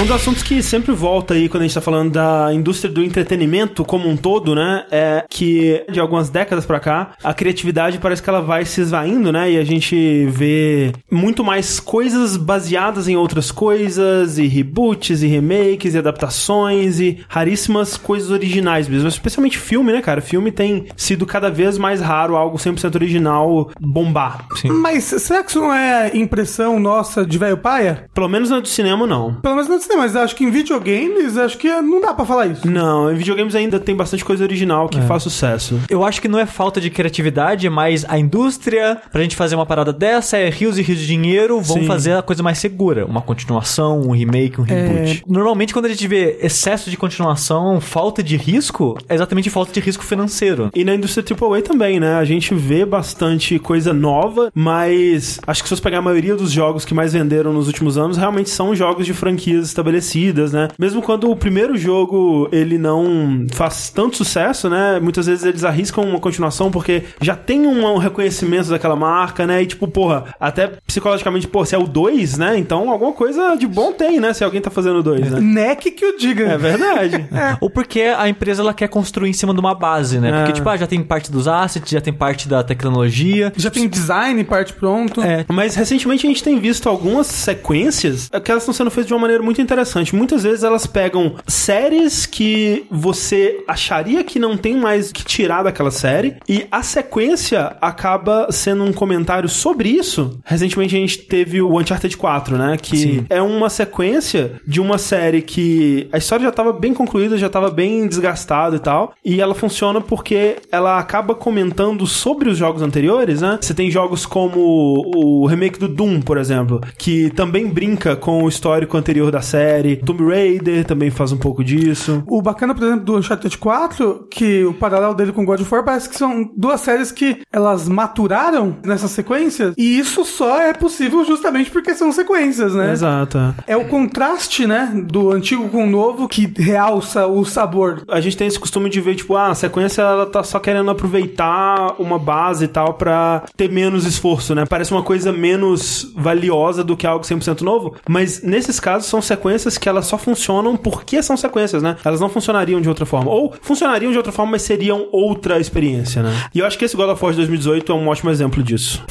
Um dos assuntos que sempre volta aí quando a gente tá falando da indústria do entretenimento como um todo, né? É que de algumas décadas pra cá, a criatividade parece que ela vai se esvaindo, né? E a gente vê muito mais coisas baseadas em outras coisas, e reboots, e remakes, e adaptações, e raríssimas coisas originais mesmo. Especialmente filme, né, cara? Filme tem sido cada vez mais raro algo 100% original bombar. Sim. Mas será que isso não é impressão nossa de velho paia? Pelo menos na do cinema, não. Pelo menos não mas acho que em videogames, acho que não dá pra falar isso. Não, em videogames ainda tem bastante coisa original que faz sucesso. Eu acho que não é falta de criatividade, mas a indústria, pra gente fazer uma parada dessa, é rios e rios de dinheiro, vão Sim. fazer a coisa mais segura. Uma continuação, um remake, um reboot. Normalmente, quando a gente vê excesso de continuação, falta de risco, é exatamente falta de risco financeiro. E na indústria AAA também, né? A gente vê bastante coisa nova, mas acho que se você pegar a maioria dos jogos que mais venderam nos últimos anos, realmente são jogos de franquias estabelecidas, né? Mesmo quando o primeiro jogo ele não faz tanto sucesso, né? Muitas vezes eles arriscam uma continuação porque já tem um reconhecimento daquela marca, né? E tipo, porra, até psicologicamente, pô, se é o 2, né? Então alguma coisa de bom tem, né? Se alguém tá fazendo o 2, né? NEC que o diga. É verdade. Ou porque a empresa ela quer construir em cima de uma base, né? Porque, É. tipo, ah, já tem parte dos assets, já tem parte da tecnologia. Já tem design, parte pronto. É, Mas recentemente a gente tem visto algumas sequências que elas estão sendo feitas de uma maneira muito interessante. Muitas vezes elas pegam séries que você acharia que não tem mais que tirar daquela série e a sequência acaba sendo um comentário sobre isso. Recentemente a gente teve o Uncharted 4, né? Que Sim. é uma sequência de uma série que a história já estava bem concluída, já estava bem desgastada e tal. E ela funciona porque ela acaba comentando sobre os jogos anteriores, né? Você tem jogos como o remake do Doom, por exemplo, que também brinca com o histórico anterior da série. Tomb Raider também faz um pouco disso. O bacana, por exemplo, do Uncharted 4, que o paralelo dele com God of War parece que são duas séries que elas maturaram nessas sequências, e isso só é possível justamente porque são sequências, né? Exato. É o contraste, né, do antigo com o novo que realça o sabor. A gente tem esse costume de ver, tipo, ah, a sequência ela tá só querendo aproveitar uma base e tal pra ter menos esforço, né? Parece uma coisa menos valiosa do que algo 100% novo, mas nesses casos são sequências que elas só funcionam porque são sequências, né? Elas não funcionariam de outra forma. Ou funcionariam de outra forma, mas seriam outra experiência, né? E eu acho que esse God of War de 2018 é um ótimo exemplo disso.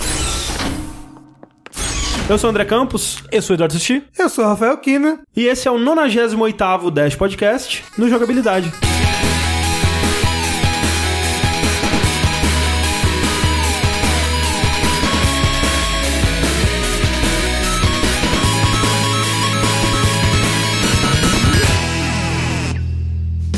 Eu sou o André Campos eu sou o Eduardo Sushi. Eu sou o Rafael Kina. e esse é o 98º Dash Podcast no Jogabilidade.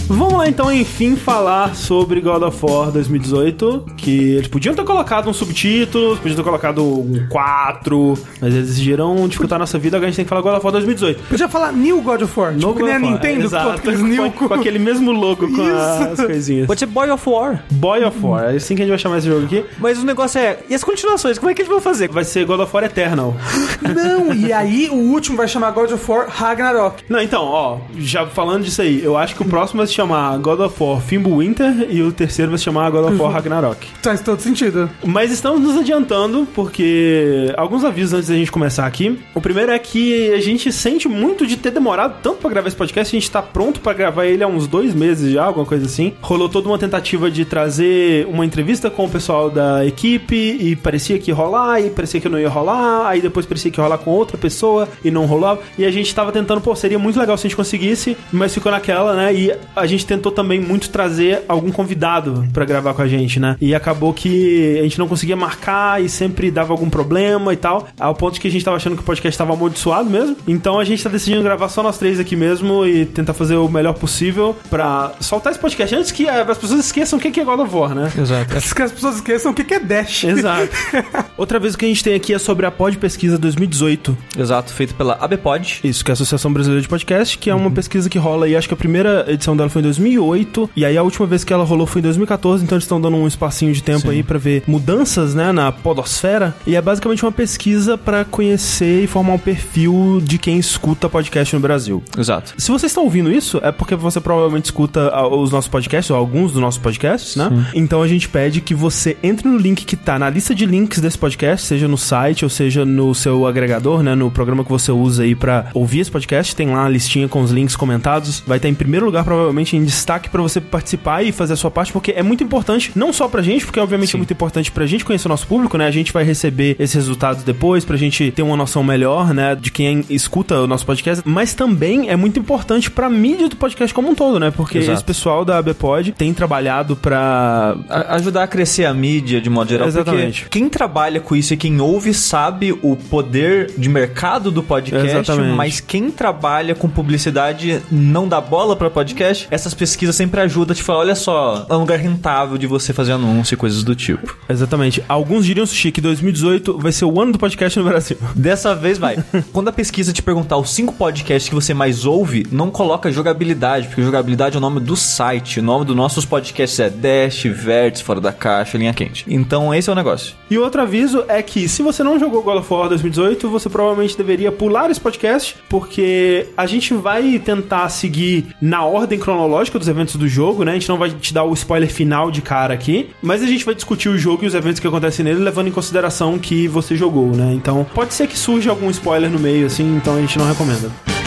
Vont Vamos lá então, enfim, falar sobre God of War 2018. Que eles podiam ter colocado um subtítulo, podiam ter colocado um 4, mas eles decidiram dificultar a nossa vida, agora a gente tem que falar God of War 2018. Podia falar New God of War, tipo Novo que nem a Nintendo, exato, com New... com, com aquele mesmo logo com Isso. as coisinhas. Pode ser Boy of War. Boy of War, é assim que a gente vai chamar esse jogo aqui. Mas o negócio é. E as continuações? Como é que eles vão fazer? Vai ser God of War Eternal. Não, e aí o último vai chamar God of War Ragnarok. Não, então, ó, já falando disso aí, eu acho que o próximo vai se chamar God of War Fimbulwinter e o terceiro vai se chamar God of War Ragnarok. Faz todo sentido. Mas estamos nos adiantando, porque alguns avisos antes da gente começar aqui. O primeiro é que a gente sente muito de ter demorado tanto pra gravar esse podcast, a gente tá pronto pra gravar ele há uns dois meses já, alguma coisa assim. Rolou toda uma tentativa de trazer uma entrevista com o pessoal da equipe e parecia que ia rolar, e parecia que não ia rolar, aí depois parecia que ia rolar com outra pessoa e não rolava. E a gente tava tentando, pô, seria muito legal se a gente conseguisse, mas ficou naquela, né? E a gente tentou também muito trazer algum convidado pra gravar com a gente, né? E acabou que a gente não conseguia marcar e sempre dava algum problema e tal, ao ponto que a gente tava achando que o podcast tava amaldiçoado mesmo. Então a gente tá decidindo gravar só nós três aqui mesmo e tentar fazer o melhor possível pra soltar esse podcast antes que as pessoas esqueçam o que é God of War, né? Exato. Antes que as pessoas esqueçam o que é Dash. Exato. Outra vez o que a gente tem aqui é sobre a Pod Pesquisa 2018. Exato, feito pela ABPod. Isso, que é a Associação Brasileira de Podcast, que é uma pesquisa que rola aí, acho que a primeira edição dela foi em 2008. E aí a última vez que ela rolou foi em 2014, então eles estão dando um espacinho de tempo Sim. aí pra ver mudanças, né, na podosfera. E é basicamente uma pesquisa pra conhecer e formar um perfil de quem escuta podcast no Brasil. Exato. Se você está ouvindo isso, é porque você provavelmente escuta ah, os nossos podcasts, ou alguns dos nossos podcasts, né? Então a gente pede que você entre no link que tá na lista de links desse podcast, seja no site ou seja no seu agregador, né? No programa que você usa aí pra ouvir esse podcast. Tem lá a listinha com os links comentados. Vai estar em primeiro lugar, provavelmente, em destaque pra você participar e fazer a sua parte, porque é muito importante, não só pra gente, porque obviamente Sim. é muito importante pra gente conhecer o nosso público, né? A gente vai receber esses resultados depois, pra gente ter uma noção melhor, né? De quem escuta o nosso podcast, mas também é muito importante pra mídia do podcast como um todo, né? Porque Exato. esse pessoal da ABPod tem trabalhado pra. A- ajudar a crescer a mídia de modo geral. Exatamente. Porque quem trabalha com isso e quem ouve sabe o poder de mercado do podcast, Exatamente. mas quem trabalha com publicidade não dá bola pra podcast. Essas pesquisas sempre ajudam a te falar: olha só, é um lugar rentável de você fazer anúncio e coisas do tipo. Exatamente. Alguns diriam, Sushi, que 2018 vai ser o ano do podcast no Brasil. Dessa vez vai. Quando a pesquisa te perguntar os cinco podcasts que você mais ouve, não coloca jogabilidade, porque jogabilidade é o nome do site. O nome dos nossos podcasts é Dash, Vértice, Fora da Caixa, Linha Quente. Então esse é o negócio. E outro aviso é que se você não jogou God of War 2018, você provavelmente deveria pular esse podcast, porque a gente vai tentar seguir na ordem cronológica dos eventos do jogo, né? A gente não vai te dar o spoiler final de cara aqui, mas a gente vai discutir o jogo e os eventos que acontecem nele, levando em consideração que você jogou, né? Então, pode ser que surja algum spoiler no meio, assim, então a gente não recomenda.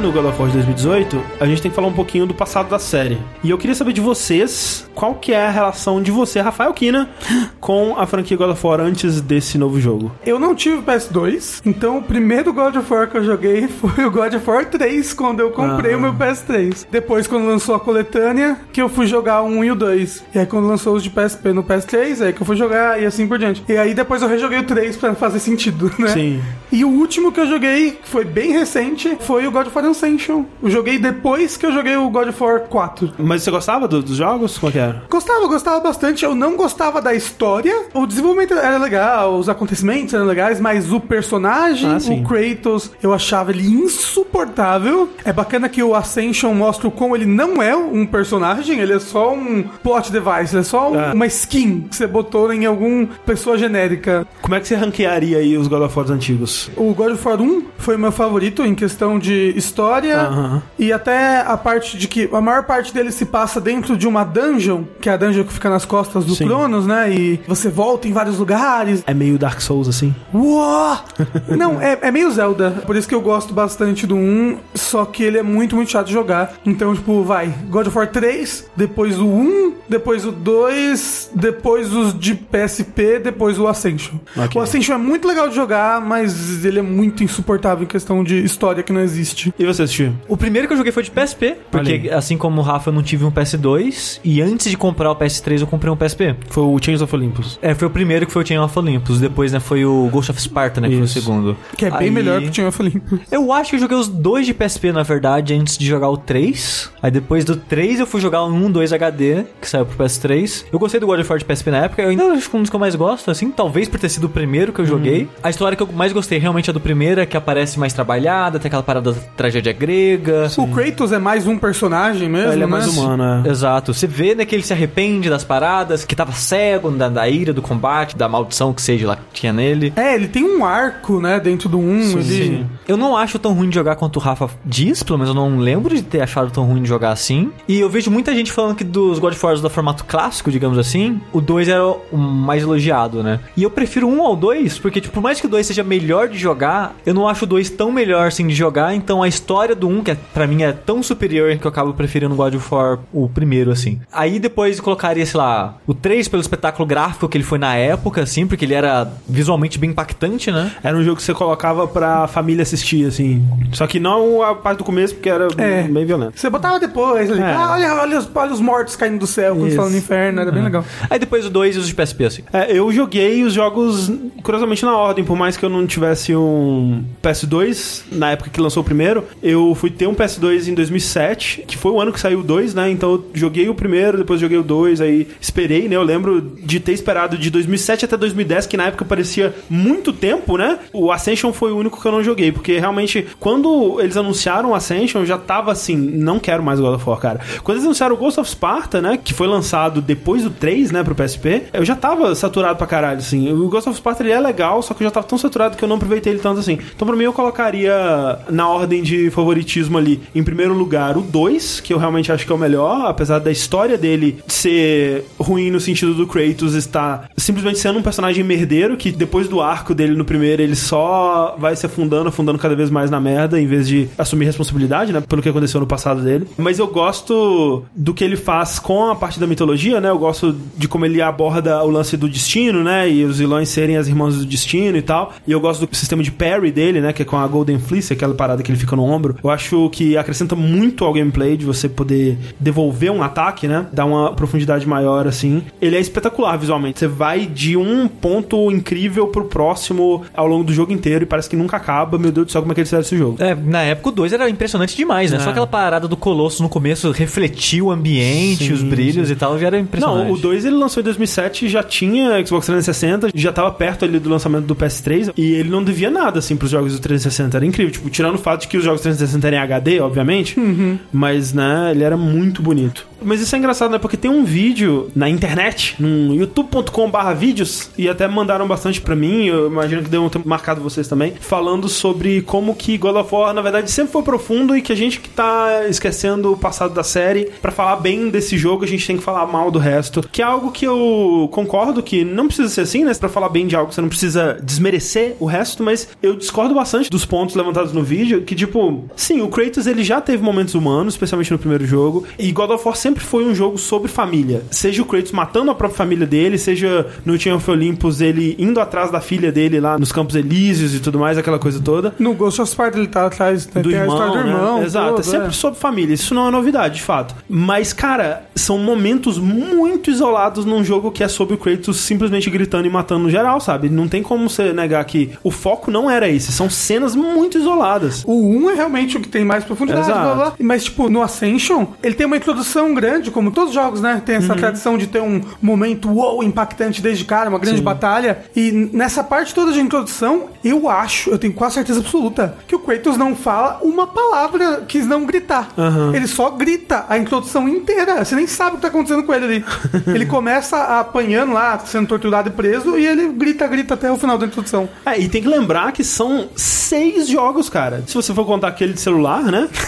No God of War de 2018, a gente tem que falar um pouquinho do passado da série. E eu queria saber de vocês, qual que é a relação de você, Rafael Kina, com a franquia God of War antes desse novo jogo? Eu não tive o PS2, então o primeiro God of War que eu joguei foi o God of War 3, quando eu comprei Ah. o meu PS3. Depois, quando lançou a coletânea, que eu fui jogar o 1 e o 2. E aí, quando lançou os de PSP no PS3, aí que eu fui jogar e assim por diante. E aí, depois eu rejoguei o 3 pra fazer sentido, né? Sim. E o último que eu joguei, que foi bem recente, foi o God of War Ascension. Eu joguei depois que eu joguei o God of War 4. Mas você gostava do- dos jogos? É que era? Gostava, gostava bastante. Eu não gostava da história. O desenvolvimento era legal, os acontecimentos eram legais, mas o personagem, Ah, o Kratos, eu achava ele insuportável. É bacana que o Ascension mostra o como ele não é um personagem, ele é só um plot device, ele é só um- Ah. uma skin que você botou em alguma pessoa genérica. Como é que você ranquearia aí os God of War antigos? O God of War 1 foi meu favorito em questão de história Aham. e até a parte de que a maior parte dele se passa dentro de uma dungeon, que é a dungeon que fica nas costas do Sim. Cronos, né? E você volta em vários lugares. É meio Dark Souls, assim? Uou! Não, é, é meio Zelda. Por isso que eu gosto bastante do 1, só que ele é muito, muito chato de jogar. Então, tipo, vai, God of War 3, depois o 1, depois o 2, depois os de PSP, depois o Ascension. Ok. O Ascension é muito legal de jogar, mas ele é muito insuportável em questão de história que não existe. E você assistiu? O primeiro que eu joguei foi de PSP, porque Olha assim como o Rafa, eu não tive um PS2. E antes de comprar o PS3, eu comprei um PSP. Foi o Chains of Olympus. É, foi o primeiro que foi o Chain of Olympus. Depois, né, foi o Ghost of Sparta, né, que foi o segundo. Que é bem Aí- melhor que o Team of Olympus. Eu acho que eu joguei os dois de PSP, na verdade, antes de jogar o 3. Aí depois do 3 eu fui jogar o 1, 2 HD, que saiu pro PS3. Eu gostei do God of War de PSP na época, eu ainda acho que um dos que eu mais gosto, assim, talvez por ter sido o primeiro que eu joguei. A história que eu mais gostei realmente é do primeiro, é que aparece mais trabalhada, tem aquela parada da tragédia grega. O Kratos é mais um personagem mesmo, Ele é né? mais humano, é. Exato. Você vê, né, que ele se arrepende das paradas, que tava cego da, da ira, do combate, da maldição que seja lá que tinha nele. É, ele tem um arco, né, dentro do 1. ele... Eu não acho tão ruim de jogar quanto o Rafa diz, pelo menos eu não lembro de ter achado tão ruim de jogar assim. E eu vejo muita gente falando que dos God of War do formato clássico, digamos assim, o 2 era o mais elogiado, né? E eu prefiro um ao 2, porque, tipo, por mais que o 2 seja melhor de jogar, eu não acho o 2 tão melhor assim de jogar, então a história do 1, que é, pra mim é tão superior que eu acabo preferindo God of War o primeiro, assim. Aí depois eu colocaria, sei lá, o 3 pelo espetáculo gráfico que ele foi na época, assim, porque ele era visualmente bem impactante, né? Era um jogo que você colocava pra família assistir, assim. Só que não a parte do começo, porque era É. bem violento. Você botava depois ali. É. Ah, olha, olha, os, olha os mortos caindo do céu quando falam no inferno, era bem legal. Aí depois o 2 e os de PSP, assim. É, eu joguei os jogos, curiosamente, na ordem. Por mais que eu não tivesse um PS2, na época que lançou o primeiro, eu fui ter um PS2 em 2007, que foi o ano que saiu o 2, né? Então eu joguei o primeiro, depois joguei o 2, aí esperei, né? Eu lembro de ter esperado de 2007 até 2010, que na época parecia muito tempo, né? O Ascension foi o único que eu não joguei, porque realmente, quando eles anunciaram o Ascension, eu já tava assim, não quero mais God of War, cara. Quando eles anunciaram o Ghost of Sparta, né? Que foi lançado depois do 3, né? Pro PSP, eu já tava saturado pra caralho, assim. O Ghost of Sparta ele é legal, só que eu já tava tão saturado que eu não aproveitei ele tanto assim. Então, pra mim, eu colocaria na ordem de favoritismo ali, em primeiro lugar, o 2, que eu realmente acho que é o melhor, apesar da história dele ser ruim no sentido do Kratos estar simplesmente sendo um personagem merdeiro, que depois do arco dele no primeiro, ele só vai se afundando, afundando cada vez mais na merda, em vez de assumir responsabilidade, né, pelo que aconteceu no passado dele. Mas eu gosto do que ele faz com a parte da mitologia, né, eu gosto de como ele aborda o lance do destino, né, e os vilões serem as irmãs do destino e tal. E eu gosto do sistema de parry dele, né, que é com a Golden Fleece, aquela parada que ele fica no ombro. Eu acho que acrescenta muito ao gameplay de você poder devolver um ataque, né, dar uma profundidade maior assim. Ele é espetacular visualmente. Você vai de um ponto incrível pro próximo ao longo do jogo inteiro e parece que nunca acaba. Meu Deus do céu, como é que eles fizeram esse jogo? É, na época o 2 era impressionante demais, né? É. Só aquela parada do Colosso no começo refletiu o ambiente, Sim, os brilhos e tal, já era impressionante. Não, o 2 ele lançou em 2007, já tinha Xbox 360, já tava perto ali do lançamento do PS3 e ele não devia nada assim pros jogos do 360, era incrível, tipo, tirando o fato de que os jogos 360 eram em HD, obviamente, mas né, ele era muito bonito. Mas isso é engraçado, né? Porque tem um vídeo na internet, no youtube.com/vídeos e até mandaram bastante pra mim, eu imagino que deu um tempo marcado vocês também, falando sobre como que God of War, na verdade, sempre foi profundo e que a gente que tá esquecendo o passado da série, pra falar bem desse jogo, a gente tem que falar mal do resto, que é algo que eu concordo que não precisa ser assim, né? Pra falar bem de algo, você não precisa desmerecer o resto, mas eu discordo bastante dos pontos levantados no vídeo, que tipo, sim, o Kratos ele já teve momentos humanos, especialmente no primeiro jogo, e God of War sempre foi um jogo sobre família. Seja o Kratos matando a própria família dele, seja no Team of Olympus ele indo atrás da filha dele lá nos Campos Elíseos e tudo mais, aquela coisa toda No Ghost of Sparta ele tá atrás, né? do tem irmão, a história do né? irmão. Exato, tudo, é sempre é. sobre família. Isso não é novidade, de fato. Mas, cara, são momentos muito isolados num jogo que é sobre o Kratos simplesmente gritando e matando no geral, sabe? Não tem como você negar que o foco não era esse. São cenas muito isoladas. O 1 é realmente o que tem mais profundidade, Exato. blá, blá. mas tipo, no Ascension, ele tem uma introdução grande, como todos os jogos, né? Tem essa Uhum. tradição de ter um momento wow, impactante desde cara, uma grande batalha. E nessa parte toda de introdução, eu acho, eu tenho quase certeza absoluta, que o Kratos não fala uma palavra que não gritar. Uhum. Ele só grita a introdução inteira. Você nem sabe o que tá acontecendo com ele ali. ele começa apanhando lá, sendo torturado e preso, e ele grita, grita até o final da introdução. É, e tem que lembrar que são seis jogos, cara. Se você for contar aquele de celular, né?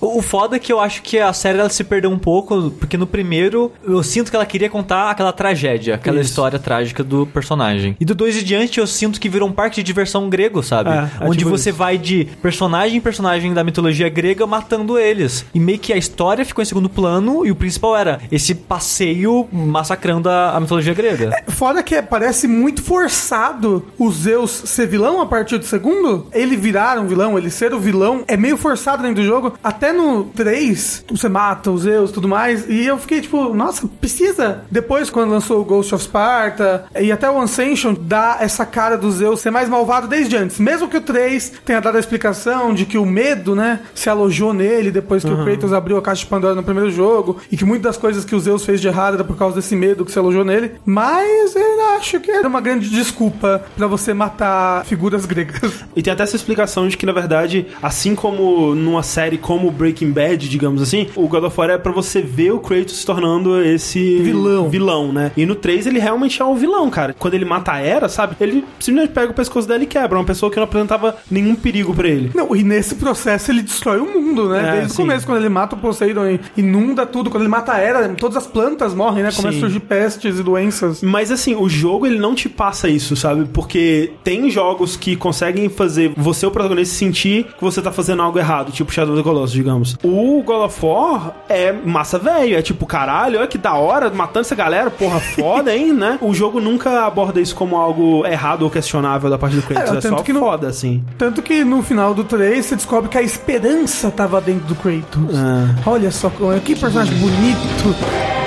O foda é que eu acho que a série ela se perdeu um pouco, porque no primeiro eu sinto que ela queria contar aquela tragédia, aquela Isso. história trágica do personagem. E do 2 em diante eu sinto que virou um parque de diversão grego, sabe? É, é Onde tipo você isso. vai de personagem em personagem da mitologia grega matando eles. E meio que a história ficou em segundo plano e o principal era esse passeio massacrando a, a mitologia grega. Foda que é, parece muito forçado o Zeus ser vilão a partir do segundo. Ele virar um vilão, ele ser o vilão, é meio forçado dentro do jogo. Até no 3, você mata o Zeus e tudo mais. E eu fiquei tipo, nossa, precisa. Depois, quando lançou o Ghost of Sparta e até o Ascension, dá essa cara do Zeus ser mais malvado desde antes. Mesmo que o 3 tenha dado a explicação de que o medo, né, se alojou nele depois que o Kratos abriu a caixa de Pandora no primeiro jogo. E que muitas das coisas que o Zeus fez de errado era por causa desse medo que se alojou nele. Mas eu acho que era uma grande desculpa pra você matar figuras gregas. E tem até essa explicação de que, na verdade, assim como numa série como Breaking Bad, digamos assim, o God of War é pra você vê o Kratos se tornando esse Vilão. vilão, né? E no 3 ele realmente é o vilão, cara. Quando ele mata a Era, sabe? Ele simplesmente pega o pescoço dela e quebra. Uma pessoa que não apresentava nenhum perigo pra ele. Não, e nesse processo ele destrói o mundo, né? É, Desde sim. o começo, quando ele mata o Poseidon e inunda tudo, quando ele mata a Era, todas as plantas morrem, né? Começa a surgir pestes e doenças. Mas assim, o jogo ele não te passa isso, sabe? Porque tem jogos que conseguem fazer você, o protagonista, sentir que você tá fazendo algo errado, tipo Shadow of the Colossus, digamos. O God of War é massa velho, é tipo, caralho, olha que da hora, matando essa galera, porra, foda, hein, né? O jogo nunca aborda isso como algo errado ou questionável da parte do Kratos, É, é, só que no- foda, assim. Tanto que no final do 3 você descobre que a esperança tava dentro do Kratos. É. Olha só que personagem bonito.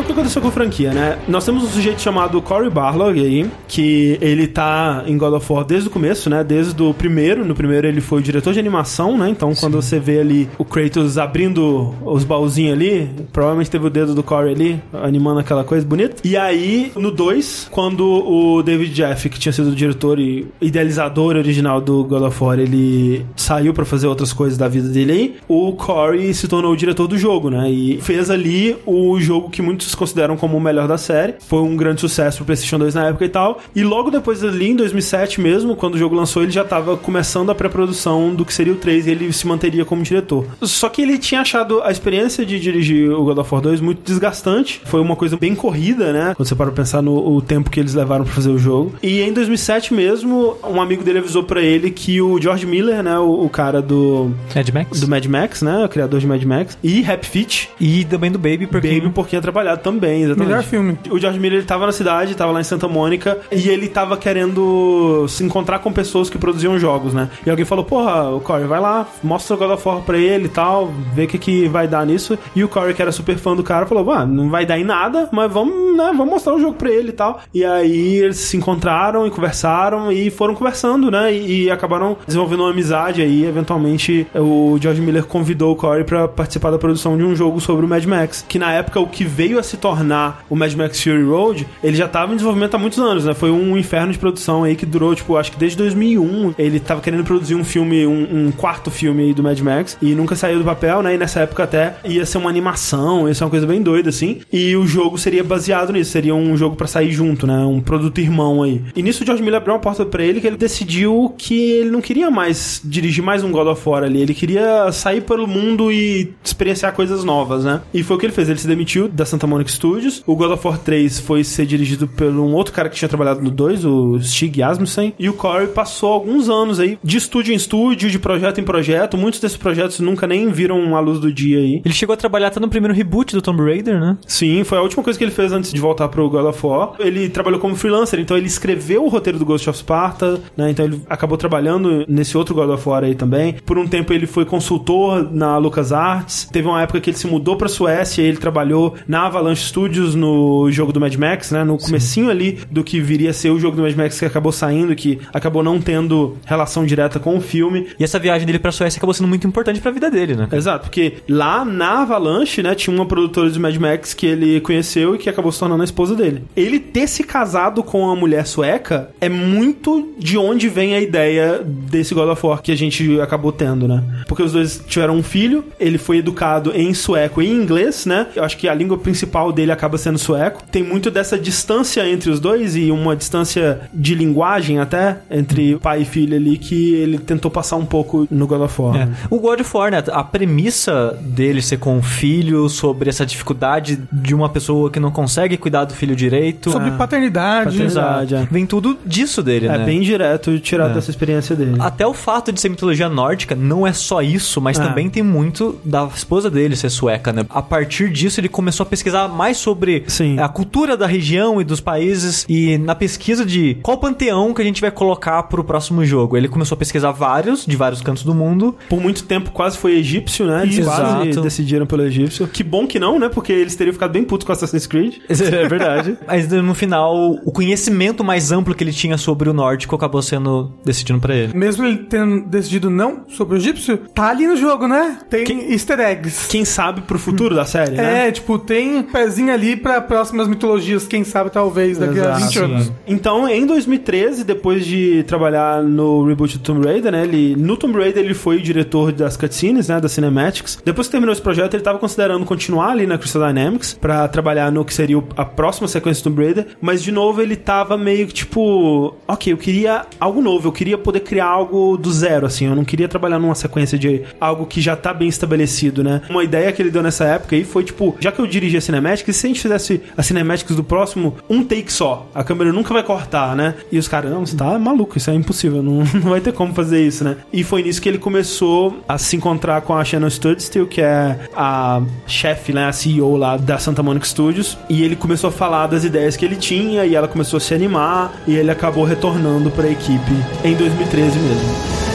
Então o que aconteceu com a franquia, né? Nós temos um sujeito chamado Cory Barlog aí, que ele tá em God of War desde o começo, né? Desde o primeiro. No primeiro ele foi o diretor de animação, né? Então quando você vê ali o Kratos abrindo os baúzinhos ali, provavelmente teve o dedo do Cory ali, animando aquela coisa bonita. E aí, no 2, quando o David Jeff, que tinha sido o diretor e idealizador original do God of War, ele saiu pra fazer outras coisas da vida dele aí, o Cory se tornou o diretor do jogo, né? E fez ali o jogo que muitos consideram como o melhor da série. Foi um grande sucesso pro PlayStation 2 na época e tal. E logo depois ali, em 2007 mesmo, quando o jogo lançou, ele já tava começando a pré-produção do que seria o 3 e ele se manteria como diretor. Só que ele tinha achado a experiência de dirigir o God of War 2 muito desgastante. Foi uma coisa bem corrida, né? Quando você para pra pensar no tempo que eles levaram pra fazer o jogo. E em 2007 mesmo, um amigo dele avisou pra ele que o George Miller, né, o, o cara do Mad Max. do Mad Max, né, o criador de Mad Max, e Happy Feet, E também do Baby, porque... Baby um pouquinho também, exatamente. Melhor filme. O George Miller ele tava na cidade, tava lá em Santa Mônica, e ele tava querendo se encontrar com pessoas que produziam jogos, né? E alguém falou, porra, o Corey, vai lá, mostra o God of War pra ele e tal, vê o que, que vai dar nisso. E o Corey, que era super fã do cara, falou, ah, não vai dar em nada, mas vamos, né, vamos mostrar o jogo pra ele e tal. E aí eles se encontraram e conversaram e foram conversando, né? E, e acabaram desenvolvendo uma amizade aí, eventualmente o George Miller convidou o Corey pra participar da produção de um jogo sobre o Mad Max, que na época o que veio a se tornar o Mad Max Fury Road, ele já tava em desenvolvimento há muitos anos, né? Foi um inferno de produção aí que durou, tipo, acho que desde 2001 ele tava querendo produzir um filme, um, um quarto filme aí do Mad Max e nunca saiu do papel, né? E nessa época até ia ser uma animação, ia ser uma coisa bem doida assim. E o jogo seria baseado nisso, seria um jogo pra sair junto, né? Um produto irmão aí. E nisso o George Miller abriu uma porta pra ele que ele decidiu que ele não queria mais dirigir mais um God of War ali, ele queria sair pelo mundo e experienciar coisas novas, né? E foi o que ele fez, ele se demitiu da Santa Monica Studios. O God of War 3 foi ser dirigido por um outro cara que tinha trabalhado no 2, o Stig Asmussen. E o Corey passou alguns anos aí de estúdio em estúdio, de projeto em projeto. Muitos desses projetos nunca nem viram a luz do dia aí. Ele chegou a trabalhar até no primeiro reboot do Tomb Raider, né? Sim, foi a última coisa que ele fez antes de voltar pro God of War. Ele trabalhou como freelancer, então ele escreveu o roteiro do Ghost of Sparta, né? Então ele acabou trabalhando nesse outro God of War aí também. Por um tempo ele foi consultor na LucasArts. Teve uma época que ele se mudou pra Suécia e ele trabalhou na Avalanche Studios no jogo do Mad Max, né? No comecinho ali do que viria a ser o jogo do Mad Max que acabou saindo, que acabou não tendo relação direta com o filme. E essa viagem dele pra Suécia acabou sendo muito importante pra vida dele, né? Exato, porque lá na Avalanche, né, tinha uma produtora de Mad Max que ele conheceu e que acabou se tornando a esposa dele. Ele ter se casado com uma mulher sueca é muito de onde vem a ideia desse God of War que a gente acabou tendo, né? Porque os dois tiveram um filho, ele foi educado em sueco e em inglês, né? Eu acho que a língua principal dele acaba sendo sueco. Tem muito dessa distância entre os dois e uma distância de linguagem até entre pai e filho ali que ele tentou passar um pouco no God of War. É. O God of War, né? A premissa dele ser com o filho, sobre essa dificuldade de uma pessoa que não consegue cuidar do filho direito. Sobre Ah, paternidade. paternidade, é. Vem tudo disso dele, É né? bem direto tirado dessa experiência dele. Até o fato de ser mitologia nórdica não é só isso, mas Ah. também tem muito da esposa dele ser sueca, né? A partir disso, ele começou a pesquisar mais sobre Sim. a cultura da região e dos países. E na pesquisa de qual panteão que a gente vai colocar pro próximo jogo, ele começou a pesquisar vários, de vários cantos do mundo. Por muito tempo quase foi egípcio, né? Eles quase decidiram pelo egípcio. Que bom que não, né? Porque eles teriam ficado bem putos com Assassin's Creed. É verdade. Mas no final, o conhecimento mais amplo que ele tinha sobre o nórdico acabou sendo decidido pra ele. Mesmo ele tendo decidido não sobre o egípcio, tá ali no jogo, né? Tem Quem- easter eggs. Quem sabe pro futuro da série, né? É, tipo, tem pezinho ali pra próximas mitologias, quem sabe, talvez, daqui a Exato. 20 anos. Então, em 2013, depois de trabalhar no reboot do Tomb Raider, né? Ele, no Tomb Raider ele foi diretor das cutscenes, né? Das cinematics. Depois que terminou esse projeto, ele tava considerando continuar ali na Crystal Dynamics pra trabalhar no que seria o- a próxima sequência do Tomb Raider. Mas, de novo, ele tava meio que tipo... Ok, eu queria algo novo. Eu queria poder criar algo do zero, assim. Eu não queria trabalhar numa sequência de algo que já tá bem estabelecido, né? Uma ideia que ele deu nessa época aí foi, tipo... Já que eu dirigi a cinematics, e se a gente fizesse a cinematics do próximo um take só? A câmera nunca vai cortar, né? E os caras, não, você tá maluco, isso é impossível, não, não vai ter como fazer isso, né? E foi nisso que ele começou a se encontrar com a Shannon Studstill, que é a chefe, né, a CEO lá da Santa Monica Studios, e ele começou a falar das ideias que ele tinha, e ela começou a se animar, e ele acabou retornando pra equipe em 2013 mesmo.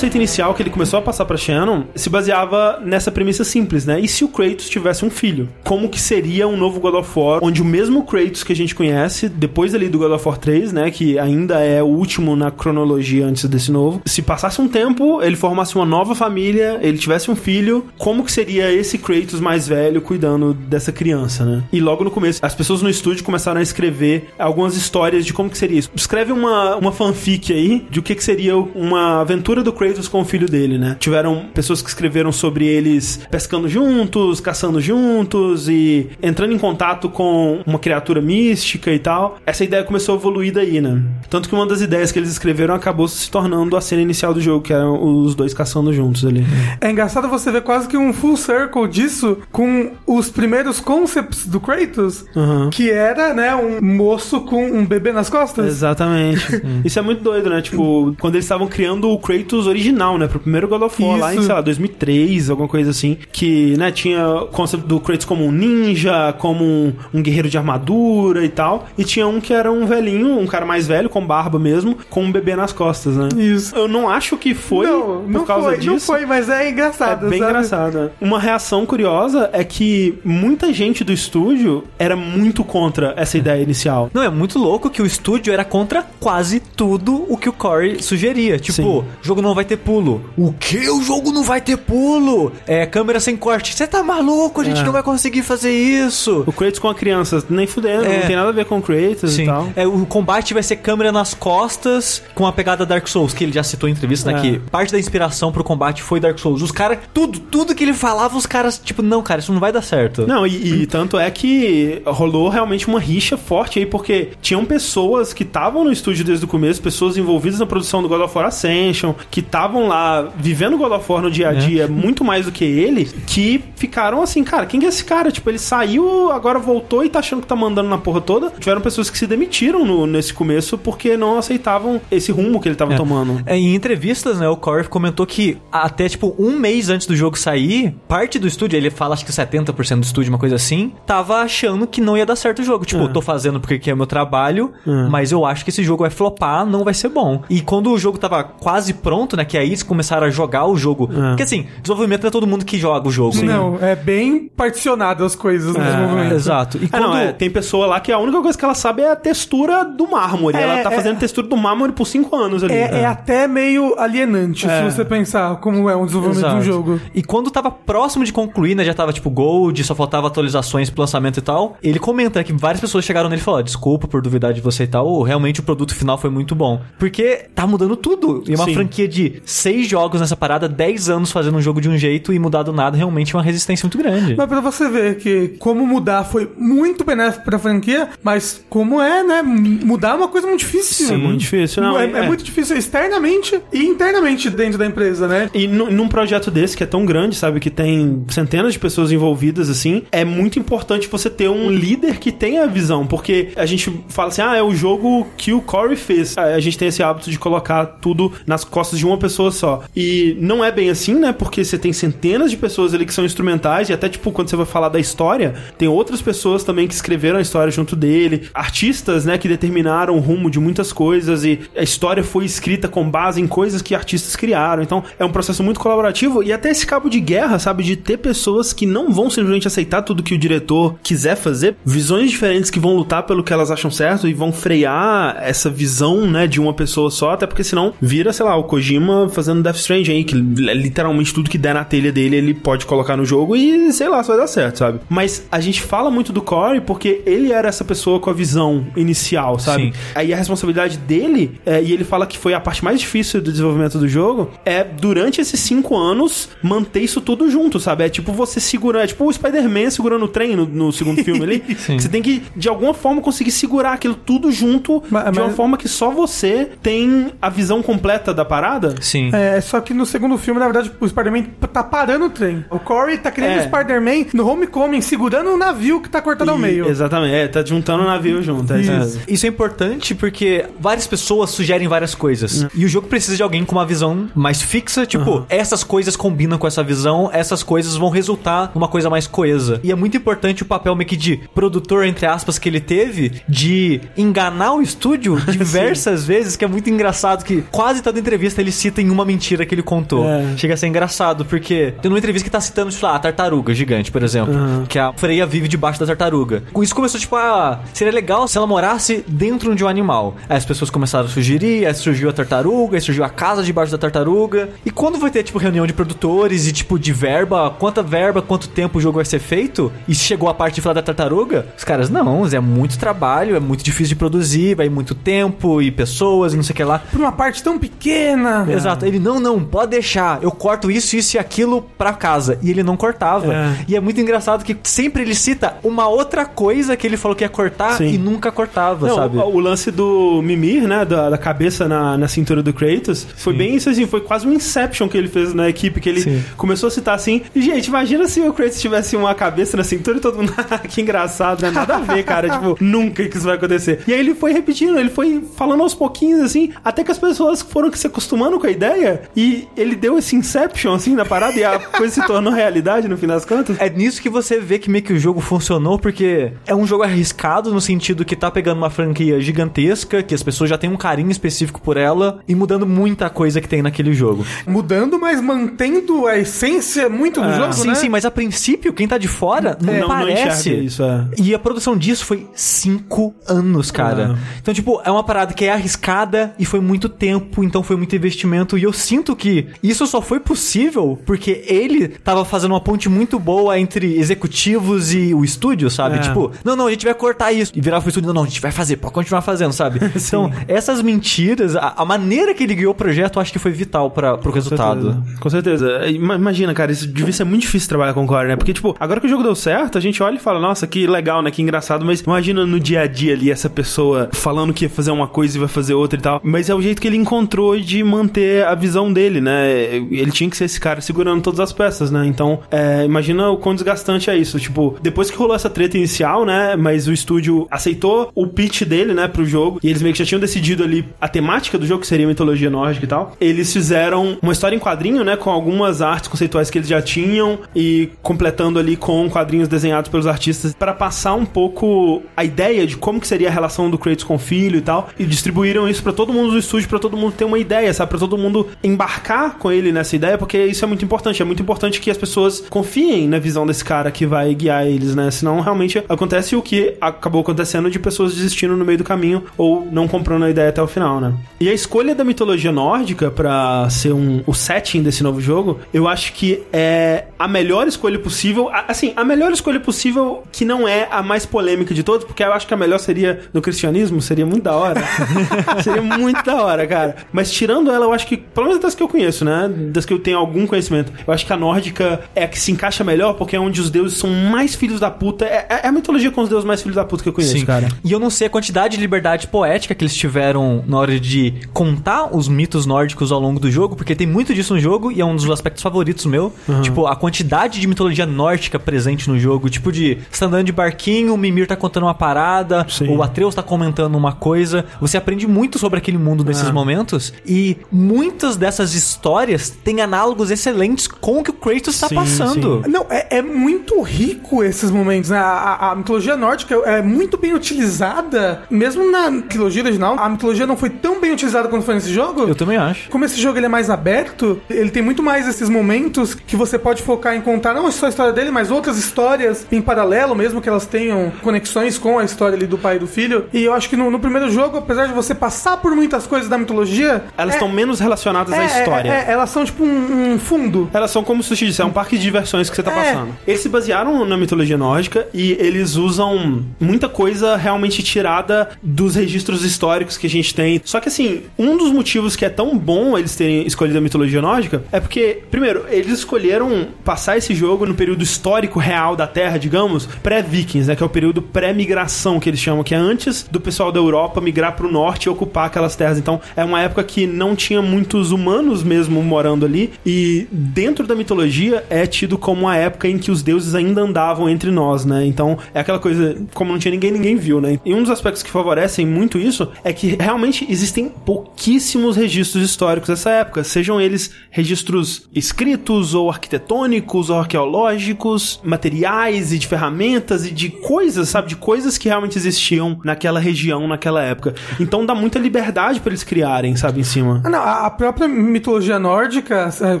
Conceito inicial que ele começou a passar pra Shannon se baseava nessa premissa simples, né? E se o Kratos tivesse um filho? Como que seria um novo God of War, onde o mesmo Kratos que a gente conhece, depois ali do God of War 3, né? Que ainda é o último na cronologia antes desse novo. Se passasse um tempo, ele formasse uma nova família, ele tivesse um filho, como que seria esse Kratos mais velho cuidando dessa criança, né? E logo no começo, as pessoas no estúdio começaram a escrever algumas histórias de como que seria isso. Escreve uma, uma fanfic aí de o que que seria uma aventura do Kratos com o filho dele, né? Tiveram pessoas que escreveram sobre eles pescando juntos, caçando juntos e entrando em contato com uma criatura mística e tal. Essa ideia começou a evoluir daí, né? Tanto que uma das ideias que eles escreveram acabou se tornando a cena inicial do jogo, que eram os dois caçando juntos ali. É engraçado você ver quase que um full circle disso com os primeiros concepts do Kratos, Uhum. que era, né, um moço com um bebê nas costas. Exatamente. Isso é muito doido, né? Tipo, quando eles estavam criando o Kratos original, né? Pro primeiro God of War, lá em, Isso. sei lá, 2003, alguma coisa assim. Que, né, tinha o conceito do Kratos como um ninja, como um, um guerreiro de armadura e tal. E tinha um que era um velhinho, um cara mais velho, com barba mesmo, com um bebê nas costas, né? Isso. Eu não acho que foi não, por não causa foi, disso. não foi, mas é É engraçado, bem sabe? engraçado. Uma reação curiosa é que muita gente do estúdio era muito contra essa ideia inicial. Não, é muito louco que o estúdio era contra quase tudo o que o Corey sugeria. Tipo, Sim. o jogo não vai ter pulo. O que? O jogo não vai ter pulo? É, câmera sem corte. Você tá maluco? A gente É. não vai conseguir fazer isso. O Kratos com a criança, nem fudendo, É. não tem nada a ver com o Kratos Sim. e tal. É, o combate vai ser câmera nas costas com a pegada Dark Souls, que ele já citou em entrevista, né? É. Que parte da inspiração pro combate foi Dark Souls. Os caras, tudo, tudo que ele falava, os caras, tipo, não, cara, isso não vai dar certo. Não, e, e tanto é que rolou realmente uma rixa forte aí, porque tinham pessoas que estavam no estúdio desde o começo, pessoas envolvidas na produção do God of War Ascension, que estavam lá vivendo God of War no dia a dia muito mais do que ele, que ficaram assim, cara, quem que é esse cara? Tipo, ele saiu, agora voltou e tá achando que tá mandando na porra toda. Tiveram pessoas que se demitiram no- nesse começo porque não aceitavam esse rumo que ele tava tomando. É, Em entrevistas, né, o Corey comentou que até, tipo, um mês antes do jogo sair, parte do estúdio, ele fala acho que 70% do estúdio, uma coisa assim, tava achando que não ia dar certo o jogo. Tipo, É. eu tô fazendo porque aqui é meu trabalho, É. mas eu acho que esse jogo vai flopar, não vai ser bom. E quando o jogo tava quase pronto, né, que aí eles começaram a jogar o jogo. É. Porque assim, desenvolvimento não é todo mundo que joga o jogo. né? Não, é bem particionado as coisas nesse É, momento. Exato. E Ah, quando... não, é, tem pessoa lá que a única coisa que ela sabe é a textura do mármore. É, ela tá é. fazendo textura do mármore por cinco anos ali. É, é até meio alienante É. se você pensar como é um desenvolvimento de um Exato. jogo. E quando tava próximo de concluir, né? Já tava tipo Gold, só faltava atualizações pro lançamento e tal. Ele comenta que várias pessoas chegaram nele e falaram: Desculpa por duvidar de você e tal. Realmente o produto final foi muito bom. Porque tá mudando tudo. E é uma Sim. franquia de seis jogos nessa parada, 10 anos fazendo um jogo de um jeito e mudar do nada realmente é uma resistência muito grande. Mas pra você ver que como mudar foi muito benéfico pra franquia, mas como é, né? Mudar é uma coisa muito difícil. É muito difícil, não. é, é muito difícil externamente e internamente dentro da empresa, né? E nu- num projeto desse que é tão grande, sabe, que tem centenas de pessoas envolvidas assim, é muito importante você ter um líder que tenha a visão, porque a gente fala assim: "Ah, é o jogo que o Corey fez". A a gente tem esse hábito de colocar tudo nas costas de uma pessoa só. E não é bem assim, né? Porque você tem centenas de pessoas ali que são instrumentais e até tipo quando você vai falar da história, tem outras pessoas também que escreveram a história junto dele, artistas, né, que determinaram o rumo de muitas coisas e a história foi escrita com base em coisas que artistas criaram. Então, é um processo muito colaborativo e até esse cabo de guerra, sabe, de ter pessoas que não vão simplesmente aceitar tudo que o diretor quiser fazer, visões diferentes que vão lutar pelo que elas acham certo e vão frear essa visão, né, de uma pessoa só, até porque senão vira, sei lá, o Kojima fazendo Death Stranding aí, que é literalmente tudo que der na telha dele ele pode colocar no jogo e sei lá, só vai dar certo, sabe? Mas a gente fala muito do Corey porque ele era essa pessoa com a visão inicial, sabe? Sim. Aí a responsabilidade dele, é, e ele fala que foi a parte mais difícil do desenvolvimento do jogo, é durante esses cinco anos manter isso tudo junto, sabe? É tipo você segurar, é tipo o Spider-Man segurando o trem no, no segundo filme ali. Você tem que, de alguma forma, conseguir segurar aquilo tudo junto Mas- de uma mas- forma que só você tem a visão completa da parada. Sim. É, só que no segundo filme, na verdade, o Spider-Man tá parando o trem. O Corey tá criando É. o Spider-Man no Homecoming, segurando o navio que tá cortado ao E- meio. Exatamente, é, tá juntando o navio junto. É, isso. Isso. Isso é importante porque várias pessoas sugerem várias coisas. E o jogo precisa de alguém com uma visão mais fixa, tipo, essas coisas combinam com essa visão, essas coisas vão resultar numa coisa mais coesa. E é muito importante o papel meio que de produtor, entre aspas, que ele teve, de enganar o estúdio diversas vezes, que é muito engraçado, que quase toda entrevista ele cita em uma mentira que ele contou. É. Chega a ser engraçado, porque tem uma entrevista que tá citando, tipo, ah, a tartaruga gigante, por exemplo, que a Freya vive debaixo da tartaruga. Com isso começou, tipo, ah, seria legal se ela morasse dentro de um animal. Aí as pessoas começaram a sugerir, aí surgiu a tartaruga, aí surgiu a casa debaixo da tartaruga. E quando vai ter, tipo, reunião de produtores e, tipo, de verba, quanta verba, quanto tempo o jogo vai ser feito, e chegou a parte de falar da tartaruga, os caras, não, é muito trabalho, é muito difícil de produzir, vai muito tempo e pessoas e não sei o que lá. Por uma parte tão pequena. Exato. Ele, não, não, pode deixar. Eu corto isso, isso e aquilo pra casa. E ele não cortava. É. E é muito engraçado que sempre ele cita uma outra coisa que ele falou que ia cortar Sim. e nunca cortava, Não, sabe? o, o lance do Mimir, né? Da, da cabeça na, na cintura do Kratos, foi bem isso assim, foi quase um Inception que ele fez na equipe, que ele Sim. começou a citar assim. E, gente, imagina se o Kratos tivesse uma cabeça na cintura e todo mundo. "Ah, que engraçado, né? Nada a ver, cara. tipo, nunca que isso vai acontecer. E aí ele foi repetindo, ele foi falando aos pouquinhos, assim, até que as pessoas foram se acostumando com a ideia e ele deu esse Inception, assim, na parada e a coisa se tornou realidade no fim das contas. É nisso que você vê que meio que o jogo funcionou, porque é um jogo arriscado no sentido que tá pegando uma franquia gigantesca, que as pessoas já têm um carinho específico por ela, e mudando muita coisa que tem naquele jogo. Mudando, mas mantendo a essência muito do Ah, jogo, sim, né? sim, mas a princípio, quem tá de fora não, não, não parece. enxerga isso, é. E a produção disso foi cinco anos, cara. Então, tipo, é uma parada que é arriscada e foi muito tempo, então foi muito investimento. E eu sinto que isso só foi possível porque ele tava fazendo uma ponte muito boa entre executivos e o estúdio, sabe? É. Tipo, não, não, a gente vai cortar isso. E virava pro estúdio, não, não, a gente vai fazer, pode continuar fazendo, sabe? então, essas mentiras, a, a maneira que ele guiou o projeto, eu acho que foi vital para pro resultado. Com certeza. Ima- Imagina, cara, isso devia ser muito difícil trabalhar com o Corey, né? Porque, tipo, agora que o jogo deu certo, a gente olha e fala, nossa, que legal, né? Que engraçado, mas imagina no dia a dia ali essa pessoa falando que ia fazer uma coisa e vai fazer outra e tal. Mas é o jeito que ele encontrou de manter a visão dele, né? Ele tinha que ser esse cara segurando todas as peças, né? Então, é, imagina o quão desgastante é isso. Tipo, depois que rolou essa treta inicial, né? Mas o estúdio aceitou o pitch dele, né, pro jogo, e eles meio que já tinham decidido ali a temática do jogo, que seria mitologia nórdica e tal. Eles fizeram uma história em quadrinho, né, com algumas artes conceituais que eles já tinham e completando ali com quadrinhos desenhados pelos artistas para passar um pouco a ideia de como que seria a relação do Kratos com o filho e tal, e distribuíram isso para todo mundo do estúdio, para todo mundo ter uma ideia, sabe, para todo mundo embarcar com ele nessa ideia, porque isso é muito importante, é muito importante que as pessoas confiem na visão desse cara que vai guiar eles, né? Senão realmente acontece o que acabou acontecendo de pessoas desistindo no meio do caminho ou não comprando a ideia até o final, né? E a escolha da mitologia nórdica pra ser um, o setting desse novo jogo, eu acho que é a melhor escolha possível. Assim, a melhor escolha possível que não é a mais polêmica de todas, porque eu acho que a melhor seria no cristianismo, seria muito da hora. seria muito da hora, cara. Mas tirando ela, eu acho que, pelo menos das que eu conheço, né? Das que eu tenho algum conhecimento, eu acho que a nórdica é a que se encaixa melhor, porque é onde os deuses são mais filhos da puta. É, é a mitologia com os deuses mais filhos da puta que eu conheço, cara. E eu não sei a quantidade de liberdade poética que eles tiveram na hora de contar os mitos nórdicos ao longo do jogo, porque tem muito disso no jogo e é um dos aspectos favoritos meu. Tipo, a quantidade de mitologia nórdica presente no jogo. Tipo, de você tá andando de barquinho, o Mimir tá contando uma parada, Sim. o Atreus tá comentando uma coisa. Você aprende muito sobre aquele mundo nesses É. momentos. E muitas dessas histórias têm análogos excelentes com o que o Kratos tá Sim, passando. Não, é, é muito rico esses momentos, né? A, a- a mitologia nórdica é muito bem utilizada, mesmo na trilogia original. A mitologia não foi tão bem utilizada quanto foi nesse jogo. Eu também acho. Como esse jogo ele é mais aberto, ele tem muito mais esses momentos que você pode focar em contar não só a história dele, mas outras histórias em paralelo, mesmo que elas tenham conexões com a história ali do pai e do filho. E eu acho que no, no primeiro jogo, apesar de você passar por muitas coisas da mitologia, Elas é- estão relacionadas à é, história. é, é, elas são tipo um, um fundo. Elas são como o Sushi disse, é um parque de diversões que você tá É. passando. Eles se basearam na mitologia nórdica e eles usam muita coisa realmente tirada dos registros históricos que a gente tem. Só que assim, um dos motivos que é tão bom eles terem escolhido a mitologia nórdica é porque, primeiro, eles escolheram passar esse jogo no período histórico real da Terra, digamos, pré-vikings, né? Que é o período pré-migração que eles chamam, que é antes do pessoal da Europa migrar pro norte e ocupar aquelas terras. Então, é uma época que não tinha muitos humanos mesmo morando ali e dentro da mitologia é tido como a época em que os deuses ainda andavam entre nós, né? Então, é aquela coisa, como não tinha ninguém, ninguém viu, né? E um dos aspectos que favorecem muito isso é que realmente existem pouquíssimos registros históricos dessa época, sejam eles registros escritos ou arquitetônicos ou arqueológicos, materiais e de ferramentas e de coisas, sabe? De coisas que realmente existiam naquela região, naquela época. Então dá muita liberdade pra eles criarem, sabe, em cima. Ah, não, a própria mitologia nórdica, é,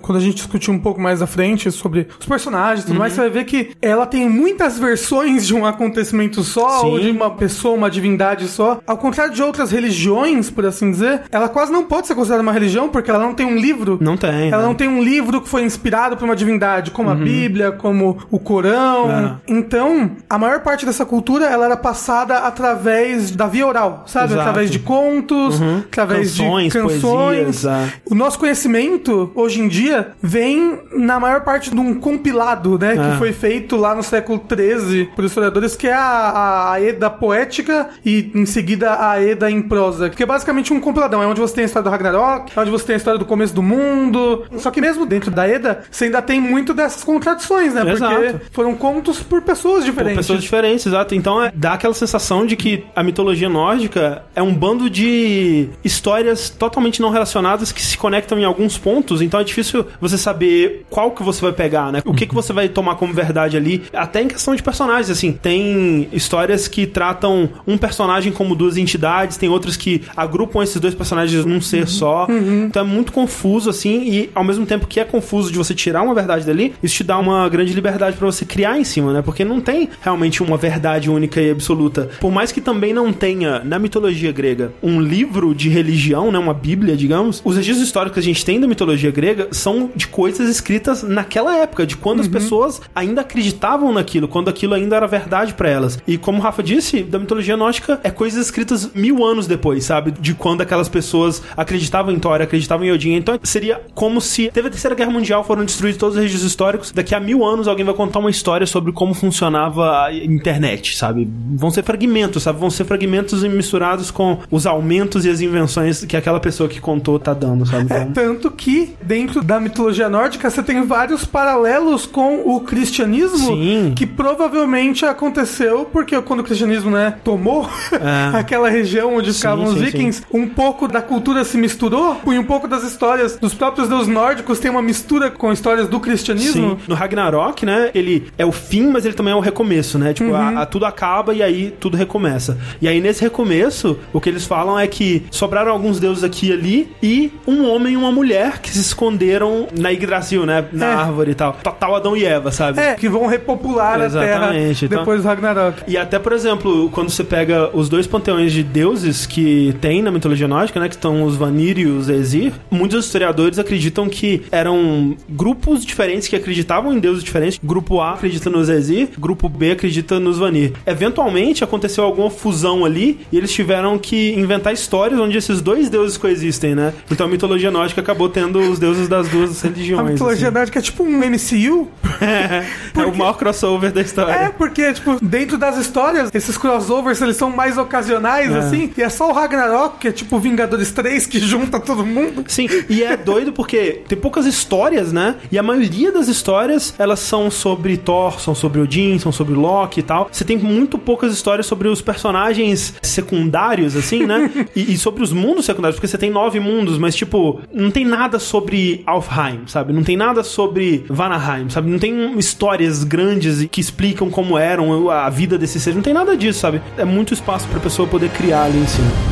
quando a gente discutir um pouco mais à frente sobre os personagens e tudo Uhum. mais, você vai ver que ela tem muitas versões de um acontecimento só, Sim. ou de uma pessoa, uma divindade só. Ao contrário de outras religiões, por assim dizer, ela quase não pode ser considerada uma religião, porque ela não tem um livro. Não tem. Ela né? não tem um livro que foi inspirado por uma divindade, como a Bíblia, como o Corão. É. Então, a maior parte dessa cultura, ela era passada através da via oral, sabe? Exato. Através de contos, através Canções, de canções. É. O nosso conhecimento, hoje em dia, vem na maior parte de um compilado, né? É. Que foi feito lá no século XIII por historiadores, que é a, a Eda poética e, em seguida, a Eda em prosa. Que é basicamente um compiladão. É onde você tem a história do Ragnarok, é onde você tem a história do começo do mundo. Só que mesmo dentro da Eda, você ainda tem muito dessas contradições, né? Porque Exato. foram contos por pessoas Por diferentes. pessoas diferentes, exato. Então é, dá aquela sensação de que a mitologia nórdica é um bando de histórias totalmente não relacionadas que se conectam em alguns pontos. Então é difícil você saber qual que você vai pegar, né? O que, que você vai tomar como verdade ali. Até em questão de personagens, assim. Tem histórias que tratam um personagem como duas entidades, tem outras que agrupam esses dois personagens num ser só. Então é muito confuso, assim, e ao mesmo tempo que é confuso de você tirar uma verdade dali, isso te dá uma grande liberdade pra você criar em cima, né? Porque não tem realmente uma verdade única e absoluta. Por mais que também não tenha, na mitologia grega, um livro de religião, né? Uma bíblia, digamos, os registros históricos que a gente tem da mitologia grega são de coisas escritas naquela época, de quando as pessoas ainda acreditavam naquilo, quando aquilo ainda era verdade pra elas. E como o Rafa disse, da mitologia nórdica é coisas escritas mil anos depois, sabe? De quando aquelas pessoas acreditavam em Thor, acreditavam em Odin. Então seria como se teve a Terceira Guerra Mundial, foram destruídos todos os registros históricos. Daqui a mil anos alguém vai contar uma história sobre como funcionava a internet, sabe? Vão ser fragmentos, sabe? Vão ser fragmentos misturados com os aumentos e as invenções que aquela pessoa que contou tá dando, sabe? É, Então, tanto que, dentro da mitologia nórdica, você tem vários paralelos com o cristianismo, Sim. que provavelmente aconteceu porque quando o cristianismo, né, tomou É. aquela região onde ficavam os sim, vikings, um pouco da cultura se misturou, e um pouco das histórias dos próprios deuses nórdicos tem uma mistura com histórias do cristianismo. Sim. No Ragnarok, né? Ele é o fim, mas ele também é o recomeço, né? Tipo, a- a- tudo acaba e aí tudo recomeça. E aí, nesse recomeço, o que eles falam é que sobraram alguns deuses aqui e ali e um homem e uma mulher que se esconderam na Yggdrasil, né? Na É. árvore e tal. Total Adão e Eva, sabe? É, que vão repopular a Terra Exatamente, então- depois do Ragnarok. E até, por exemplo, quando você pega os dois panteões de deuses que tem na mitologia nórdica, né, que estão os Vanir e os Aesir, muitos historiadores acreditam que eram grupos diferentes que acreditavam em deuses diferentes. Grupo A acredita nos Aesir, grupo B acredita nos Vanir. Eventualmente aconteceu alguma fusão ali e eles tiveram que inventar histórias onde esses dois deuses coexistem existem, né? Então a mitologia nórdica acabou tendo os deuses das duas religiões. A mitologia assim. nórdica é tipo um MCU. É, é o maior crossover da história. É, porque, tipo, dentro das histórias, esses crossovers, eles são mais ocasionais, assim. E é só o Ragnarok, que é tipo Vingadores 3, que junta todo mundo. Sim, e é doido porque tem poucas histórias, né? E a maioria das histórias, elas são sobre Thor, são sobre Odin, são sobre Loki e tal. Você tem muito poucas histórias sobre os personagens secundários, assim, né? e, e sobre os mundos secundários, porque você tem nove mundos, mas, tipo, não tem nada sobre Alfheim, sabe? Não tem nada sobre Vanaheim, sabe? Não tem histórias grandes que explicam como eram a vida desses seres. Não tem nada disso, sabe? É muito espaço pra pessoa poder criar ali em cima.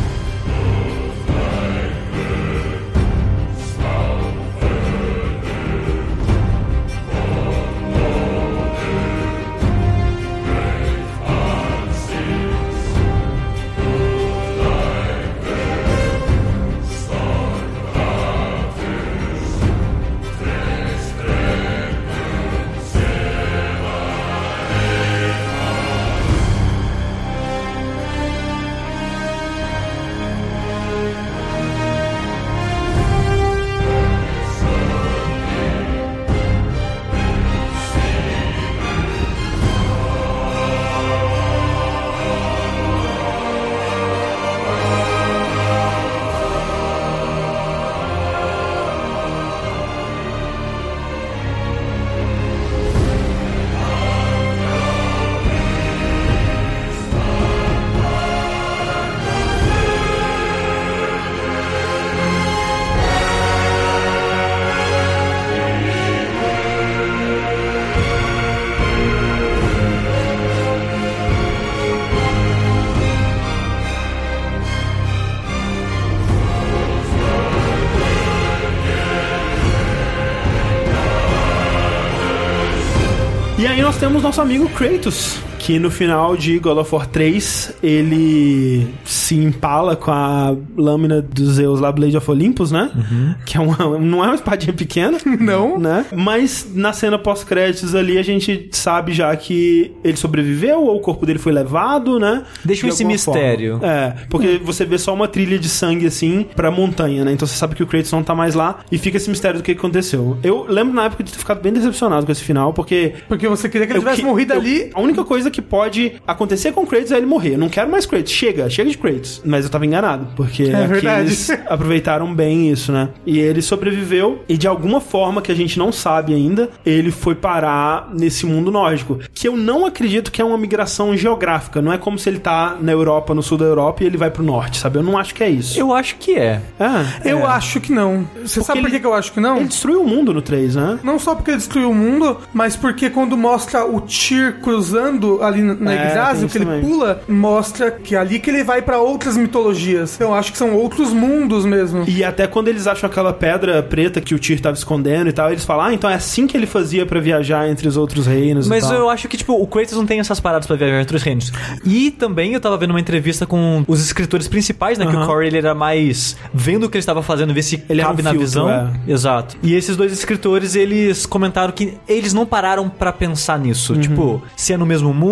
Temos nosso amigo Kratos, que no final de God of War 3, ele se empala com a lâmina dos Zeus lá, Blade of Olympus, né? Que é uma, não é uma espadinha pequena. Não. Né? Mas na cena pós-créditos ali, a gente sabe já que ele sobreviveu ou o corpo dele foi levado, né? Deixa De esse mistério. forma. É, porque você vê só uma trilha de sangue assim pra montanha, né? Então você sabe que o Kratos não tá mais lá e fica esse mistério do que aconteceu. Eu lembro na época de ter ficado bem decepcionado com esse final, porque Porque você queria que ele tivesse que- morrido eu- ali. A única coisa que pode acontecer com o Kratos é ele morrer. Eu não quero mais Kratos. Chega, chega de Kratos. Mas eu tava enganado, porque É aqui verdade. eles aproveitaram bem isso, né? E ele sobreviveu e de alguma forma que a gente não sabe ainda, ele foi parar nesse mundo nórdico. Que eu não acredito que é uma migração geográfica. Não é como se ele tá na Europa, no sul da Europa, e ele vai pro norte, sabe? Eu não acho que é isso. Eu acho que é. Ah, Eu é. acho que não. Você sabe por que eu acho que não? Ele destruiu o mundo no 3, né? Não só porque ele destruiu o mundo, mas porque quando mostra o Tyr cruzando ali na- É, isso que ele também. pula, mostra que é ali que ele vai pra outras mitologias. Então eu acho que são outros mundos mesmo. E até quando eles acham aquela pedra preta que o Tyr tava escondendo e tal, eles falam, ah, então é assim que ele fazia pra viajar entre os outros reinos Mas e tal. eu acho que, tipo, o Kratos não tem essas paradas pra viajar entre os reinos. E também eu tava vendo uma entrevista com os escritores principais, né? Que Aham. o Corey ele era mais vendo o que ele estava fazendo, ver se Ele era cabe um na filtro, visão. é. Exato. E esses dois escritores, eles comentaram que eles não pararam pra pensar nisso. Uhum. Tipo, se é no mesmo mundo,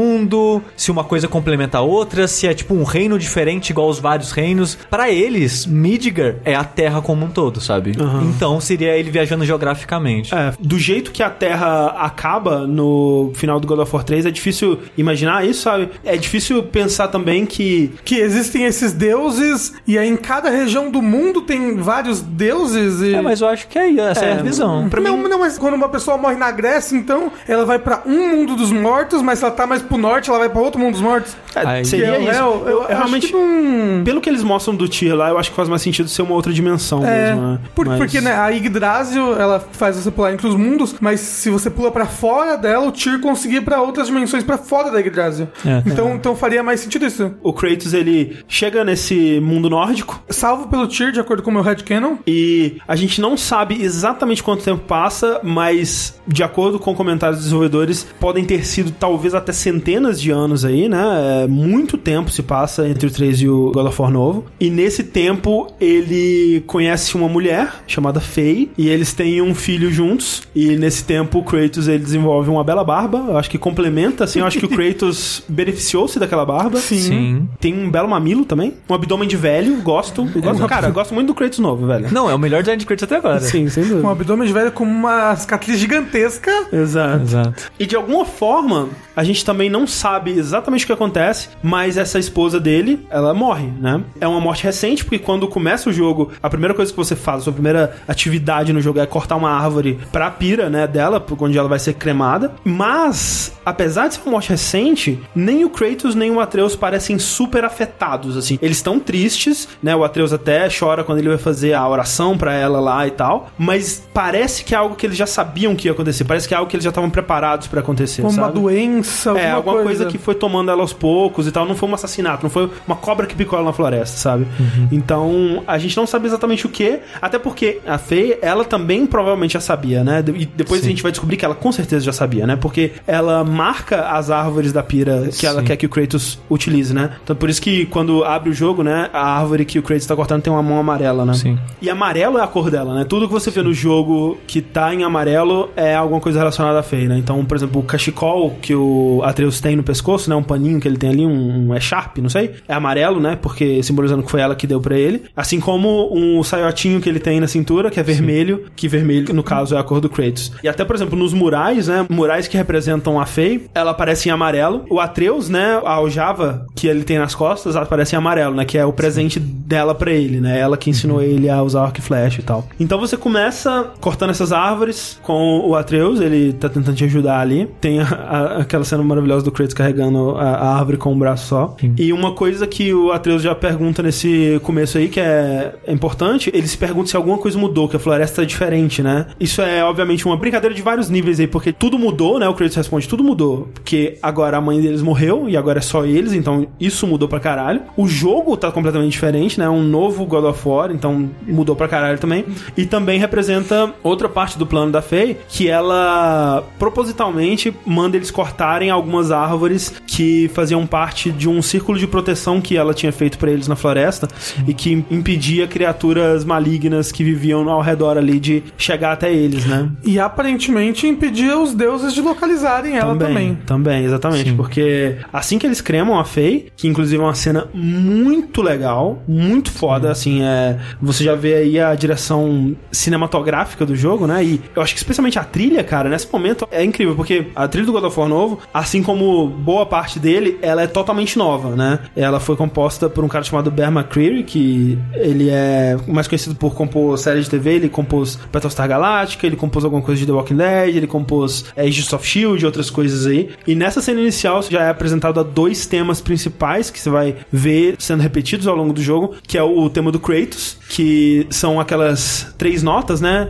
se uma coisa complementa a outra, se é tipo um reino diferente igual os vários reinos. Pra eles, Midgar é a Terra como um todo, sabe? Então seria ele viajando geograficamente. É, do jeito que a Terra acaba no final do God of War 3, é difícil imaginar isso, sabe? É difícil pensar também que. Que existem esses deuses, e aí em cada região do mundo tem vários deuses e. É, mas eu acho que é essa é, É, a visão. pra não, mim- não, mas quando uma pessoa morre na Grécia, então ela vai pra um mundo dos mortos, mas ela tá mais pro norte, ela vai pra outro mundo dos mortos. É, seria é- isso. é, eu, eu acho realmente. que não... Pelo que eles mostram do Tyr lá, eu acho que faz mais sentido ser uma outra dimensão É, mesmo, né? por- Mas- porque né, a Yggdrasil, ela faz você pular entre os mundos, mas se você pula pra fora dela, o Tyr conseguir ir pra outras dimensões pra fora da Yggdrasil. É. Então, então faria mais sentido isso. O Kratos, ele chega nesse mundo nórdico Salvo pelo Tyr, de acordo com o meu headcanon. e a gente não sabe exatamente quanto tempo passa, mas de acordo com comentários dos desenvolvedores, podem ter sido talvez até centenas de anos aí, né? É, muito tempo se passa entre o 3 e o God of War novo. E nesse tempo ele conhece uma mulher chamada Faye e eles têm um filho juntos. E nesse tempo o Kratos ele desenvolve uma bela barba. Eu acho que complementa, assim. Eu acho que o Kratos beneficiou-se daquela barba. Sim. Tem um belo mamilo também. Um abdômen de velho, gosto. Eu gosto cara, eu gosto muito do Kratos novo, velho. Não, é o melhor design de Kratos até agora. Sim, sem Um dúvida. abdômen de velho com uma cicatriz gigantesca. Exato. Exato. E de alguma forma, a gente também não sabe exatamente o que acontece, mas essa esposa dele, ela morre, né? É uma morte recente, porque quando começa o jogo, a primeira coisa que você faz, a sua primeira atividade no jogo é cortar uma árvore pra pira, né, dela, onde ela vai ser cremada. Mas, apesar de ser uma morte recente, nem o Kratos nem o Atreus parecem super afetados, assim. Eles estão tristes, né? O Atreus até chora quando ele vai fazer a oração pra ela lá e tal, mas parece que é algo que eles já sabiam que ia acontecer, parece que é algo que eles já estavam preparados pra acontecer, Como uma sabe? doença, alguma, É, alguma coisa. que foi tomando ela aos poucos e tal. Não foi um assassinato, não foi uma cobra que picou ela na floresta, sabe? Então, a gente não sabe exatamente o que. Até porque a Fei, ela também provavelmente já sabia, né? E depois a gente vai descobrir que ela com certeza já sabia, né? Porque ela marca as árvores da pira que ela Sim. quer que o Kratos utilize, né? Então, por isso que quando abre o jogo, né? A árvore que o Kratos tá cortando tem uma mão amarela, né? Sim. E amarelo é a cor dela, né? Tudo que você vê no jogo que tá em amarelo é alguma coisa relacionada à Fei, né? Então, por exemplo, o cachecol que o Atreus tem no pescoço, né? Um paninho que ele tem ali, um, um é Sharp, não sei. É amarelo, né? Porque simbolizando que foi ela que deu pra ele. Assim como um saiotinho que ele tem na cintura, que é vermelho, que vermelho, no caso, é a cor do Kratos. E até, por exemplo, nos murais, né? Murais que representam a Fei, ela aparece em amarelo. O Atreus, né? A aljava que ele tem nas costas, aparece em amarelo, né? Que é o presente dela pra ele, né? Ela que ensinou ele a usar arco e flecha e tal. Então você começa cortando essas árvores com o Atreus, ele tá tentando te ajudar ali. Tem a- a- aquela cena maravilhosa do Kratos carregando a, a árvore com um braço só. E uma coisa que o Atreus já pergunta nesse começo aí, que é, é importante, ele se pergunta se alguma coisa mudou, que a floresta é diferente, né? Isso é, obviamente, uma brincadeira de vários níveis aí, porque tudo mudou, né? O Kratos responde, tudo mudou. Porque agora a mãe deles morreu e agora é só eles, então isso mudou pra caralho. O jogo tá completamente diferente, né? Um novo God of War, então mudou pra caralho também. E também representa outra parte do plano da Faye, que ela propositalmente manda eles cortarem algumas árvores que faziam parte de um círculo de proteção que ela tinha feito pra eles na floresta e que impedia criaturas malignas que viviam ao redor ali de chegar até eles, né? E aparentemente impedia os deuses de localizarem ela também. Também, exatamente. Sim. Porque assim que eles cremam a Faye, que inclusive é uma cena muito legal, muito foda, assim, é. Você já vê aí a direção cinematográfica do jogo, né? E eu acho que especialmente a trilha, cara, nesse momento é incrível, porque a trilha do God of War novo, assim como boa parte dele, ela é totalmente nova, né? Ela foi composta por um cara chamado Bear McCreary, que ele é mais conhecido por compor séries de TV, ele compôs Battlestar Galactica, ele compôs alguma coisa de The Walking Dead, ele compôs Agents of S.H.I.E.L.D. e outras coisas aí. E nessa cena inicial já é apresentado a dois temas principais que você vai ver sendo repetidos ao longo do jogo, que é o tema do Kratos, que são aquelas três notas, né?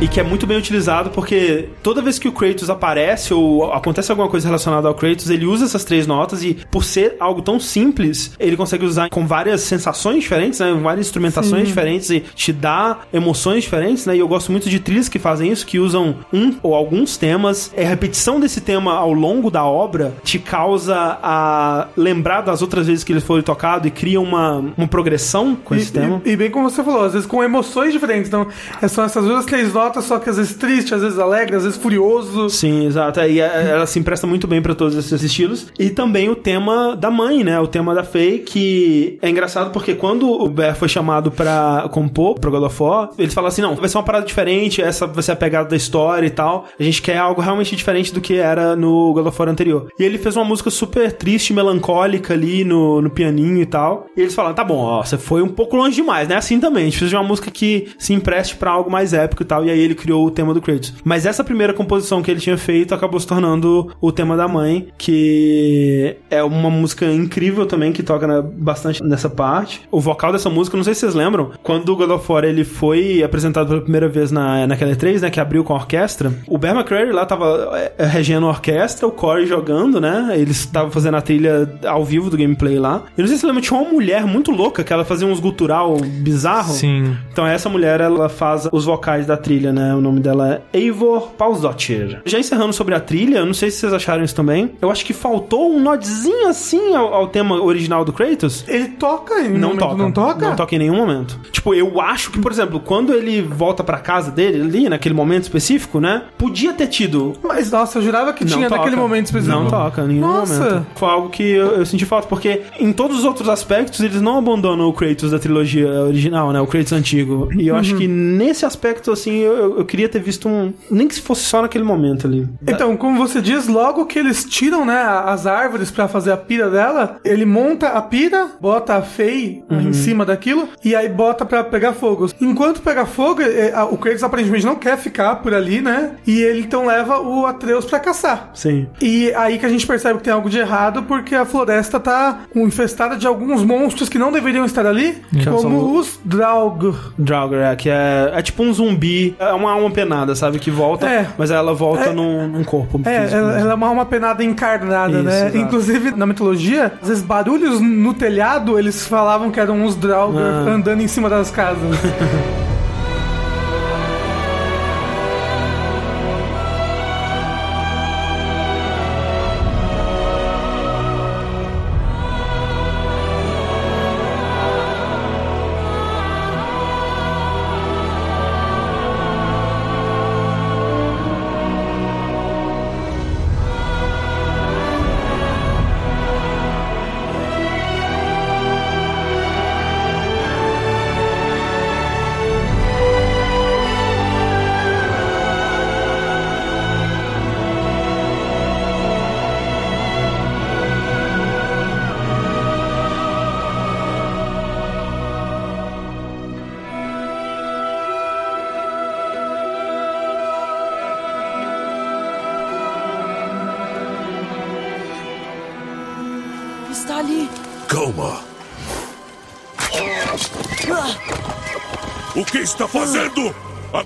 E que é muito bem utilizado porque toda vez que o Kratos aparece ou acontece alguma coisa relacionada ao Kratos, ele usa essas três notas e por ser algo tão simples, ele consegue usar com várias sensações diferentes, né? Várias instrumentações diferentes e te dá emoções diferentes, né? E eu gosto muito de trilhas que fazem isso, que usam um ou alguns temas. É a repetição desse tema ao longo da obra te causa a lembrar das outras vezes que ele foi tocado e cria uma, uma progressão com esse E, tema. e- e bem como você falou, às vezes com emoções diferentes. Então, são essas duas, três notas, só que às vezes triste, às vezes alegre, às vezes furioso. Sim, exato. E é- ela se empresta muito bem pra todos esses estilos. E também o tema da mãe, né? O tema da Faye, que é engraçado porque quando o Bear foi chamado pra compor pro God of War, eles falam assim: não, vai ser uma parada diferente, essa vai ser a pegada da história e tal. A gente quer algo realmente diferente do que era no God of War anterior. E ele fez uma música super triste, melancólica ali no, no pianinho e tal. E eles falaram: tá bom, ó, você foi um pouco longe demais, né? Assim também. A gente precisa de uma música que se empreste pra algo mais épico e tal. E aí ele criou o tema do Kratos. Mas essa primeira composição que ele tinha feito acabou se tornando o tema da mãe, que é uma música incrível também, que toca na- bastante nessa parte. O vocal dessa música, não sei se vocês lembram, quando o God of War ele foi apresentado pela primeira vez na, naquela E3, né, que abriu com a orquestra, o Bear McCreary lá tava é, regendo a orquestra, o Corey jogando, né, eles estavam fazendo a trilha ao vivo do gameplay lá. Eu não sei se lembra, tinha uma mulher muito louca que ela fazia uns gutural bizarro. Sim. Então essa mulher, ela faz os vocais da trilha, né? O nome dela é Eivor Pausdottir. Já encerrando sobre a trilha, não sei se vocês acharam isso também. Eu acho que faltou um nodzinho assim ao, ao tema original do Kratos. Ele toca em Não toca. Não toca? Não toca em nenhum momento. Tipo, eu acho que, por exemplo, quando ele volta pra casa dele, ali, naquele momento específico, né? Podia ter tido. Mas, nossa, eu jurava que Não tinha toca. naquele momento específico. Não toca, em nenhum Nossa. momento. Foi algo que eu, eu senti falta, porque em todos os outros aspectos eles não abandonam o Kratos da trilogia original, né? O Kratos antigo. E eu acho Uhum. que nesse aspecto, assim, eu- eu queria ter visto um. Nem que se fosse só naquele momento ali. Então, como você diz, logo que eles tiram, né, as árvores pra fazer a pira dela, ele monta a pira, bota a Fei Uhum. em cima daquilo e aí bota pra pegar fogo. Enquanto pega fogo, é, o Kratos aparentemente não quer ficar por ali, né? E ele então leva o Atreus pra caçar. Sim. E aí que a gente percebe que tem algo de errado, porque a floresta tá infestada de alguns monstros que não deveriam estar ali, como são- os Draug. Draugr, é, que é, é tipo um zumbi, é uma alma penada, sabe? Que volta, É. mas ela volta É. num, num corpo. É, físico ela, mesmo. ela é uma alma penada encarnada, Isso, né? exato. Inclusive, na mitologia, às vezes barulhos no telhado, eles falavam que eram os Draugr Ah. andando em cima das casas.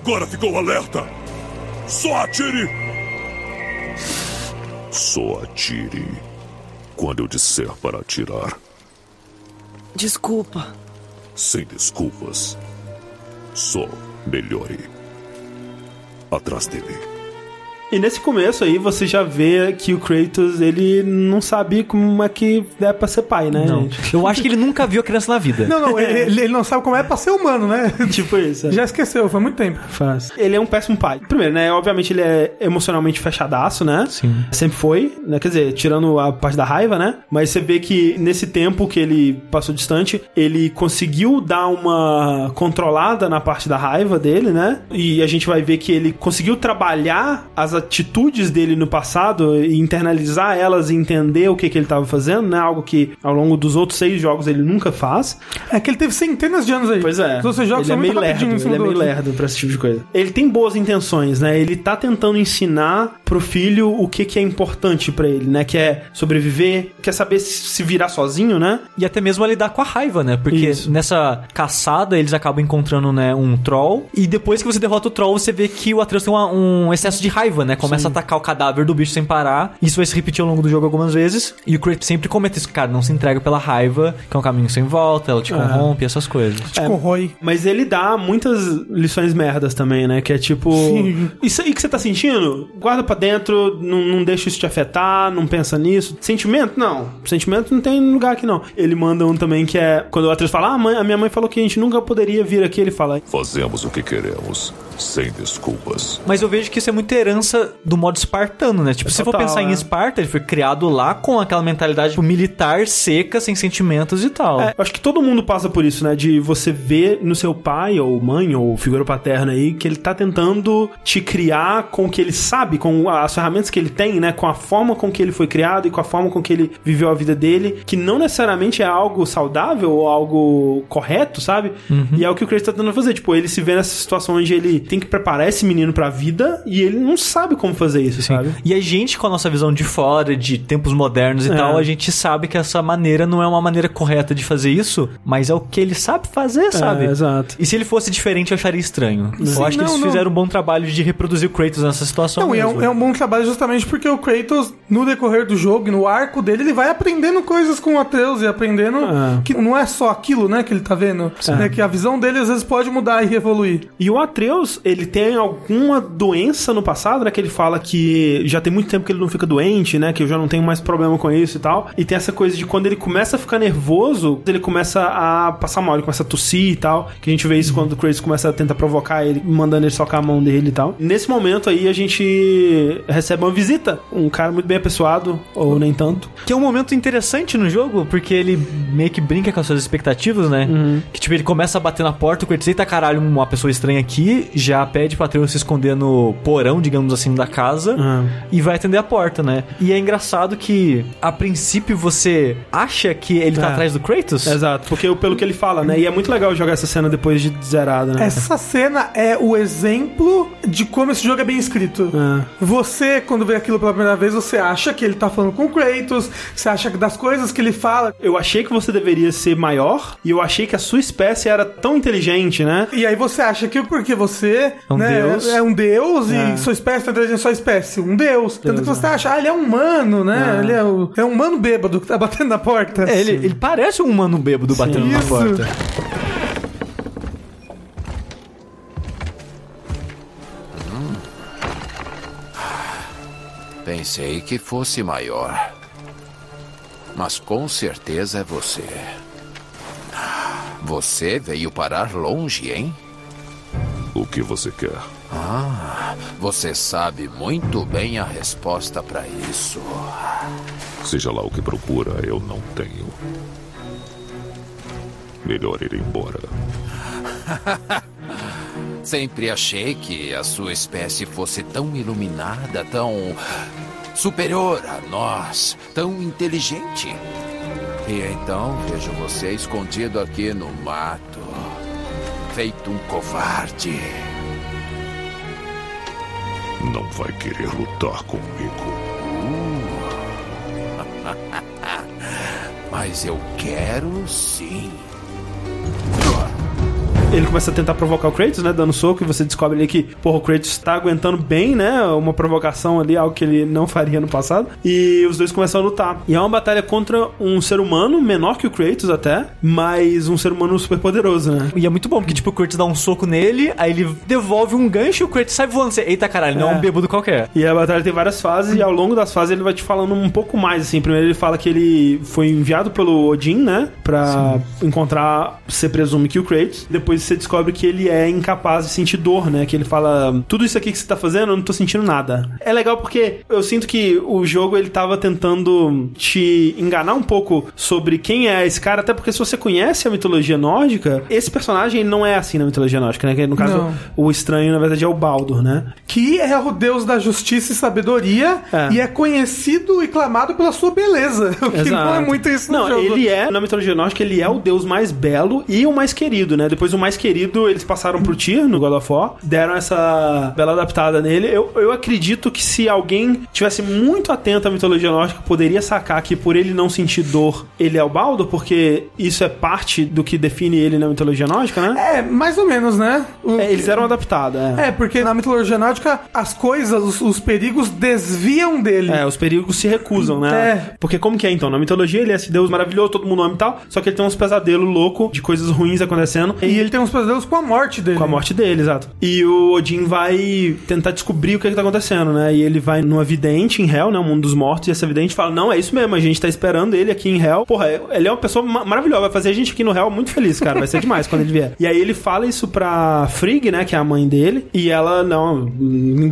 Agora ficou alerta. Só atire. Só atire quando eu disser para atirar. Desculpa. Sem desculpas. Só melhore. Atrás dele. E nesse começo aí você já vê que o Kratos, ele não sabe como é que é pra ser pai, né, Não. gente? Eu acho que ele nunca viu a criança na vida. não, não, ele, ele não sabe como é pra ser humano, né? Tipo isso. é. Já esqueceu, foi muito tempo. Faz. Ele é um péssimo pai. Primeiro, né? Obviamente ele é emocionalmente fechadaço, né? Sim. Sempre foi, né? Quer dizer, tirando a parte da raiva, né? Mas você vê que nesse tempo que ele passou distante, ele conseguiu dar uma controlada na parte da raiva dele, né? E a gente vai ver que ele conseguiu trabalhar as atitudes dele no passado e internalizar elas e entender o que, que ele estava fazendo, né? Algo que ao longo dos outros seis jogos ele nunca faz. É que ele teve centenas de anos aí. Pois é. Os outros jogos ele é meio lerdo, ele é meio lerdo pra esse tipo de coisa. Ele tem boas intenções, né? Ele tá tentando ensinar pro filho o que que é importante pra ele, né? Que é sobreviver, quer saber se se virar sozinho, né? E até mesmo a lidar com a raiva, né? Porque Isso. nessa caçada eles acabam encontrando, né, um troll. E depois que você derrota o troll, você vê que o Atreus tem uma- um excesso de raiva, né? Começa a atacar o cadáver do bicho sem parar. Isso vai se repetir ao longo do jogo algumas vezes. E o Kratos sempre comenta isso, cara, não se entrega pela raiva, que é um caminho sem volta, ela te corrompe, essas coisas. Te corrói. Mas ele dá muitas lições merdas também, né? Que é tipo. Sim. Isso aí que você tá sentindo, guarda pra dentro, não, não deixa isso te afetar, não pensa nisso. Sentimento? Não. Sentimento não tem lugar aqui, não. Ele manda um também que é. Quando o Atreus fala, ah, mãe, a minha mãe falou que a gente nunca poderia vir aqui, ele fala. Fazemos o que queremos, sem desculpas. Mas eu vejo que isso é muita herança do modo espartano, né? Tipo, se você for Total, pensar em é. Esparta, ele foi criado lá com aquela mentalidade tipo, militar seca, sem sentimentos e tal. É, eu acho que todo mundo passa por isso, né? De você ver no seu pai, ou mãe, ou figura paterna aí, que ele tá tentando te criar com o que ele sabe, com as ferramentas que ele tem, né? Com a forma com que ele foi criado e com a forma com que ele viveu a vida dele, que não necessariamente é algo saudável ou algo correto, sabe? E é o que o Chris tá tentando fazer. Tipo, ele se vê nessa situação onde ele tem que preparar esse menino pra vida e ele não sabe como fazer isso, sabe? E a gente, com a nossa visão de fora, de tempos modernos e É. tal, a gente sabe que essa maneira não é uma maneira correta de fazer isso, mas é o que ele sabe fazer, sabe? É, exato. E se ele fosse diferente, eu acharia estranho. Sim, eu acho que não, eles não. fizeram um bom trabalho de reproduzir o Kratos nessa situação. Não, e é um, é um bom trabalho justamente porque o Kratos, no decorrer do jogo, e no arco dele, ele vai aprendendo coisas com o Atreus e aprendendo É. que não é só aquilo, né, que ele tá vendo. Né, que a visão dele às vezes pode mudar e evoluir. E o Atreus, ele tem alguma doença no passado, né? Que ele fala que já tem muito tempo que ele não fica doente, né? Que eu já não tenho mais problema com isso e tal. E tem essa coisa de quando ele começa a ficar nervoso, ele começa a passar mal, ele começa a tossir e tal. Que a gente vê isso quando o Kratos começa a tentar provocar ele, mandando ele socar a mão dele e tal. Nesse momento aí, a gente recebe uma visita. Um cara muito bem apessoado, ou nem tanto. Que é um momento interessante no jogo, porque ele meio que brinca com as suas expectativas, né? Uhum. Que tipo, ele começa a bater na porta, o Kratos, eita caralho, uma pessoa estranha aqui, já pede pro Atreus se esconder no porão, digamos assim, da casa, Ah. e vai atender a porta, né? E é engraçado que, a princípio, você acha que ele tá É. atrás do Kratos? Exato, porque pelo que ele fala, né? E é muito legal jogar essa cena depois de zerada, né? Essa cena é o exemplo de como esse jogo é bem escrito. É. Você, quando vê aquilo pela primeira vez, você acha que ele tá falando com o Kratos, você acha que das coisas que ele fala. Eu achei que você deveria ser maior e eu achei que a sua espécie era tão inteligente, né? E aí você acha que porque você É um né, deus. é um deus É. e sua espécie tá inteligente sua espécie, um deus. Tanto que Deus, você acha, ah, ele é um humano, né? É. Ele é, o- é um humano bêbado que tá batendo na porta. É, ele, ele parece um humano bêbado batendo na Isso. porta. Pensei que fosse maior. Mas com certeza é você. Você veio parar longe, hein? O que você quer? Você sabe muito bem a resposta para isso. Seja lá o que procura, eu não tenho. Melhor ir embora. Sempre achei que a sua espécie fosse tão iluminada, tão superior a nós, tão inteligente. E então vejo você escondido aqui no mato, feito um covarde. Não vai querer lutar comigo. Mas eu quero sim. Ele começa a tentar provocar o Kratos, né? Dando soco, e você descobre ali que, porra, o Kratos tá aguentando bem, né? Uma provocação ali, algo que ele não faria no passado. E os dois começam a lutar. E é uma batalha contra um ser humano, menor que o Kratos até, mas um ser humano super poderoso, né? E é muito bom, porque tipo, o Kratos dá um soco nele, aí ele devolve um gancho e o Kratos sai voando. Você, Eita caralho, não é É. um bêbado qualquer. E a batalha tem várias fases, e ao longo das fases ele vai te falando um pouco mais, assim. Primeiro ele fala que ele foi enviado pelo Odin, né? Pra encontrar, você presume que o Kratos. Depois você descobre que ele é incapaz de sentir dor, né? Que ele fala, tudo isso aqui que você tá fazendo, eu não tô sentindo nada. É legal porque eu sinto que o jogo, ele tava tentando te enganar um pouco sobre quem é esse cara, até porque se você conhece a mitologia nórdica, esse personagem não é assim na mitologia nórdica, né? Que no caso, Não. o estranho, na verdade, é o Baldur, né? Que é o deus da justiça e sabedoria É. e é conhecido e clamado pela sua beleza. O que não é Exato. muito isso Não, no jogo. ele é, na mitologia nórdica, ele é o deus mais belo e o mais querido, né? Depois o mais querido, eles passaram pro Tyr no God of War, deram essa bela adaptada nele. Eu, eu acredito que se alguém tivesse muito atento à mitologia nórdica, poderia sacar que por ele não sentir dor, ele é o Baldo, porque isso é parte do que define ele na mitologia nórdica, né? É, mais ou menos, né? O- É, eles eram adaptados, é. É, porque na mitologia nórdica as coisas, os, os perigos desviam dele. É, os perigos se recusam, né? É. Porque como que é então? Na mitologia ele é esse deus maravilhoso, todo mundo ama e tal, só que ele tem uns pesadelos loucos de coisas ruins acontecendo. E ele tem uns pesadelos com a morte dele. Com a morte dele, exato. E o Odin vai tentar descobrir o que, é que tá acontecendo, né? E ele vai numa vidente em Hell, né? O mundo dos mortos, e essa vidente fala: Não, é isso mesmo, a gente tá esperando ele aqui em Hell. Porra, ele é uma pessoa ma- maravilhosa, vai fazer a gente aqui no Hell muito feliz, cara. Vai ser demais quando ele vier. E aí ele fala isso pra Frigg, né? Que é a mãe dele. E ela, não,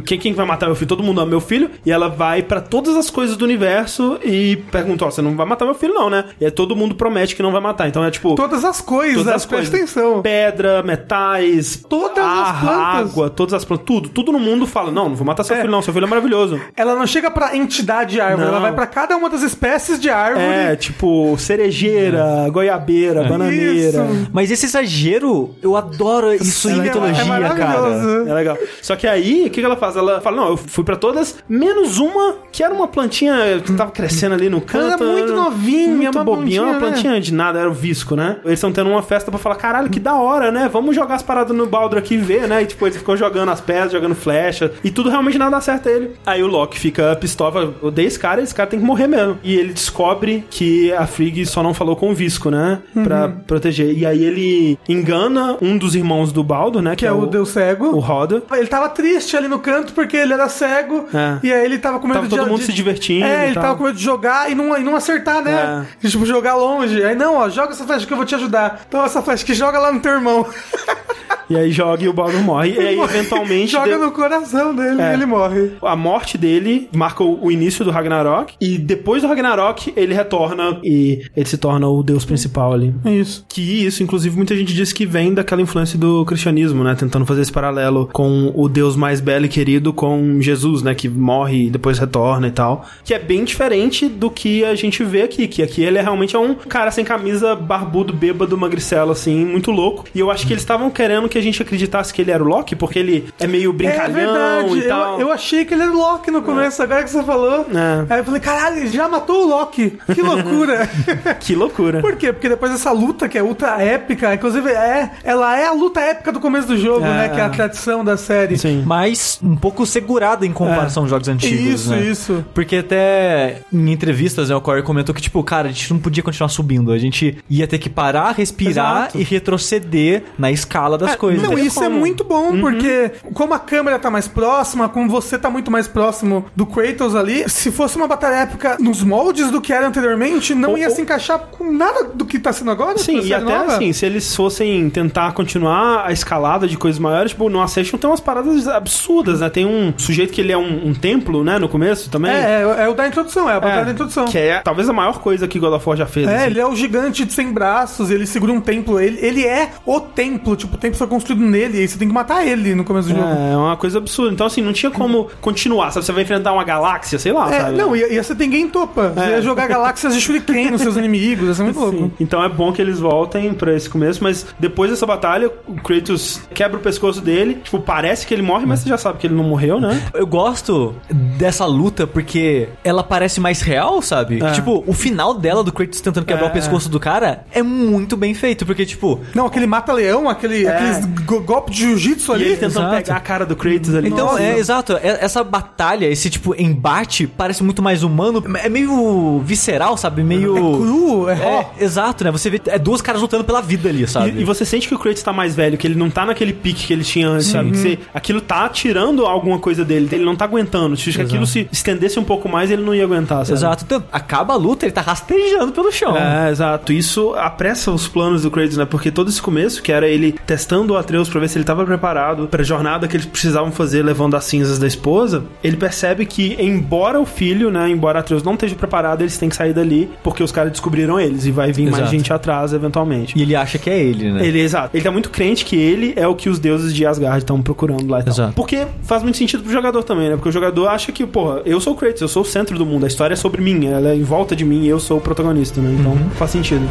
quem, quem vai matar meu filho? Todo mundo ama meu filho. E ela vai pra todas as coisas do universo e pergunta: Ó, você não vai matar meu filho, não, né? E aí todo mundo promete que não vai matar. Então é tipo. Todas as coisas, Todas né? as coisas. atenção. pedra, metais, Todas as plantas. água, todas as plantas, tudo. Tudo no mundo fala, não, não vou matar seu É. filho não, seu filho é maravilhoso. Ela não chega pra entidade árvore, Não. ela vai pra cada uma das espécies de árvore. É, tipo, cerejeira, goiabeira, bananeira. Isso. Mas esse exagero, eu adoro isso em É, mitologia, é cara. maravilhoso. É legal. Só que aí, o que ela faz? Ela fala, não, eu fui pra todas, menos uma, que era uma plantinha que tava crescendo ali no canto. era muito novinha, muito uma bobinha, uma plantinha, né? plantinha de nada, era o visco, né? Eles estão tendo uma festa pra falar, caralho, que da hora, né? Vamos jogar as paradas no Baldur aqui e ver, né? E tipo, eles ficam jogando as pedras, jogando flecha, e tudo realmente nada dá certo a ele. Aí o Loki fica pistola, odeia esse cara, esse cara tem que morrer mesmo. E ele descobre que a Frigg só não falou com o visco, né? Pra Uhum. proteger. E aí ele engana um dos irmãos do Baldur, né? Que é o Deus Cego. o Roda. Ele tava triste ali no canto porque ele era cego. É. E aí ele tava com medo Tava de. todo mundo de- se divertindo É, e ele tava com medo de jogar e não, e não acertar, né? É. Tipo, jogar longe. Aí, não, ó, joga essa flecha que eu vou te ajudar. Então, essa flecha que joga lá no teu irmão mão. E aí joga e o Baldur morre. E aí, eventualmente. joga de- no coração dele É. e ele morre. A morte dele marca o início do Ragnarok. E depois do Ragnarok, ele retorna e ele se torna o deus principal ali. Isso. Que isso, inclusive, muita gente diz que vem daquela influência do cristianismo, né? Tentando fazer esse paralelo com o Deus mais belo e querido com Jesus, né? Que morre e depois retorna e tal. Que é bem diferente do que a gente vê aqui. Que aqui ele é realmente é um cara sem camisa, barbudo, bêbado, magricelo, assim, muito louco. E eu acho que eles estavam querendo que a gente acreditasse que ele era o Loki, porque ele é meio É brincalhão verdade. e tal. Eu, eu achei que ele era o Loki no começo, agora que você falou. É. Aí eu falei, caralho, ele já matou o Loki. Que loucura. Que loucura. Por quê? Porque depois dessa luta, que é ultra épica, inclusive é, ela é a luta épica do começo do jogo, É, né? Que é a é. tradição da série. Sim. Mas um pouco segurada em comparação aos jogos antigos, Isso, né? isso. Porque até em entrevistas, né, o Corey comentou que, tipo, cara, a gente não podia continuar subindo. A gente ia ter que parar, respirar Exato. e retroceder na escala das coisas. Não, Né? isso é muito bom, porque como a câmera tá mais próxima, como você tá muito mais próximo do Kratos ali, se fosse uma batalha épica nos moldes do que era anteriormente, não Ou- ia ou- se encaixar com nada do que tá sendo agora. Sim, e até nova. assim, se eles fossem tentar continuar a escalada de coisas maiores, tipo, no Ascension tem umas paradas absurdas, né? Tem um sujeito que ele é um, um templo, né, no começo também. É, é, é o da introdução, é a batalha É, da introdução. Que é talvez a maior coisa que God of War já fez. É, assim. ele é o gigante de 100 braços, ele segura um templo, ele, ele é o templo, tipo, o templo foi construído nele, e aí você tem que matar ele no começo do jogo. É, é uma coisa absurda. Então, assim, não tinha como continuar, sabe? Você vai enfrentar uma galáxia, sei lá, É, sabe? não, ia, ia ser ninguém topa. Você É. ia jogar galáxias de shuriken nos seus inimigos, ia ser muito louco. Sim. Então é bom que eles voltem pra esse começo, mas depois dessa batalha, o Kratos quebra o pescoço dele. Tipo, parece que ele morre, mas você já sabe que ele não morreu, né? Eu gosto dessa luta porque ela parece mais real, sabe? É. Tipo, o final dela do Kratos tentando quebrar É. o pescoço do cara é muito bem feito, porque, tipo, Não, aquele mata-leão, aquele, aqueles go- golpes de jiu-jitsu É. E ali. ele tentando Exato. pegar a cara do Kratos ali. Então, Nossa. é, exato. É- Essa batalha, esse tipo embate, parece muito mais humano. É meio visceral, sabe? Meio. Cru, é É, exato, né? Você vê. É duas caras lutando pela vida ali, sabe? E, e você sente que o Kratos tá mais velho, que ele não tá naquele pique que ele tinha antes, sabe? Que você- aquilo tá tirando alguma coisa dele, ele não tá aguentando. Se aquilo se estendesse um pouco mais, ele não ia aguentar, sabe? Exato. Então, acaba a luta, ele tá rastejando pelo chão. É, exato. Isso apressa os planos do Kratos, né? Porque todo esse começo, que era ele testando o Atreus pra ver se ele tava preparado pra jornada que eles precisavam fazer levando as cinzas da esposa, ele percebe que, embora o filho, né, embora Atreus não esteja preparado, eles têm que sair dali porque os caras descobriram eles e vai vir mais Exato. gente atrás eventualmente. E ele acha que é ele, né? Ele, exato. Ele tá muito crente que ele é o que os deuses de Asgard estão procurando lá e tal. Exato. Porque faz muito sentido pro jogador também, né? Porque o jogador acha que, porra, eu sou o Kratos, eu sou o centro do mundo, a história é sobre mim, ela é em volta de mim e eu sou o protagonista, né? Então faz sentido.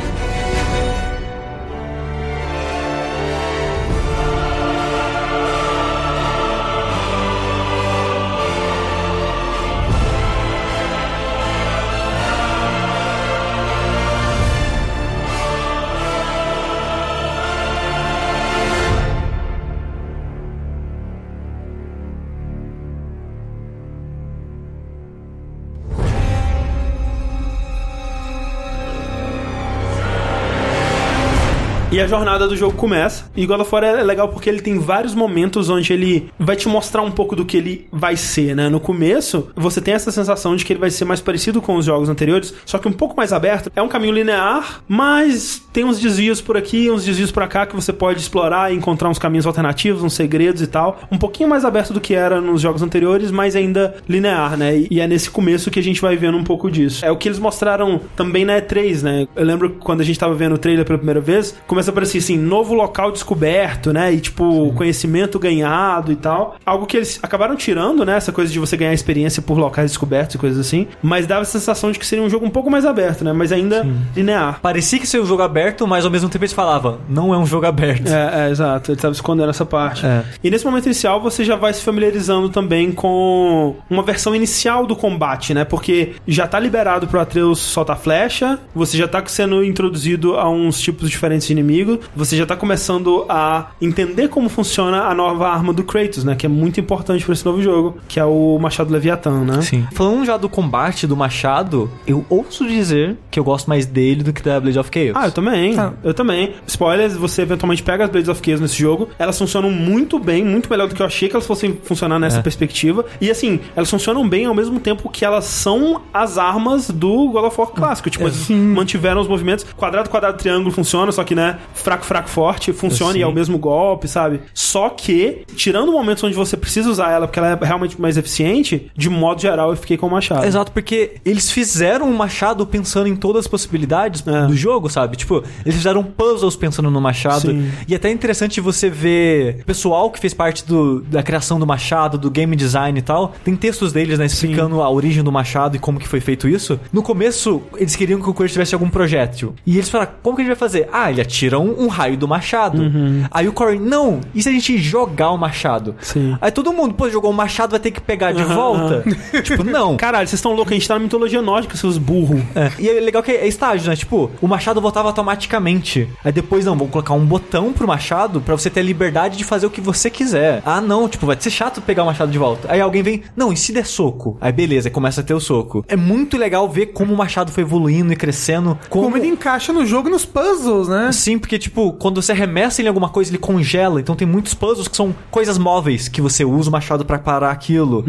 Jornada do jogo começa. E God of War é legal porque ele tem vários momentos onde ele vai te mostrar um pouco do que ele vai ser, né? No começo, você tem essa sensação de que ele vai ser mais parecido com os jogos anteriores, só que um pouco mais aberto. É um caminho linear, mas tem uns desvios por aqui, uns desvios por cá que você pode explorar e encontrar uns caminhos alternativos, uns segredos e tal. Um pouquinho mais aberto do que era nos jogos anteriores, mas ainda linear, né? E- é nesse começo que a gente vai vendo um pouco disso. É o que eles mostraram também na E3, né? Eu lembro quando a gente tava vendo o trailer pela primeira vez, começa a aparecer assim, novo local descoberto, né? E tipo, conhecimento ganhado e tal. Algo que eles acabaram tirando, né? Essa coisa de você ganhar experiência por locais descobertos e coisas assim. Mas dava a sensação de que seria um jogo um pouco mais aberto, né? Mas ainda linear. Parecia que seria um jogo aberto, mas ao mesmo tempo eles falavam, não é um jogo aberto. É, é, exato. Ele estava escondendo essa parte. É. E nesse momento inicial você já vai se familiarizando também com uma versão inicial do combate, né? Porque já tá liberado pro Atreus soltar flecha, você já tá sendo introduzido a uns tipos diferentes de inimigo, você já tá começando a entender como funciona a nova arma do Kratos, né? Que é muito importante pra esse novo jogo, que é o Machado Leviatã, né? Sim. Falando já do combate do Machado, eu ouço dizer que eu gosto mais dele do que da Blade of Chaos. Ah, eu também. Tá. Eu também. Spoilers, você eventualmente pega as Blades of Chaos nesse jogo. Elas funcionam muito bem, muito melhor do que eu achei que elas fossem funcionar nessa É. perspectiva. E assim, elas funcionam bem ao mesmo tempo que elas são as armas do God of War clássico. Tipo, eles mantiveram os movimentos. Quadrado, quadrado, triângulo funciona, só que, né, fraco, fraco, forte funciona e é o Sim. mesmo golpe, sabe? Só que, tirando momentos onde você precisa usar ela porque ela é realmente mais eficiente, de modo geral eu fiquei com o machado. Exato, porque eles fizeram o machado pensando em todas as possibilidades É. do jogo, sabe? Tipo, eles fizeram puzzles pensando no machado. Sim. E é até interessante você ver o pessoal que fez parte do- da criação do machado, do game design e tal. Tem textos deles, né, explicando a origem do machado e como que foi feito isso. No começo, eles queriam que o Corey tivesse algum projétil. E eles falaram, como que a gente vai fazer? Ah, ele atira um, um raio do machado. Aí o Corey, não, e se a gente jogar o machado? Sim. Aí todo mundo, pô, jogou o machado, vai ter que pegar de volta? tipo, não. Caralho, vocês estão loucos, a gente tá na mitologia nórdica, seus burros. É. E é legal que é estágio, né? Tipo, o machado voltava automaticamente. Aí depois, não, vamos colocar um botão pro machado pra você ter a liberdade de fazer o que você quiser. Ah, não, tipo, vai ser chato pegar o machado de volta. Aí alguém vem, não, e se der soco? Aí beleza, aí começa a ter o soco. É muito legal ver como o machado foi evoluindo e crescendo. Como, Como ele encaixa no jogo e nos puzzles, né? Sim, porque, tipo, quando você arremessa em alguma coisa, ele congela. Então tem muitos puzzles que são coisas móveis que você usa o machado pra parar aquilo.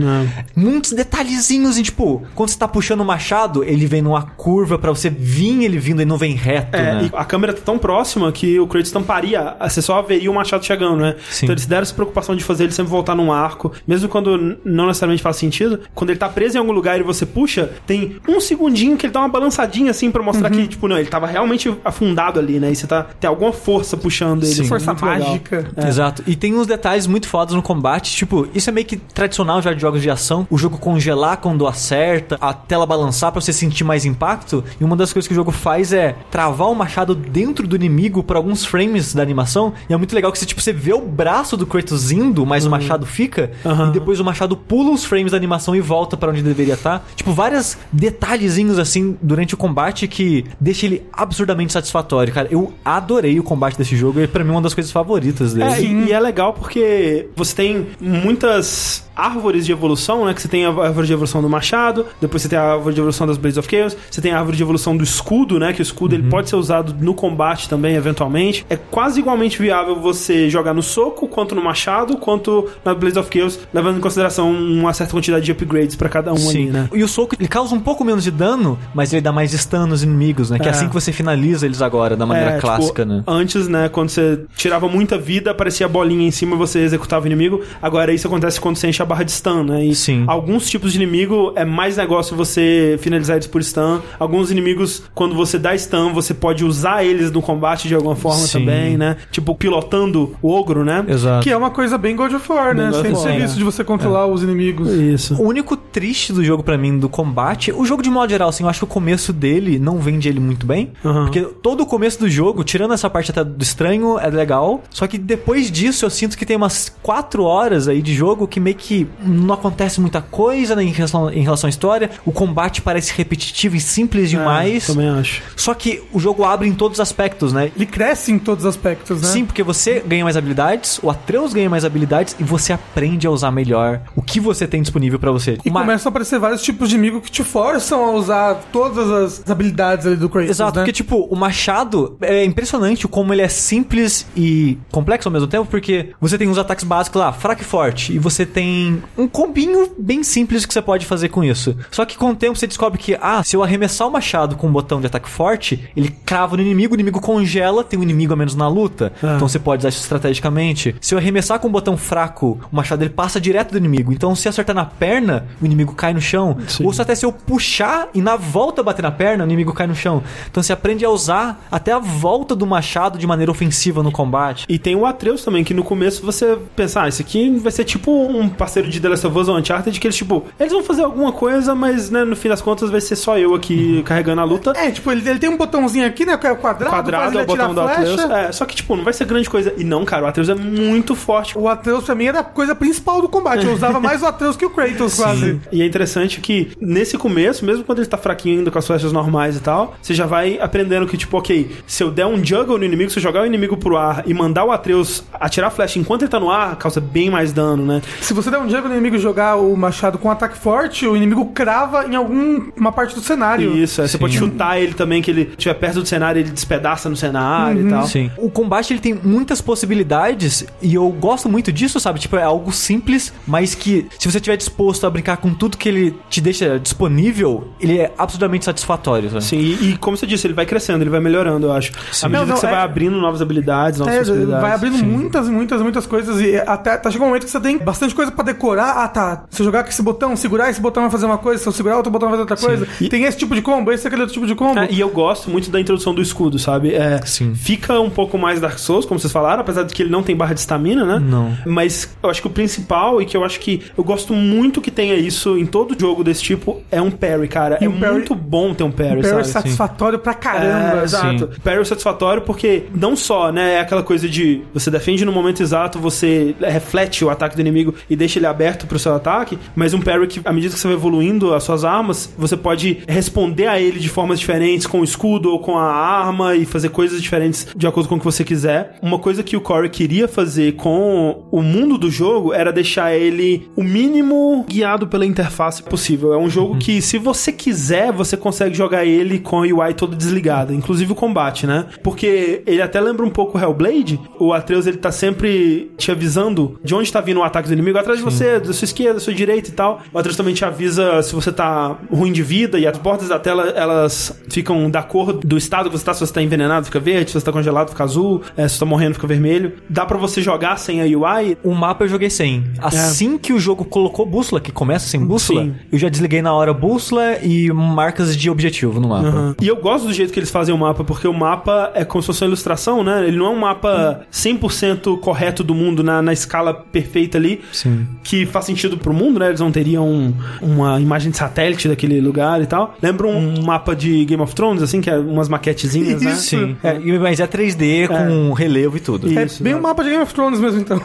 Muitos detalhezinhos, e, tipo, quando você tá puxando o machado, ele vem numa curva pra você vir ele vindo, ele não vem reto, É, né? e a câmera tá tão próxima que o Kratos tamparia, você só veria o machado chegando, né? Sim. Então eles deram essa preocupação de fazer ele sempre voltar num arco, mesmo quando não necessariamente faz sentido. Quando ele tá preso em algum lugar e você puxa, tem um segundinho que ele dá uma balançadinha assim pra mostrar que, tipo, não, ele tava realmente afundado ali, né? E você tá, tem alguma força puxando ele. Sim. Força mágica. Exato. E tem uns detalhes muito fodas no combate. Tipo, isso é meio que tradicional já de jogos de ação. O jogo congelar quando acerta, a tela balançar pra você sentir mais impacto. E uma das coisas que o jogo faz é travar o machado dentro do inimigo por alguns frames da animação. E é muito legal que você, tipo, você vê o braço do Kratos indo, mas o machado fica. Uhum. E depois o machado pula os frames da animação e volta pra onde deveria estar. Tipo, vários detalhezinhos assim durante o combate que deixa ele absurdamente satisfatório, cara. Eu adorei o combate desse jogo e pra mim é uma das coisas favoritas dele. É, e, e é legal porque você tem muitas árvores de evolução, né? Que você tem a árvore de evolução do machado, depois você tem a árvore de evolução das Blades of Chaos, você tem a árvore de evolução do escudo, né? Que o escudo ele pode ser usado no combate também, eventualmente. É quase igualmente viável você jogar no soco, quanto no machado, quanto na Blades of Chaos, levando em consideração uma certa quantidade de upgrades pra cada um ali, né? E o soco, ele causa um pouco menos de dano, mas ele dá mais stun nos inimigos, né? Que é É. assim que você finaliza eles agora, da maneira É, tipo, clássica, né? Antes, né, quando você tirava muita vida, aparecia a bolinha em cima e você executava o inimigo. Agora isso acontece quando você enche a barra de stun, né? E Sim. alguns tipos de inimigo é mais negócio você finalizar eles por stun. Alguns inimigos, quando você dá stun, você pode usar eles no combate de alguma forma Sim. também, né? Tipo, pilotando o ogro, né? Exato. Que é uma coisa bem God of War, né? Bem God Sem serviço é. de você controlar os inimigos. Isso. O único triste do jogo pra mim, do combate, o jogo de modo geral, assim, eu acho que o começo dele não vende ele muito bem. Aham. Porque todo o começo do jogo, tirando essa parte até do estranho, é legal. Só que depois disso eu sinto que tem umas 4 horas aí de jogo que meio que não acontece muita coisa né, em, relação, em relação à história. O combate parece repetitivo e simples demais. É, também acho. Só que o jogo abre em todos os aspectos, né? Ele cresce em todos os aspectos, né? Sim, porque você ganha mais habilidades, o Atreus ganha mais habilidades e você aprende a usar melhor o que você tem disponível pra você. E Uma- começam a aparecer vários tipos de inimigo que te forçam a usar todas as habilidades ali do Kratos, Exato, né? porque, tipo, o machado é impressionante como ele é simples e complexo ao mesmo tempo, porque você tem uns ataques básicos lá, fraco e forte, e você tem um combinho bem simples que você pode fazer com isso. Só que com o tempo você descobre que, ah, se eu arremessar o machado com um botão de ataque forte, ele crava no inimigo, o inimigo congela, tem um inimigo a menos na luta. Ah. Então você pode usar isso estrategicamente. Se eu arremessar com um botão fraco, o machado ele passa direto do inimigo. Então se acertar na perna, o inimigo cai no chão. Sim. Ou se até se eu puxar e na volta bater na perna, o inimigo cai no chão. Então você aprende a usar até a volta do machado de maneira ofensiva no combate. E tem o Atreus também, que no começo você pensa, ah, esse aqui vai ser tipo um parceiro de The Last of Us ou Uncharted, que eles, tipo, eles vão fazer alguma coisa, mas, né, no fim das contas vai ser só eu aqui carregando a luta. É, tipo, ele, ele tem um botãozinho aqui, né? Que é o quadrado, Quadrado faz é o botão do Atreus. É, só que, tipo, não vai ser grande coisa. E não, cara, o Atreus é muito forte. O Atreus pra mim era a coisa principal do combate. Eu usava mais o Atreus que o Kratos, quase. E é interessante que nesse começo, mesmo quando ele tá fraquinho ainda com as flechas normais e tal, você já vai aprendendo que, tipo, ok, se eu der um juggle no inimigo, se jogar o inimigo pro ar e mandar o Atreus atirar a flecha enquanto ele tá no ar, causa bem mais dano, né? Se você der um dia pro inimigo jogar o machado com ataque forte, o inimigo crava em alguma parte do cenário. Isso, é, você pode chutar ele também, que ele estiver perto do cenário, ele despedaça no cenário e tal. Sim. O combate ele tem muitas possibilidades e eu gosto muito disso, sabe? Tipo, é algo simples, mas que se você estiver disposto a brincar com tudo que ele te deixa disponível, ele é absolutamente satisfatório. Sabe? Sim, e, e como você disse, ele vai crescendo, ele vai melhorando, eu acho. À medida Não, não, você é- vai abrindo novas habilidades, novas É, vai abrindo muitas, muitas, muitas coisas e até tá chegando um momento que você tem bastante coisa pra decorar. Ah, tá. Se eu jogar com esse botão, segurar esse botão vai fazer uma coisa, se eu segurar outro botão vai fazer outra coisa. E- Tem esse tipo de combo, esse é aquele outro tipo de combo. É, e eu gosto muito da introdução do escudo, sabe? É, Sim. Fica um pouco mais Dark Souls, como vocês falaram, apesar de que ele não tem barra de estamina, né? Não. Mas eu acho que o principal, e que eu acho que eu gosto muito que tenha isso em todo jogo desse tipo, é um parry, cara. E é um parry- muito bom ter um parry, Parry sabe? satisfatório pra caramba. É, exato. Parry satisfatório porque não só, né, é aquela coisa de você defende no momento exato, você reflete o ataque do inimigo e deixa ele aberto pro seu ataque, mas um parry que, à medida que você vai evoluindo as suas armas, você pode responder a ele de formas diferentes, com o escudo ou com a arma e fazer coisas diferentes de acordo com o que você quiser. Uma coisa que o Corey queria fazer com o mundo do jogo era deixar ele o mínimo guiado pela interface possível. É um jogo que, se você quiser, você consegue jogar ele com a UI toda desligada, inclusive o combate, né? Porque ele até lembra um pouco o Hellblade. O Atreus ele tá sempre te avisando de onde tá vindo o ataque do inimigo, atrás de você, da sua esquerda, da sua direita e tal. O Atreus também te avisa se você tá ruim de vida e as bordas da tela elas ficam da cor do estado que você tá. Se você tá envenenado, fica verde, se você tá congelado, fica azul, é, se você tá morrendo, fica vermelho. Dá pra você jogar sem a UI. O mapa eu joguei sem. Assim que o jogo colocou bússola, que começa sem bússola, Sim. eu já desliguei na hora bússola e marcas de objetivo no mapa. Aham. E eu gosto do jeito que eles fazem o mapa, porque o mapa é como se fosse uma ilustração, né? Ele não é um mapa 100% correto do mundo na, na escala perfeita ali, Sim. que faz sentido pro mundo, né? Eles não teriam um- uma imagem de satélite daquele lugar e tal. Lembra um mapa de Game of Thrones, assim, que é umas maquetezinhas, né? Sim. É, mas é 3D com relevo e tudo. E- É Isso, bem né? o mapa de Game of Thrones mesmo, então.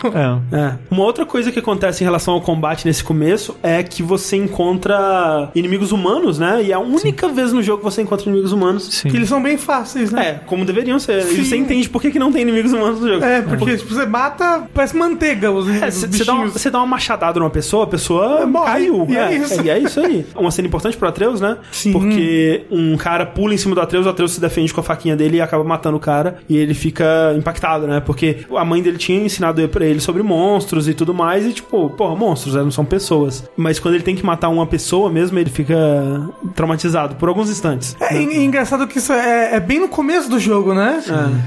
É. É. Uma outra coisa que acontece em relação ao combate nesse começo é que você encontra inimigos humanos, né? E é a única vez no jogo que você encontra inimigos humanos. Sim. Que eles são bem fáceis, né? É, como deveriam ser. Sim. E você entende por que, que não tem inimigos humanos no jogo. É, porque tipo, você mata, parece manteiga os, É, os Você você dá, uma- você dá uma machadada numa pessoa, a pessoa Morre. caiu. E é isso. E é isso aí. Uma cena importante pro Atreus, né? Sim. Porque um cara pula em cima do Atreus, o Atreus se defende com a faquinha dele e acaba matando o cara. E ele fica impactado, né? Porque a mãe dele tinha ensinado pra ele sobre monstros e tudo mais. E tipo, porra, monstros, né? não são pessoas. Mas quando ele tem que matar uma pessoa mesmo, ele fica traumatizado por alguns instantes. É e engraçado que isso é, é bem no começo do jogo, né?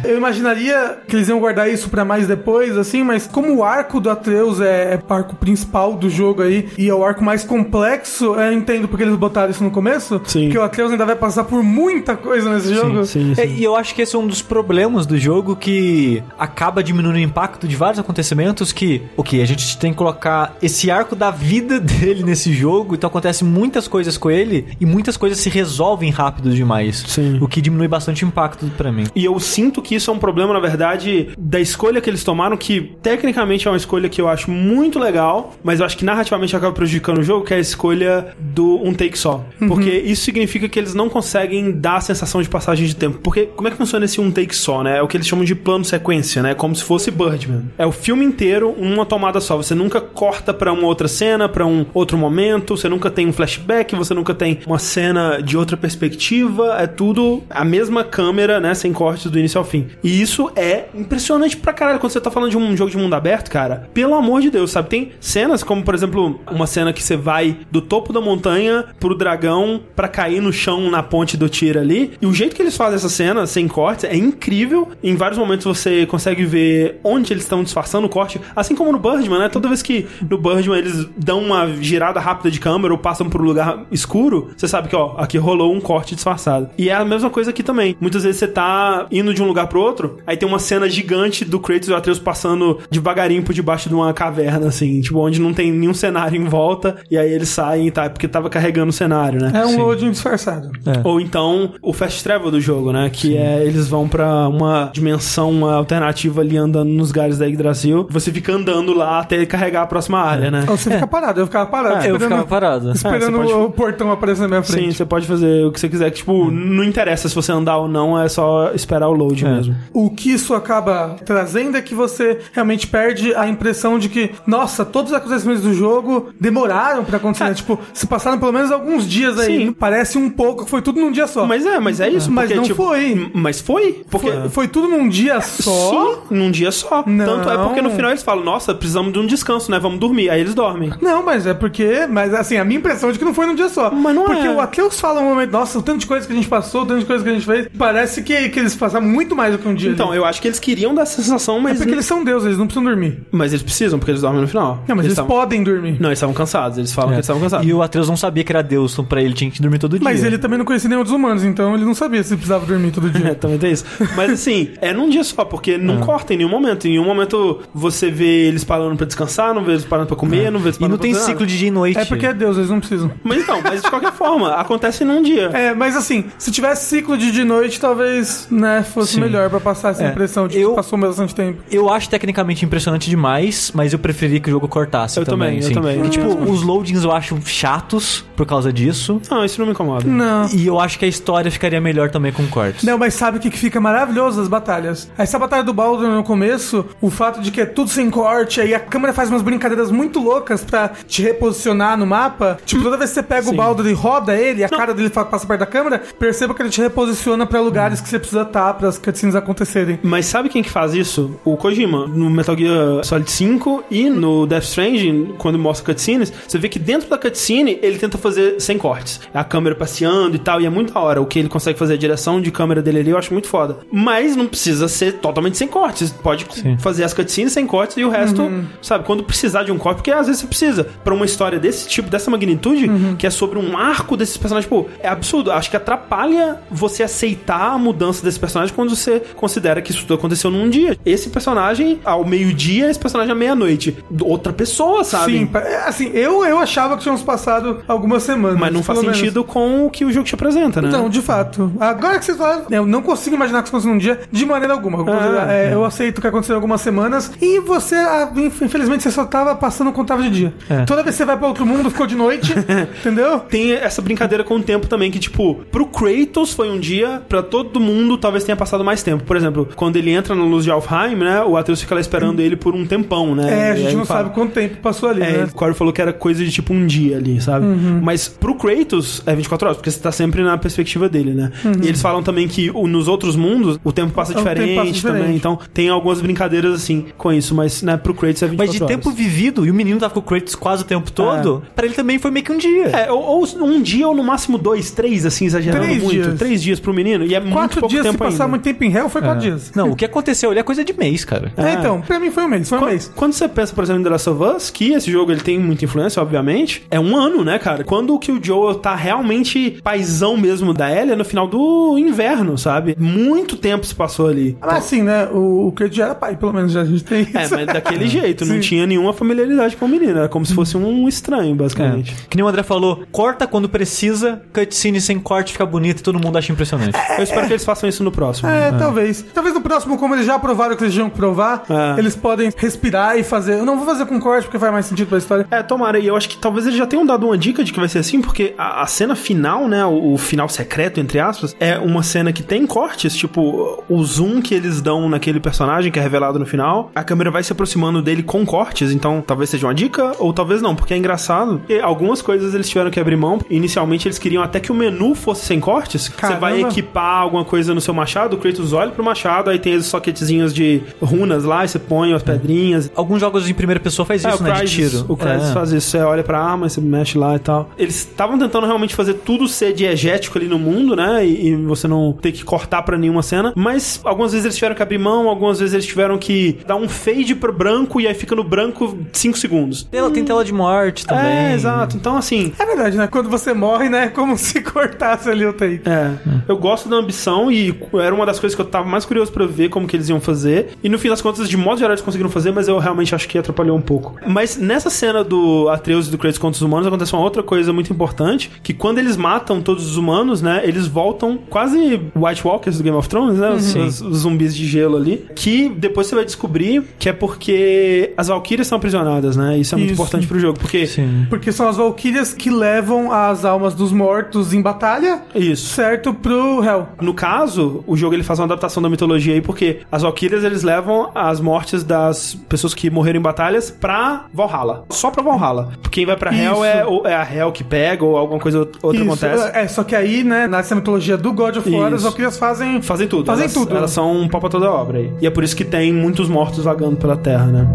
Eu imaginaria que eles iam guardar isso pra mais depois, assim, mas como o arco do Atreus é, é o arco principal do jogo aí e é o arco mais complexo, eu entendo porque eles botaram isso no começo. Sim. Porque o Atreus ainda vai passar por muita coisa nesse jogo. Sim, É, e eu acho que esse é um dos problemas do jogo que acaba diminuindo o impacto de vários acontecimentos que, ok, a gente tem que colocar esse arco da vida dele nesse jogo, então acontece muitas coisas com ele e muitas coisas se resolvem rápido demais. Sim. O que diminui bastante o impacto pra mim. E eu sinto que isso é um problema, na verdade, da escolha que eles tomaram, que tecnicamente é uma escolha que eu acho muito legal, mas eu acho que narrativamente acaba prejudicando o jogo, que é a escolha do um take só. Porque isso significa que eles não conseguem dar a sensação de passagem de tempo. Porque como é que funciona esse um take só, né? É o que eles chamam de plano sequência, né? Como se fosse Birdman. É o filme inteiro uma tomada só. Você nunca corta pra uma outra cena, pra um outro momento, você nunca tem um flashback, você nunca tem uma cena de outra perspectiva, é tudo a mesma câmera, né, sem cortes do início ao fim. E isso é impressionante pra caralho quando você tá falando de um jogo de mundo aberto, cara. Pelo amor de Deus, sabe? Tem cenas como, por exemplo, uma cena que você vai do topo da montanha pro dragão pra cair no chão na ponte do tiro ali. E o jeito que eles fazem essa cena sem cortes é incrível. Em vários momentos você consegue ver onde eles estão disfarçando o corte, assim como no Birdman, né? Toda vez que no Birdman eles dão uma girada rápida de câmera ou passam por um lugar escuro, você sabe que, ó, aqui rolou um corte disfarçado. E é a mesma coisa aqui também. Muitas vezes você tá indo de um lugar pro outro, aí tem uma cena gigante do Kratos e o Atreus passando devagarinho por debaixo de uma caverna, assim, tipo, onde não tem nenhum cenário em volta, e aí eles saem e tá, porque tava carregando o cenário, né? É um loading disfarçado. Ou então o fast travel do jogo, né? Que é eles vão pra uma dimensão alternativa ali andando nos galhos da Yggdrasil. Você fica andando lá até carregar a próxima área, né? Ou você fica parado, eu ficava parado. É, eu ficava parado. Esperando É, você pode- o portão aparecer na minha Sim, frente. você pode fazer o que você quiser, que tipo, não interessa se você andar ou não, é só esperar o load mesmo. O que isso acaba trazendo é que você realmente perde a impressão de que, nossa, todos os acontecimentos do jogo demoraram pra acontecer. né? Tipo, se passaram pelo menos alguns dias aí. Sim. Parece um pouco que foi tudo num dia só. Mas é, mas é isso. Mas porque, não tipo, foi. Mas foi? Porque. foi, foi tudo num dia só. Sim, num dia só. Não. Tanto é porque no final eles falam, nossa, precisamos de um descanso, né? Vamos dormir. Aí eles dormem. Não, mas é porque. Mas assim, a minha impressão é de que não foi num dia só. Mas não porque é. o Atreus fala um momento, nossa, o tanto de coisa que a gente passou, o tanto de coisa que a gente fez. Parece que, que eles passaram muito mais do que um dia. Então, ali. eu acho que eles queriam dar essa sensação, É mas. porque eles são deuses, eles não precisam dormir. Mas eles precisam, porque eles dormem no final. Não, mas eles, estavam- podem dormir. Não, eles estavam cansados. Eles falam que eles estavam cansados. E o Atreus não sabia que era Deus, então pra ele tinha que dormir todo dia. Mas ele também não conhecia nenhum dos humanos, então ele não sabia se precisava dormir todo dia. É, também tem isso. Mas assim, é num dia só, porque não corta em nenhum momento. Em nenhum momento você vê eles parando pra descansar, não vê eles parando pra comer, não vê eles E parando não pra tem ciclo nada. de dia e noite. É porque é Deus, eles não precisam. Mas então, mas de qualquer forma, acontece num dia. É, mas assim, se tivesse ciclo de dia e noite, talvez, né, fosse Sim. melhor pra passar essa É. impressão de Eu- que passou bastante tempo. Eu acho tecnicamente impressionante demais, mas eu preferi que o jogo cortasse Eu também, eu sim. também. E, tipo, os loadings eu acho chatos por causa disso. Não, isso não me incomoda. Não. E eu acho que a história ficaria melhor também com cortes. Não, mas sabe o que fica maravilhoso das batalhas? Essa batalha do Baldur no começo, o fato de que é tudo sem corte, aí a câmera faz umas brincadeiras muito loucas pra te reposicionar no mapa. Tipo, toda vez que você pega o Sim. Baldur e roda ele, a cara dele passa perto da câmera, perceba que ele te reposiciona pra lugares que você precisa estar para as cutscenes acontecerem. Mas sabe quem que faz isso? O Kojima, no Metal Gear Solid 5 e no Death Stranding, quando mostra cutscenes, você vê que dentro da cutscene ele tenta fazer sem cortes. A câmera passeando e tal, e é muito da hora. O que ele consegue fazer, a direção de câmera dele ali, eu acho muito foda. Mas não precisa ser totalmente sem cortes. Pode fazer as cutscenes sem cortes e o resto, sabe, quando precisar de um corte, porque às vezes você precisa. Pra uma história desse tipo, dessa magnitude, que é sobre um arco desses personagens, pô, é absurdo. Acho que atrapalha você aceitar a mudança desse personagem quando você considera que isso tudo aconteceu num dia. Esse personagem ao meio-dia, esse personagem à meia-noite. Outra pessoa, sabe? Sim, é, assim, eu, eu achava que tínhamos passado algumas semanas. Mas não faz pelo menos. sentido com o que o jogo te apresenta, né? Então, de fato. Agora que vocês falaram, eu não consigo imaginar que isso aconteceu num dia de maneira alguma. Ah, É, Eu aceito que aconteceu em algumas semanas e você, ah, inf- infelizmente, você só tava passando contava de dia. É. Toda vez que você vai pra outro mundo, ficou de noite, entendeu? Tem essa brincadeira com o tempo também, que, tipo, pro Kratos foi um dia, pra todo mundo talvez tenha passado mais tempo. Por exemplo, quando ele entra na luz de Alfheim, né? O Atreus fica lá esperando ele por um tempão, né? É, a gente não fala- sabe quanto tempo passou ali, É, né? o Corey falou que era coisa de tipo um dia ali, sabe? Uhum. Mas pro Kratos é 24 horas, porque você tá sempre na perspectiva dele, né? E eles falam também que nos outros mundos o tempo passa Uhum. O tempo diferente passa diferente. também. Então tem algumas brincadeiras assim com isso, mas né, pro Kratos é 24 Mas de horas. tempo vivido, e o menino tava com o Kratos quase o tempo todo, pra ele também foi meio que um dia. É, ou, ou um dia ou no máximo dois, três, assim, exagerando Três muito. dias. Três dias pro menino. E é muito Quatro pouco dias, se tempo passar ainda. muito tempo em réu, foi quatro dias. Não, o que aconteceu ali é coisa de mês, cara. É, então, pra mim foi um mês, foi um Quando, mês. quando você pensa, por exemplo, em The Last of Us, que esse jogo ele tem muita influência, obviamente, é um ano, né, cara? Quando que o Joel tá realmente paizão mesmo da Ellie é no final do inverno, sabe? Muito tempo se passou ali. Mas assim, né, o, o Kratos já era pai, pelo menos já a gente tem É, isso. mas daquele jeito, não Sim. tinha nenhuma familiaridade com o menino, era como se fosse um estranho, basicamente. Que nem o André falou, corta quando precisa, cutscene sem corte fica bonito e todo mundo acha impressionante. Eu espero que eles façam isso no próximo. É, talvez. Talvez no próximo, como eles já provaram que eles tinham que provar, É. eles podem respirar e fazer. Eu não vou fazer com corte porque faz mais sentido pra história. É, tomara. E eu acho que talvez eles já tenham dado uma dica de que vai ser assim, porque a, a cena final, né? O, o final secreto, entre aspas, é uma cena que tem cortes, tipo, o zoom que eles dão naquele personagem que é revelado no final, a câmera vai se aproximando dele com cortes, então talvez seja uma dica, ou talvez não, porque é engraçado. E algumas coisas eles tiveram que abrir mão. Inicialmente eles queriam até que o menu fosse sem cortes. Você vai Caramba. equipar alguma coisa no seu machado, o Kratos olha pro machado, aí tem os soquetezinhos de runas lá, e você põe as pedrinhas. Alguns jogos em primeira pessoa faz É, isso, né? De Crysis, tiro. O Crysis É. faz isso. Você olha pra arma, você mexe lá e tal. Eles estavam tentando realmente fazer tudo ser diegético ali no mundo, né? E, e você não ter que cortar pra nenhuma cena. Mas algumas vezes eles tiveram que abrir mão, algumas vezes eles tiveram que dar um fade pro branco e aí fica no branco 5 segundos. Ela tem tela de morte também. É, exato. Então, assim, É verdade, né? Quando você morre, né? É como se cortasse ali o take. É, eu gosto da ambição e era uma das coisas que eu tava mais curioso pra ver como que eles iam fazer. E no fim das contas, de modo geral, eles conseguiram fazer, mas eu realmente acho que atrapalhou um pouco. Mas nessa cena do Atreus e do Kratos contra os humanos, acontece uma outra coisa muito importante, que quando eles matam todos os humanos, né, eles voltam quase White Walkers do Game of Thrones, né, os, os- os zumbis de gelo ali, que depois você vai descobrir que é porque as Valkyrias são aprisionadas, né, isso é muito Isso. importante pro jogo, porque... Sim. Porque são as valquírias que levam as almas dos mortos em batalha, Isso. certo, pro Hell. No caso, o jogo ele faz uma adaptação da mitologia aí, porque as Valkyrias eles levam as mortes das pessoas que morreram em batalhas pra Valhalla. Só pra Valhalla. Quem vai pra Hell é, ou- é a Hell que pega ou alguma coisa outra Isso, acontece. É, só que aí, né, nessa mitologia do God of War, Isso. as valquírias fazem... Fazem tudo. Fazem elas, tudo. Elas são um pau pra toda obra aí. E é por isso que tem muitos mortos vagando pela terra, né?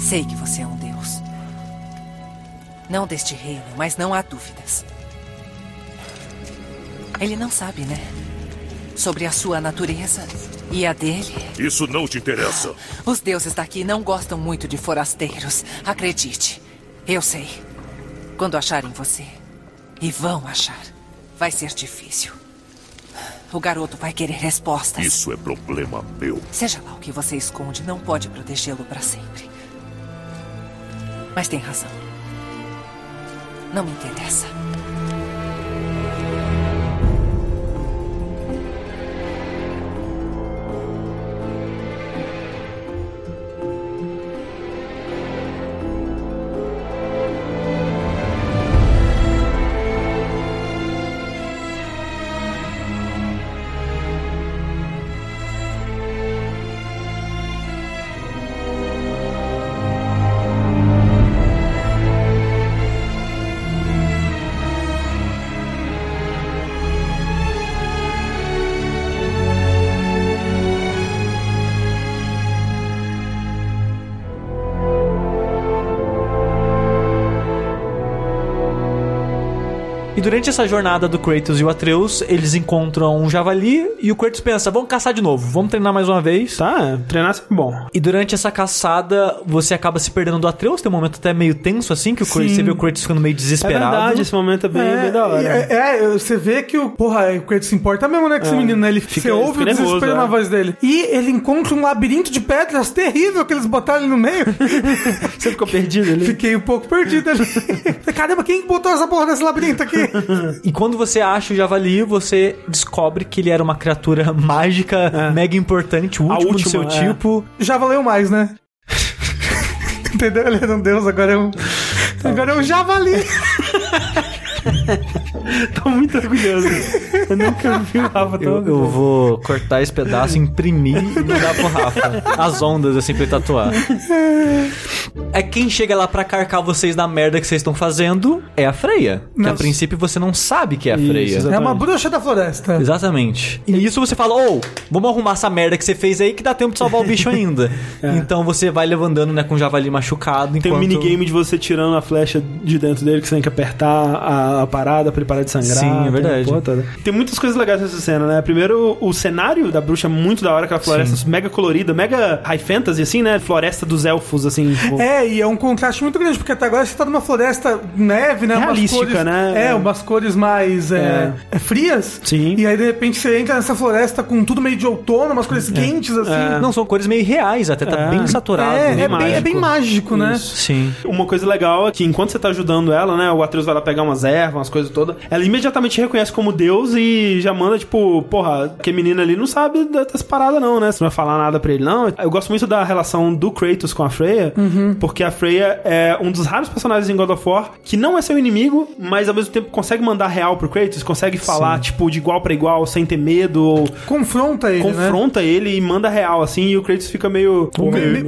Sei que você é um. Não deste reino, mas não há dúvidas. Ele não sabe, né? Sobre a sua natureza e a dele. Isso não te interessa. Os deuses daqui não gostam muito de forasteiros. Acredite. Eu sei. Quando acharem você, e vão achar, vai ser difícil. O garoto vai querer respostas. Isso é problema meu. Seja lá o que você esconde, não pode protegê-lo para sempre. Mas tem razão. Não me interessa. Durante essa jornada do Kratos e o Atreus, eles encontram um javali e o Kratos pensa: vamos caçar de novo, vamos treinar mais uma vez. Tá, treinar é sempre bom. E durante essa caçada, você acaba se perdendo do Atreus. Tem um momento até meio tenso assim, que o Kratos, você vê o Kratos ficando meio É desesperado. verdade, esse momento é bem, É, bem da hora. É, é, você vê que o. Porra, o Kratos se importa mesmo, né? Com esse menino, né? Ele, Fica- você ouve fica o desespero nervoso, na é. voz dele. E ele encontra um labirinto de pedras terrível que eles botaram ali no meio. Você ficou perdido ali? Fiquei um pouco perdido ali. Caramba, quem botou essa porra desse labirinto aqui? E quando você acha o javali, você descobre que ele era uma criatura mágica, mega importante, o último do última, seu é. tipo. Já valeu mais, né? Entendeu? Ele era um deus, agora é um. Agora é um javali. Tô muito orgulhoso. Eu nunca vi o Rafa tão Eu, eu vou cortar esse pedaço, imprimir e mandar pro Rafa. As ondas, assim, pra ele tatuar. É quem chega lá pra carcar vocês da merda que vocês estão fazendo é a Freya. Que a princípio você não sabe que é a Isso, exatamente. É uma bruxa da floresta. Exatamente. E nisso você fala, ô, vamos arrumar essa merda que você fez aí que dá tempo de salvar o bicho ainda. Então você vai levantando, né, com o javali machucado. Tem um enquanto... minigame de você tirando a flecha de dentro dele que você tem que apertar a, a parada pra ele parar de sangrar. Sim, é verdade. Tem muitas coisas legais nessa cena, né? Primeiro, o cenário da bruxa é muito da hora, aquela floresta mega colorida, mega high fantasy, assim, né? Floresta dos elfos, assim. tipo- É, e é um contraste muito grande, porque até agora você tá numa floresta neve, né? umas Realística, cores, né? É, umas cores mais é, é, frias. Sim. E aí, de repente, você entra nessa floresta com tudo meio de outono, umas cores quentes, assim. É. Não, são cores meio reais, até tá É. bem saturado. É, bem é, bem, é bem mágico, né? Isso. Sim. Uma coisa legal é que enquanto você tá ajudando ela, né? O Atreus vai lá pegar umas ervas, umas coisas todas. Ela imediatamente reconhece como Deus e já manda, tipo, porra, que menina ali não sabe dessas paradas, não, né? Você não vai falar nada pra ele, não. Eu gosto muito da relação do Kratos com a Freya, porque a Freya é um dos raros personagens em God of War que não é seu inimigo, mas ao mesmo tempo consegue mandar real pro Kratos, consegue falar, tipo, de igual pra igual, sem ter medo, ou Confronta ele, né? confronta ele e manda real, assim, e o Kratos fica meio. Pô, Me-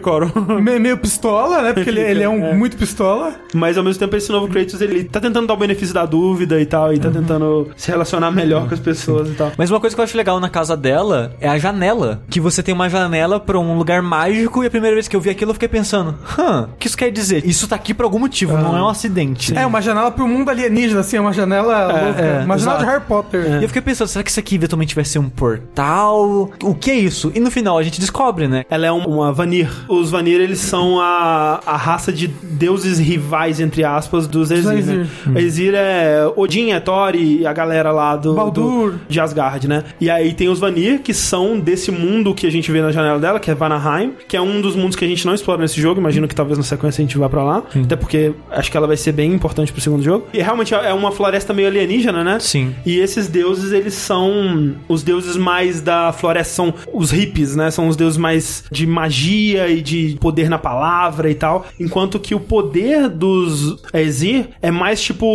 cara. Meio pistola, né? Porque ele, ele é um é. muito pistola. Mas ao mesmo tempo, esse novo Kratos, ele tá tentando dar o benefício da dúvida e tal, e tá tentando se relacionar melhor com as pessoas e tal. Mas uma coisa que eu acho legal na casa dela é a janela. Que você tem uma janela pra um lugar mágico e a primeira vez que eu vi aquilo eu fiquei pensando, hã, o que isso quer dizer? Isso tá aqui por algum motivo, não é um acidente. É uma janela pro mundo alienígena, assim, é uma janela louca. é, uma janela exato. de Harry Potter. E eu fiquei pensando, será que isso aqui eventualmente vai ser um portal? O que é isso? E no final a gente descobre, né? Ela é um- uma Vanir. Os Vanir, eles são a, a raça de deuses rivais, entre aspas, dos. Aesir. Né? Ezir é Odin, é Thor e a galera lá do, Baldur. do- de Asgard, né? E aí tem os Vanir, que são desse mundo que a gente vê na janela dela, que é Vanaheim, que é um dos mundos que a gente não explora nesse jogo. Imagino que talvez na sequência a gente vá pra lá. Até porque acho que ela vai ser bem importante pro segundo jogo. E realmente é uma floresta meio alienígena, né? Sim. E esses deuses, eles são os deuses mais da floresta, são os hippies, né? São os deuses mais de magia e de poder na palavra e tal. Enquanto que o poder dos Ezir é mais tipo,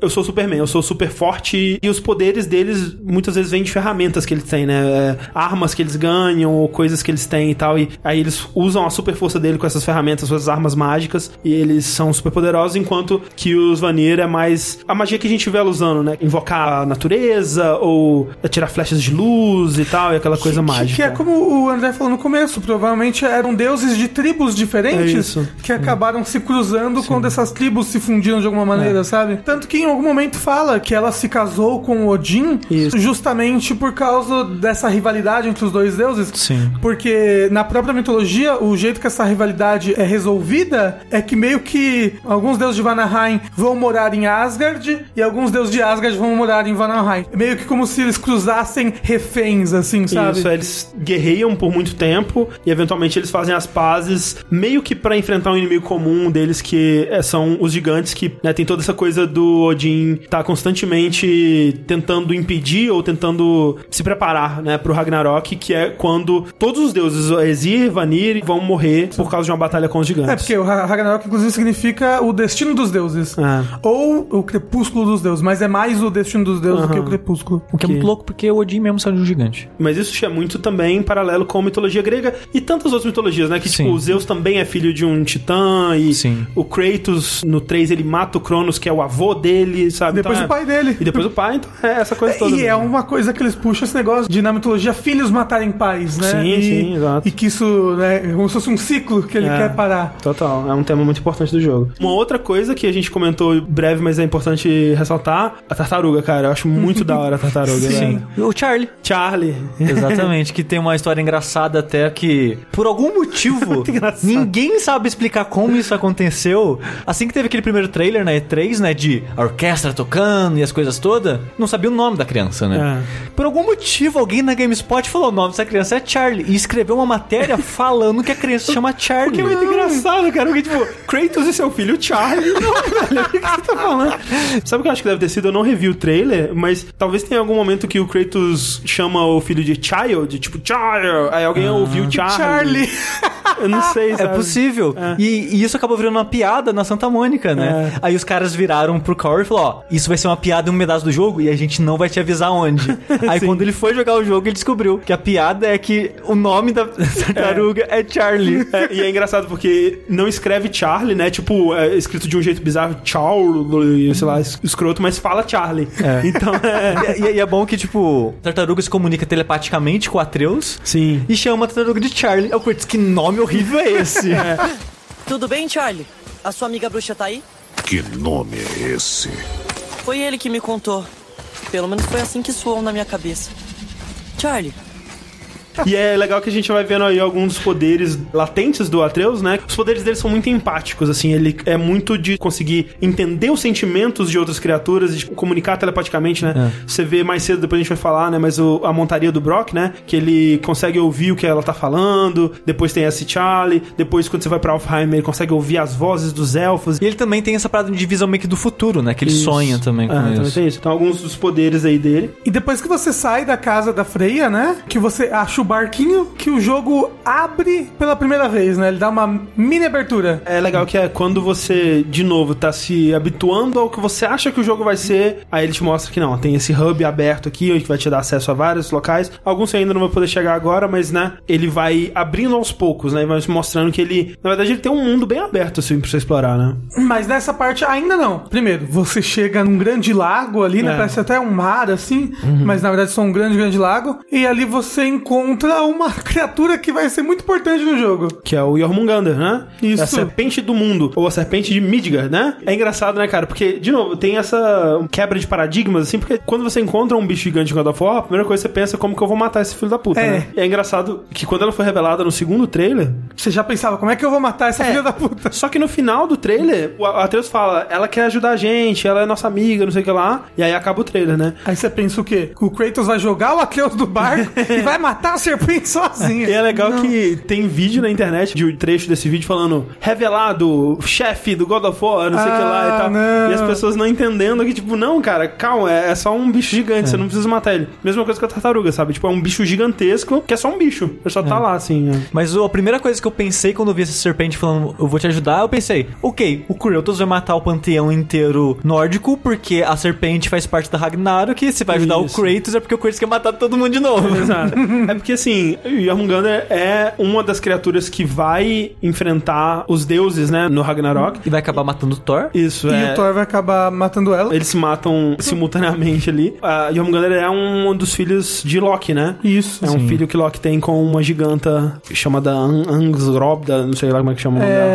eu sou Superman, eu sou super forte. E os poderes deles muitas vezes vêm de ferramentas que eles têm, né? É, armas que eles ganham ou coisas que eles têm e tal. E aí eles usam a super força dele com essas ferramentas, suas armas mágicas. E eles são super poderosos, enquanto que os Vanir é mais a magia que a gente vê ela usando, né? Invocar a natureza ou atirar flechas de luz e tal, e aquela coisa Que- mágica. Que é como o André falou no começo, provavelmente eram deuses de tribos É diferentes isso. que acabaram se cruzando quando essas tribos se fundiram de alguma maneira, sabe? Tanto que em algum momento fala que ela se casou com Odin Isso. justamente por causa dessa rivalidade entre os dois deuses. Sim. Porque na própria mitologia, o jeito que essa rivalidade é resolvida é que meio que alguns deuses de Vanaheim vão morar em Asgard e alguns deuses de Asgard vão morar em Vanaheim. Meio que como se eles cruzassem reféns, assim, sabe? Isso, eles guerreiam por muito tempo e eventualmente eles fazem as pazes meio que pra enfrentar um inimigo comum deles que é, são os gigantes que né, tem toda essa coisa do Odin tá constantemente tentando impedir ou tentando se preparar, né, pro Ragnarok, que é quando todos os deuses Ezir, Vanir vão morrer por causa de uma batalha com os gigantes. É, porque o Ra- Ragnarok, inclusive, significa o destino dos deuses. É. Ou o crepúsculo dos deuses, mas é mais o destino dos deuses do que o crepúsculo. O que é muito louco porque o Odin mesmo saiu de um gigante. Mas isso é muito também em paralelo com a mitologia grega e tantas outras mitologias, né? Que, Sim. tipo, o Zeus também é filho de um titã e Sim. o Kratos, no 3, ele mata o Cronos, que é o avô dele, sabe? Depois Então, o pai dele. E depois o pai, então é essa coisa toda. E é mesmo. uma coisa que eles puxam esse negócio de na mitologia filhos matarem pais, né? Sim, e, sim, exato. E que isso, né, é como se fosse um ciclo que ele É. quer parar. Total, é um tema muito importante do jogo. Uma outra coisa que a gente comentou breve, mas é importante ressaltar, a tartaruga, cara. Eu acho muito da hora a tartaruga, Sim. velho. O Charlie. Charlie. Exatamente, que tem uma história engraçada até que, por algum motivo, ninguém sabe explicar como isso aconteceu. Assim que teve aquele primeiro trailer na E3, né, de a orquestra tocando e as coisas todas, não sabia o nome da criança, né? Por algum motivo, alguém na GameSpot falou o nome dessa criança é Charlie e escreveu uma matéria falando que a criança se chama Charlie. Que é muito engraçado, cara. Porque, tipo, Kratos e seu filho Charlie. Não, velho, o que você tá falando? Sabe o que eu acho que deve ter sido? Eu não revi o trailer, mas talvez tenha algum momento que o Kratos chama o filho de Child, tipo, Child. Aí alguém ouviu Charlie. Charlie! Eu não sei, É sabe? possível. E, e isso acabou virando uma piada na Santa Mônica, né? Aí os caras viraram pro Corey e falaram: Ó, isso vai ser uma piada em um pedaço do jogo e a gente não vai te avisar onde. Aí quando ele foi jogar o jogo, ele descobriu que a piada é que o nome da tartaruga é, Charlie. É, e é engraçado porque não escreve Charlie, né? Tipo, é escrito de um jeito bizarro, Charlie, sei lá, es- escroto, mas fala Charlie. Então é. E, e- é bom que, tipo, a tartaruga se comunica telepaticamente com o Atreus Sim. e chama a tartaruga de Charlie. Eu curto, que nome horrível é esse? Tudo bem, Charlie? A sua amiga bruxa tá aí? Que nome é esse? Foi ele que me contou. Pelo menos foi assim que soou na minha cabeça. Charlie, E é legal que a gente vai vendo aí alguns dos poderes latentes do Atreus, né? Os poderes dele são muito empáticos, assim. Ele é muito de conseguir entender os sentimentos de outras criaturas e de comunicar telepaticamente, né? Você vê mais cedo, depois a gente vai falar, né? Mas o- a montaria do Brock, né? Que ele consegue ouvir o que ela tá falando. Depois tem esse Charlie. Depois, quando você vai pra Alfheim, ele consegue ouvir as vozes dos elfos. E ele também tem essa parada de visão meio que do futuro, né? Que ele Isso. sonha também com Ah, também isso. tem isso. Então, alguns dos poderes aí dele. E depois que você sai da casa da Freya, né? Que você acha o barquinho que o jogo abre pela primeira vez, né? Ele dá uma mini abertura. É legal que é quando você, de novo, tá se habituando ao que você acha que o jogo vai ser, aí ele te mostra que não, tem esse hub aberto aqui, onde vai te dar acesso a vários locais. Alguns você ainda não vai poder chegar agora, mas, né, ele vai abrindo aos poucos, né, e vai mostrando que ele, na verdade, ele tem um mundo bem aberto, assim, pra você explorar, né? Mas nessa parte ainda não. Primeiro, você chega num grande lago ali, né? É. Parece até um mar, assim. Mas na verdade só um grande, grande lago. E ali você encontra uma criatura que vai ser muito importante no jogo. Que é o Jormungandr, né? Isso. É a serpente do mundo, ou a serpente de Midgard, né? É engraçado, né, cara? Porque, de novo, tem essa quebra de paradigmas, assim, porque quando você encontra um bicho gigante em God of War, a primeira coisa que você pensa é como que eu vou matar esse filho da puta, É. né? E é engraçado que quando ela foi revelada no segundo trailer, Você já pensava, como é que eu vou matar essa É. filha da puta? Só que no final do trailer, o Atreus fala, ela quer ajudar a gente, ela é nossa amiga, não sei o que lá. E aí acaba o trailer, né? Aí você pensa o quê? Que o Kratos vai jogar o Atreus do barco e vai matar a serpente sozinho. E é legal que tem vídeo na internet de um trecho desse vídeo falando revelado, chefe do God of War, não sei o que lá e Ah, tal. não. E as pessoas não entendendo que, tipo, não, cara, calma, é, é só um bicho gigante, você não precisa matar ele. Mesma coisa com a tartaruga, sabe? Tipo, é um bicho gigantesco que é só um bicho. Ele só tá lá, assim. né? Mas a primeira coisa que eu pensei quando eu vi essa serpente falando, eu vou te ajudar, eu pensei, ok, o Kratos vai matar o panteão inteiro nórdico, porque a serpente faz parte da Ragnarok, e se vai ajudar Isso. o Kratos é porque o Kratos quer matar todo mundo de novo. Exato. é porque assim, Jormungandr é uma das criaturas que vai enfrentar os deuses, né, no Ragnarok. E vai acabar matando o Thor. Isso, E é. o Thor vai acabar matando ela. Eles se matam simultaneamente ali. A Jormungandr é um dos filhos de Loki, né? Isso. É um filho que Loki tem com uma giganta chamada An- não sei lá como é que chama o nome dela.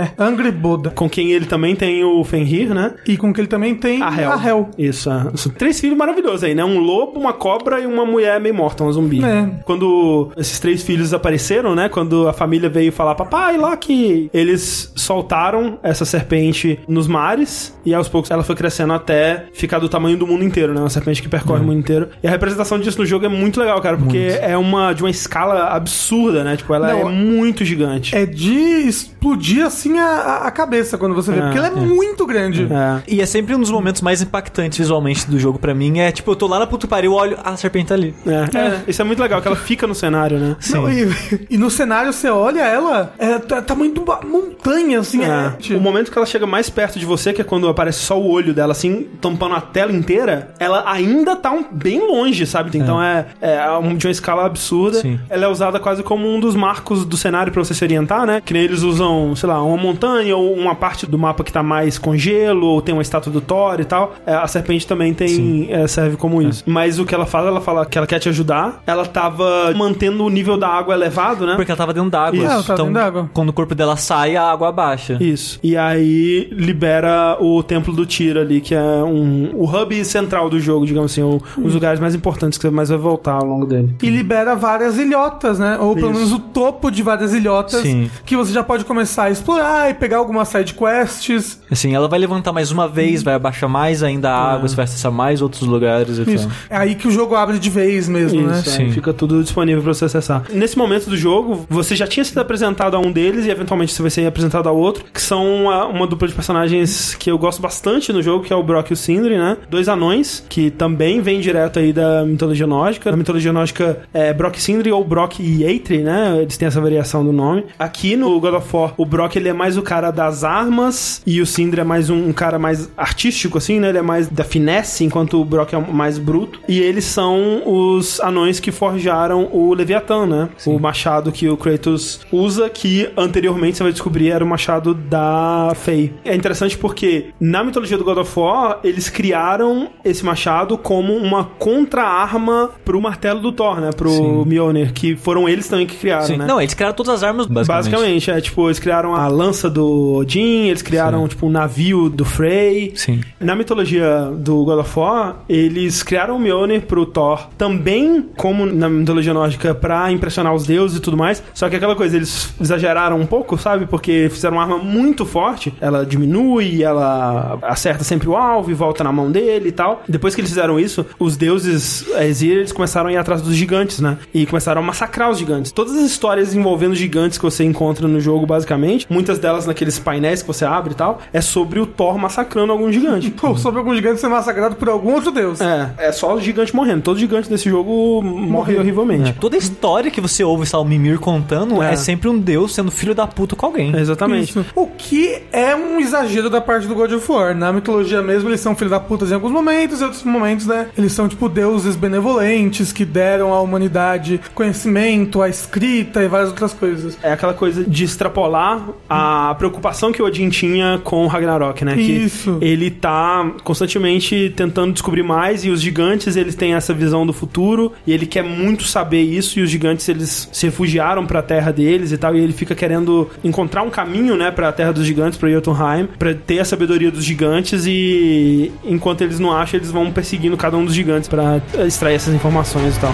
É. Angry Buddha. Com quem ele também tem o Fenrir, né? E com que ele também tem A Hel. a Hel. Isso, é. São três filhos maravilhosos aí, né? Um lobo, uma cobra e uma mulher meio morta, um zumbi. É. Quando esses três filhos apareceram, né? Quando a família veio falar, papai, Loki, eles soltaram essa serpente nos mares e aos poucos ela foi crescendo até ficar do tamanho do mundo inteiro, né? Uma serpente que percorre o mundo inteiro. E a representação disso no jogo é muito legal, cara, porque é uma de uma escala absurda, né? Tipo, ela Não, é muito gigante. É de explodir assim a- a, a cabeça quando você vê, É, porque ela é, muito grande. É. E é sempre um dos momentos mais impactantes visualmente do jogo pra mim. É tipo, eu tô lá na puta pariu, olho, ah, a serpente tá ali. É. É. Isso é muito legal, que ela fica no cenário, né? Não, e, e no cenário você olha ela, é tá- tamanho de uma montanha, assim. É. É. O momento que ela chega mais perto de você, que é quando aparece só o olho dela, assim, tampando a tela inteira, ela ainda tá um- bem longe, sabe? Então é, é um- de uma escala absurda. Sim. Ela é usada quase como um dos marcos do cenário pra você se orientar, né? Que nem eles usam, sei lá, uma montanha ou uma parte do mapa que tá mais com gelo, ou tem uma estátua do Thor e tal. É, a serpente também tem é, serve como isso. Mas o que ela fala, ela fala que ela quer te ajudar. Ela tava mantendo o nível da água elevado, né? Porque ela tava dentro d'água. Isso. É, ela tava então, dentro d'água. quando o corpo dela sai, a água baixa. Isso. E aí libera o Templo do Tiro ali, que é um, o hub central do jogo, digamos assim, o- os lugares mais importantes que você mais vai voltar ao longo dele. E libera várias ilhotas, né? Ou pelo Isso. menos o topo de várias ilhotas. Sim. Que você já pode começar a explorar e pegar algumas side quests. Assim, ela vai levantar mais uma vez, vai abaixar mais ainda a água, você vai acessar mais outros lugares e Isso. tal. É aí que o jogo abre de vez mesmo, né? Isso, é, Sim. fica tudo disponível pra você acessar. Nesse momento do jogo, você já tinha sido apresentado a um deles e eventualmente você vai ser apresentado ao outro, que são uma, uma dupla de personagens que eu gosto bastante no jogo, que é o Brock e o Sindri, né? Dois anões, que também vêm direto aí da mitologia nórdica. Na mitologia nórdica é Brock e Sindri ou Brock e Eitri, né? Eles têm essa variação do nome. Aqui no God of War, o Brock ele é mais o cara das armas e o Sindri é mais um, um cara mais artístico, assim, né? Ele é mais da finesse, enquanto o Brock é mais bruto. E eles são os anões que forjaram o Leviatã, né? O machado que o Kratos usa, que anteriormente você vai descobrir era o machado da Fei. É interessante porque na mitologia do God of War, eles criaram esse machado como uma contra-arma pro martelo do Thor, né? Pro Sim. Mjolnir, que foram eles também que criaram, Sim. né? Não, eles criaram todas as armas, basicamente. Basicamente, é tipo, eles criaram a lança do Odin, eles criaram, tipo, um navio do Frey. Sim. Na mitologia do God of War, eles criaram o Mjolnir pro Thor também, como na mitologia nórdica, pra impressionar os deuses e tudo mais. Só que aquela coisa, eles exageraram um pouco, sabe? Porque fizeram uma arma muito forte. Ela diminui, ela acerta sempre o alvo e volta na mão dele e tal. Depois que eles fizeram isso, os deuses Aesir, eles começaram a ir atrás dos gigantes, né? E começaram a massacrar os gigantes. Todas as histórias envolvendo gigantes que você encontra no jogo, basicamente, muitas delas naqueles painéis que você abre e tal, é sobre o Thor massacrando algum gigante. Pô, sobre algum gigante ser massacrado por algum outro deus. É, é só os gigantes morrendo. Todo gigante desse jogo morre horrivelmente. Toda a história que você ouve o Mimir contando é. É. sempre um deus sendo filho da puta com alguém. Exatamente. Isso. O que é um exagero da parte do God of War. Na mitologia mesmo, eles são filhos da puta em alguns momentos, e outros momentos, né? Eles são, tipo, deuses benevolentes que deram à humanidade conhecimento, a escrita e várias outras coisas. É aquela coisa de extrapolar a preocupação que o Odin tinha com o Ragnarok, né? Isso. Que ele tá constantemente tentando descobrir mais e os gigantes, eles têm essa visão do futuro e ele quer muito saber isso e os gigantes, eles se refugiaram pra terra deles e tal e ele fica querendo encontrar um caminho, né, pra terra dos gigantes, pra Jotunheim, pra ter a sabedoria dos gigantes e enquanto eles não acham, eles vão perseguindo cada um dos gigantes pra extrair essas informações e tal.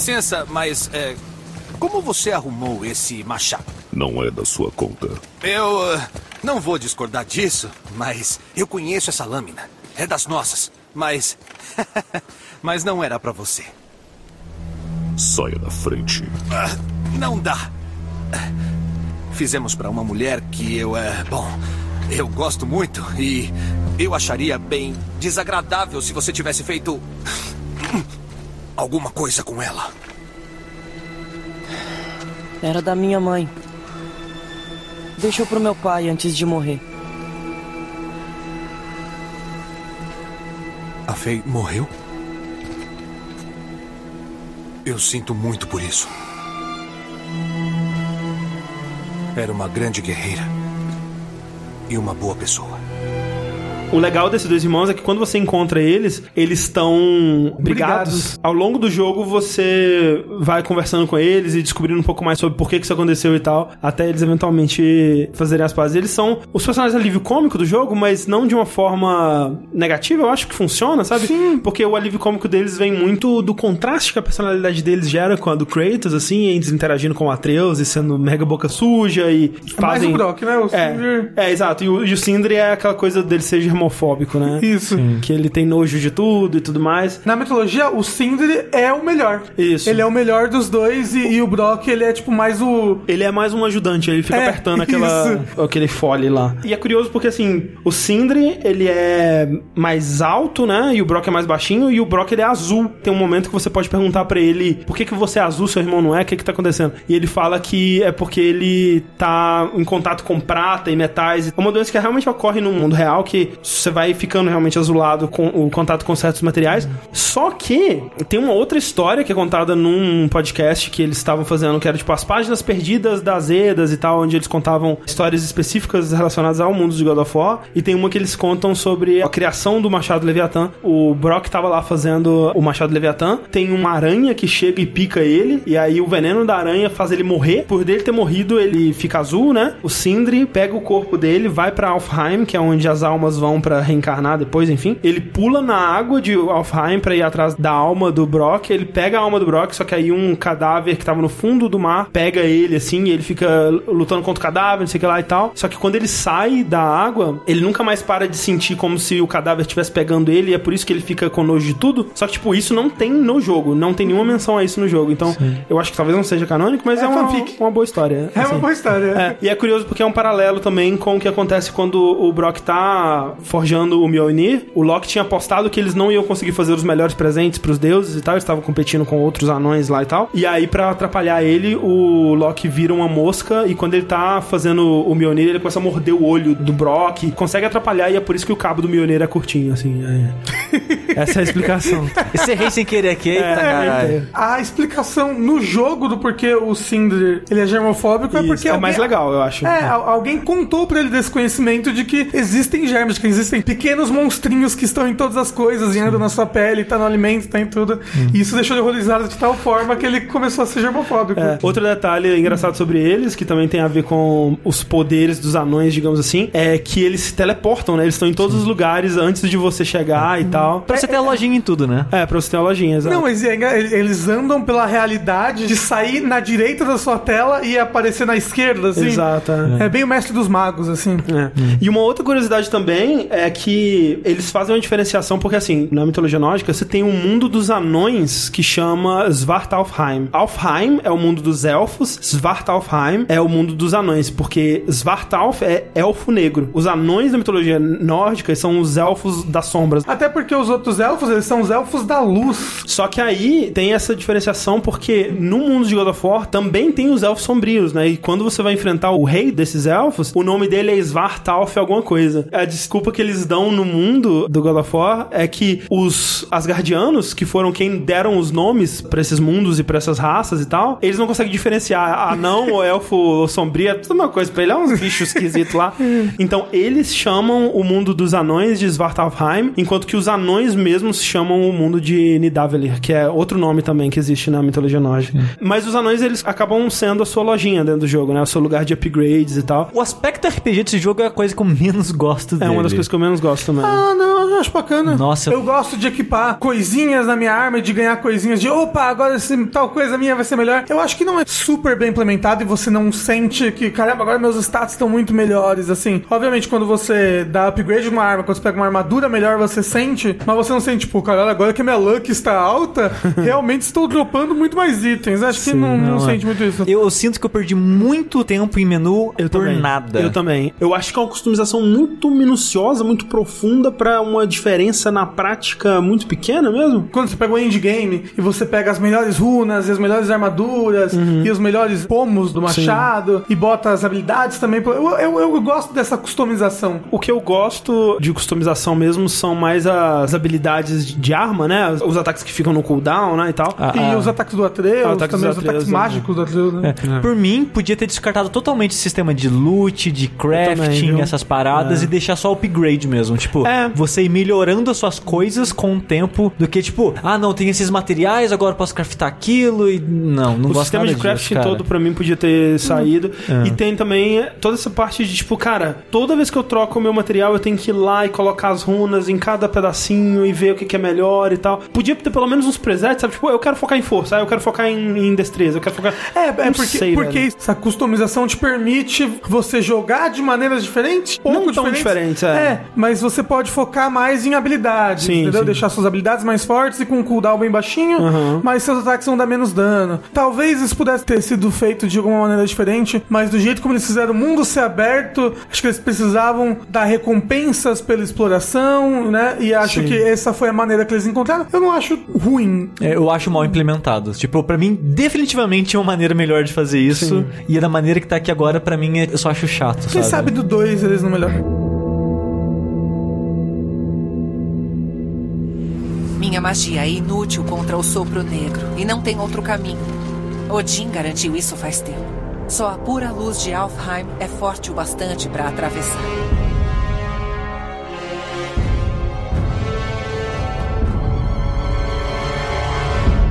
Licença, mas é, como você arrumou esse machado? Não é da sua conta. Eu ah, não vou discordar disso, mas eu conheço essa lâmina. É das nossas, mas mas não era pra você. Saia da frente. Ah, não dá. Fizemos pra uma mulher que eu é bom. Eu gosto muito e eu acharia bem desagradável se você tivesse feito alguma coisa com ela. Era da minha mãe. Deixou pro meu pai antes de morrer. A Faye morreu? Eu sinto muito por isso. Era uma grande guerreira. E uma boa pessoa. O legal desses dois irmãos é que quando você encontra eles, eles estão brigados. Ao longo do jogo, você vai conversando com eles e descobrindo um pouco mais sobre por que isso aconteceu e tal, até eles eventualmente fazerem as pazes. Eles são os personagens alívio cômico do jogo, mas não de uma forma negativa, eu acho que funciona, sabe? Sim. Porque o alívio cômico deles vem muito do contraste que a personalidade deles gera com a do Kratos, assim, eles interagindo com o Atreus e sendo mega boca suja e É mais fazem... o Brock, né? O Sindri- É, é, exato. E o, e o Sindri é aquela coisa dele ser germofóbico, né? Isso. Que ele tem nojo de tudo e tudo mais. Na mitologia, o Sindri é o melhor. Isso. Ele é o melhor dos dois e, e o Brock, ele é tipo mais o. Ele é mais um ajudante, ele fica É, apertando aquela, aquele fole lá. E é curioso porque, assim, o Sindri, ele é mais alto, né? E o Brock é mais baixinho, e o Brock, ele é azul. Tem um momento que você pode perguntar pra ele, por que, que você é azul, seu irmão não é? O que que tá acontecendo? E ele fala que é porque ele tá em contato com prata e metais. É uma doença que realmente ocorre no mundo real, que você vai ficando realmente azulado com o contato com certos materiais. Só que tem uma outra história que é contada num podcast que eles estavam fazendo, que era tipo as páginas perdidas das Edas e tal, onde eles contavam histórias específicas relacionadas ao mundo de God of War. E tem uma que eles contam sobre a criação do Machado Leviatã. O Brock tava lá fazendo o Machado Leviatã. Tem uma aranha que chega e pica ele. E aí o veneno da aranha faz ele morrer. Por dele ter morrido, ele fica azul, né? O Sindri pega o corpo dele, vai pra Alfheim, que é onde as almas vão pra reencarnar depois, enfim. Ele pula na água de Alfheim pra ir atrás da alma do Brock. Ele pega a alma do Brock, só que aí um cadáver que tava no fundo do mar pega ele assim, e ele fica lutando contra o cadáver, não sei o que lá e tal. Só que quando ele sai da água, ele nunca mais para de sentir como se o cadáver estivesse pegando ele, e é por isso que ele fica com nojo de tudo. Só que, tipo, isso não tem no jogo, não tem nenhuma menção a isso no jogo. Então, eu acho que talvez não seja canônico, mas é, É uma, uma boa história. É assim. uma boa história. É, e é curioso porque é um paralelo também com o que acontece quando o Brock tá forjando o Mjolnir. O Loki tinha apostado que eles não iam conseguir fazer os melhores presentes pros deuses e tal, eles estavam competindo com outros anões lá e tal. E aí, pra atrapalhar ele, o Loki vira uma mosca e quando ele tá fazendo o Mjolnir, ele começa a morder o olho do Brock, consegue atrapalhar e é por isso que o cabo do Mjolnir é curtinho, assim. é. Essa é a explicação. Esse errei sem querer aqui, eita, caralho. A explicação no jogo do porquê o Sindri ele é germofóbico é Isso, porque é alguém- mais legal, eu acho. É, al- alguém contou pra ele desse conhecimento de que existem germes, de que existem pequenos monstrinhos que estão em todas as coisas, e andam na sua pele, tá no alimento, tá em tudo. E isso deixou ele horrorizado de tal forma que ele começou a ser germofóbico. É, Outro detalhe engraçado sobre eles, que também tem a ver com os poderes dos anões, digamos assim, é que eles se teleportam, né? Eles estão em todos os lugares antes de você chegar e tal. Pra você ter a lojinha em tudo, né? É, pra você ter uma lojinha, exato. Não, mas é engra- eles andam pela realidade de sair na direita da sua tela e aparecer na esquerda, assim. Exato. é. É bem o mestre dos magos, assim. É. E uma outra curiosidade também é que eles fazem uma diferenciação, porque assim, na mitologia nórdica, você tem um mundo dos anões que chama Svartalfheim. Alfheim é o mundo dos elfos, Svartalfheim é o mundo dos anões, porque Svartalf é elfo negro. Os anões da mitologia nórdica são os elfos das sombras. Até porque os outros elfos, eles são os elfos da luz. Só que aí tem essa diferenciação porque no mundo de God of War também tem os elfos sombrios, né? E quando você vai enfrentar o rei desses elfos, o nome dele é Svartalf alguma coisa. A desculpa que eles dão no mundo do God of War é que os Asgardianos, que foram quem deram os nomes pra esses mundos e pra essas raças e tal, eles não conseguem diferenciar anão ou elfo ou sombrio, é tudo uma coisa pra ele, é uns bichos esquisitos lá. Então eles chamam o mundo dos anões de Svartalfheim, enquanto que os anões mesmos chamam o mundo de Nidavellir, que é outro nome também que existe na mitologia nórdica. Mas os anões, eles acabam sendo a sua lojinha dentro do jogo, né? O seu lugar de upgrades e tal. O aspecto RPG desse jogo é a coisa que eu menos gosto É dele. uma das coisas que eu menos gosto também. Ah, não, eu acho bacana. Nossa. Eu gosto de equipar coisinhas na minha arma e de ganhar coisinhas de opa, agora esse, tal coisa minha vai ser melhor. Eu acho que não é super bem implementado e você não sente que, caramba, agora meus stats estão muito melhores, assim. Obviamente, quando você dá upgrade de uma arma, quando você pega uma armadura melhor, você sente, mas você não sente, tipo, caralho, agora que a minha luck está alta, realmente estou dropando muito mais itens. Acho que não, não, não, é. sente muito isso. Eu sinto que eu perdi muito tempo em menu Eu por também. nada. Eu também. Eu acho que é uma customização muito minuciosa, muito profunda pra uma diferença na prática muito pequena mesmo. Quando você pega o endgame e você pega as melhores runas e as melhores armaduras Uhum. e os melhores pomos do machado e bota as habilidades também. Eu, eu, eu gosto dessa customização. O que eu gosto de customização mesmo são mais as habilidades de arma, né? Os ataques que ficam no cooldown, né? E tal. Ah, e ah. os ataques do Atreus, Ah, ataques também do os ataques Atreus, né? mágicos do Atreus, né? Por mim, podia ter descartado totalmente o sistema de loot, de também, crafting, viu? essas paradas É. e deixar só o upgrade mesmo. Tipo, É. você ir melhorando as suas coisas com o tempo do que, tipo, ah, não, tem esses materiais, agora eu posso craftar aquilo e. Não, não o gosto sistema de crafting disso, todo pra mim podia ter saído. É. E tem também toda essa parte de tipo, cara, toda vez que eu troco o meu material, eu tenho que ir lá e colocar as runas em cada pedacinho e ver o que, que é melhor e tal. Podia ter pelo menos uns presets, sabe? Tipo, eu quero focar em força, eu quero focar em, em destreza, eu quero focar. É, é porque, sei, porque velho. essa customização te permite você jogar de maneiras diferentes, pouco Não tão diferentes, é. Mas você pode focar mais em habilidades, Sim, entendeu? sim. Deixar suas habilidades mais fortes e com um cooldown bem baixinho, Uhum. mas seus ataques vão dar menos dano. Talvez isso pudesse ter sido feito de alguma maneira diferente, mas do jeito como eles fizeram o mundo ser aberto, acho que eles precisavam dar recompensas pela exploração, né? E acho Sim. que essa foi a maneira que eles encontraram. Eu não acho ruim. É, eu acho mal implementado. Tipo, pra mim, definitivamente tinha uma maneira melhor de fazer isso. E da maneira que tá aqui agora, pra mim, é- eu só acho chato, Quem sabe? sabe do 2 eles não melhoram. Minha magia é inútil contra o sopro negro e não tem outro caminho. Odin garantiu isso faz tempo. Só a pura luz de Alfheim é forte o bastante para atravessar.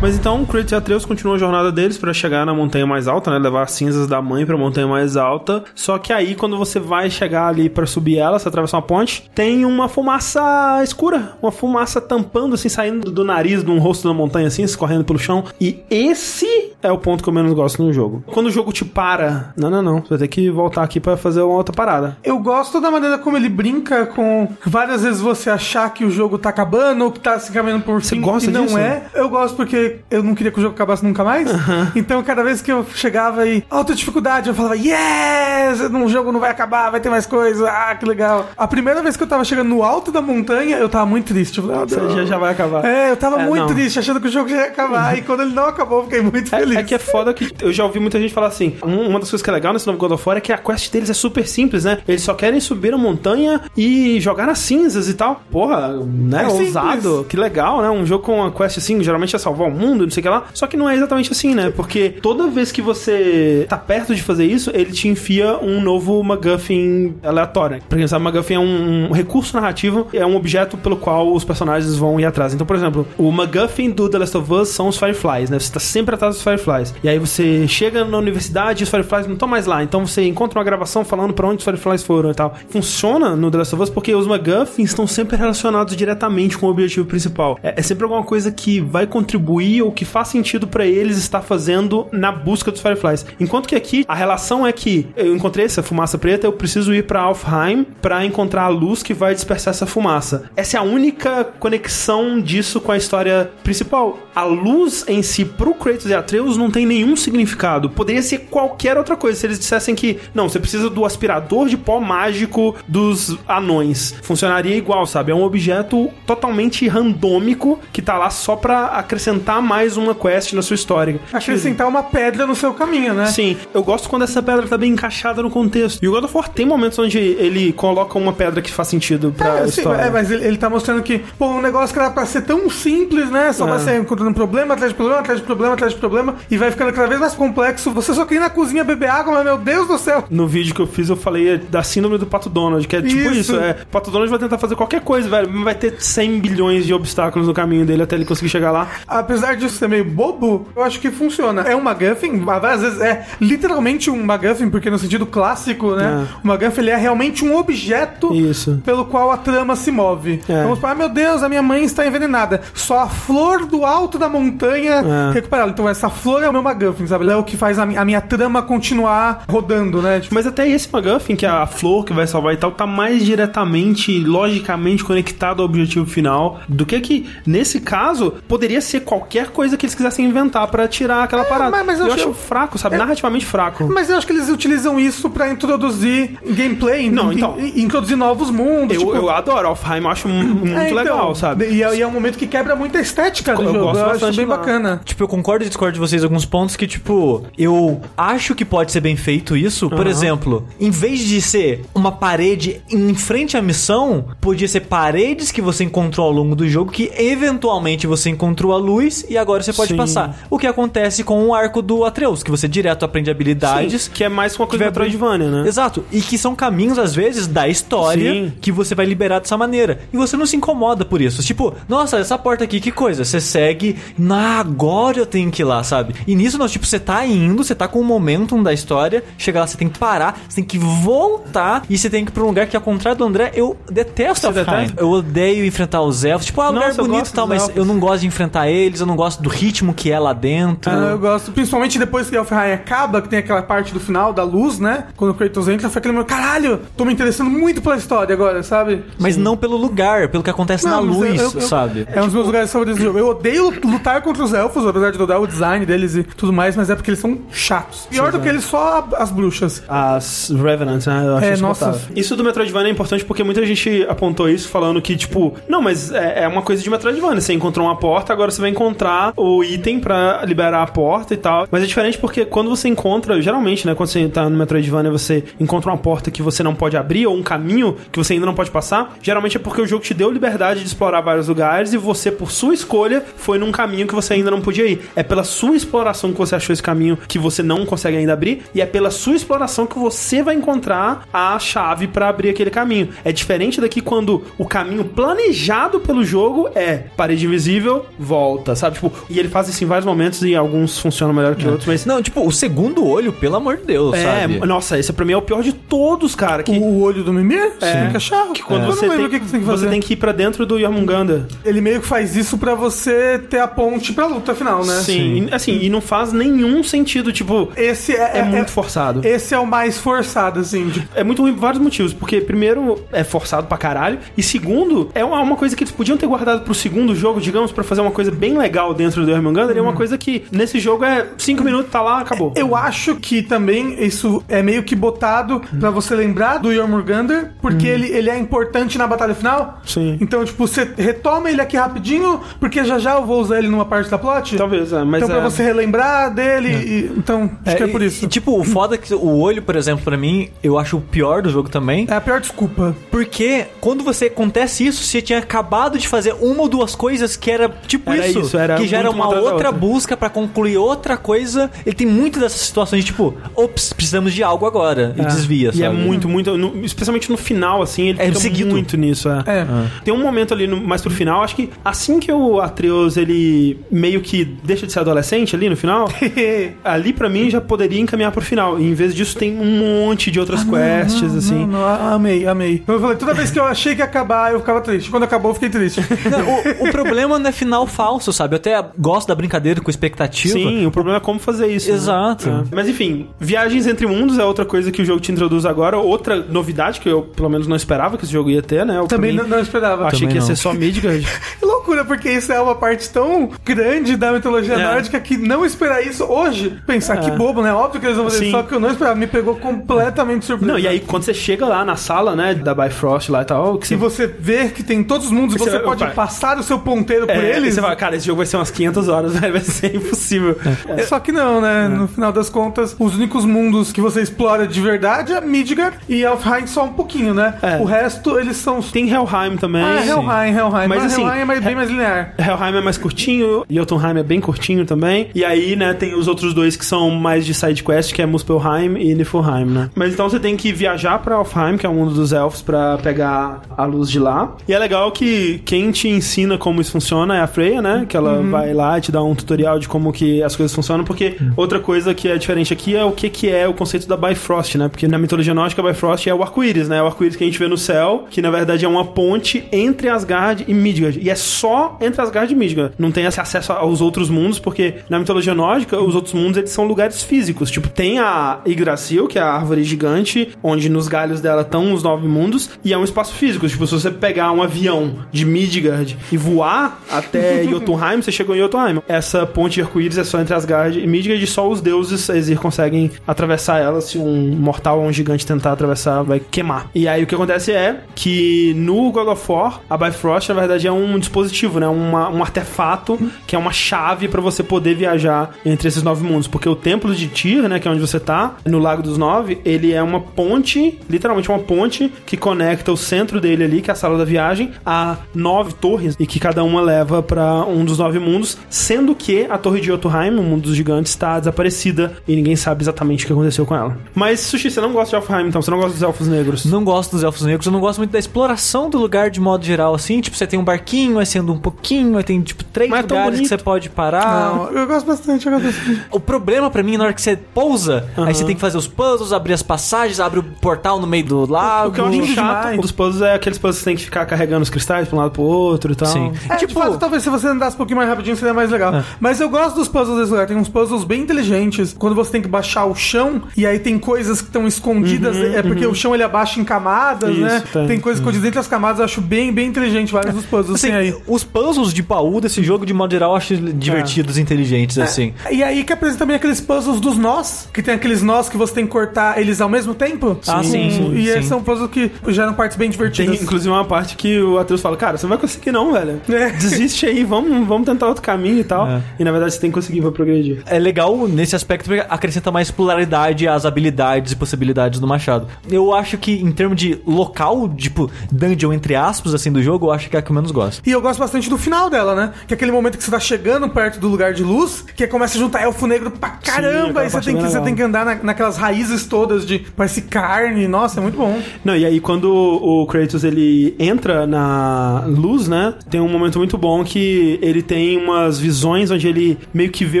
Mas então, Kratos e Atreus continuam a jornada deles pra chegar na montanha mais alta, né? Levar as cinzas da mãe pra montanha mais alta. Só que aí, quando você vai chegar ali pra subir ela, você atravessa uma ponte, tem uma fumaça escura. Uma fumaça tampando, assim, saindo do nariz, de um rosto da montanha, assim, escorrendo pelo chão. E esse é o ponto que eu menos gosto no jogo. Quando o jogo te para, não, não, não. Você vai ter que voltar aqui pra fazer uma outra parada. Eu gosto da maneira como ele brinca com várias vezes você achar que o jogo tá acabando ou que tá se caminhando por Você fim gosta e não disso? é. Eu gosto porque eu não queria que o jogo acabasse nunca mais. Então cada vez que eu chegava e alta dificuldade, eu falava, yes! O jogo não vai acabar, vai ter mais coisa. Ah, que legal. A primeira vez que eu tava chegando no alto da montanha, eu tava muito triste. Eu falei, Você não. já, já vai acabar. É, eu tava É, muito não. triste, achando que o jogo já ia acabar. e quando ele não acabou, eu fiquei muito feliz. É, é que é foda que eu já ouvi muita gente falar assim. um- Uma das coisas que é legal nesse novo God of War é que a quest deles é super simples, né? Eles só querem subir a montanha e jogar nas cinzas e tal. Porra, né? É. Ousado. Que legal, né? Um jogo com uma quest assim, geralmente é salvar o mundo, não sei o que lá. Só que não é exatamente assim, né? Porque toda vez que você tá perto de fazer isso, ele te enfia um novo MacGuffin aleatório. Pra quem sabe, MacGuffin é um, um recurso narrativo, é um objeto pelo qual os personagens vão ir atrás. Então, por exemplo, o MacGuffin do The Last of Us são os Fireflies, né? Você tá sempre atrás dos Fireflies. E aí você chega na universidade e os Fireflies não estão mais lá. Então você encontra uma gravação falando pra onde os Fireflies foram e tal. Funciona no The Last of Us porque os MacGuffins estão sempre relacionados diretamente com o objetivo principal. É, é sempre alguma coisa que vai contribuir o que faz sentido pra eles estar fazendo na busca dos Fireflies. Enquanto que aqui a relação é que eu encontrei essa fumaça preta, eu preciso ir pra Alfheim pra encontrar a luz que vai dispersar essa fumaça. Essa é a única conexão disso com a história principal. A luz em si pro Kratos e Atreus não tem nenhum significado. Poderia ser qualquer outra coisa se eles dissessem que não, você precisa do aspirador de pó mágico dos anões. Funcionaria igual, sabe? É um objeto totalmente randômico que tá lá só pra acrescentar mais uma quest na sua história. Acrescentar uma pedra no seu caminho, né? Sim, eu gosto quando essa pedra tá bem encaixada no contexto. E o God of War tem momentos onde ele coloca uma pedra que faz sentido pra É, sim, história. é, mas ele, ele tá mostrando que, pô, um negócio que era pra ser tão simples, né? Só É. vai ser encontrando problema, atrás de problema, atrás de problema, atrás de problema, e vai ficando cada vez mais complexo. Você só quer ir na cozinha beber água, mas meu Deus do céu! No vídeo que eu fiz, eu falei da síndrome do Pato Donald, que é tipo Isso. isso. É, o Pato Donald vai tentar fazer qualquer coisa, velho. mas Vai ter 100 bilhões de obstáculos no caminho dele até ele conseguir chegar lá. Apesar disso ser meio bobo, eu acho que funciona. É um MacGuffin, às vezes é literalmente um MacGuffin, porque no sentido clássico, né? É. O MacGuffin ele é realmente um objeto Isso. pelo qual a trama se move. É. Vamos falar, ah, meu Deus, a minha mãe está envenenada. Só a flor do alto da montanha É. recuperada. Então essa flor é o meu MacGuffin, sabe? É o que faz a, mi- a minha trama continuar rodando, né? Tipo, Mas até esse McGuffin, que é a flor que vai salvar e tal, tá mais diretamente, logicamente conectado ao objetivo final do que que, nesse caso, poderia ser qualquer coisa que eles quisessem inventar pra tirar aquela parada. mas- mas eu eu acho- fraco, sabe? Narrativamente fraco. Mas eu acho que eles utilizam isso pra introduzir gameplay, Não, in- então. in- introduzir novos mundos. Eu, tipo, eu adoro Alfheim, eu acho mu- muito é, então, legal, sabe? E é, e é um momento que quebra muita estética do Eu jogo. gosto Eu acho bastante bem lá. bacana. Tipo, eu concordo e discordo de vocês em alguns pontos que, tipo, eu acho que pode ser bem feito isso. Por exemplo, em vez de ser uma parede em frente à missão, podia ser paredes que você encontrou ao longo do jogo que eventualmente você encontrou a luz e agora você pode Sim. passar. O que acontece com o arco do Atreus, que você direto aprende habilidades. Sim, que é mais uma coisa vai Metroidvania, né? Exato. E que são caminhos, às vezes, da história Sim. que você vai liberar dessa maneira. E você não se incomoda por isso. Tipo, nossa, essa porta aqui, que coisa. Você segue, na agora eu tenho que ir lá, sabe? E nisso, nós, tipo, você tá indo, você tá com o momentum da história, chega lá, você tem que parar, você tem que voltar e você tem que ir pra um lugar que, ao contrário do André, eu detesto Você detesta? Eu odeio enfrentar os elfos. Tipo, ah, lugar Nossa, bonito e tal, mas eu não gosto de enfrentar eles, eu não gosto do ritmo que é lá dentro. Ah, eu gosto, principalmente depois que Elfheim acaba, que tem aquela parte do final da luz, né? Quando o Kratos entra, foi aquele meu caralho, tô me interessando muito pela história agora, sabe? Mas não pelo lugar, pelo que acontece na Não, mas luz, eu- eu- sabe? É um dos meus lugares favoritos do jogo. Eu odeio lutar contra os elfos, apesar de adorar o design deles e tudo mais, mas é porque eles são chatos. Pior do que eles, só as bruxas. As Revenants, né? Eu acho É, nossa. Isso do Metroidvania é importante porque muita gente apontou isso falando que, tipo, não, mas é, é uma coisa de Metroidvania. Você encontrou uma porta, agora você vai encontrar o item pra liberar a porta e tal. Mas é diferente porque quando você encontra, geralmente, né, quando você tá no Metroidvania, você encontra uma porta que você não pode abrir ou um caminho que você ainda não pode passar. Geralmente é porque o jogo te deu liberdade de explorar vários lugares e você, por sua escolha, foi num caminho que você ainda não podia ir. É pela sua exploração que você achou esse caminho que você não consegue ainda abrir e é pela sua exploração que você vai encontrar a chave pra abrir aquele caminho. É diferente daqui quando o caminho planejado pelo jogo é parede invisível, volta, sabe? Tipo, e ele faz isso em vários momentos e alguns funcionam melhor que outros, mas Não, tipo, o segundo olho, pelo amor de Deus, é, sabe? nossa, esse pra mim é o pior de todos, cara. Que O olho do Mimir? É. Fica chato. que quando Eu você não tem, lembro o que, que você tem que fazer. você tem que ir pra dentro do Jormungandr. Ele meio que faz isso pra você ter a ponte pra luta final, né? Sim, E, assim, e não faz nenhum sentido, tipo, Esse é, é, muito forçado. Esse é o mais forçado, assim. de- É muito ruim por vários motivos. Porque, primeiro, é forçado pra caralho. E, segundo, é uma, uma coisa que eles podiam ter guardado pro segundo jogo, digamos, pra fazer uma coisa bem legal dentro do Hermangander. É uma coisa que, nesse jogo, é 5 minutos, tá lá, acabou. Eu acho que também isso é meio que botado pra você lembrar do Jormungandr, porque ele, ele é importante na batalha final. Sim. Então, tipo, você retoma ele aqui rapidinho, porque já já eu vou usar ele numa parte da plot. Talvez, é, mas então, pra é- você relembrar dele. e- então, acho que é por isso. E, tipo, o foda é que o olho, por exemplo, pra mim, eu acho o pior do jogo também. É a pior desculpa. Porque quando você acontece isso, você tinha acabado de fazer uma ou duas coisas que era tipo Era isso, isso, era que já era muito uma uma outra outra. busca pra concluir outra coisa. Ele tem muito dessas situações de tipo, ops, precisamos de algo agora e É. desvia, E é sabe? muito, muito. no- especialmente no final, assim, ele É fica seguido. muito nisso. É. É. Tem um momento ali no- mais pro final, acho que assim que o Atreus ele meio que deixa de ser adolescente ali no final, ali pra mim já poderia encaminhar pro final. E em vez disso tem um monte de outras quests, assim. Não, não, a- amei, amei. Eu falei, toda vez que eu achei que ia acabar, eu ficava triste. Quando acabou, eu fiquei triste. Não, o, o problema não é final falso, sabe? Até gosto da brincadeira com expectativa. Sim, o problema é como fazer isso. né? Exato. É. Mas enfim, viagens entre mundos é outra coisa que o jogo te introduz agora. Outra novidade que eu, pelo menos, não esperava que esse jogo ia ter, né? Eu, Também não, mim, não esperava. Achei Também que ia não. ser só Midgard. Que loucura, porque isso é uma parte tão grande da mitologia É. nórdica que não esperar isso hoje, pensar que bobo, né? Óbvio que eles vão fazer, Sim. só que eu não esperava, me pegou completamente surpresa. não, e aí quando você chega lá na sala, né, da Bifrost lá e tal, que Se você... você vê que tem todos os mundos e Você você vai- pode vai. passar o seu ponteiro por É, eles. Você fala, cara, esse jogo vai ser umas 500 horas, velho, vai ser impossível. É, Só que não, né? No final das contas, os únicos mundos que você explora de verdade é Midgard e Elfheim só um pouquinho, né? É. O resto, eles são... Tem Helheim também. Ah, Helheim, Helheim. Mas, Mas, assim, Helheim é mais- bem mais linear. Helheim é mais curtinho, Jotunheim é bem curtinho também. E aí, né, tem os outros dois que são mais de side quest, que é Muspelheim e Niflheim, né? Mas então você tem que viajar pra Alfheim, que é o mundo dos elfos, pra pegar a luz de lá. E é legal que quem te ensina como isso funciona é a Freya, né? Que ela vai lá e te dá um tutorial de como que as coisas funcionam, porque outra coisa que é diferente aqui é o que que é o conceito da Bifrost, né? Porque na mitologia nórdica, Bifrost é o arco-íris, né? É o arco-íris que a gente vê no céu, que na verdade é uma ponte entre Asgard e Midgard. E é só entre Asgard e Midgard. Não tem esse acesso aos outros mundos, porque na mitologia nórdica, os outros mundos eles são lugares físicos. Tipo, tem a Yggdrasil, que é a árvore gigante, onde nos galhos dela estão os nove mundos, e é um espaço físico. Tipo, se você pegar um avião de Midgard e voar até Jotunheim, você chegou em Jotunheim. Essa ponte de arco-íris é só entre Asgard e Midgard, e só os deuses Aesir conseguem atravessar ela. Se um mortal ou um gigante tentar atravessar, vai queimar. E aí o que acontece é que no God of War, a Bifrost, na verdade, é um dispositivo, né? Uma- um artefato que é uma chave pra você poder viajar entre esses nove mundos. Porque o templo de Tyr, né, que é onde você tá, no Lago dos Nove, ele é uma ponte, literalmente uma ponte, que conecta o centro dele ali, que é a sala da viagem, a nove torres, e que cada uma leva pra um dos nove mundos, sendo que a torre de Jotunheim, o mundo dos gigantes, está desaparecida e ninguém sabe exatamente o que aconteceu com ela. Mas, Sushi, você não gosta de Alfheim, então? Você não gosta dos Elfos Negros? Não gosto dos elfos negros, eu não gosto muito da exploração do lugar de modo geral, assim. Tipo, você tem um barquinho, aí você anda um pouquinho, aí tem, tipo, três Mas é lugares que bonito. você pode parar. Não, eu gosto bastante, eu gosto bastante. O problema pra mim, na hora que você pousa, aí você tem que fazer os puzzles, abrir as passagens, abre o portal no meio do lago. O que eu acho Lindo chato demais. dos puzzles é aqueles puzzles que você tem que ficar carregando os cristais pra um lado pro outro e tal. Sim. É, tipo, de fato, talvez se você andasse um pouquinho mais rapidinho seria mais legal. Mas eu gosto dos puzzles desse lugar. Tem uns puzzles bem inteligentes. Quando você tem que baixar o chão e aí tem coisas que estão escondidas. é porque o chão ele abaixa em camadas, Isso, né? tem. Tem, coisas escondidas entre as camadas. Eu acho bem, bem inteligente vários dos puzzles assim, tem aí. os puzzles de baú desse jogo, de modo geral, eu acho divertidos, inteligentes, assim. E aí que apresenta também aqueles puzzles dos nós, que tem aqueles nós que você tem que cortar eles ao mesmo tempo. Ah, sim, sim, E sim. esses são puzzles que geram partes bem Tem divertidas. inclusive uma parte que o Atreus fala, cara, você não vai conseguir não, velho. É. Desiste aí, vamos, vamos tentar outro caminho e tal. É. E na verdade você tem que conseguir pra progredir. É legal nesse aspecto porque acrescenta mais pluralidade às habilidades e possibilidades do Machado. Eu acho que, em termos de local, tipo, dungeon entre aspas, assim, do jogo, eu acho que é a que eu menos gosto. E eu gosto bastante do final dela, né? Que é aquele momento que você tá chegando perto do lugar de luz, que começa a juntar elfo negro pra caramba, aquela e você tem, que, você tem que andar na- naquelas raízes todas de parece carne. Nossa, é muito bom. Não, e aí quando o Kratos ele entra na luz, né? Tem um momento muito bom que ele tem umas visões onde ele meio que vê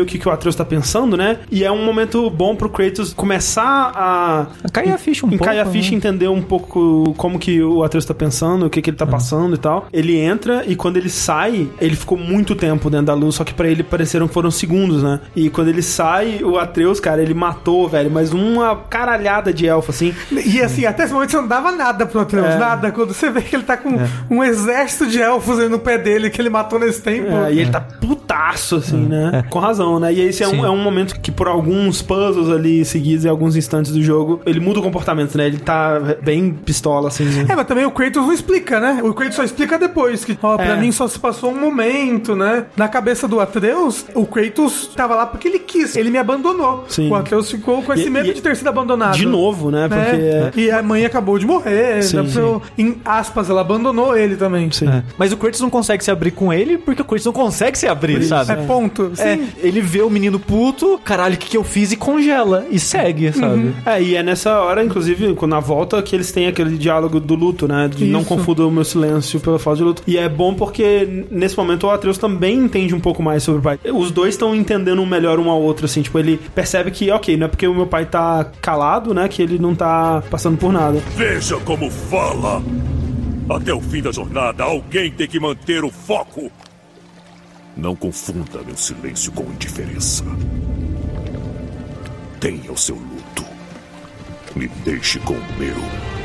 o que, que o Atreus tá pensando, né? E é um momento bom pro Kratos começar a. Cair a ficha um Cair a pouco, ficha e né? entender um pouco como que o Atreus tá pensando, o que, que ele tá passando e tal. Ele entra e quando ele sai, ele ficou muito tempo dentro da luz, só que pra ele pareceram que foram segundos, né? E quando ele sai, o Atreus, cara, ele matou, velho, mas uma caralhada de elfo, assim. E assim, até esse momento você não dava nada pro Atreus, É. nada. Quando você vê que ele tá com um exército de elfos aí no pé dele, que ele matou nesse tempo. É, e ele tá putaço, assim, né? Com razão, né? E esse é um, é um momento que, por alguns puzzles ali seguidos em alguns instantes do jogo, ele muda o comportamento, né? Ele tá bem pistola, assim, né? É, mas também o Kratos não explica, né? O Kratos só explica depois. Que, ó, pra É. mim só se passou um momento, né? Na cabeça do Atreus, o Kratos tava lá porque ele quis. Ele me abandonou. Sim. O Atreus ficou com esse E- medo e- de ter sido abandonado. De novo, né? Porque. É, E a mãe acabou de morrer. Sim, né? Então, Em aspas, ela abandonou ele também. Sim. É. Mas o Kratos não consegue se abrir com ele porque o Kratos não consegue se abrir, sabe? É ponto. É, Sim. ele vê o menino puto, caralho, o que, que eu fiz? E congela. E segue, sabe? É, e é nessa hora, inclusive, quando na volta, que eles têm aquele diálogo do luto, né? De não Isso. confunda o meu silêncio pela falta de luto. E é bom porque, nesse momento, o Atreus também entende um pouco mais sobre o pai. Os dois estão entendendo melhor um ao outro, assim. Tipo, ele percebe que, ok, não é porque o meu pai tá calado, né? Que ele não tá passando por nada. Veja como fala! Até o fim da jornada, alguém tem que manter o foco. Não confunda meu silêncio com indiferença. Tenha o seu luto. Me deixe com o meu.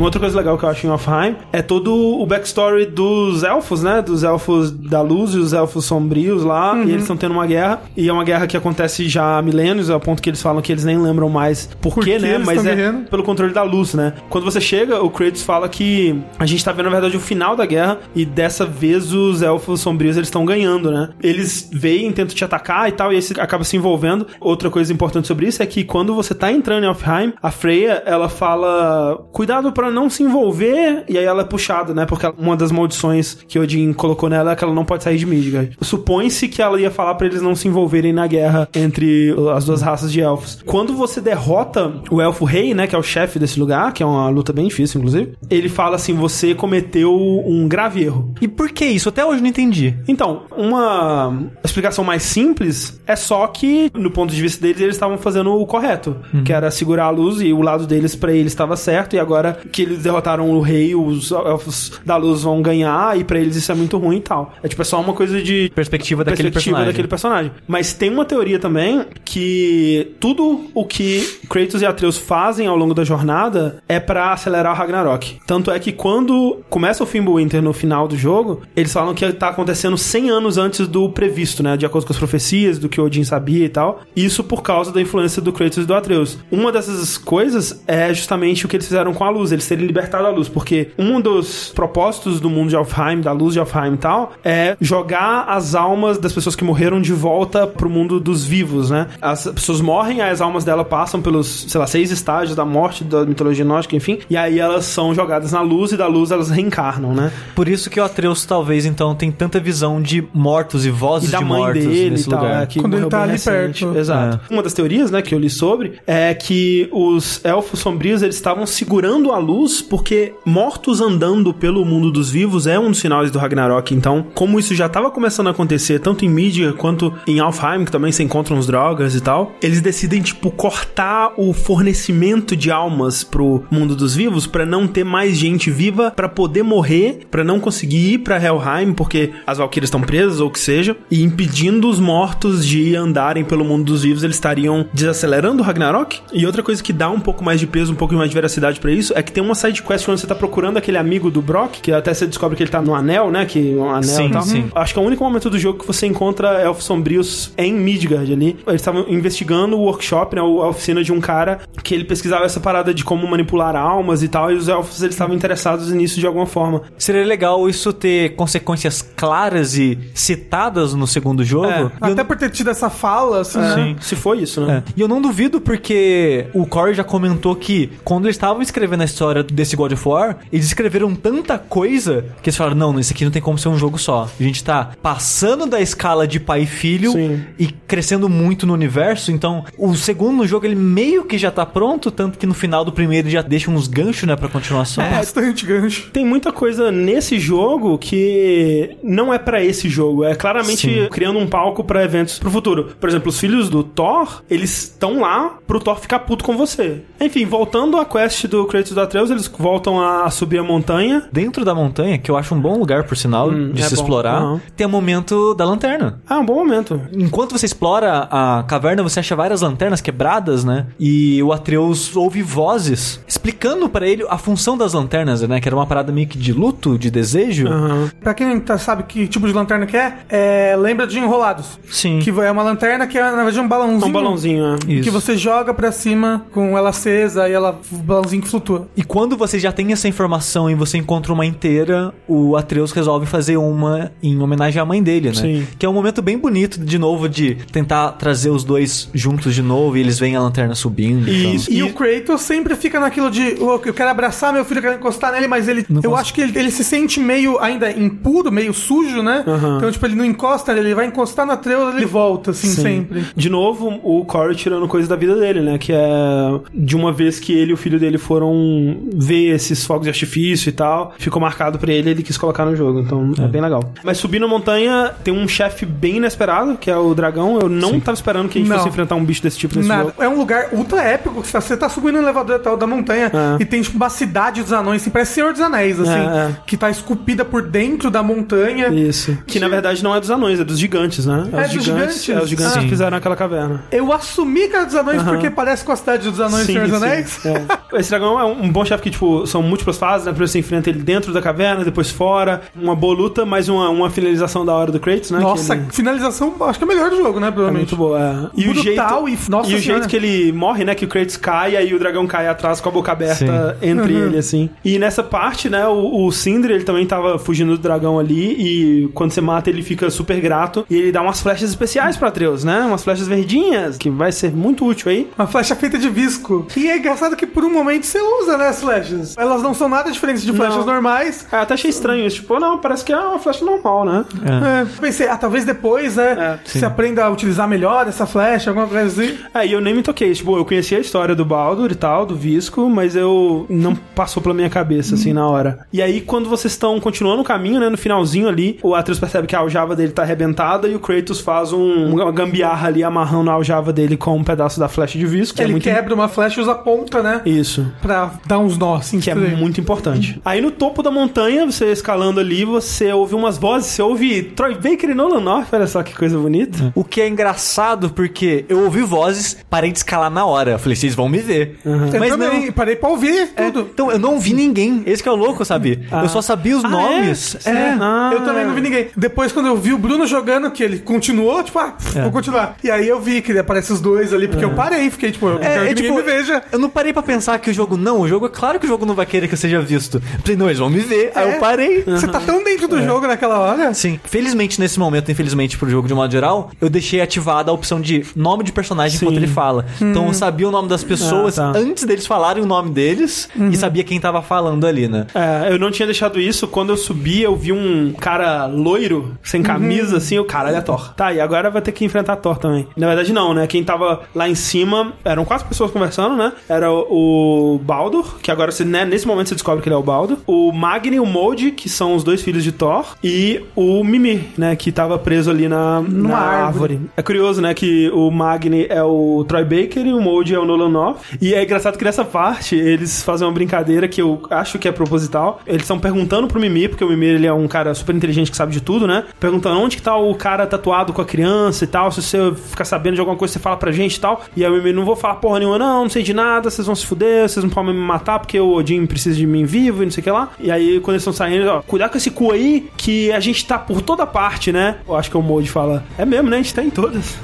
Uma outra coisa legal que eu acho em Offheim é todo o backstory dos elfos, né? Dos elfos da luz e os elfos sombrios lá. E eles estão tendo uma guerra. E é uma guerra que acontece já há milênios, ao ponto que eles falam que eles nem lembram mais por, Por quê, né? Mas é guerreando? pelo controle da luz, né? Quando você chega, o Kratos fala que a gente tá vendo, na verdade, o final da guerra. E dessa vez os elfos sombrios eles estão ganhando, né? Eles veem, tentam te atacar e tal, e aí você acaba se envolvendo. Outra coisa importante sobre isso é que quando você tá entrando em Offheim, a Freya, ela fala: cuidado pra não se envolver, e aí ela é puxada, né? Porque uma das maldições que Odin colocou nela é que ela não pode sair de Midgard. Supõe-se que ela ia falar pra eles não se envolverem na guerra entre as duas raças de elfos. Quando você derrota o elfo rei, né? Que é o chefe desse lugar, que é uma luta bem difícil, inclusive, ele fala assim: você cometeu um grave erro. E por que isso? Até hoje eu não entendi. Então, uma explicação mais simples é só que, no ponto de vista deles, eles estavam fazendo o correto, que era segurar a luz e o lado deles pra eles estava certo, e agora que eles derrotaram o rei, os elfos da luz vão ganhar, e pra eles isso é muito ruim e tal. É tipo, é só uma coisa de Perspectiva daquele perspectiva personagem. daquele personagem. Mas tem uma teoria também que tudo o que Kratos e Atreus fazem ao longo da jornada é pra acelerar o Ragnarok. Tanto é que quando começa o Fimbulwinter no final do jogo, eles falam que tá acontecendo 100 anos antes do previsto, né? De acordo com as profecias, do que Odin sabia e tal. Isso por causa da influência do Kratos e do Atreus. Uma dessas coisas é justamente o que eles fizeram com a luz, eles terem libertado a luz, porque um dos propósitos do mundo de Alfheim, da luz de Alfheim e tal, é jogar as almas das pessoas que morreram de volta pro mundo dos vivos, né? As pessoas morrem, aí as almas dela passam pelos, sei lá, seis estágios da morte, da mitologia nórdica, enfim, e aí elas são jogadas na luz e da luz elas reencarnam, né? Por isso que o Atreus talvez então tem tanta visão de mortos e vozes e da de mãe mortos dele nesse e tal, lugar. é, que Quando ele tá ali recente. perto. Exato. Uma das teorias, né, que eu li sobre é que os elfos sombrios eles estavam segurando a luz porque mortos andando pelo mundo dos vivos é um dos sinais do Ragnarok. Então, como isso já estava começando a acontecer tanto em Midgard quanto em Alfheim, que também se encontram os drogas e tal, eles decidem tipo cortar o fornecimento de almas pro mundo dos vivos pra não ter mais gente viva pra poder morrer, pra não conseguir ir pra Helheim porque as Valkyrias estão presas ou o que seja, e impedindo os mortos de andarem pelo mundo dos vivos, eles estariam desacelerando o Ragnarok. E outra coisa que dá um pouco mais de peso, um pouco mais de veracidade pra isso, é que tem uma side quest onde você tá procurando aquele amigo do Brock, que até você descobre que ele tá no anel, né, que um anel Sim, e tal. sim. Acho que é o único momento do jogo que você encontra elfos sombrios em Midgard ali. Eles estavam investigando o workshop, né, a oficina de um cara que ele pesquisava essa parada de como manipular almas e tal, e os elfos eles estavam interessados nisso de alguma forma. Seria legal isso ter consequências claras e citadas no segundo jogo. É. E eu- Até por ter tido essa fala, assim, né? Sim. Se foi isso, né? É. E eu não duvido porque o Corey já comentou que quando eles estavam escrevendo a história desse God of War, eles escreveram tanta coisa que eles falaram: não, isso aqui não tem como ser um jogo só. A gente tá passando da escala de pai e filho Sim. e crescendo muito no universo. Então, o segundo jogo ele meio que já tá pronto, tanto que no final do primeiro ele já deixa uns ganchos, né, pra continuação. Bastante gancho. Tem muita coisa nesse jogo que não é pra esse jogo, é claramente Sim. criando um palco pra eventos pro futuro. Por exemplo, os filhos do Thor, eles estão lá pro Thor ficar puto com você. Enfim, voltando à quest do Kratos do Atreus, eles voltam a subir a montanha. Dentro da montanha, que eu acho um bom lugar, por sinal, de é se bom. explorar, Aham. tem o momento da lanterna. Ah, um bom momento. Enquanto você explora a caverna, você acha várias lanternas quebradas, né? E o Atreus ouve vozes explicando pra ele a função das lanternas, né? Que era uma parada meio que de luto, de desejo. Aham. Pra quem tá- sabe que tipo de lanterna que é, é, lembra de Enrolados. Sim. Que é uma lanterna que é, na verdade, um balãozinho. Um balãozinho, é. Isso. Que você joga pra cima com ela acesa e ela, o balãozinho que flutua. E quando você já tem essa informação e você encontra uma inteira, o Atreus resolve fazer uma em homenagem à mãe dele, né? Sim. Que é um momento bem bonito, de novo, de tentar trazer os dois juntos de novo e eles veem a lanterna subindo. então. Isso. E, E- o Kratos sempre fica naquilo de "Oh, eu quero abraçar meu filho, eu quero encostar nele, mas ele. Não eu cons- acho que ele, ele se sente meio ainda impuro, meio sujo, né? Então, tipo, ele não encosta nele, ele vai encostar na Atreus ele volta, assim, Sim. sempre. De novo, o Corey tirando coisa da vida dele, né? Que é de uma vez que ele e o filho dele foram ver esses fogos de artifício e tal, ficou marcado pra ele, ele quis colocar no jogo. Então é, bem legal. Mas subir na montanha tem um chefe bem inesperado, que é o dragão. Eu não tava esperando que a gente Não. fosse enfrentar um bicho desse tipo nesse Nada. jogo. É um lugar ultra épico. que Você tá subindo no elevador tal da montanha É. e tem tipo uma cidade dos anões, assim, parece Senhor dos Anéis, assim, É, é. que tá esculpida por dentro da montanha. Isso. Que na verdade não é dos anões, é dos gigantes, né? É os dos gigantes. gigantes? É os gigantes Ah. que fizeram aquela caverna. Eu assumi que era dos anões porque parece com a cidade dos anões do Senhor dos Anéis. é. Esse dragão é um bom chefe que, tipo, são múltiplas fases, né? Primeiro você enfrenta ele dentro da caverna, depois fora. Uma boa luta, mais uma, uma finalização da hora do Kratos, né? Nossa, Que ele- finalização, acho que é a melhor do jogo, né? É Provavelmente. muito boa. é. E o jeito, e- nossa e o jeito que ele morre, né? Que o Kratos cai e aí o dragão cai atrás com a boca aberta entre Uhum. ele, assim. E nessa parte, né? O, o Sindri, ele também tava fugindo do dragão ali e quando você mata ele fica super grato e ele dá umas flechas especiais pra Atreus, né? Umas flechas verdinhas, que vai ser muito útil aí. Uma flecha feita de visco. E é engraçado que por um momento você usa, né, as flechas. Elas não são nada diferentes de flechas Não. normais. É, até achei estranho isso. Tipo, não, parece que é uma flecha normal, né? É. Pensei, ah, talvez depois, né, É, você aprenda a utilizar melhor essa flecha, alguma coisa assim. É, e eu nem me toquei. Tipo, eu conhecia a história do Baldur e tal, do Visco, mas eu não passou pela minha cabeça, assim, na hora. E aí, quando vocês estão continuando o caminho, né, no finalzinho ali, o Atreus percebe que a aljava dele tá arrebentada e o Kratos faz um, uma gambiarra ali, amarrando a aljava dele com um pedaço da flecha de Visco. que é Ele muito quebra uma flecha e usa a ponta, né? Isso. Pra dar uns nós, assim. Que é estranho. muito importante. Aí no topo da montanha, você escalando ali, você ouve umas vozes, você ouve Troy Baker e Nolan North, olha só que coisa bonita. O que é engraçado porque eu ouvi vozes, parei de escalar na hora. Eu falei, vocês vão me ver. Eu Mas também não. parei pra ouvir É, tudo. então, eu não vi ninguém. Esse que é o louco, sabe? Eu só sabia os Ah, nomes. é? É. Ah. Eu também não vi ninguém. Depois, quando eu vi o Bruno jogando, que ele continuou, tipo, ah, É. vou continuar. E aí eu vi que aparece os dois ali, porque eu parei, fiquei, tipo, eu É, é tipo, me veja. eu não parei pra pensar que o jogo não, o jogo é claro que o jogo não vai querer que eu seja visto. Eu falei, não, eles vão me ver. Aí É. eu parei. Você tá tão dentro É. do jogo naquela hora. Sim, felizmente nesse momento, infelizmente pro jogo de modo geral, eu deixei ativada a opção de nome de personagem Sim. enquanto ele fala. Então eu sabia o nome das pessoas Ah, tá. antes deles falarem o nome deles e sabia quem tava falando ali, né? É, eu não tinha deixado isso. Quando eu subi, eu vi um cara loiro, sem camisa, assim, o cara, ele é Thor. Tá, e agora vai ter que enfrentar Thor também. Na verdade, não, né? Quem tava lá em cima, eram quatro pessoas conversando, né? Era o Baldur, que agora, você, né, nesse momento você descobre que ele é o Baldur. O Magni e o Molde, que são os dois filhos de Thor. E o Mimir, né? Que tava preso ali na, na árvore. árvore. É curioso, né? Que o Magni é o Troy Baker e o Molde é o Nolan North. E é engraçado que nessa parte eles fazem uma brincadeira que eu acho que é proposital. Eles estão perguntando pro Mimir, porque o Mimir ele é um cara super inteligente que sabe de tudo, né? Perguntando onde que tá o cara tatuado com a criança e tal. Se você ficar sabendo de alguma coisa, você fala pra gente e tal. E aí o Mimir não vou falar porra nenhuma, não, não sei de nada, vocês vão se fuder, vocês não podem me matar porque o Odin precisa de mim vivo e não sei o que lá. E aí quando eles estão saindo, ó, cuidado com esse cu aí, que a gente tá por toda parte, né? Eu acho que o Molde fala, é mesmo, né? A gente tá em todas.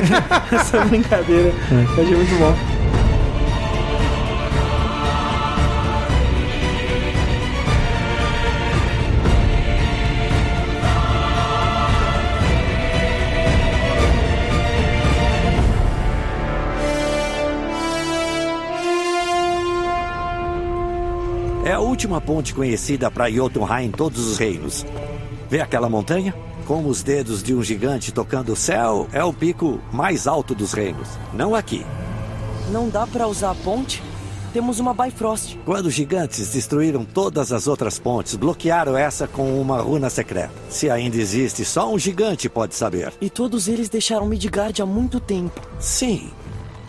Essa brincadeira. Eu achei muito bom. Última ponte conhecida para Jotunheim em todos os reinos. Vê aquela montanha? Com os dedos de um gigante tocando o céu, é o pico mais alto dos reinos. Não aqui. Não dá pra usar a ponte? Temos uma Bifrost. Quando os gigantes destruíram todas as outras pontes, bloquearam essa com uma runa secreta. Se ainda existe, só um gigante pode saber. E todos eles deixaram Midgard há muito tempo. Sim.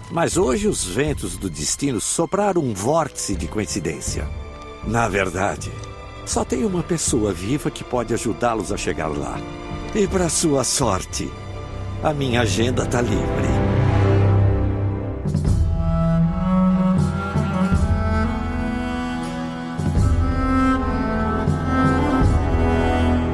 Mas hoje os ventos do destino sopraram um vórtice de coincidência. Na verdade, só tem uma pessoa viva que pode ajudá-los a chegar lá. E para sua sorte, a minha agenda tá livre.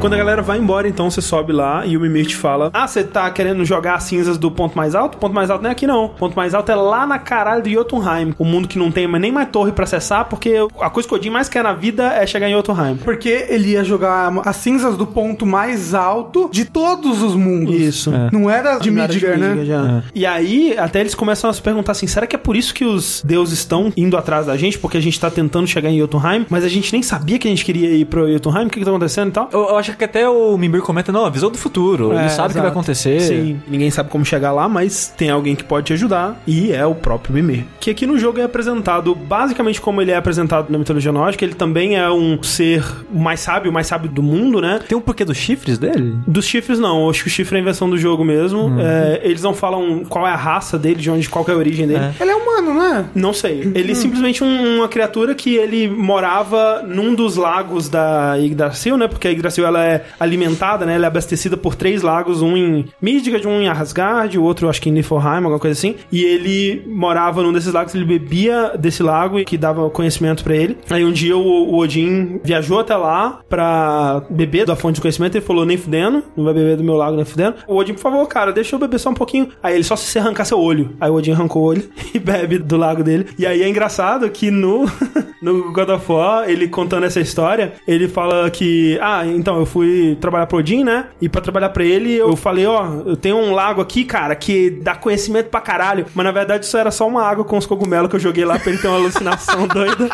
Quando a galera vai embora, então você sobe lá e o Mimir te fala: Ah, você tá querendo jogar as cinzas do ponto mais alto? O ponto mais alto não é aqui, não. O ponto mais alto é lá na caralho de Jotunheim. O mundo que não tem nem mais torre pra acessar, porque a coisa que o Odin mais quer na vida é chegar em Jotunheim. Porque ele ia jogar as cinzas do ponto mais alto de todos os mundos. Isso. Não era de Midgar, né? já. E aí, até eles começam a se perguntar assim: será que é por isso que os deuses estão indo atrás da gente? Porque a gente tá tentando chegar em Jotunheim, mas a gente nem sabia que a gente queria ir pra Jotunheim? O que que tá acontecendo e tal? Eu, eu acho que até o Mimir comenta, não, a visão do futuro. ele É, sabe o que vai acontecer. Sim, ninguém sabe como chegar lá, mas tem alguém que pode te ajudar e é o próprio Mimir. Que aqui no jogo é apresentado basicamente como ele é apresentado na mitologia nórdica. Ele também é um ser mais sábio, o mais sábio do mundo, né? Tem um porquê dos chifres dele? Dos chifres, não. Acho que o chifre é a invenção do jogo mesmo. É, eles não falam qual é a raça dele, de onde, qual que é a origem dele. É. Ele é humano, né? Não sei. Ele é simplesmente um- uma criatura que ele morava num dos lagos da Yggdrasil, né? Porque a Yggdrasil ela é alimentada, né? Ela é abastecida por três lagos, um em Midgard, um em Asgard, o outro acho que em Niflheim, alguma coisa assim. E ele morava num desses lagos, ele bebia desse lago e que dava conhecimento pra ele. Aí um dia o, o Odin viajou até lá pra beber da fonte de conhecimento ele falou: nem fudendo, não vai beber do meu lago nem fudendo. O Odin, por favor, cara, deixa eu beber só um pouquinho. Aí ele só se você arrancar seu olho. Aí o Odin arrancou o olho e bebe do lago dele. E aí é engraçado que no, no God of War, ele contando essa história, ele fala que, ah, então eu fui trabalhar pro Odin, né? E pra trabalhar pra ele, eu falei, ó, eu tenho um lago aqui, cara, que dá conhecimento pra caralho. Mas na verdade isso era só uma água com os cogumelos que eu joguei lá pra ele ter uma alucinação doida.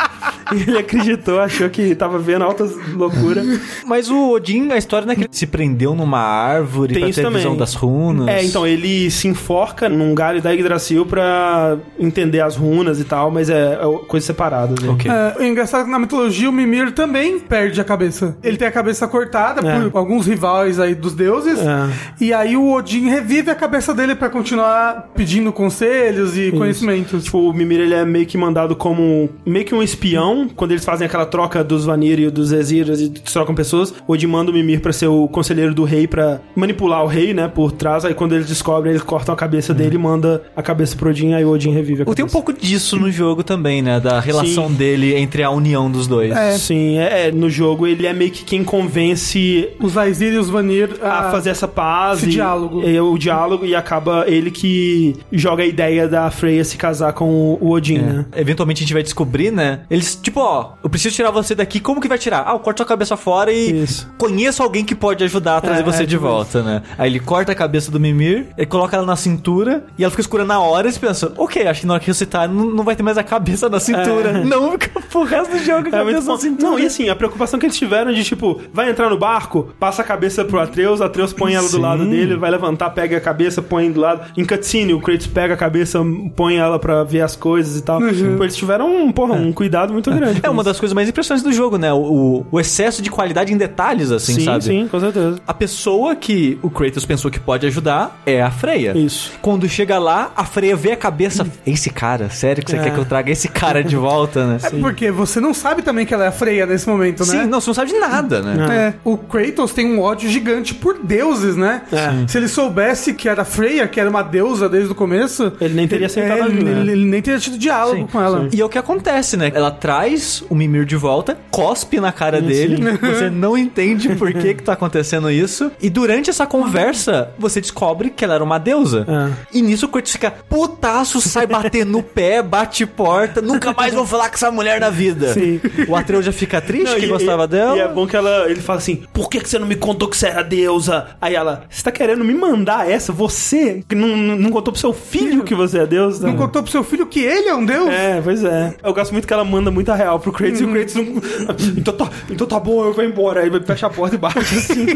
E ele acreditou, achou que tava vendo altas loucuras. Mas o Odin, a história não é que ele se prendeu numa árvore Tem pra ter também. visão das runas. É, então ele se enforca num galho da Yggdrasil pra entender as runas e tal, mas é, é coisa separada. Né? Ok. É, o engraçado é que na mitologia o Mimir também perde a cabeça. Ele tem a cabeça cortada É. por alguns rivais aí dos deuses. É. E aí o Odin revive a cabeça dele pra continuar pedindo conselhos e conhecimentos. Tipo, o Mimir ele é meio que mandado como meio que um espião, quando eles fazem aquela troca dos Vanir e dos Eziras e trocam pessoas, o Odin manda o Mimir pra ser o conselheiro do rei pra manipular o rei, né, por trás, aí quando eles descobrem, eles cortam a cabeça dele e manda a cabeça pro Odin, aí o Odin revive a cabeça. Tem um pouco disso no jogo também, né? Da relação Sim. dele entre a união dos dois. É. Sim, é, é, no jogo ele é meio que quem convence Os Aesir e os Vanir a fazer essa paz esse e, diálogo. e o diálogo e acaba ele que joga a ideia da Freya se casar com o- Odin, né? É. Eventualmente a gente vai descobrir, né? Eles, tipo, ó, eu preciso tirar você daqui, como que vai tirar? Ah, eu corto sua cabeça fora e Isso. conheço alguém que pode ajudar a trazer É, você é de tipo volta, né? Aí ele corta a cabeça do Mimir, ele coloca ela na cintura e ela fica escura na hora e você pensa, ok, acho que na hora que ressuscitar não, não vai ter mais a cabeça na cintura. É. Não, fica pro resto do jogo a É muito cabeça na cintura. Não, e assim, a preocupação que eles tiveram de tipo, vai entrar no barco, passa a cabeça pro Atreus, Atreus põe ela do Sim. lado dele, vai levantar, pega a cabeça, põe do lado. Em cutscene, o Kratos pega a cabeça, põe ela pra ver as coisas e tal. Tipo, eles tiveram um, porra, um cuidado muito grande. Uhum. É uma isso. das coisas mais impressionantes do jogo, né? O, o- excesso de qualidade em detalhes, assim, Sim, sabe? sim, com certeza. A pessoa que o Kratos pensou que pode ajudar é a Freya. Isso. Quando chega lá, a Freya vê a cabeça. Esse cara, sério que você É. quer que eu traga esse cara de volta, né? É porque você não sabe também que ela é a Freya nesse momento, né? Sim, não, você não sabe de nada, né? É, o Kratos tem um ódio gigante por deuses, né? É. Se ele soubesse que era Freya, que era uma deusa desde o começo, Ele nem teria aceitado a ele, ajuda, ele- né? ele nem teria tido diálogo com ela. E é o que acontece, né? Ela traz o Mimir de volta, cospe na cara dele, você não entende por que que tá acontecendo isso, e durante essa conversa, você descobre que ela era uma deusa. É. E nisso o Kratos fica putaço, sai bater no pé, bate porta, nunca mais vou falar com essa mulher na vida. Sim. O Atreus já fica triste Não, que e- gostava e- dela. E é bom que ela, ele fala assim: por que, que você não me contou que você era deusa? Aí ela, você tá querendo me mandar essa? Você que não, não contou pro seu filho que você é deusa? Não contou pro seu filho que ele é um deus? É, pois é. Eu gosto muito que ela manda muita real pro Kratos e o Kratos não. Então tá, então tá bom, eu vou embora. Aí fecha a porta e bate assim.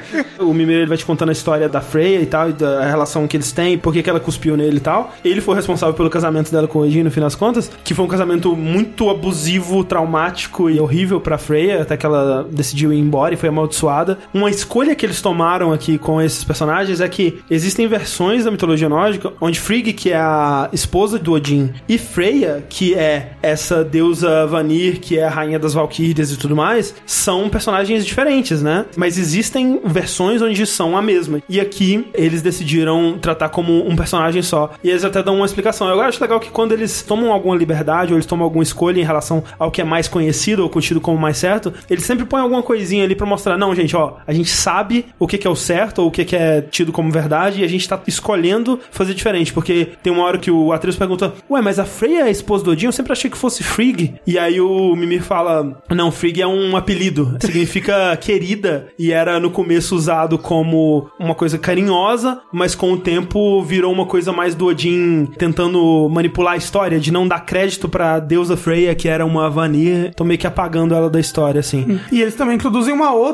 o Mimir ele vai te contando a história da Freya e tal, e da relação que eles têm, por que que ela cuspiu nele e tal. Ele foi responsável pelo casamento dela com o Odin, no fim das contas, que foi um casamento muito abusivo, traumático e horrível pra Freya, até que ela decidiu ir embora e foi amaldiçoada. Uma escolha que eles tomaram aqui com esses personagens é que existem versões da mitologia nórdica onde Frigg, que é a esposa do Odin, e Freya, que é essa deusa Vanir, que é a rainha das Valquírias e tudo mais, são personagens diferentes, né? Mas existem versões onde são a mesma. E aqui eles decidiram tratar como um personagem só. E eles até dão uma explicação. Eu acho legal que quando eles tomam alguma liberdade ou eles tomam alguma escolha em relação ao que é mais conhecido ou conhecido como mais certo, eles sempre põem alguma coisinha ali pra mostrar, não, gente, ó, a gente sabe o que que é o certo ou o que que é tido como verdade e a gente tá escolhendo fazer diferente, porque tem uma hora que o Atreus pergunta, ué, mas a Freya é a esposa do Odin? Eu sempre achei que fosse Frigg. E aí o Mimir fala, não, Frigg é um apelido, significa querida e era no começo usado como uma coisa carinhosa, mas com o tempo virou uma coisa mais do Odin tentando manipular a história, de não dar crédito pra deusa Freya, que era uma Vanir, tô meio que apagando ela da história, assim. E eles também introduzem uma outra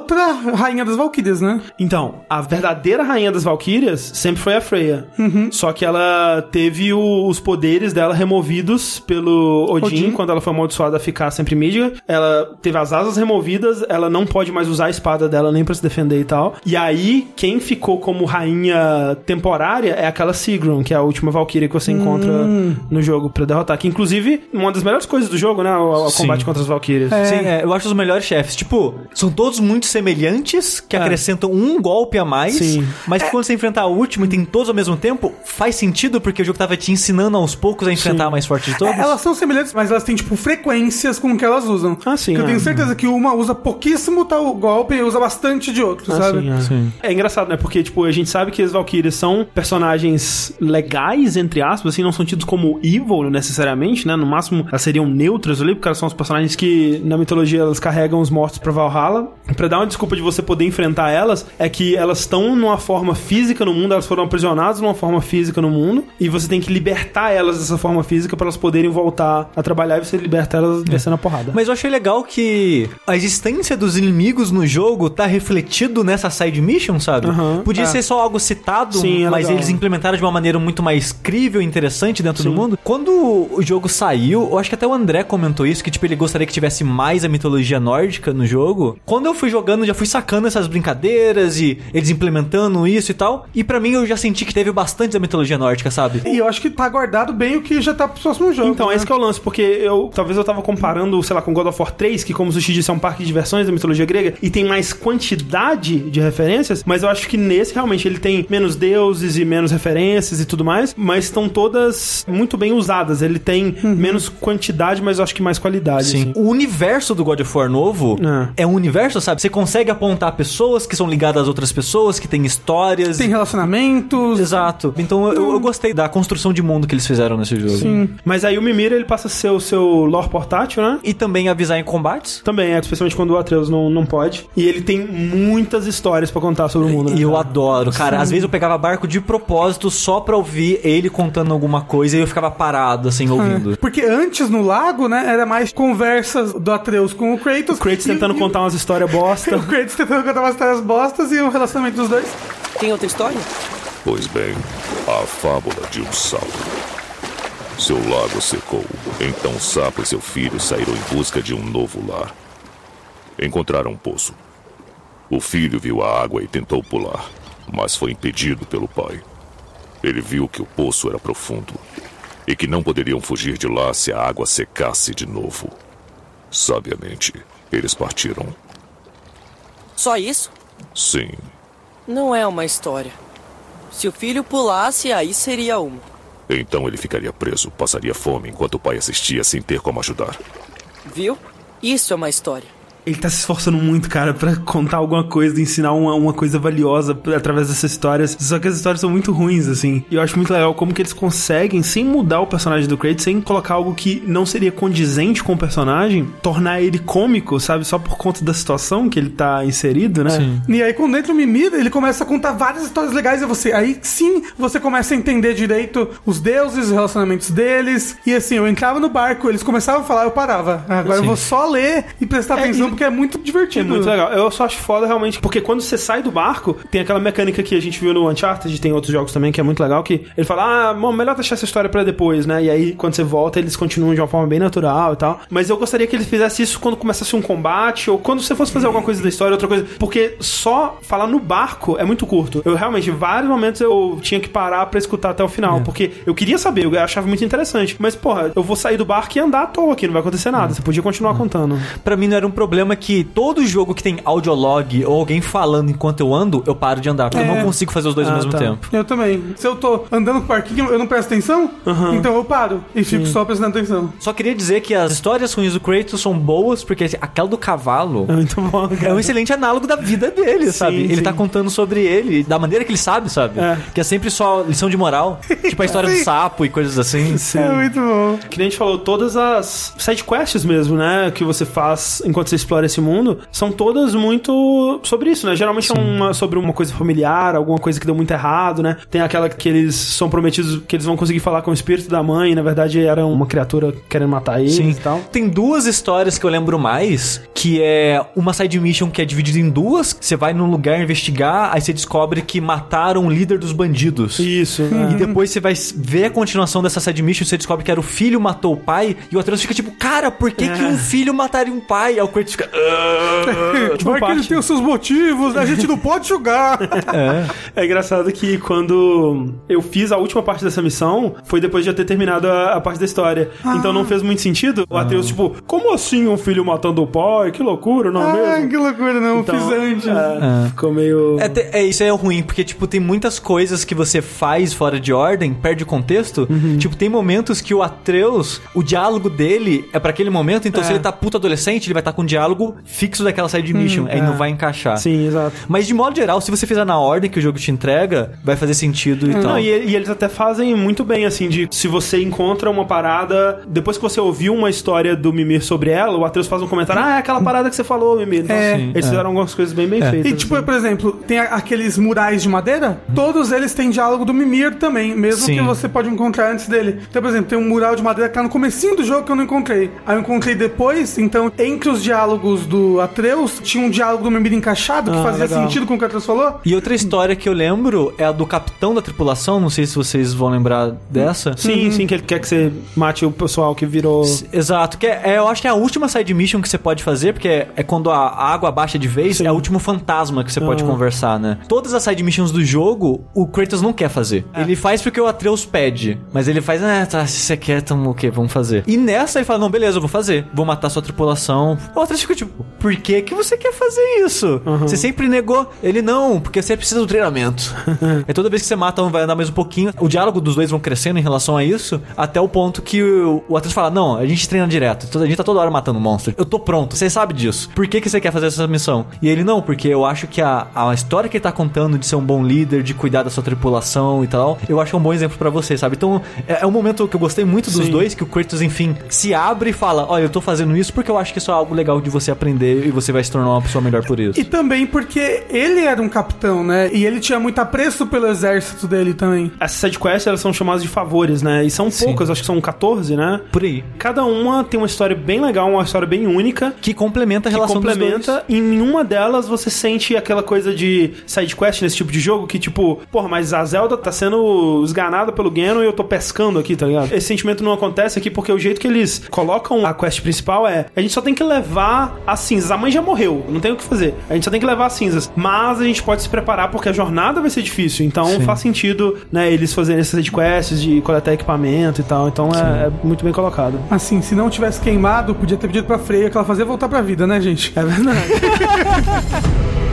rainha das Valkyrias, né? Então, a verdadeira rainha das Valquírias sempre foi a Freya. Uhum. Só que ela teve o- os poderes dela removidos pelo Odin, Odin. quando ela foi amaldiçoada a ficar sempre mídia. Ela teve as asas removidas, ela não pode mais usar a espada dela nem pra se defender e tal. E aí, quem ficou como rainha temporária é aquela Sigrun, que é a última Valkyria que você encontra Hum. no jogo pra derrotar. Que inclusive, uma das melhores coisas do jogo, né? O, o combate contra as Valkyrias. Sim, é, eu acho os melhores chefes. Tipo, são todos muito semelhantes, que acrescentam um golpe a mais. Sim. Mas que quando você enfrentar o último e tem todos ao mesmo tempo, faz sentido porque o jogo tava te ensinando aos poucos a enfrentar a mais forte de todos. É, Elas são semelhantes, mas elas têm, tipo, frequências com que elas usam. Ah, sim, Que eu é. tenho certeza que uma usa pouquíssimo tal golpe e usa bastante de outro, Ah, sabe? sim, é. Sim. É engraçado, né? Porque, tipo, a gente sabe que as Valkyrias são personagens legais, entre aspas, assim, não são tidos como evil necessariamente, né? No máximo, elas seriam neutras ali, porque elas são os personagens que, na mitologia, elas carregam os mortos pra Valhalla. Pra dar uma desculpa de você poder enfrentar elas, é que elas estão numa forma física no mundo, elas foram aprisionadas numa forma física no mundo, e você tem que libertar elas dessa forma física pra elas poderem voltar a trabalhar e você liberta elas descendo a porrada. Mas eu achei legal que a existência dos inimigos no jogo tá refletido nessa side mission, sabe? Aham, Podia é. ser só algo citado, Sim, é mas legal. eles implementaram de uma maneira muito mais crível e interessante dentro do mundo. Quando o jogo saiu, eu acho que até o André comentou isso, que tipo, ele gostaria que tivesse mais a mitologia nórdica no jogo. Quando eu fui jogando, já fui sacando essas brincadeiras e eles implementando isso e tal. E pra mim eu já senti que teve bastante da mitologia nórdica, sabe? E eu acho que tá guardado bem o que já tá pro próximo jogo. Então, né? esse que é o lance, porque eu talvez eu tava comparando, sei lá, com God of War 3, que como o Sushi disse, é um parque de diversões da mitologia grega, e tem mais quantidade de referências, mas eu acho que nesse realmente ele tem menos deuses e menos referências e tudo mais, mas estão todas muito bem usadas. Ele tem menos quantidade, mas eu acho que mais qualidade. Sim. assim. O universo do God of War novo É. é. um universo, sabe? Você consegue apontar pessoas que são ligadas às outras pessoas, que têm histórias. Tem relacionamentos. Exato. Então eu, eu gostei da construção de mundo que eles fizeram nesse jogo. Sim. Mas aí o Mimir, ele passa a ser o seu lore portátil, né? E também avisar em combates. Também, é, especialmente quando o Atreus não, não pode. E ele tem muitas histórias pra contar sobre o mundo, né? E eu adoro, cara. Às vezes eu pegava barco de propósito só pra ouvir ele contando alguma coisa e eu ficava parado, assim, ouvindo. Porque antes no lago, né, era mais conversas do Atreus com o Kratos. O Kratos E- tentando e- contar umas histórias bosta. O Kratos tentando umas histórias bostas e o relacionamento dos dois. Tem outra história? Pois bem, a fábula de um sapo. Seu lago secou, então o sapo e seu filho saíram em busca de um novo lar. Encontraram um poço. O filho viu a água e tentou pular, mas foi impedido pelo pai. Ele viu que o poço era profundo e que não poderiam fugir de lá se a água secasse de novo. Sabiamente, eles partiram. Só isso? Sim, Não é uma história. Se o filho pulasse, aí seria uma. então ele ficaria preso, passaria fome enquanto o pai assistia sem ter como ajudar. Viu? Isso é uma história. Ele tá se esforçando muito, cara, pra contar alguma coisa, ensinar uma, uma coisa valiosa através dessas histórias. Só que as histórias são muito ruins, assim. E eu acho muito legal como que eles conseguem, sem mudar o personagem do Kratos, sem colocar algo que não seria condizente com o personagem, tornar ele cômico, sabe? Só por conta da situação que ele tá inserido, né? Sim. E aí, quando entra o Mimir, ele começa a contar várias histórias legais e você. Aí sim você começa a entender direito os deuses, os relacionamentos deles. E assim, eu entrava no barco, eles começavam a falar, eu parava. Agora eu Sim. vou só ler e prestar atenção, porque é muito É divertido. muito legal. Eu só acho foda realmente, porque quando você sai do barco, tem aquela mecânica que a gente viu no Uncharted, tem outros jogos também, que é muito legal, que ele fala, ah, bom, melhor deixar essa história pra depois, né? E aí, quando você volta, eles continuam de uma forma bem natural e tal. Mas eu gostaria que eles fizessem isso quando começasse um combate, ou quando você fosse fazer alguma coisa da história, outra coisa. Porque só falar no barco é muito curto. Eu realmente, vários momentos, eu tinha que parar pra escutar até o final, porque eu queria saber, eu achava muito interessante. Mas, porra, eu vou sair do barco e andar à toa aqui, não vai acontecer nada. Você podia continuar contando. Pra mim não era um problema que todo jogo que tem audiolog ou alguém falando enquanto eu ando, eu paro de andar. Porque eu É. não consigo fazer os dois Ah, ao mesmo tá. tempo. Eu também. Se eu tô andando com o parquinho, eu não presto atenção, então eu paro e fico só prestando atenção. Só queria dizer que as histórias ruins do Kratos são boas, porque assim, aquela do cavalo É muito bom, é cara. um excelente análogo da vida dele, sabe? Ele sim. tá contando sobre ele, da maneira que ele sabe, sabe? É. Que é sempre só lição de moral. tipo a história do Sim. sapo e coisas assim. É muito bom. Que nem a gente falou, todas as sidequests mesmo, né? Que você faz enquanto você explora explora esse mundo, são todas muito sobre isso, né? Geralmente é uma, sobre uma coisa familiar, alguma coisa que deu muito errado, né? Tem aquela que eles são prometidos que eles vão conseguir falar com o espírito da mãe, e na verdade era uma criatura querendo matar eles Sim. e tal. Tem duas histórias que eu lembro mais, que é uma side mission que é dividida em duas. Você vai num lugar investigar, aí você descobre que mataram o líder dos bandidos. Isso, E né? depois você vai ver a continuação dessa side mission, você descobre que era o filho matou o pai, e o Atreus fica tipo, cara, por que, que um filho mataria um pai? Aí o Kratos fica... "Ah." Tipo, ele tem os seus motivos, a gente não pode julgar. É engraçado que quando eu fiz a última parte dessa missão, foi depois de eu ter terminado a, a parte da história. Então não fez muito sentido. O Atreus, tipo, como assim um filho matando o pai? Que loucura, não é ah, mesmo? que loucura, não. Então, fiz antes. é, Ficou meio. É, te- é, isso aí é ruim, porque, tipo, tem muitas coisas que você faz fora de ordem, perde o contexto. Tipo, tem momentos que o Atreus, o diálogo dele é pra aquele momento, então É. se ele tá puto adolescente, ele vai estar com um diálogo fixo daquela side mission, aí é. não vai encaixar. Sim, exato. Mas de modo geral, se você fizer na ordem que o jogo te entrega, vai fazer sentido e tal. Não, e, e eles até fazem muito bem, assim, de se você encontra uma parada, depois que você ouviu uma história do Mimir sobre ela, o Atreus faz um comentário, ah, é aquela parada que você falou, Mimir. Então, É. assim, eles fizeram algumas coisas bem bem feitas. E tipo, assim. por exemplo, tem aqueles murais de madeira, todos eles têm diálogo do Mimir também, mesmo Sim. que você pode encontrar antes dele. Então, por exemplo, tem um mural de madeira que tá no comecinho do jogo que eu não encontrei. Aí eu encontrei depois, então, entre os diálogos do Atreus, tinha um diálogo do Mimir encaixado que Ah, fazia legal. sentido com o que o Atreus falou. E outra história que eu lembro é a do capitão da tripulação, não sei se vocês vão lembrar dessa. Sim, sim, que ele quer que você mate o pessoal que virou. Exato, que é, é- eu acho que é a última side mission que você pode fazer, porque é, é quando a, a água baixa de vez, é o último fantasma que você pode Ah. conversar, né? Todas as side missions do jogo, o Kratos não quer fazer. É. Ele faz porque o Atreus pede, mas ele faz, ah, tá, se você quer, então o quê, vamos fazer. E nessa ele fala, não, beleza, eu vou fazer, vou matar sua tripulação. O Atreus fica tipo, por que que você quer fazer isso? Você sempre negou. Ele, não, porque você precisa do treinamento. é toda vez que você mata um, vai andar mais um pouquinho. O diálogo dos dois vão crescendo em relação a isso, até o ponto que o, o fala, não, a gente treina direto, a gente tá toda hora matando monstro. Eu tô pronto, você sabe disso. Por que que você quer fazer essa missão? E ele, não, porque eu acho que a, a história que ele tá contando de ser um bom líder, de cuidar da sua tripulação e tal, eu acho que é um bom exemplo pra você, sabe? Então, é, é um momento que eu gostei muito dos Sim. dois, que o Kratos, enfim, se abre e fala, olha, eu tô fazendo isso porque eu acho que isso é algo legal de você aprender e você vai se tornar uma pessoa melhor por isso. E também porque ele era um capitão, né? E ele tinha muito apreço pelo exército dele também. Essas sidequests, elas são chamadas de favores, né? E são Sim. poucas, acho que são 14, né? Por aí. Cada uma tem uma história bem legal, uma história bem única. Que complementa a que relação dos dois. complementa. E em nenhuma delas você sente aquela coisa de sidequest nesse tipo de jogo que, tipo, porra, mas a Zelda tá sendo esganada pelo Ganon e eu tô pescando aqui, tá ligado? Esse sentimento não acontece aqui porque o jeito que eles colocam a quest principal é: a gente só tem que levar as cinzas. A mãe já morreu, não tem o que fazer. A gente só tem que levar as cinzas. Mas a gente pode se preparar porque a jornada vai ser difícil. Então faz sentido, né, eles fazerem essas sidequests de coletar equipamento e tal. Então é, é muito bem colocado. Assim, se não tivesse queimado, podia ter pedido pra Freya que ela fazia voltar pra vida, né, gente? É verdade.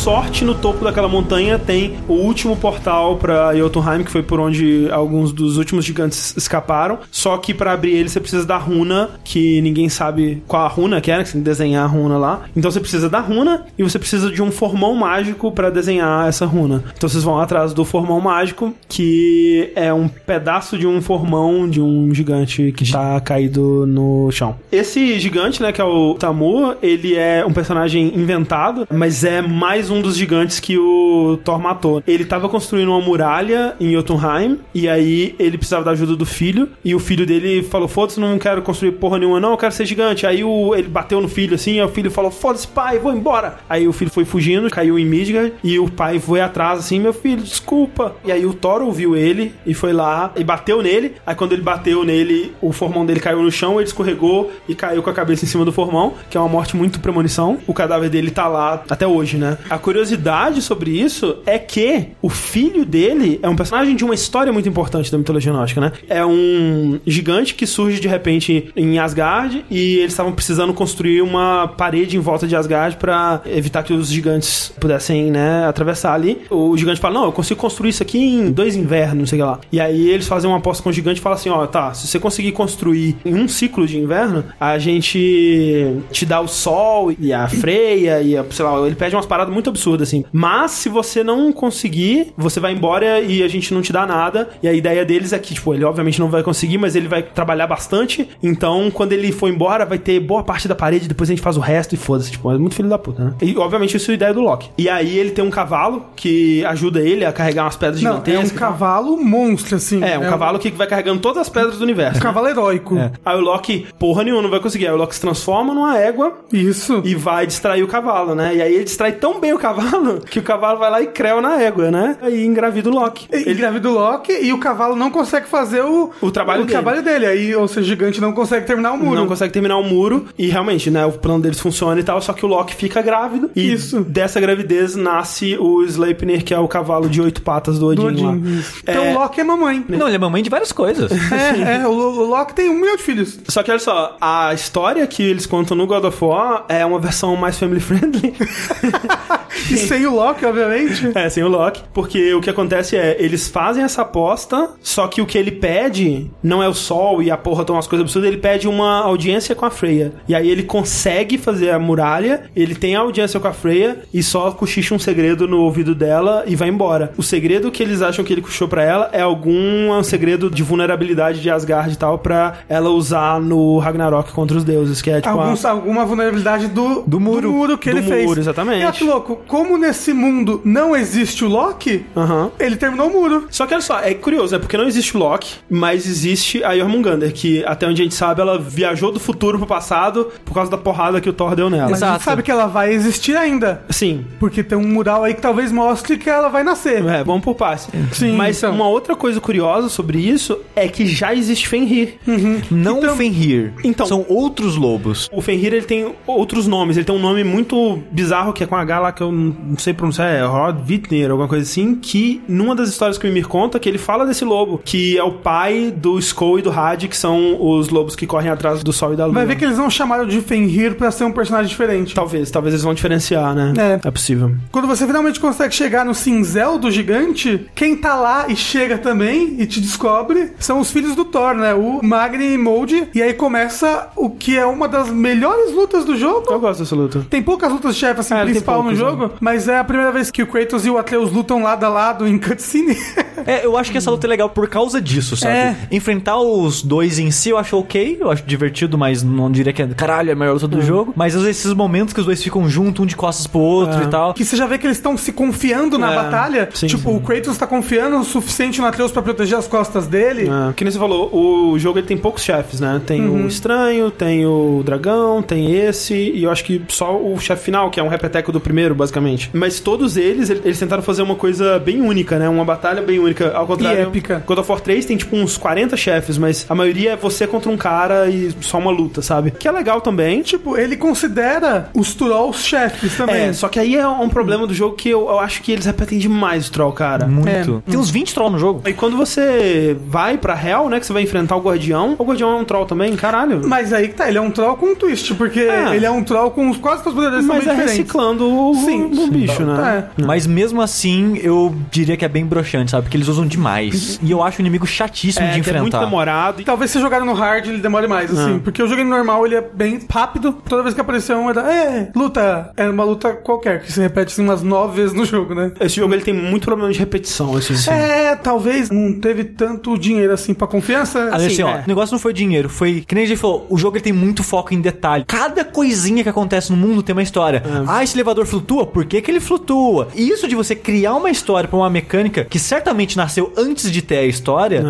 sorte, no topo daquela montanha tem o último portal pra Jotunheim, que foi por onde alguns dos últimos gigantes escaparam. Só que pra abrir ele você precisa da runa, que ninguém sabe qual a runa que é, né? Que você tem que desenhar a runa lá. Então você precisa da runa e você precisa de um formão mágico pra desenhar essa runa. Então vocês vão atrás do formão mágico, que é um pedaço de um formão de um gigante que tá caído no chão. Esse gigante, né, que é o Tamu, ele é um personagem inventado, mas é mais um dos gigantes que o Thor matou. Ele tava construindo uma muralha em Jotunheim, e aí ele precisava da ajuda do filho, e o filho dele falou, foda-se, não quero construir porra nenhuma não, eu quero ser gigante. Aí o, ele bateu no filho assim, aí o filho falou, foda-se pai, vou embora. Aí o filho foi fugindo, caiu em Midgard, e o pai foi atrás assim, meu filho, desculpa. E aí o Thor ouviu ele, e foi lá, e bateu nele, aí quando ele bateu nele, o formão dele caiu no chão, ele escorregou e caiu com a cabeça em cima do formão, que é uma morte muito premonição. O cadáver dele tá lá até hoje, né? A curiosidade sobre isso é que o filho dele é um personagem de uma história muito importante da mitologia nórdica, né? É um gigante que surge de repente em Asgard e eles estavam precisando construir uma parede em volta de Asgard pra evitar que os gigantes pudessem, né, atravessar ali. O gigante fala: Não, eu consigo construir isso aqui em dois invernos, sei lá. E aí eles fazem uma aposta com o gigante e falam assim: Ó, tá, se você conseguir construir em um ciclo de inverno, a gente te dá o sol e a freia e a, sei lá, ele pede umas paradas muito absurdas assim. Mas se você não conseguir, você vai embora e a gente não te dá nada. E a ideia deles é que, tipo, ele obviamente não vai conseguir, mas ele vai trabalhar bastante. Então, quando ele for embora, vai ter boa parte da parede, depois a gente faz o resto e foda-se. Tipo, é muito filho da puta, né? E obviamente isso é a ideia do Loki. E aí ele tem um cavalo que ajuda ele a carregar umas pedras Não, é gigantescas. um cavalo monstro, assim. É, um cavalo que vai carregando todas as pedras do universo. Um cavalo heróico. Aí o Loki, porra nenhuma, não vai conseguir. Aí o Loki se transforma numa égua Isso. e vai distrair o cavalo, né? E aí ele distrai tão bem o cavalo que o cavalo vai lá e creu na égua, né? Aí engravida o Loki. Ele engravida o Loki e o cavalo não consegue fazer o, O trabalho o dele. trabalho dele. Aí, ou seja, o gigante não consegue terminar o muro. Não consegue terminar o muro e realmente, né, o plano deles funciona e tal, só que o Loki fica grávido e Isso. dessa gravidez nasce o Sleipnir, que é o cavalo de oito patas do Odin, Do lá. Odin. Então É. o Loki é mamãe. Não, ele é mamãe de várias coisas. É, é, o, o Loki tem um milhão de filhos. Só que olha só, a história que eles contam no God of War é uma versão mais family friendly. E sem o Loki, obviamente. É, sem o Loki. Porque o que acontece é, eles fazem essa aposta, só que o que ele pede não é o sol e a porra tão umas coisas absurdas, ele pede uma audiência com a Freya. E aí ele consegue fazer a muralha, ele tem a audiência com a Freya e só cochicha um segredo no ouvido dela e vai embora. O segredo que eles acham que ele cochichou pra ela é algum um segredo de vulnerabilidade de Asgard e tal, pra ela usar no Ragnarok contra os deuses, que é tipo a- Alguns- alguma vulnerabilidade do, Do muro. que Do ele fez. muro, exatamente. E olha que louco, como nesse mundo não existe o Loki, Aham. ele terminou o muro. Só que olha só, é curioso, né? Porque não existe o Loki, mas existe a Jormungandr, que até onde a gente sabe, ela viajou do futuro pro passado por causa da porrada que o Thor deu nela. Mas a gente Exato. sabe que ela vai existir ainda. Sim. Porque tem um mural aí que talvez mostre que ela vai nascer. É, vamos por partes. Sim, Mas então. uma outra coisa curiosa sobre isso é que já existe Fenrir. Não Então- o Fenrir. Então- São outros lobos. O Fenrir, ele tem outros nomes. Ele tem um nome muito bizarro, que é com H lá, que eu não sei pronunciar, é Rod Wittner, alguma coisa assim, que numa das histórias que o Mimir conta, que ele fala desse lobo, que é o pai do Skull e do Had, que são os lobos que correm atrás do sol e da lua. Vai ver que eles não chamaram de Fenrir pra ser um personagem diferente. Talvez, talvez eles vão diferenciar, né? É. É possível. Quando você finalmente consegue chegar no cinzel do gigante, quem tá lá e chega também e te descobre são os filhos do Thor, né? O Magni e Molde. E aí começa o que é uma das melhores lutas do jogo. Eu gosto dessa luta. Tem poucas lutas de chefe assim, É, principal no poucas, jogo, mas é a primeira vez que o Kratos e o Atreus lutam lado a lado em cutscene. É, eu acho que essa luta é legal por causa disso, sabe? É. Enfrentar os dois em si eu acho ok, eu acho divertido, mas não diria que é caralho, é a melhor luta do jogo. Mas esses momentos que os dois ficam juntos, um de costas pro outro É. e tal. que você já vê que eles estão se confiando na É, batalha. sim, tipo, sim. o Kratos tá confiando o suficiente no Atreus pra proteger as costas dele. É, que nem você falou, o jogo ele tem poucos chefes, né? Tem Uhum. o estranho, tem o dragão, tem esse, e eu acho que só o chefe final, que é um repeteco do primeiro, basicamente. Mas todos eles, ele- eles tentaram fazer uma coisa bem única, né? Uma batalha bem única. Ao contrário, E épica. God of War 3 tem tipo uns 40 chefes, mas a maioria é você contra um cara e só uma luta, sabe? Que é legal também. Tipo, ele considera os Trolls chefes também. É, só que aí é um problema do jogo que eu, eu acho que eles repetem demais o troll, cara. Muito. É. Tem uns 20 trolls no jogo. E quando você vai pra Hell, né, que você vai enfrentar o Guardião, o Guardião é um troll também, caralho. Mas aí que tá, ele é um troll com um twist, porque É. ele é um troll com os quase todos os poderes Mas são é diferentes. reciclando o, Sim, o sim. bicho, né? É. Mas mesmo assim, eu diria que é bem broxante, sabe? Porque eles usam demais. E eu acho o inimigo chatíssimo de É, que é muito enfrentar. demorado. E Talvez se jogar no hard ele demore mais, assim. Porque eu joguei no normal, ele é bem rápido. Toda vez que aparecer um, era, é, luta. É uma luta qualquer, que se repete assim umas nove vezes no jogo, né? Esse jogo ele tem muito problema de repetição, assim. É, talvez não teve tanto dinheiro assim pra confiança. Assim, Assim, ó, é. o negócio não foi dinheiro, foi. Que nem a gente falou, o jogo ele tem muito foco em detalhe. Cada coisinha que acontece no mundo tem uma história. Ah, esse elevador flutua? Por que, que ele flutua? E isso de você criar uma história pra uma mecânica que certamente nasceu antes de ter a história,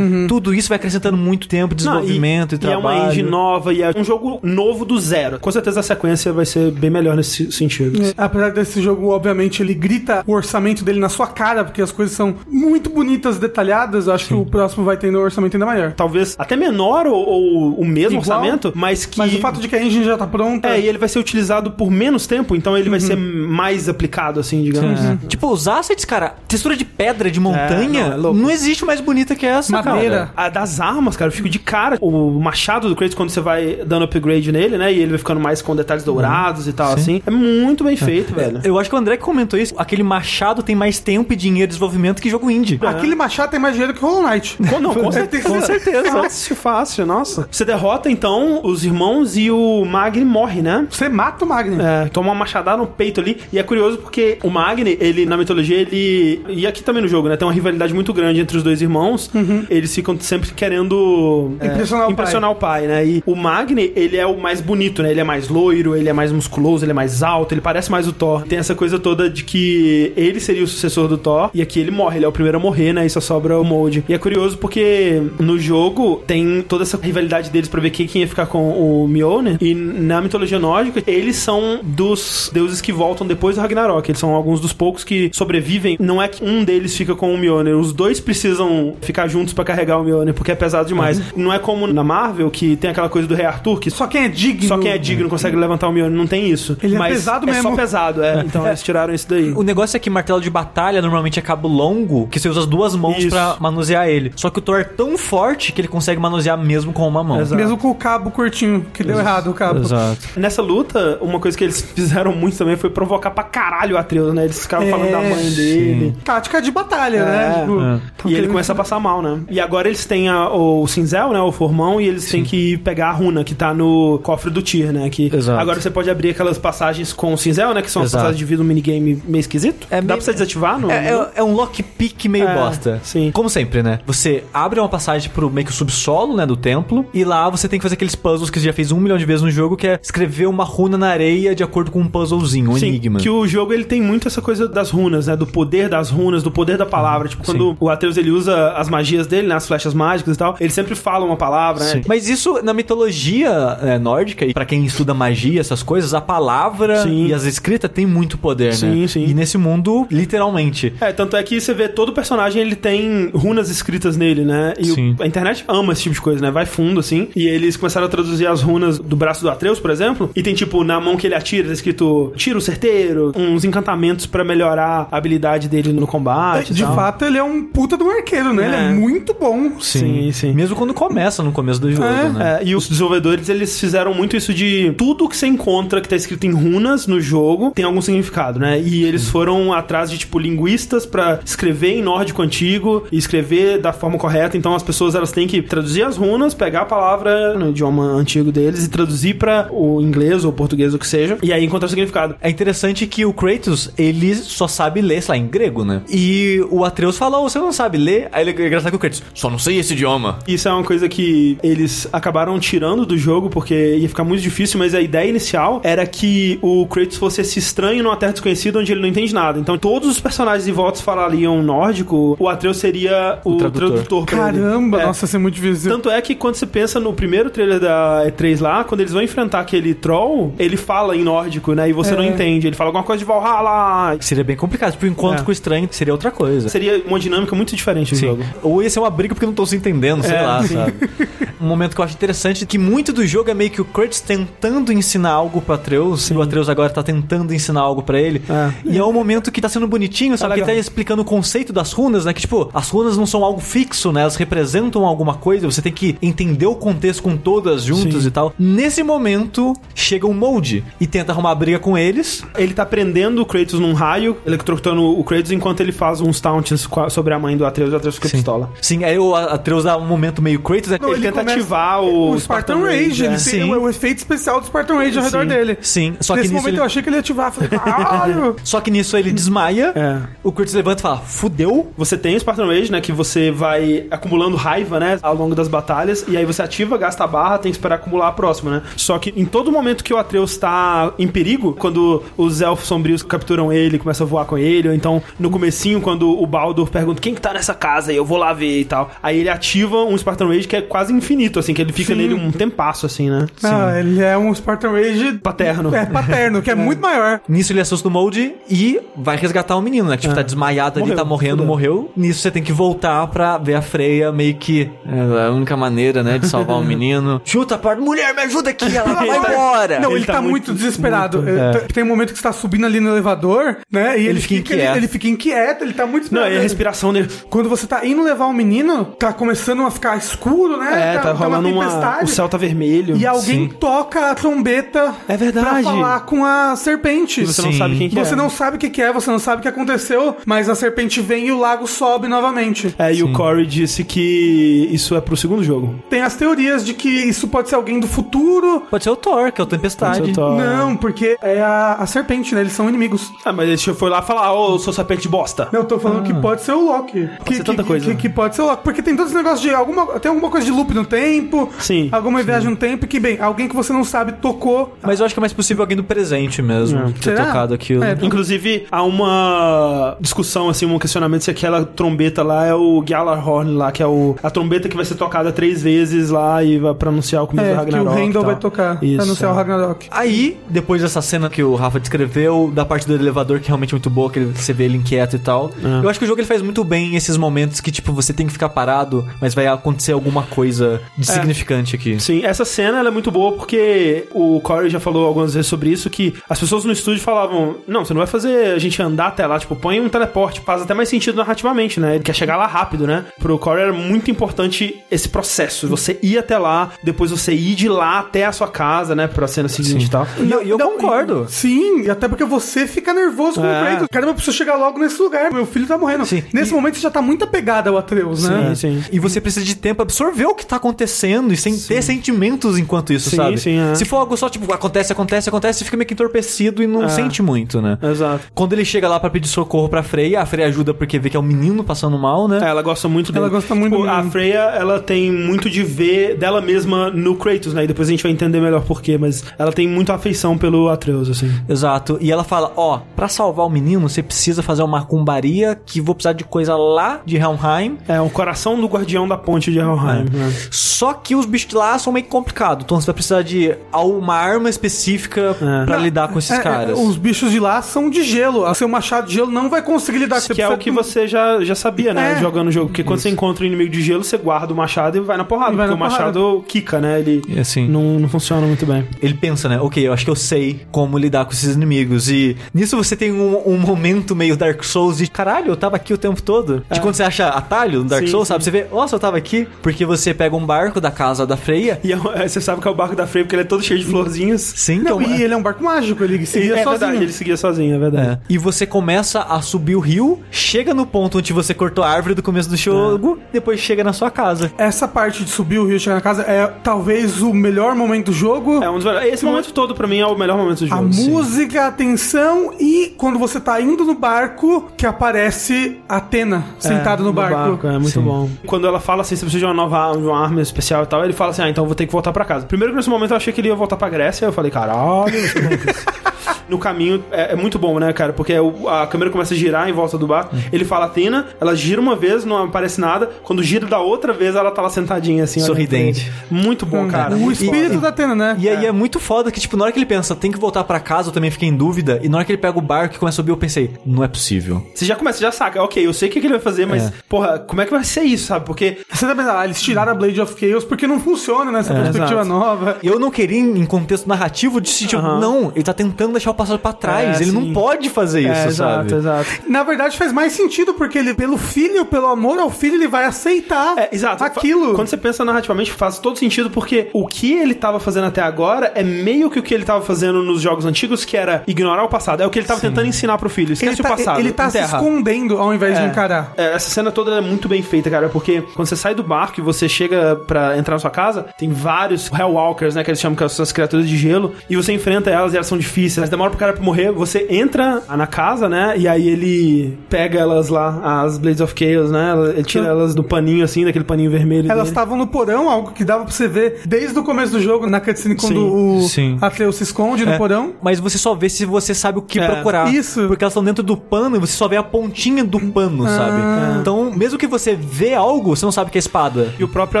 tudo isso vai acrescentando muito tempo de Não, desenvolvimento e, e é trabalho. uma engine nova e é um jogo novo do zero. Com certeza a sequência vai ser bem melhor nesse sentido. É, Apesar desse jogo, obviamente, ele grita o orçamento dele na sua cara, porque as coisas são muito bonitas, detalhadas. Eu acho que o próximo vai ter um orçamento ainda maior. Talvez até menor ou, ou o mesmo Igual, orçamento, mas que. Mas o fato de que a engine já tá pronta. É, e ele vai ser utilizado por menos tempo, então ele vai Uhum. ser mais aplicado, assim, digamos. É. Tipo, os assets, cara, textura de pedra, de montanha, não, é não, existe mais bonita que essa, Madeira. cara. A das armas, cara, eu fico de cara. O machado do Kratos, quando você vai dando upgrade nele, né? E ele vai ficando mais com detalhes dourados e tal, assim. É muito bem feito, velho. Eu acho que o André que comentou isso. Aquele machado tem mais tempo e dinheiro de desenvolvimento que jogo indie. Aquele machado tem mais dinheiro que o Hollow Knight. Com, não, com certeza. Com certeza. Fácil, fácil, nossa. Você derrota, então, os irmãos e o Magni morre, né? Você mata o Magni. É, toma uma machadada no peito ali. E é curioso porque o Magni, ele, na mitologia, ele. E aqui também no jogo, né? Tem uma rivalidade muito grande entre os dois irmãos. Eles ficam sempre querendo. é, Impressionar o impressionar o pai, né? E o Magni, ele é o mais bonito, né? Ele é mais loiro, ele é mais musculoso, ele é mais alto, ele parece mais o Thor. Tem essa coisa toda de que ele seria o sucessor do Thor. E aqui ele morre, ele é o primeiro a morrer, né? E só sobra o Molde. E é curioso porque no jogo tem toda essa rivalidade deles pra ver quem quem ia ficar com o Mjolnir. E na mitologia nórdica, eles são dos deuses que voltam depois do Ragnarok. Eles são alguns dos poucos que sobrevivem. Não é que um deles fica com o Mjolnir. Os dois precisam ficar juntos pra carregar o Mjolnir, porque é pesado demais. Não é como na Marvel, que tem aquela coisa do Rei Arthur, que Só quem é digno. só quem é digno consegue levantar o Mjolnir. Não tem isso. Ele é Mas pesado é mesmo. só pesado, é. Então eles tiraram isso daí. O negócio é que martelo de batalha normalmente é cabo longo, que você usa as duas mãos pra manusear ele. Só que o Thor é tão forte que ele consegue manusear mesmo com uma mão. Exato. Mesmo com o cabo curtinho, que deu errado o cabo. Exato. Nessa luta, uma coisa que eles fizeram muito também foi provocar pra caralho o Atreus, né? Eles ficaram falando É, da mãe dele. Tática de batalha, É, né? Tipo, é. E ele começa a passar mal, né? E agora eles têm a- o cinzel, né? O formão, e eles têm que pegar a runa que tá no cofre do Tyr, né? Que Exato. agora você pode abrir aquelas passagens com o cinzel, né? Que são as Exato. passagens de vida um minigame meio esquisito. É Dá meio- pra você desativar no. É, é- é um lockpick meio É, bosta. sim. Como sempre, né? Você abre uma passagem pro meio que o subsolo, né, do templo, e lá você tem que fazer aqueles puzzles que você já fez um milhão de vezes no jogo, que é escrever uma runa na areia de acordo com um puzzlezinho, um Sim, enigma. Que o jogo ele tem muito essa coisa das runas, né? Do poder das runas, do poder da palavra. Tipo, quando Sim. o Atreus ele usa as magias dele, né? As flechas mágicas e tal, ele sempre fala uma palavra, né? Sim. Mas isso na mitologia é, nórdica, e pra quem estuda magia, essas coisas, a palavra Sim. e as escritas tem muito poder, né? Sim, sim. E nesse mundo, literalmente. É, tanto é que você vê todo personagem, ele tem runas escritas nele, né? E o- Sim. a internet ama esse tipo de coisa, né? Vai fundo, assim. E eles começaram a traduzir as runas do braço do Atreus, por exemplo. E tem, tipo, na mão que ele atira, tá escrito tiro certeiro, uns encantamentos pra melhorar a habilidade dele no combate. e De tal. fato, ele é um puta um arqueiro, né? Ele é É. muito bom. Sim, sim. Mesmo quando começa no começo do jogo, É, né? É, e os desenvolvedores, eles fizeram muito isso de tudo que você encontra que tá escrito em runas no jogo tem algum significado, né? E eles foram atrás de, tipo, linguistas pra escrever em nórdico antigo e escrever da forma correta. Então as pessoas, elas têm que traduzir as runas, pegar a palavra no idioma antigo deles e traduzir pra o inglês ou português, o que seja, e aí encontrar o significado. É interessante que o Kratos, ele só sabe ler, sei lá, em grego, né? E o Atreus fala, oh, você não sabe ler? Aí ele é engraçado que o Kratos, só não sei esse idioma. Isso é uma coisa que eles acabaram tirando do jogo porque ia ficar muito difícil, mas a ideia inicial era que o Kratos fosse esse estranho numa terra desconhecida onde ele não entende nada. Então todos os personagens em volta falariam nórdico, o Atreus seria o, O tradutor. tradutor. pra ele. Caramba, É. nossa, isso é muito difícil. Tanto é que quando você pensa no primeiro trailer da E3 lá, quando eles vão enfrentar aquele troll, ele fala em nórdico, né? E você É. não entende. Ele fala alguma coisa de Valhalla. Seria bem complicado, tipo, o encontro É. com o estranho seria outra coisa. Seria uma dinâmica muito diferente do Sim. jogo. Ou ia ser uma briga porque não estão se entendendo, sei É, lá, sabe? Um momento que eu acho interessante é que muito do jogo é meio que o Kratos tentando ensinar algo pro Atreus, e o Atreus agora tá tentando ensinar algo pra ele. É. E é um momento que tá sendo bonitinho, sabe? que legal. tá explicando o conceito das runas, né? Que, tipo, as runas não são algo fixo, né? Elas representam alguma coisa, você tem que entender o contexto com todas juntas Sim. e tal. Nesse momento, chega um molde e tenta arrumar briga com eles. Ele tá prendendo o Kratos num raio, eletrocutando o Kratos enquanto ele faz uns taunts sobre a mãe do Atreus, o Atreus fica pistola. Sim, aí o Atreus dá um momento meio Kratos, né? Não, ele tenta começa- ativar o o Spartan Spartan Rage. Rage, ele é. tem Sim. o, o efeito especial do Spartan Rage ao redor Sim. dele. Sim, só que Nesse momento ele... eu achei que ele ia ativar. Falei, caralho! Só que nisso ele desmaia, É. o Kratos levanta e fala, fudeu. Você tem o Spartan Rage, né? Que você vai acumulando raiva, né? Ao longo das batalhas. E aí você ativa, gasta a barra, tem que esperar acumular a próxima, né? Só que em todo momento que o Atreus tá em perigo, quando os elfos sombrios capturam ele, começam a voar com ele, ou então no comecinho, quando o Baldur pergunta quem que tá nessa casa e eu vou lá ver e tal. Aí ele ativa um Spartan Rage que é quase infinito, assim, que ele fica Sim. nele um tempasso, assim, né? Ah, ele é um Spartan Rage Paterno. É, paterno, que é, muito maior. Nisso ele assusta o Molde e vai resgatar o menino, né? Que tipo, tá desmaiado ali, Morreu, tá morrendo, fudeu. morreu. Nisso você tem que voltar pra ver a Freia meio que... É a única maneira, né, de salvar o menino. Chuta a porta, mulher, me ajuda aqui, ela vai embora. Não, ele, Ele tá, tá muito, muito- desesperado. muito, É, é. Tem um momento que você tá subindo ali no elevador, né? E ele, fica fica, inquieto. Ele, ele fica inquieto, ele tá muito Não, e a respiração dele. Quando você tá indo levar o menino, tá começando a ficar escuro, né? É, tá, rolando uma. O céu tá vermelho. E alguém Sim. toca a trombeta É verdade. pra falar com a serpente. E você não Sim. sabe quem que Você é. não sabe o que, que é, você não sabe o que aconteceu, mas a serpente vem e o lago sobe novamente. É, e o Corey disse que isso é pro segundo jogo. Tem as teorias de que isso pode ser alguém do futuro. Pode ser o Thor, que é o Tempestade. Pode ser o Thor. Não, porque é a, a serpente, né? Eles são inimigos. Ah, mas ele foi lá falar, ô, sou serpente bosta. Não, eu tô falando que pode ser o Loki. Que, ser tanta que- coisa. Que, que pode ser o Loki. Porque tem todos os negócios de alguma. Tem alguma coisa de loop no tempo. Sim. Alguma viagem no tempo que, bem, alguém que você não sabe tocou. Mas eu acho que é mais possível alguém do presente mesmo ter Será? tocado aquilo. É, Inclusive, há uma discussão, assim, um questionamento se aquela trombeta lá é o Gjallarhorn lá, que é o, a trombeta que vai ser tocada três vezes lá e vai pra anunciar o começo do É, que Ragnarok. o e Randall vai tocar Isso, pra anunciar é. o Ragnarok. Aí, depois dessa cena que o Rafa descreveu, da parte do elevador, que é realmente muito boa, que ele- você vê ele inquieto e tal. É. Eu acho que o jogo ele faz muito bem esses momentos que, tipo, você tem que ficar parado, mas vai acontecer alguma coisa de significante aqui. Sim, essa cena ela é muito boa porque o Corey já falou algumas vezes sobre isso, que as pessoas no estúdio falavam, não, você não vai fazer a gente andar até lá, tipo, põe um teleporte, faz até mais sentido narrativamente, né? Ele quer chegar lá rápido, né? Pro Corey era muito importante esse processo, você ir até lá, depois você ir de lá até a sua casa, né? Pra cena seguinte e tal. E eu, eu concordo. Sim, e até porque você fica nervoso com É. o Kratos. Caramba, eu preciso chegar logo nesse lugar. Meu filho tá morrendo. Sim. Nesse momento você já tá muito apegado ao Atreus, né? Sim, sim. E você precisa de tempo pra absorver o que tá acontecendo e sem ter sentimentos enquanto isso, Sim, sabe? sim, é. Se for algo só, tipo, acontece, acontece, acontece, você fica meio que entorpecido e não É. sente muito, né? Exato. Quando ele chega lá pra pedir socorro pra Freya, a Freya ajuda porque vê que é um menino passando mal, né? É, ela gosta muito dele. Ela gosta muito Tipo, do A. Freya, ela tem muito de ver dela mesma no Kratos, né? E depois a gente vai entender melhor porquê, mas ela tem muita afeição pelo Atreus, assim. Exato. E ela fala: Ó, pra salvar o menino, você precisa fazer uma macumbaria que vou precisar de coisa lá de Helmheim. É, o coração do guardião da ponte de Helheim. né? Só que os bichos de lá são meio complicados. Então você vai precisar de uma arma específica É. pra lidar com esses É, é, caras. os bichos de lá são de gelo. O seu machado de gelo não vai conseguir lidar com Que é o que você já, já sabia, né? É. Jogando o jogo. Porque quando você encontra um inimigo de gelo, você guarda o machado e vai na porrada. Vai porque na o machado quica, né? Ele assim. não, não funciona muito bem. Ele pensa, né? Ok, eu acho que eu sei como lidar com esses inimigos. E nisso você tem um, um momento meio Dark Souls de caralho, eu tava aqui o tempo todo. De quando você acha atalho no Dark Sim, Souls, sim. sabe? Você vê, nossa, eu tava aqui. Porque você pega um barco da casa da Freya. E é- é, você sabe que é o barco da Freya, porque ele é todo cheio de florzinhas. Sim, Não, então, e ele é um barco mágico, ele seguia é sozinho. verdade, ele seguia sozinho, é verdade. É. E você começa a subir o rio, chega no ponto onde você cortou a árvore do começo do jogo, depois chega na sua casa. Essa parte de subir o rio e chegar na casa é talvez o melhor momento do jogo. É um dos melhores. Esse momento todo, pra mim, é o melhor momento do A jogo. sim. música, a tensão e quando você tá indo no barco, que aparece Atena sentada no, barco. É muito bom. Quando ela fala assim, você precisa de uma nova arma, de uma arma especial e tal, ele fala assim, ah, então eu vou ter que voltar pra casa. Primeiro que nesse momento eu achei que ele ia voltar pra Grécia, eu falei, caralho, isso é. No caminho, é, é muito bom, né, cara? Porque o- a câmera começa a girar em volta do barco. Ele fala Atena, ela gira uma vez, não aparece nada. Quando gira da outra vez, ela tá lá sentadinha assim, Sorridente. Muito bom, cara. o muito espírito foda. da Atena, né? E aí é muito foda que, tipo, na hora que ele pensa, tem que voltar pra casa, eu também fiquei em dúvida. E na hora que ele pega o barco e começa a subir, eu pensei, não é possível. Você já começa, já saca. Ok, eu sei o que, que ele vai fazer, mas, É. porra, como é que vai ser isso, sabe? Porque Você tá pensando, ah, eles tiraram a Blade of Chaos porque não funciona nessa perspectiva exato. nova. Eu não queria, em contexto narrativo, de sentido, Aham. não, ele tá tentando deixar o passado pra trás. É, ele não pode fazer isso, É, sabe? exato, exato. Na verdade, faz mais sentido, porque ele, pelo filho, pelo amor ao filho, ele vai aceitar É, exato. aquilo. Quando você pensa narrativamente, faz todo sentido, porque o que ele tava fazendo até agora é meio que o que ele tava fazendo nos jogos antigos, que era ignorar o passado. É o que ele tava tentando ensinar pro filho. Esquece ele tá, o passado. ele tá se enterra. escondendo ao invés de É. encarar. É, essa cena toda é muito bem feita, cara, porque quando você sai do barco e você chega pra entrar na sua casa, tem vários Hellwalkers, né, que eles chamam que são as criaturas de gelo, e você enfrenta elas e elas são difíceis, elas demoram pro cara pra morrer, você entra na casa, né, e aí ele pega elas lá, as Blades of Chaos, né, ele tira elas do paninho, assim, daquele paninho vermelho Elas estavam no porão, algo que dava pra você ver desde o começo do jogo, na cutscene, quando Sim, o sim. Atreus se esconde no É, porão. Mas você só vê se você sabe o que É, procurar. isso. Porque elas estão dentro do pano e você só vê a pontinha do pano, sabe? Então, mesmo que você vê algo, você não sabe que é espada. E o próprio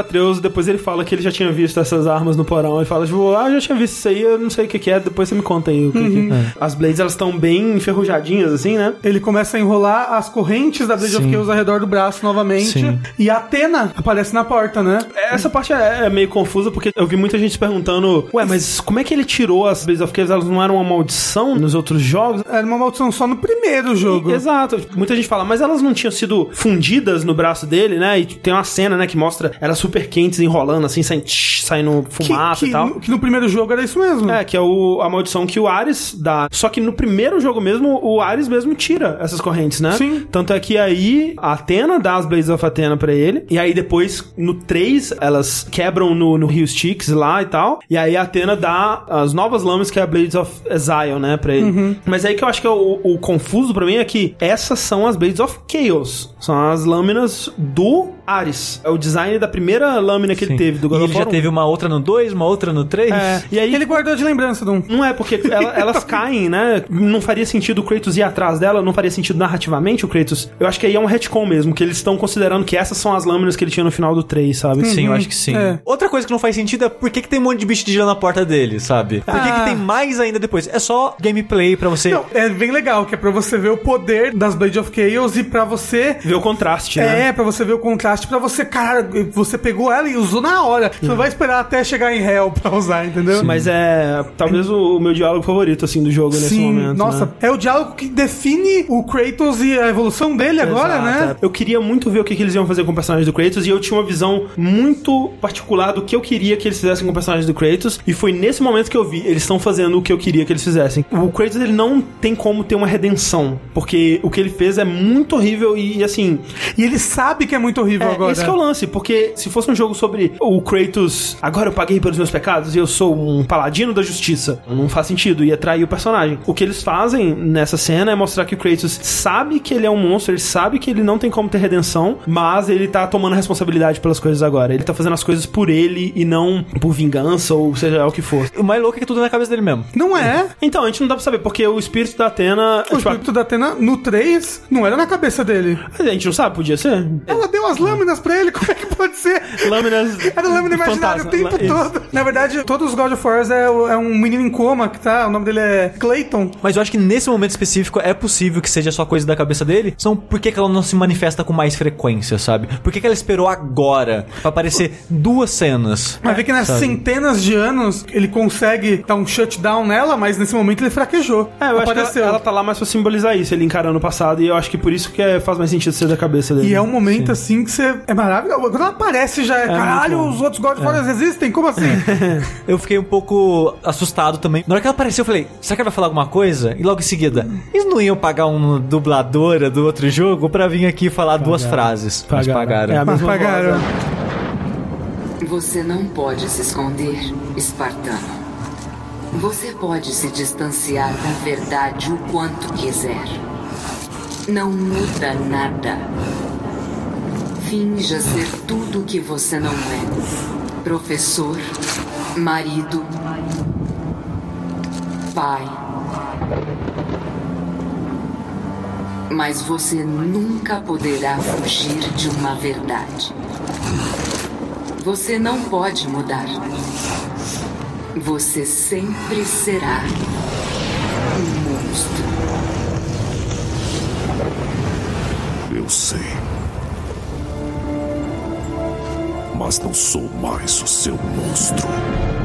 Atreus, depois ele fala que ele já tinha visto essas armas no porão. Ele fala, tipo, ah, eu já tinha visto isso aí, eu não sei o que, que é, depois você me conta aí o que, que é. As Blades, elas estão bem enferrujadinhas, assim, né? Ele começa a enrolar as correntes da Blade of Sim. Chaos ao redor do braço novamente. Sim. E a Atena aparece na porta, né? Essa parte é, é meio confusa, porque eu vi muita gente se perguntando, ué, mas como é que ele tirou as Blades of Chaos? Elas não eram uma maldição nos outros jogos? Era uma maldição só no primeiro jogo. Exato. Muita gente fala, mas elas não tinham sido fundidas no braço dele, né? E tem uma cena, né, que mostra elas super quentes enrolando, assim, saindo, tsh, saindo Que, fumaça que e tal. no- que no primeiro jogo era isso mesmo. É, que é o, a maldição que o Ares dá. Só que no primeiro jogo mesmo, o Ares mesmo tira essas correntes, né? Sim. Tanto é que aí a Atena dá as Blades of Athena pra ele. E aí depois, no 3, elas quebram no, no Rio Styx lá e tal. E aí a Atena dá as novas lâminas, que é a Blades of Exile, né? Pra ele. Mas aí que eu acho que é o, o confuso pra mim é que essas são as Blades of Chaos. São as lâminas do Ares. É o design da primeira lâmina que ele Sim. teve, do God e of ele já War 1. teve uma outra no 2, uma outra no 3. É, e aí Ele guardou de lembrança de um. não é, porque ela- elas caem, né? Não faria sentido o Kratos ir atrás dela, não faria sentido narrativamente o Kratos. Eu acho que aí é um retcon mesmo, que eles estão considerando que essas são as lâminas que ele tinha no final do 3, sabe? Sim, eu acho que sim. É. Outra coisa que não faz sentido é por que, que tem um monte de bicho de gelo na porta dele, sabe? Por que, Ah. que tem mais ainda depois? É só gameplay pra você. Não, é bem legal, que é pra você ver o poder das Blade of Chaos e pra você. Ver o contraste, né? É, pra você ver o contraste, pra você, cara, você pegou ela e usou na hora. Você não vai esperar até chegar em Hell pra usar, entendeu? Mas é talvez o, o meu diálogo favorito, assim, do jogo nesse Sim, momento. nossa, né? é o diálogo que define o Kratos e a evolução dele agora, Exato, né? é. Eu queria muito ver o que, que eles iam fazer com o personagem do Kratos e eu tinha uma visão muito particular do que eu queria que eles fizessem com o personagem do Kratos e foi nesse momento que eu vi, eles estão fazendo o que eu queria que eles fizessem. O Kratos, ele não tem como ter uma redenção, porque o que ele fez é muito horrível e, assim... E ele sabe que é muito horrível É, agora. esse que é o lance, porque se fosse um jogo sobre o Kratos, agora eu paguei pelos meus pecados e eu sou um paladino da justiça, não faz sentido, ia trair o personagem. O que eles fazem nessa cena é mostrar que o Kratos sabe que ele é um monstro, ele sabe que ele não tem como ter redenção, mas ele tá tomando responsabilidade pelas coisas agora. Ele tá fazendo as coisas por ele e não por vingança ou seja lá o que for. O mais louco é que tudo é na cabeça dele mesmo. Não é. Então, a gente não dá pra saber, porque o espírito da Atena. O tipo, espírito da Atena no 3 não era na cabeça dele. a gente não sabe, podia ser. Ela deu as lâminas pra ele, como é que pode ser? Lâminas. Era lâmina imaginária o tempo Isso. todo. Na verdade, todos os God of War é, é um menino em coma que tá. O nome dele é Clayton. Mas eu acho que nesse momento específico é possível que seja só coisa da cabeça dele. São por que, que ela não se manifesta com mais frequência, sabe? Por que, que ela esperou agora pra aparecer duas cenas? Mas vê que nas Sabe? centenas de anos ele consegue dar um shutdown nela, mas nesse momento ele fraquejou. É, eu acho que Apareceu. ela, ela tá lá mais pra simbolizar isso, ele encarando o passado, e eu acho que por isso que é- faz mais sentido ser da cabeça dele. E é um momento assim que você. É maravilhoso. Quando ela aparece já é. caralho, muito bom. os outros God of War existem? Como assim? Eu fiquei um pouco assustado também. Na hora que ela apareceu, eu falei, será que ela vai falar alguma coisa? E logo em seguida, eles não iam pagar uma dubladora do outro jogo pra vir aqui falar duas frases? Mas pagaram. É a Mas pagaram. voz? Você não pode se esconder, espartano. Você pode se distanciar da verdade o quanto quiser. Não muda nada. Finja ser tudo o que você não é: professor, marido, pai. Mas você nunca poderá fugir de uma verdade. Você não pode mudar. Você sempre será um monstro. Eu sei. Mas não sou mais o seu monstro.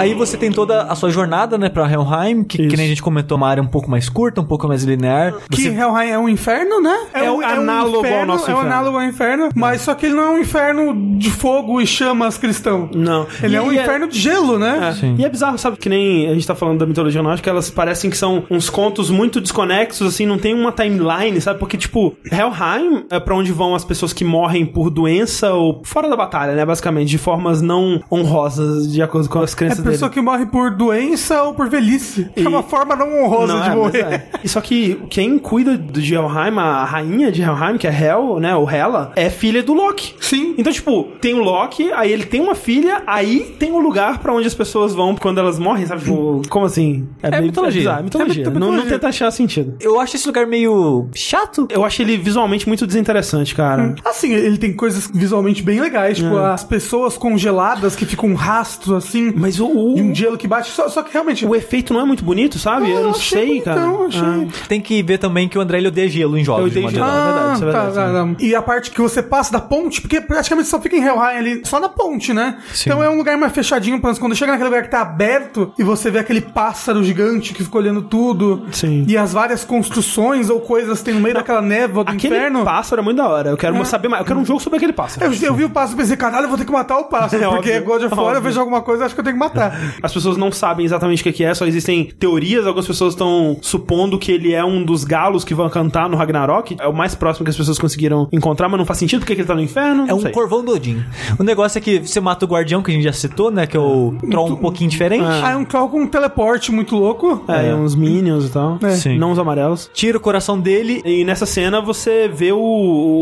Aí você tem toda a sua jornada, né, pra Helheim, que, que nem a gente comentou, uma área um pouco mais curta, um pouco mais linear. Que Você- Helheim é um inferno, né? É o análogo ao nosso É o inferno. análogo ao inferno, mas só que ele não é um inferno de fogo e chamas cristão. Não. Ele é um E inferno de gelo, né? É. Sim. E é bizarro, sabe? Que nem a gente tá falando da mitologia nórdica, elas parecem que são uns contos muito desconexos, assim, não tem uma timeline, sabe? Porque, tipo, Helheim é pra onde vão as pessoas que morrem por doença ou fora da batalha, né? Basicamente, de formas não honrosas, de acordo com as É crenças pessoa que morre por doença ou por velhice. E- É uma forma não honrosa Não, de é, morrer. é. E Só que quem cuida de Helheim, a rainha de Helheim, que é Hel, né? O Hela, é filha do Loki. Sim. Então, tipo, tem o Loki, aí ele tem uma filha, aí tem um lugar pra onde as pessoas vão quando elas morrem, sabe? Tipo, como assim? É mitologia. bizarro, é mitologia. É Não, não tenta achar sentido. Eu acho esse lugar meio chato. Eu acho ele visualmente muito desinteressante, cara. Assim, ele tem coisas visualmente bem legais, tipo É. as pessoas congeladas que ficam um rastro assim, Mas o, o, e um gelo que bate. Só, só que realmente. o efeito não é muito bonito, sabe? eu não achei sei, cara. bonitão, achei. Tem que ver também que o André ele odeia gelo em jogos. Eu de odeio gelo. é verdade, isso é verdade, tá, sim. tá, tá. E a parte que você passa da ponte, porque praticamente só fica em Helheim ali, só na ponte, né? Sim. Então é um lugar mais fechadinho, pra quando chega naquele lugar que tá aberto e você vê aquele pássaro gigante que fica olhando tudo. Sim. E as várias construções ou coisas que tem no meio daquela névoa do Aquele inferno. pássaro é muito da hora. Eu quero saber mais. Eu quero um jogo sobre aquele pássaro. Eu, eu vi o pássaro e pensei, caralho, eu vou ter que matar o pássaro. É porque óbvio, God of War, eu vejo alguma coisa, acho que eu tenho que matar. As pessoas não sabem exatamente o que é, só existem teorias. Algumas pessoas estão supondo que ele é um dos galos que vão cantar no Ragnarok. É o mais próximo que as pessoas conseguiram encontrar, mas não faz sentido porque que ele tá no inferno. É um sei. corvão do Odin. O negócio é que você mata o guardião, que a gente já citou, né? Que é o troll um pouquinho diferente. Ah, é um troll com um teleporte muito louco. É, e uns minions e tal. É. Sim. Não os amarelos. Tira o coração dele. E nessa cena você vê o,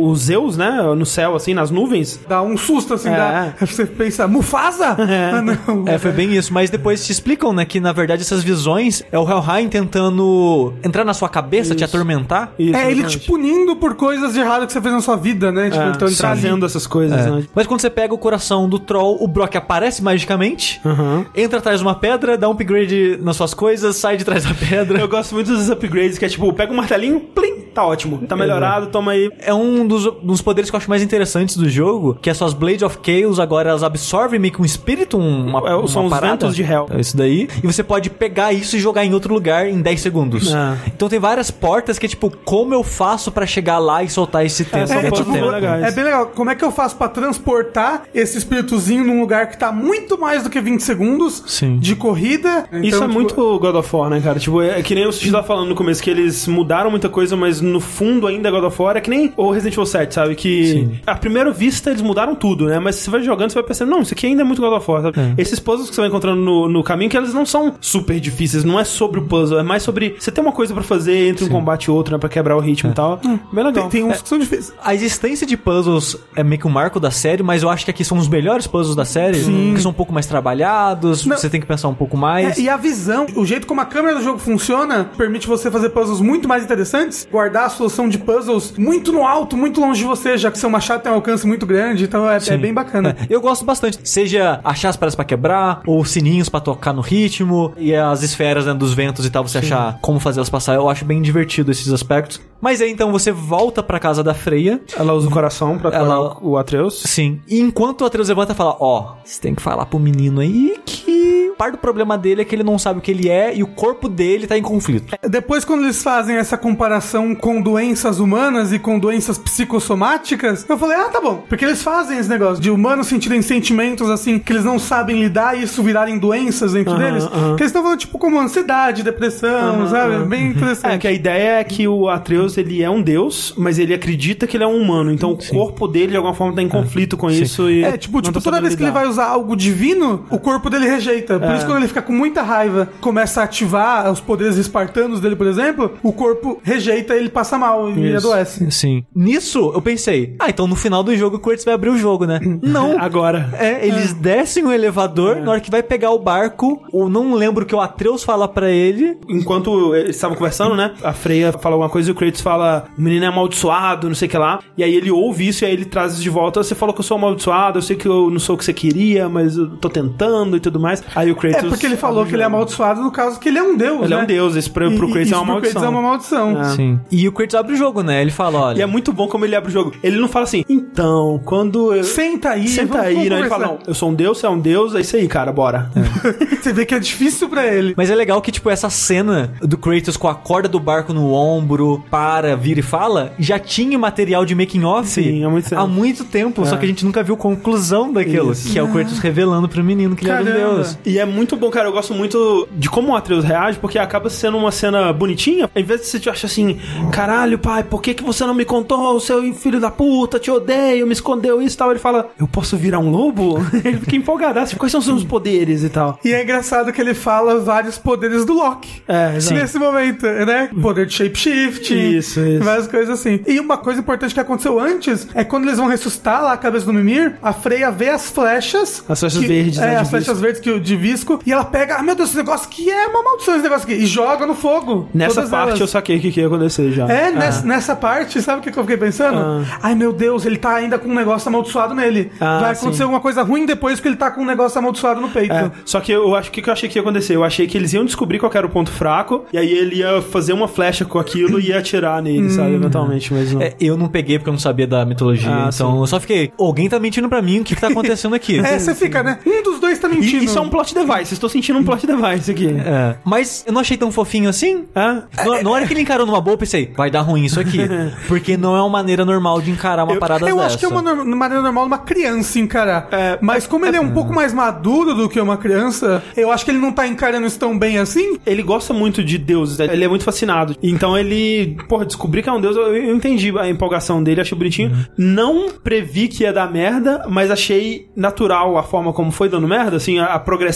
o Zeus, né? No céu, assim, nas nuvens. Dá um susto, assim, É. dá. Você pensa, Mufasa? Ah, não. É, foi bem isso. Mas depois te explicam, né? Que na verdade essas visões é o Helheim tentando entrar na sua cabeça, te Isso. atormentar. Isso, É ele exatamente. te punindo por coisas de errado que você fez na sua vida, né? Tipo, É, então ele trazendo essas coisas, É. né? Mas quando você pega o coração do troll, o Brock aparece magicamente, Aham. entra atrás de uma pedra, dá um upgrade nas suas coisas, sai de trás da pedra. Eu gosto muito dos upgrades, que é tipo, pega um martelinho, plim, tá ótimo. Tá melhorado, toma aí. É um dos, dos poderes que eu acho mais interessantes do jogo, que as suas Blade of Chaos agora elas absorvem meio que um espírito, um- uma, É, uma são parada. Ventos de. É isso daí. E você pode pegar isso e jogar em outro lugar em 10 segundos. É. Então tem várias portas que é tipo, como eu faço pra chegar lá e soltar esse tempo? são É, é, pontos tipo, bem legais. é bem legal. Como é que eu faço pra transportar esse espíritozinho num lugar que tá muito mais do que 20 segundos Sim. de corrida? Isso Então, é tipo, muito God of War, né, cara? Tipo, é que nem o Sushi tava falando no começo, que eles mudaram muita coisa, mas no fundo ainda é God of War. É que nem o Resident Evil 7, sabe? Que Sim. à primeira vista eles mudaram tudo, né? Mas você vai jogando, você vai percebendo, não, isso aqui ainda é muito God of War, sabe? Esses puzzles que você vai encontrando no, no caminho, que eles não são super difíceis, não é sobre o puzzle, é mais sobre você ter uma coisa pra fazer entre um combate e outro, né? Pra quebrar o ritmo e tal. Bem legal. Tem, tem uns que são difíceis. A existência de puzzles é meio que um marco da série, mas eu acho que aqui são os melhores puzzles da série, que são um pouco mais trabalhados, Não. você tem que pensar um pouco mais. É, e a visão, o jeito como a câmera do jogo funciona, permite você fazer puzzles muito mais interessantes, guardar a solução de puzzles muito no alto, muito longe de você, já que seu machado tem um alcance muito grande, então é, é Sim. bem bacana. É, Eu gosto bastante, seja achar as pedras pra quebrar, ou sininhos pra tocar no ritmo, e as esferas né, dos ventos e tal, você achar como fazer elas passar. Eu acho bem divertido esses aspectos. Mas aí então você volta pra casa da Freia. Ela usa o coração pra Ela- o Atreus. Sim. E enquanto o Atreus levanta e fala: Ó, você tem que falar pro menino aí que. Parte do problema dele é que ele não sabe o que ele é e o corpo dele tá em conflito. Depois, quando eles fazem essa comparação com doenças humanas e com doenças psicossomáticas, eu falei, ah, tá bom. Porque eles fazem esse negócio de humanos sentirem sentimentos assim que eles não sabem lidar e isso virarem doenças dentro Aham, deles. aham. Que eles estão falando, tipo, como ansiedade, depressão, sabe? Bem interessante. É, que a ideia é que o Atreus, ele é um deus, mas ele acredita que ele é um humano. Então o corpo dele, de alguma forma, tá em conflito com isso e... É, tipo, tipo tá toda vez que ele lidar. vai usar algo divino, o corpo dele rejeita. Por isso, quando ele fica com muita raiva, começa a ativar os poderes espartanos dele, por exemplo, o corpo rejeita ele passa mal e Isso. adoece. Sim. Nisso, eu pensei, ah, então no final do jogo o Kratos vai abrir o jogo, né? Não. Agora. É, eles descem o elevador, na hora que vai pegar o barco, ou não lembro o que o Atreus fala pra ele. Enquanto eles estavam conversando, né? A Freya fala alguma coisa e o Kratos fala: o menino é amaldiçoado, não sei o que lá. E aí ele ouve isso e aí ele traz isso de volta. Você falou que eu sou amaldiçoado, eu sei que eu não sou o que você queria, mas eu tô tentando e tudo mais. Aí o Kratos. É porque ele falou que ele é amaldiçoado no caso que ele é um deus, Ele né? é um deus, isso pro, pro E- Kratos isso é uma pro Kratos maldição. é uma maldição. É. Sim. E o Kratos abre o jogo, né? Ele fala, olha... E é muito bom como ele abre o jogo. Ele não fala assim, então, quando eu. Senta aí, Senta vamos- aí, vamos não. Ele fala, não, eu sou um deus, você é um deus, é isso aí, cara, bora. Você vê que é difícil pra ele. Mas é legal que, tipo, essa cena do Kratos com a corda do barco no ombro, para, vira e fala, já tinha material de making off Sim, há muito tempo. há muito tempo, só que a gente nunca viu conclusão daquilo, Isso. que é o Kratos revelando pro menino que ele era um Caramba. deus. E é muito bom, cara. Eu gosto muito de como o Atreus reage, porque acaba sendo uma cena bonitinha. Em vez de você te achar assim, caralho, pai, por que, que você não me contou? O seu filho da puta, te odeio, me escondeu isso e tal. Ele fala, eu posso virar um lobo? Ele fica empolgado. assim, Quais são os seus poderes e tal? E é engraçado que ele fala vários poderes do Loki. É, exato. Nesse momento, né? Poder de shapeshift. Isso, isso. Várias coisas assim. E uma coisa importante que aconteceu antes é quando eles vão ressuscitar lá a cabeça do Mimir, a Freya vê as flechas. As flechas que- verdes, né, É, as flechas verdes que, o- de visco. E ela pega, ah, meu Deus, esse negócio aqui é uma maldição, esse negócio aqui. E joga no fogo. Nessa parte elas. eu saquei o que, que ia acontecer já. É, nessa, nessa parte, sabe o que, que eu fiquei pensando? Ah. Ai, meu Deus, ele tá ainda com um negócio amaldiçoado nele. Ah, Vai acontecer sim. alguma coisa ruim depois que ele tá com um negócio amaldiçoado no peito. É, só que eu acho que o que eu achei que ia acontecer. Eu achei que eles iam descobrir qual que era o ponto fraco, e aí ele ia fazer uma flecha com aquilo e ia atirar nele, sabe? Eventualmente, mas não. É, eu não peguei porque eu não sabia da mitologia, Ah, então sim. eu só fiquei, alguém tá mentindo pra mim, o que que tá acontecendo aqui? É, você fica, né? Um dos dois tá E mentindo. isso é um plot device. Estou sentindo um plot device aqui. É, Mas eu não achei tão fofinho assim. Ah, Na, na hora que ele encarou numa boa, eu pensei, vai dar ruim isso aqui. Porque não é uma maneira normal de encarar uma Eu, parada eu dessa. acho que é uma maneira normal de uma criança encarar. É, Mas como ele é um pouco mais maduro do que uma criança, eu acho que ele não tá encarando isso tão bem assim. ele gosta muito de deuses, né? ele é muito fascinado. Então ele, porra, descobrir que é um deus, eu, eu entendi a empolgação dele, achei bonitinho. Não previ que ia dar merda, mas achei natural a forma como foi dando merda, assim, a, a progressão.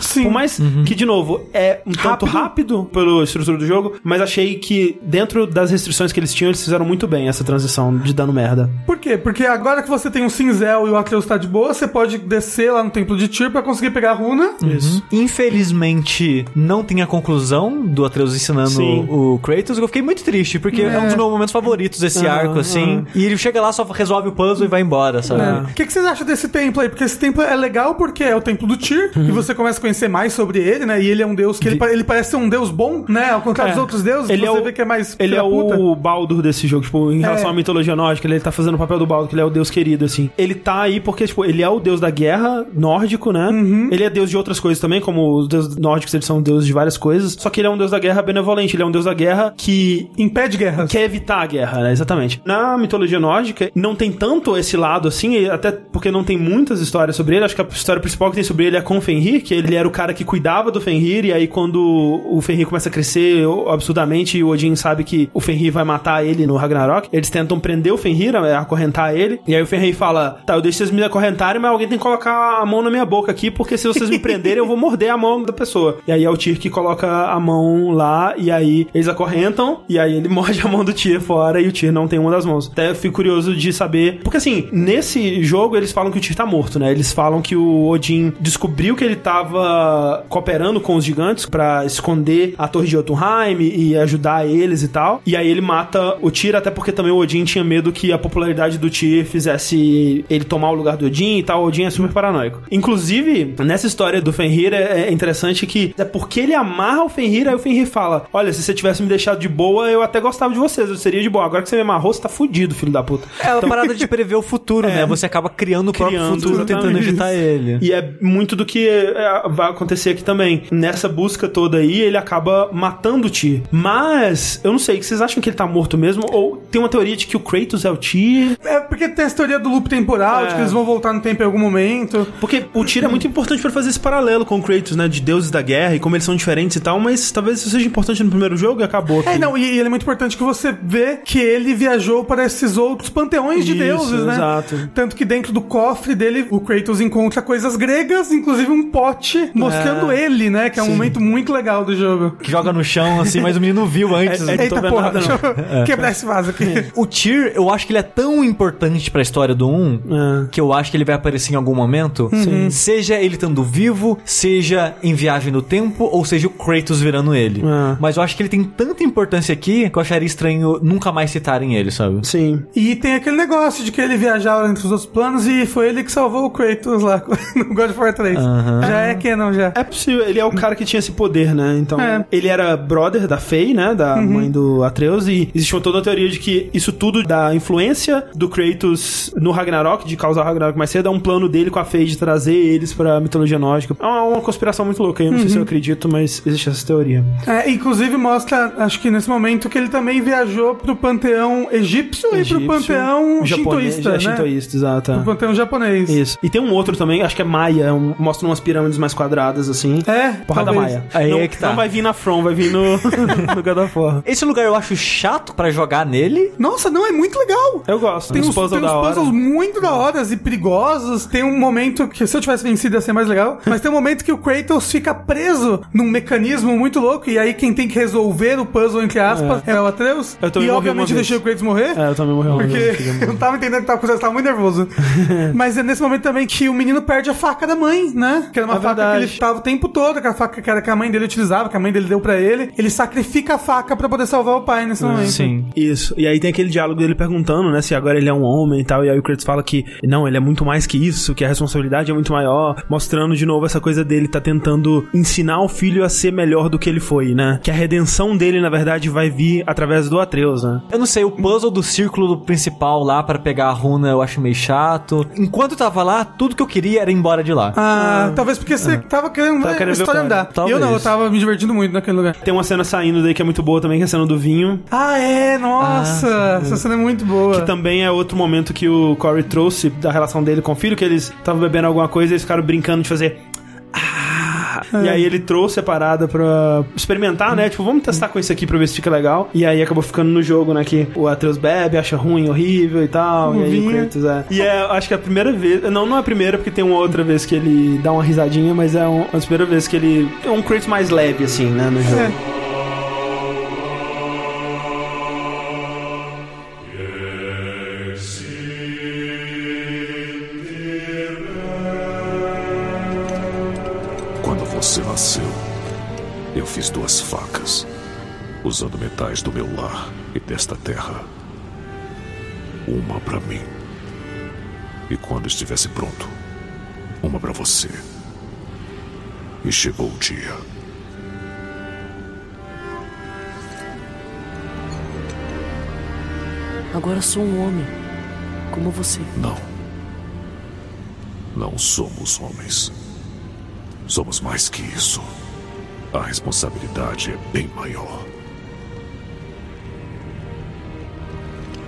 Sim. Por mais que, de novo, é um tanto rápido pela estrutura do jogo, mas achei que dentro das restrições que eles tinham, eles fizeram muito bem essa transição de dando merda. Por quê? Porque agora que você tem um cinzel e o Atreus tá de boa, você pode descer lá no templo de Tyr pra conseguir pegar a runa. Isso. Infelizmente, não tem a conclusão do Atreus ensinando Sim. o Kratos. Eu fiquei muito triste, porque é, um dos meus momentos favoritos esse Ah, arco, assim. E ele chega lá, só resolve o puzzle e vai embora, sabe? né? O que, que vocês acham desse templo aí? Porque esse templo é legal porque é o templo do Tyr, Uhum. e você começa a conhecer mais sobre ele, né? E ele é um deus que ele, ele parece ser um deus bom, né? Ao contrário É. dos outros deuses, Ele você é o- vê que é mais Ele é puta. o Baldur desse jogo, tipo, em relação É. à mitologia nórdica, ele tá fazendo o papel do Baldur, que ele é o deus querido, assim. Ele tá aí porque, tipo, ele é o deus da guerra nórdico, né? Uhum. Ele é deus de outras coisas também, como os deuses nórdicos, eles são deuses de várias coisas. Só que ele é um deus da guerra benevolente, ele é um deus da guerra que Impede guerras. quer evitar a guerra, né? Exatamente. Na mitologia nórdica, não tem tanto esse lado assim, até porque não tem muitas histórias sobre ele. Acho que a história principal que tem sobre ele é com o Fenrir, que ele era o cara que cuidava do Fenrir, e aí quando o Fenrir começa a crescer absurdamente e o Odin sabe que o Fenrir vai matar ele no Ragnarok, eles tentam prender o Fenrir, é, acorrentar ele, e aí o Fenrir fala: tá, eu deixo vocês me acorrentarem, mas alguém tem que colocar a mão na minha boca aqui, porque se vocês me prenderem, eu vou morder a mão da pessoa. E aí é o Tyr que coloca a mão lá, e aí eles acorrentam, e aí ele morde a mão do Tyr fora, e o Tyr não tem uma das mãos. Até eu fico curioso de saber, porque assim, nesse jogo eles falam que o Tyr tá morto, né? Eles falam que o Odin descobriu que ele tava cooperando com os gigantes pra esconder a torre de Jotunheim e ajudar eles e tal. E aí ele mata o Tyr, até porque também o Odin tinha medo que a popularidade do Tyr fizesse ele tomar o lugar do Odin e tal. O Odin é super paranoico. Inclusive, nessa história do Fenrir é é interessante que é porque ele amarra o Fenrir, aí o Fenrir fala: Olha, se você tivesse me deixado de boa, eu até gostava de vocês, eu seria de boa. Agora que você me amarrou, você tá fudido, filho da puta. É a parada de prever o futuro, né? Você acaba criando o próprio Criando, futuro tentando evitar ele. E é muito do que é, vai acontecer aqui também. Nessa busca toda aí, ele acaba matando o Tyr. Mas, eu não sei, vocês acham que ele tá morto mesmo? Ou tem uma teoria de que o Kratos é o Tyr? É porque tem essa teoria do loop temporal, É. de que eles vão voltar no tempo em algum momento. Porque o Tyr é muito importante pra fazer esse paralelo com o Kratos, né? De deuses da guerra e como eles são diferentes e tal, mas talvez isso seja importante no primeiro jogo e acabou. É, aqui. não, e, e ele é muito importante que você vê que ele viajou para esses outros panteões de Isso, deuses, né? exato. Tanto que dentro do cofre dele, o Kratos encontra coisas gregas, inclusive um pó mostrando ele, né? Que é um momento muito legal do jogo. Que joga no chão, assim, mas o menino viu antes. É, é, Eita porra, nada, deixa eu quebrar esse vaso aqui. O Tyr, eu acho que ele é tão importante pra história do 1 É. que eu acho que ele vai aparecer em algum momento. Seja ele estando vivo, seja em viagem no tempo, ou seja o Kratos virando ele. É. Mas eu acho que ele tem tanta importância aqui que eu acharia estranho nunca mais citarem ele, sabe? Sim. E tem aquele negócio de que ele viajava entre os outros planos e foi ele que salvou o Kratos lá no God of War 3. Já é canon, já. É possível, ele é o cara que tinha esse poder, né? Então, É. ele era brother da Faye, né? Da Uhum. mãe do Atreus, e existe toda a teoria de que isso tudo da influência do Kratos no Ragnarok, de causar o Ragnarok mais cedo, é um plano dele com a Faye de trazer eles pra mitologia nórdica. É uma, uma conspiração muito louca, eu não sei Uhum. se eu acredito, mas existe essa teoria. É, inclusive mostra, acho que nesse momento, que ele também viajou pro panteão egípcio, e pro Egípcio, panteão japonês, shintoísta, é, né? shintoísta, exato. Pro panteão japonês. Isso. E tem um outro também, acho que é Maia, um, mostra umas pirâmides mais quadradas, assim. É, Porrada talvez. Maia. Aí não, é que tá. não vai vir na From, vai vir no, no God of War. Esse lugar eu acho chato pra jogar nele. Nossa, não, é muito legal. Eu gosto. Tem uns, puzzles tem uns da hora. puzzles muito da hora e perigosos. Tem um momento que, se eu tivesse vencido, ia ser mais legal. Mas tem um momento que o Kratos fica preso num mecanismo muito louco. E aí, quem tem que resolver o puzzle, entre aspas, é, o Atreus. Eu também e obviamente deixei o Kratos morrer. É, eu também morri vez. Porque eu não tava entendendo o que tava acontecendo, eu tava muito nervoso. Mas é nesse momento também que o menino perde a faca da mãe, né? Que era uma É faca verdade. que ele tava o tempo todo, que a faca que era que a mãe dele utilizava, que a mãe dele deu pra ele. Ele sacrifica a faca pra poder salvar o pai nesse momento. Sim. Isso. E aí tem aquele diálogo dele perguntando, né, se agora ele é um homem e tal. E aí o Kratos fala que não, ele é muito mais que isso, que a responsabilidade é muito maior. Mostrando de novo essa coisa dele tá tentando ensinar o filho a ser melhor do que ele foi, né? Que a redenção dele, na verdade, vai vir através do Atreus, né? Eu não sei, o puzzle do círculo principal lá pra pegar a runa eu acho meio chato. Enquanto eu tava lá, tudo que eu queria era ir embora de lá. Ah, talvez porque você tava querendo Tava ver querendo a história andar. Talvez. Eu não, eu tava me divertindo muito naquele lugar. Tem uma cena saindo daí que é muito boa também, que é a cena do vinho. Ah, é? Nossa, essa cena é muito boa. Que também é outro momento que o Corey trouxe da relação dele com o filho, que eles estavam bebendo alguma coisa e eles ficaram brincando de fazer. "Ah", E aí ele trouxe a parada pra experimentar, né? Tipo, vamos testar com isso aqui pra ver se fica legal. E aí acabou ficando no jogo, né? Que o Atreus bebe, acha ruim, horrível e tal. e aí o. Kratos é. E é, acho que é a primeira vez. Não, não é a primeira, porque tem uma outra vez que ele dá uma risadinha, mas é um- a primeira vez que ele. É um Kratos mais leve, assim, né? No jogo. É. desta terra. Uma para mim. E quando estivesse pronto, uma para você. E chegou o dia. Agora sou um homem. Como você. Não. Não somos homens. Somos mais que isso. A responsabilidade é bem maior.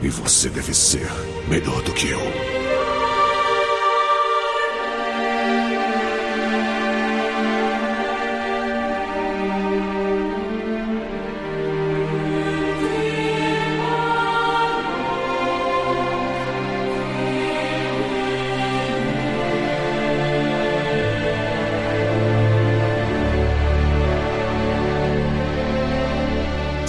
E você deve ser melhor do que eu.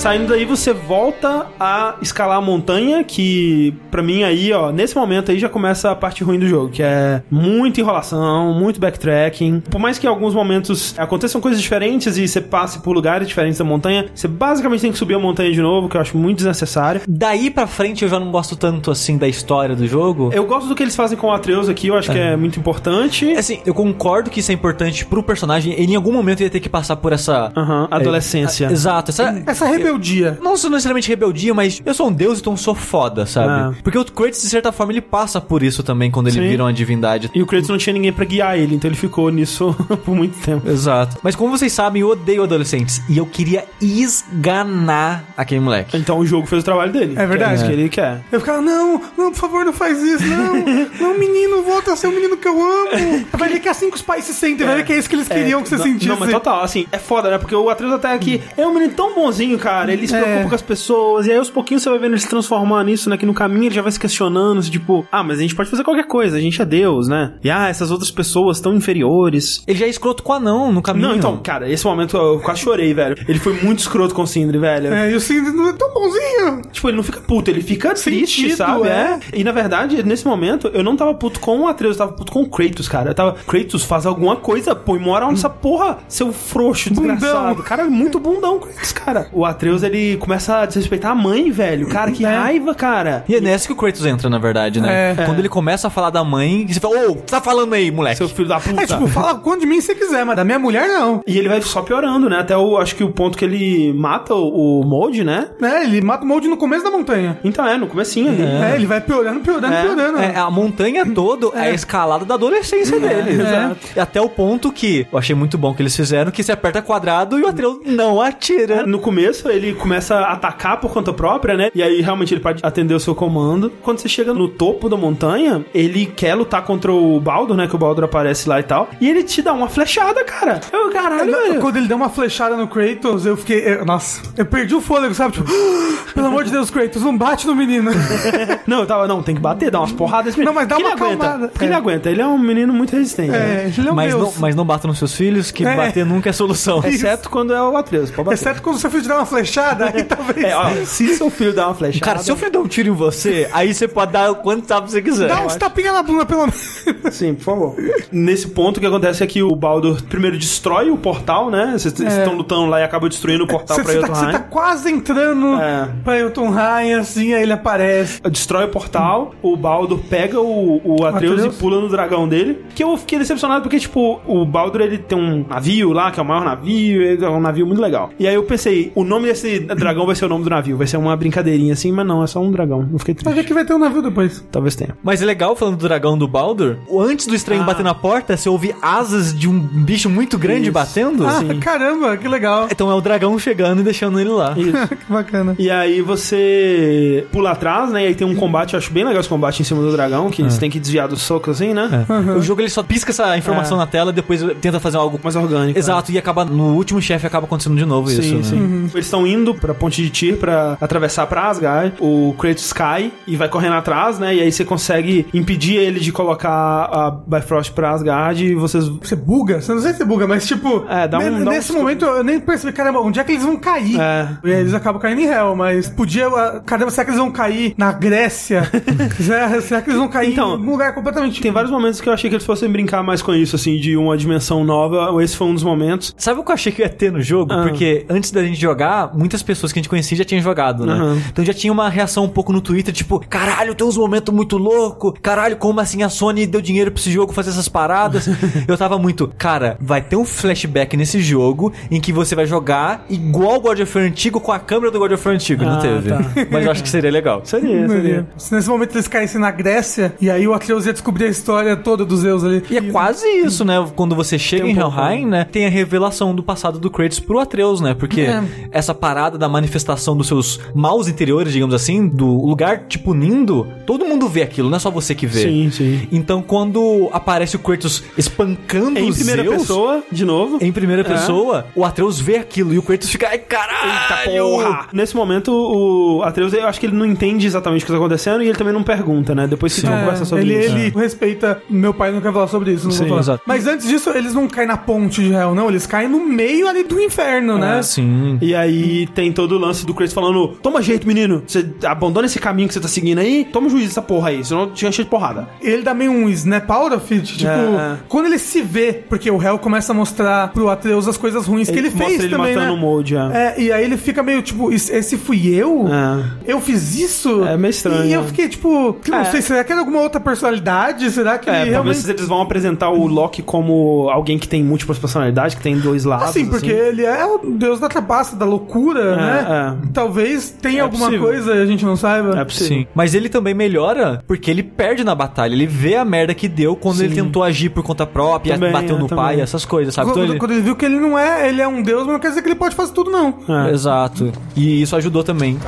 Saindo daí, você volta a escalar a montanha, que pra mim aí, ó, nesse momento aí já começa a parte ruim do jogo, que é muita enrolação, muito backtracking. Por mais que em alguns momentos aconteçam coisas diferentes e você passe por lugares diferentes da montanha, você basicamente tem que subir a montanha de novo, que eu acho muito desnecessário. Daí pra frente eu já não gosto tanto assim da história do jogo. Eu gosto do que eles fazem com o Atreus aqui, eu acho que é muito importante. Assim, eu concordo que isso é importante pro personagem. Ele em algum momento ia ter que passar por essa. Aham, adolescência. É, exato. Essa, Essa rebeldia. Não sou necessariamente rebeldia, mas eu sou um deus, então sou foda, sabe? Ah. Porque o Kratos, de certa forma, ele passa por isso também quando ele Sim. vira uma divindade. E o Kratos não tinha ninguém pra guiar ele, então ele ficou nisso por muito tempo. Exato. Mas como vocês sabem, eu odeio adolescentes. E eu queria esganar aquele moleque. Então o jogo fez o trabalho dele. É verdade. É isso que ele quer. Eu ficava, não, não, por favor, não faz isso, não. Não, menino, volta a ser o menino que eu amo. Vai ver que é assim que os pais se sentem, vai ver que é isso que eles queriam que você não, sentisse. Não, mas total, assim, é foda, né? Porque o Atreus até aqui é um menino tão bonzinho, cara. Cara. Ele se preocupa É. com as pessoas, e aí aos pouquinhos você vai vendo ele se transformar nisso, né? Que no caminho ele já vai se questionando, assim, tipo, ah, mas a gente pode fazer qualquer coisa, a gente é Deus, né? E ah, essas outras pessoas tão inferiores. Ele já é escroto com o anão no caminho. Não, então, cara, esse momento eu quase chorei, velho. Ele foi muito escroto com o Sindri, velho. É, e o Cindy não é tão bonzinho. Tipo, ele não fica puto, ele fica triste, Sentido, sabe? é. E na verdade, nesse momento, eu não tava puto com o Atreus, eu tava puto com o Kratos, cara. Eu tava, Kratos, faz alguma coisa, põe moral nessa porra, seu frouxo, Bundão. desgraçado. Cara, é muito bundão, Kratos, cara. O Atreus, ele começa a desrespeitar a mãe, velho. Cara, que É. raiva, cara. E é nessa que o Kratos entra, na verdade, né? É. Quando ele começa a falar da mãe, você fala, ô, o que tá falando aí, moleque? Seu filho da puta. É tipo, fala quanto de mim você quiser, mas da minha mulher não. E ele vai só piorando, né? Até o, acho que o ponto que ele mata o, o Molde, né? É, ele mata o molde no começo da montanha. Então é, no comecinho ali. É, ele vai piorando, piorando, É, piorando. É, a montanha toda é a escalada da adolescência dele. exato. E até o ponto que eu achei muito bom que eles fizeram, que se aperta quadrado e o Atreus não atira. No começo, ele começa a atacar por conta própria, né? E aí, realmente, ele pode atender o seu comando. Quando você chega no topo da montanha, ele quer lutar contra o Baldur, né? Que o Baldur aparece lá e tal. E ele te dá uma flechada, cara. Eu, caralho, velho. Quando ele deu uma flechada no Kratos, eu fiquei. eu- nossa, eu perdi o fôlego, sabe? Tipo, pelo amor de Deus, Kratos, não bate no menino. Não, eu tava, não, tem que bater, dar umas porradas. Não, mas dá uma ele aguenta. acalmada. Porque É. ele aguenta. Ele é um menino muito resistente. né? É, ele é um Mas Deus. não, mas não bata nos seus filhos, que É. bater nunca é solução. Exceto quando é o Atreus. Exceto quando seu filho te dá uma flechada, aí talvez. É, ó, se seu filho dá uma flechada... Cara, se eu filho der um tiro em você, aí você pode dar o quanto tapa você quiser. Dá uns tapinha na bunda, pelo menos. Sim, por favor. Nesse ponto, o que acontece é que o Baldur primeiro destrói o portal, né? Vocês estão lutando lá e acabam destruindo o portal Você pra você tá, Jotunheim. você tá quase entrando É. pra Jotunheim, assim, aí ele aparece. Destrói o portal, o Baldur pega o, o Atreus, Atreus. e pula no dragão dele. Que eu fiquei decepcionado porque, tipo, o Baldur ele tem um navio lá, que é o maior navio, ele é um navio muito legal. E aí eu pensei, o nome desse dragão vai ser o nome do navio, vai ser uma brincadeirinha assim, mas não, é só um dragão. Não fiquei triste. ver que vai ter um navio depois. Talvez tenha. Mas é legal, falando do dragão do Baldur, antes do estranho Ah. bater na porta, você ouve asas de um bicho muito grande Isso. batendo. Ah, caramba, que legal. Então é o dragão chegando e deixando ele lá. Isso. Que bacana. E aí você pula atrás, né? E aí tem um combate, eu acho bem legal esse combate em cima do dragão, que você tem que desviar dos socos assim, né? O jogo ele só pisca essa informação É. na tela e depois tenta fazer algo Mais orgânico. Exato, e acaba no último chefe acaba acontecendo de novo isso. Sim, né? sim. Eles estão indo pra ponte de Tyr pra atravessar pra Asgard. O Kratos cai e vai correndo atrás, né? E aí você consegue impedir ele de colocar a Bifrost pra Asgard e vocês. Você buga? Você não sei se você buga, mas tipo. É, dá um- dá um nesse momento eu nem percebi, caramba, onde é que eles vão cair? É. E aí eles acabam caindo em Hell, mas podia. ah, Caramba, será que eles vão cair na Grécia? será, será que eles vão cair Então, em um lugar completamente. Tem vários momentos que eu achei que eles fossem brincar mais com isso, assim, de uma dimensão nova. Esse foi um dos momentos. Sabe o que eu achei que ia ter no jogo? Ah. Porque antes da gente jogar, muitas pessoas que a gente conhecia já tinham jogado, né? Aham. Então já tinha uma reação um pouco no Twitter, tipo, caralho, tem uns momentos muito louco. Caralho, como assim a Sony deu dinheiro pra esse jogo fazer essas paradas? eu tava muito, cara, vai ter um flashback nesse jogo em que você vai jogar igual o God of War antigo com a câmera do God of War antigo. Não Ah, teve. tá. Mas eu acho que seria legal. Seria, seria. Se nesse momento eles caíssem na Grécia, e aí o Atreus ia descobrir a história toda dos Zeus ali. E é quase isso, né? Quando você chega Tem um em pouco, Helheim, né? Tem a revelação do passado do Kratos pro Atreus, né? Porque É. essa parada da manifestação dos seus maus interiores, digamos assim, do lugar te punindo, todo mundo vê aquilo, não é só você que vê. Sim, sim. Então quando aparece o Kratos espancando Em os primeira Zeus, pessoa, de novo. em primeira pessoa, o Atreus vê aquilo e o Kratos fica, ai caralho! Porra! Nesse momento, o Atreus, eu acho que ele não entende exatamente o que está acontecendo e ele também não pergunta, né? Depois que eles vão conversar sobre ele, isso. ele respeita. Meu pai não quer falar sobre isso, não Sim, vou falar. exato. Mas antes disso, eles não caem na ponte de Hell, não. Eles caem no meio ali do inferno, né? Ah, sim. E aí tem todo o lance do Kratos falando: Toma jeito, menino. Você abandona esse caminho que você tá seguindo aí, toma juízo dessa porra aí, senão tinha cheio de porrada. Ele dá meio um snap out of it. Tipo, É, é. quando ele se vê, porque o Hell começa a mostrar pro Atreus as coisas ruins que ele fez ele também, matando né? o é. É, e aí ele fica meio tipo, "Esse- fui eu? É. Eu fiz isso? É meio estranho, E eu fiquei tipo, não É. sei, será que era alguma outra personalidade? Será que É, ele realmente. se eles vão apresentar o Loki como alguém que tem múltiplas personalidades, que tem dois lados. Assim, porque ele é o deus da trapaça, da loucura, né? é. Talvez tenha É alguma possível. coisa e a gente não saiba. É possível. Sim. Mas ele também melhora porque ele perde na batalha. Ele vê a merda que deu quando ele tentou agir por conta própria, Também, bateu é, no também. pai, essas coisas, sabe? Quando, Então ele- quando ele viu que ele não é, ele é um deus, mas não quer dizer que ele pode fazer tudo, não. É. Exato. E isso ajudou também.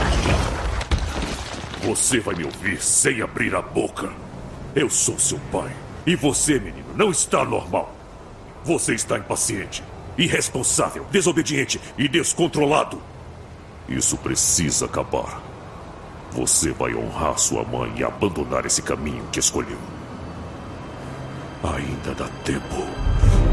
Você vai me ouvir sem abrir a boca. Eu sou seu pai. E você, menino, não está normal. Você está impaciente, irresponsável, desobediente e descontrolado. Isso precisa acabar. Você vai honrar sua mãe e abandonar esse caminho que escolheu. Ainda dá tempo.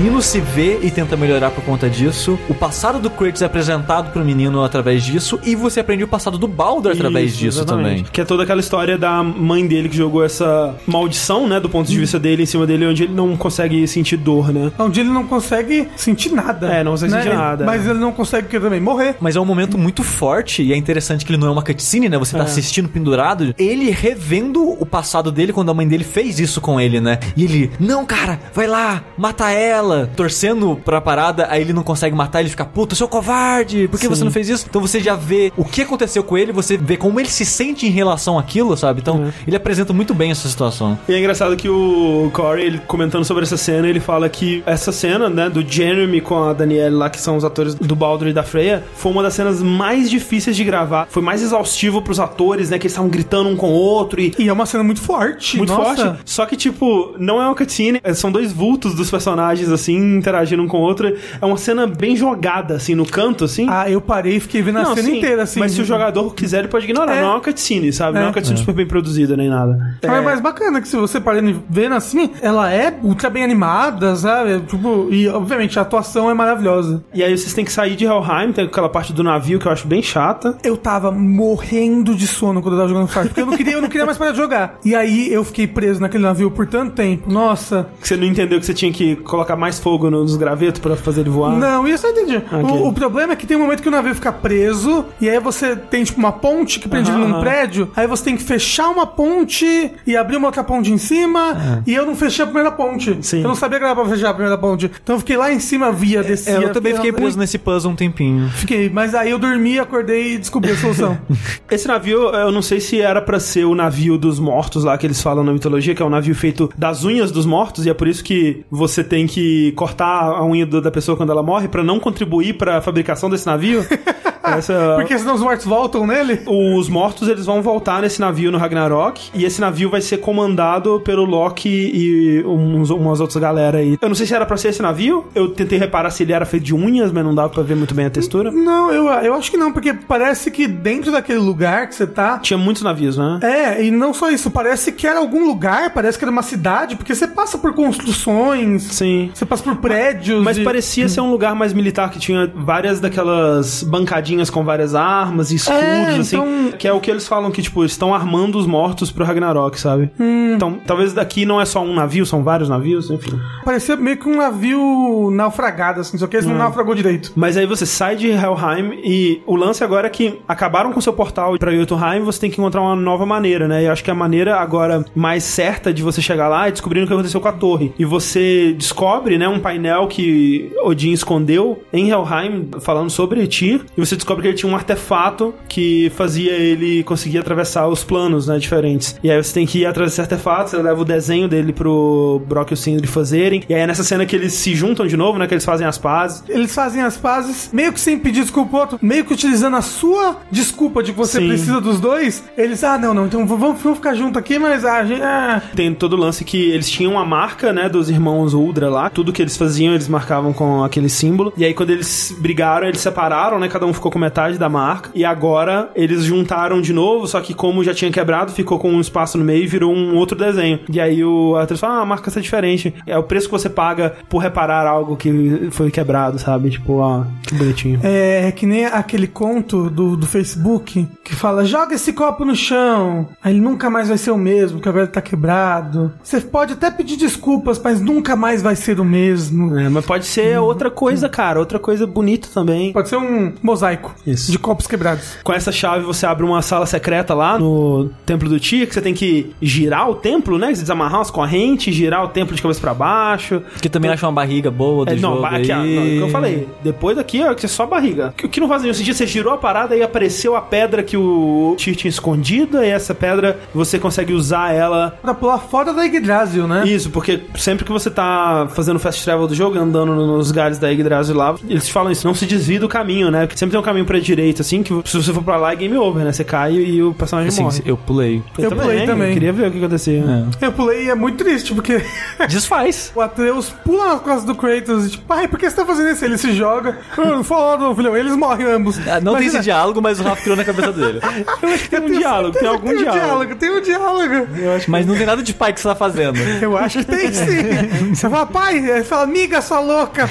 Menino se vê e tenta melhorar por conta disso. O passado do Kratos é apresentado pro menino através disso. E você aprende o passado do Baldur através Isso, disso exatamente. também. Que é toda aquela história da mãe dele que jogou essa maldição, né? Do ponto de vista dele em cima dele, onde ele não consegue sentir dor, né? Onde ele não consegue sentir nada. É, não consegue né? sentir nada. Mas ele não consegue que também morrer. Mas é um momento muito forte e é interessante que ele não é uma cutscene, né? Você tá assistindo pendurado, ele revendo o passado dele quando a mãe dele fez isso com ele, né? E ele, não, cara, vai lá, mata ela, torcendo pra parada, aí ele não consegue matar, ele fica, puta, seu covarde, por que você não fez isso? Então você já vê o que aconteceu com ele, você vê como ele se sente em relação àquilo, sabe? Então ele apresenta muito bem essa situação. E é engraçado que o Corey, ele comentando sobre essa cena, ele fala que essa cena, né, do Jeremy com a Danielle lá, que são os atores do Baldur e da Freya, foi uma das cenas mais difíceis de gravar. Foi mais exaustivo pros atores, né, que eles estavam gritando um com o outro e E é uma cena muito forte. muito nossa. forte. Só que, tipo, não é uma cutscene, é- são dois vultos dos personagens, assim, interagindo um com o outro. É uma cena bem jogada, assim, no canto, assim. Ah, eu parei e fiquei vendo a cena sim, inteira, assim. Mas se o jogador quiser, ele pode ignorar. É. Não é uma cutscene, sabe? Não é uma É. cutscene super bem produzida nem nada. Mas é mais bacana que se você parando e vendo assim, ela é ultra bem animada, sabe? Tipo, e obviamente a atuação é maravilhosa. E aí vocês têm que sair de Helheim, tem aquela parte do navio que eu acho bem chata. Eu tava morrendo de sono quando eu tava jogando Far, porque eu não queria, eu não queria mais parar de jogar. E aí eu fiquei preso naquele navio por tanto tempo. Nossa. Que você não entendeu que você tinha que colocar mais fogo nos gravetos pra fazer ele voar. Não, isso eu entendi. Ok. O, o problema é que tem um momento que o navio fica preso, e aí você tem, tipo, uma ponte que prende Aham, ele num prédio, aí você tem que fechar uma ponte e abrir uma outra ponte em cima, e eu não fechei a primeira ponte. Sim. Eu não sabia que era pra fechar a primeira ponte. Então eu fiquei lá em cima, via, descia. É, eu também fiquei preso nesse puzzle um tempinho. Fiquei, mas aí eu dormi, acordei e descobri a solução. Esse navio, eu não sei se era pra ser o navio dos mortos lá que eles falam na mitologia, que é um navio feito das unhas dos mortos, e é por isso que você tem que cortar a unha da pessoa quando ela morre pra não contribuir pra fabricação desse navio. Essa- Porque senão os mortos voltam nele. Os mortos eles vão voltar nesse navio no Ragnarok e esse navio vai ser comandado pelo Loki e uns, umas outras galera aí. Eu não sei se era pra ser esse navio. Eu tentei reparar se ele era feito de unhas, mas não dava pra ver muito bem a textura. Não, eu, eu acho que não, porque parece que dentro daquele lugar que você tá. Tinha muitos navios, né? É, e não só isso, parece que era algum lugar, parece que era uma cidade, porque você passa por construções, Sim. você passa por prédios. Mas e- parecia ser um lugar mais militar que tinha várias daquelas bancadinhas com várias armas e escudos, É, assim. então- Que é o que eles falam que, tipo, eles estão armando os mortos pro Ragnarok, sabe? Hum. Então, talvez daqui não é só um navio, são vários navios, enfim. Parecia meio que um navio naufragado, assim, só que esse Hum. não naufragou direito. Mas aí você sai de Helheim e o lance agora é que acabaram com seu portal pra Jotunheim, você tem que encontrar uma nova maneira, né? E eu acho que a maneira agora mais certa de você chegar lá é descobrindo o que aconteceu com a torre. E você descobre, né, um painel que Odin escondeu em Helheim falando sobre Tyr, e você descobre que ele tinha um artefato que fazia ele conseguir atravessar os planos, né, diferentes. E aí você tem que ir atrás desse artefato, você leva o desenho dele pro Brock e o Sindri fazerem. E aí é nessa cena que eles se juntam de novo, né, que eles fazem as pazes. Eles fazem as pazes, meio que sem pedir desculpa outro, meio que utilizando a sua desculpa de que você Sim. precisa dos dois. Eles, ah, não, não, então vamos, vamos ficar junto aqui, mas a gente. Ah. Tem todo o lance que eles tinham a marca, né, dos irmãos Uldra lá. Tudo que eles faziam, eles marcavam com aquele símbolo. E aí, quando eles brigaram, eles separaram, né? Cada um ficou com metade da marca. E agora, eles juntaram de novo, só que como já tinha quebrado, ficou com um espaço no meio e virou um outro desenho. E aí, o atriz fala, ah, a marca tá diferente. É o preço que você paga por reparar algo que foi quebrado, sabe? Tipo, ah, que bonitinho. É, é que nem aquele conto do, do Facebook que fala: joga esse copo no chão, aí ele nunca mais vai ser o mesmo, porque agora ele tá quebrado. Você pode até pedir desculpas, mas nunca mais vai ser o mesmo. É, mas pode ser outra coisa, cara. Outra coisa bonita também. Pode ser um mosaico Isso. de copos quebrados. Com essa chave você abre uma sala secreta lá no Templo do Tia, que você tem que girar o templo, né? Você desamarrar as correntes, girar o templo de cabeça pra baixo. Que também acha uma barriga boa do É, não, jogo aqui, ó, aí. não, é o que eu falei. Depois daqui, ó, que é só barriga. O que não faz nenhum sentido, você girou a parada e apareceu a pedra que o Tyr tinha escondido, e essa pedra você consegue usar ela. Pra pular fora da Yggdrasil, né? Isso, porque sempre que você tá fazendo fast travel do jogo, andando nos galhos da Yggdrasil lá, eles falam isso, não se desvia do caminho, né? Porque sempre tem um caminho pra direita, assim, que se você for pra lá é game over, né? Você cai e o personagem Assim, morre. eu pulei. Eu pulei também. Eu queria ver o que acontecia. Eu pulei e é muito triste, porque Desfaz. o Atreus pula nas costas do Kratos e tipo, pai, por que você tá fazendo isso? Ele se joga. Ah, Foda, filhão. Eles morrem ambos. Ah, Não tem Imagina- esse diálogo, mas o Rafa criou na cabeça dele. Tem um diálogo, tem algum tem um diálogo. diálogo. Tem um diálogo. Mas não tem nada de pai que você tá fazendo. Eu acho que tem sim. Você fala, pai, aí ele fala, amiga, sua louca.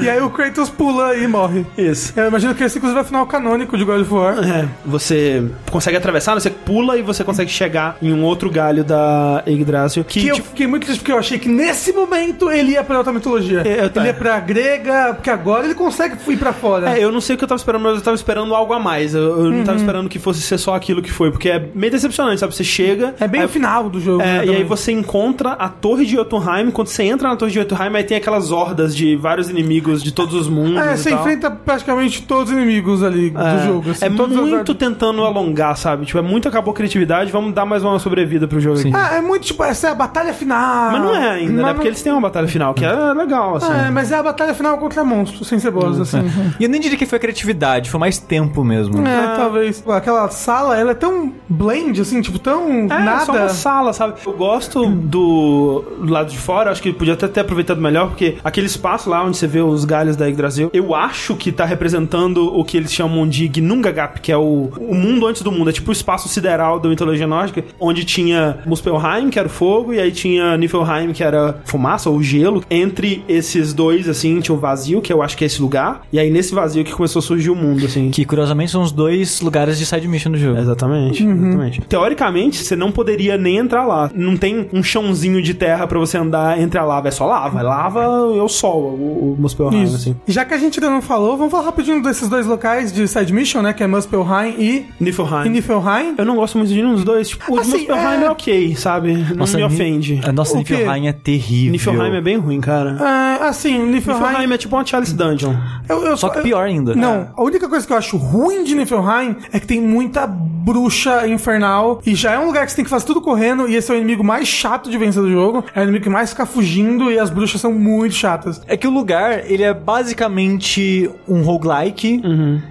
e aí o Kratos pula e morre. Isso. Eu imagino que esse inclusive é o final canônico de God of War. É, você consegue atravessar, né? você pula e você consegue chegar em um outro galho da Yggdrasil. Que, Que eu tipo, fiquei muito triste porque eu achei que nesse momento ele ia pra outra mitologia. É, eu tá. Ele ia pra grega, porque agora ele consegue ir pra fora. É, eu não sei o que eu tava esperando, mas eu tava esperando algo a mais. Eu, eu não tava esperando que fosse ser só aquilo que foi, porque é meio decepcionante, sabe? Você chega. É bem aí- o final do jogo. É, né, e aí você encontra a torre de Jotunheim. Quando você entra na torre de Jotunheim, aí tem aquelas hordas de vários inimigos de todos os mundos. É, você tal. enfrenta praticamente todos os inimigos ali É, do jogo. assim, é as muito ordens. tentando alongar, sabe? Tipo, é muito acabou a criatividade, vamos dar mais uma sobrevida pro jogo aqui. Ah, é muito tipo, essa é a batalha final. Mas não é ainda, Mas né? não- Porque eles têm uma batalha final, que é legal, assim. É, mas é a batalha final contra monstros, sem ser boss, assim. E eu nem diria que foi criatividade, foi mais tempo mesmo. É, talvez. Pô, Aquela sala, ela é tão blend, assim, tipo, tão É, nada. só uma sala, sabe? Eu gosto do lado de fora, acho que podia até ter aproveitado melhor, porque aquele espaço lá onde você vê os galhos da Yggdrasil, eu acho que tá representando o que eles chamam de Gnungagap, que é o, o mundo antes do mundo. É tipo o espaço sideral da mitologia nórdica, onde tinha Muspelheim, que era o fogo, e aí tinha Niflheim, que era fumaça ou gelo. Entre esses dois, assim, tinha o vazio, que eu acho que é esse lugar, e aí nesse vazio que começou a surgir o mundo, assim. Que curiosamente são os dois lugares de side mission do jogo. Exatamente, exatamente. Teoricamente, você não poderia nem entrar lá. Não tem um chãozinho de terra pra você andar entre a lava. É só lava. É lava e o sol, o, o Muspelheim, Isso. assim. Já que a gente ainda não falou, vamos falar rapidinho desses dois locais de side mission, né? Que é Muspelheim e, e Niflheim. Niflheim. Eu não gosto muito de nenhum dos dois. Tipo, o Assim, Muspelheim é... é- ok, sabe? Não me Ni- ofende. A nossa? Niflheim é terrível. Niflheim é bem ruim, cara. Ah, assim, Niflheim... Niflheim é tipo uma Chalice Dungeon. Eu, eu, Só que pior ainda. Não, a única coisa que eu acho ruim de Niflheim é que tem muita bruxa infernal e já é um lugar que você tem que fazer tudo correndo e esse é o inimigo mais chato de vencer do jogo. É o inimigo que mais fica fugindo e as bruxas são muito chatas. É que o lugar, ele é basicamente um roguelike.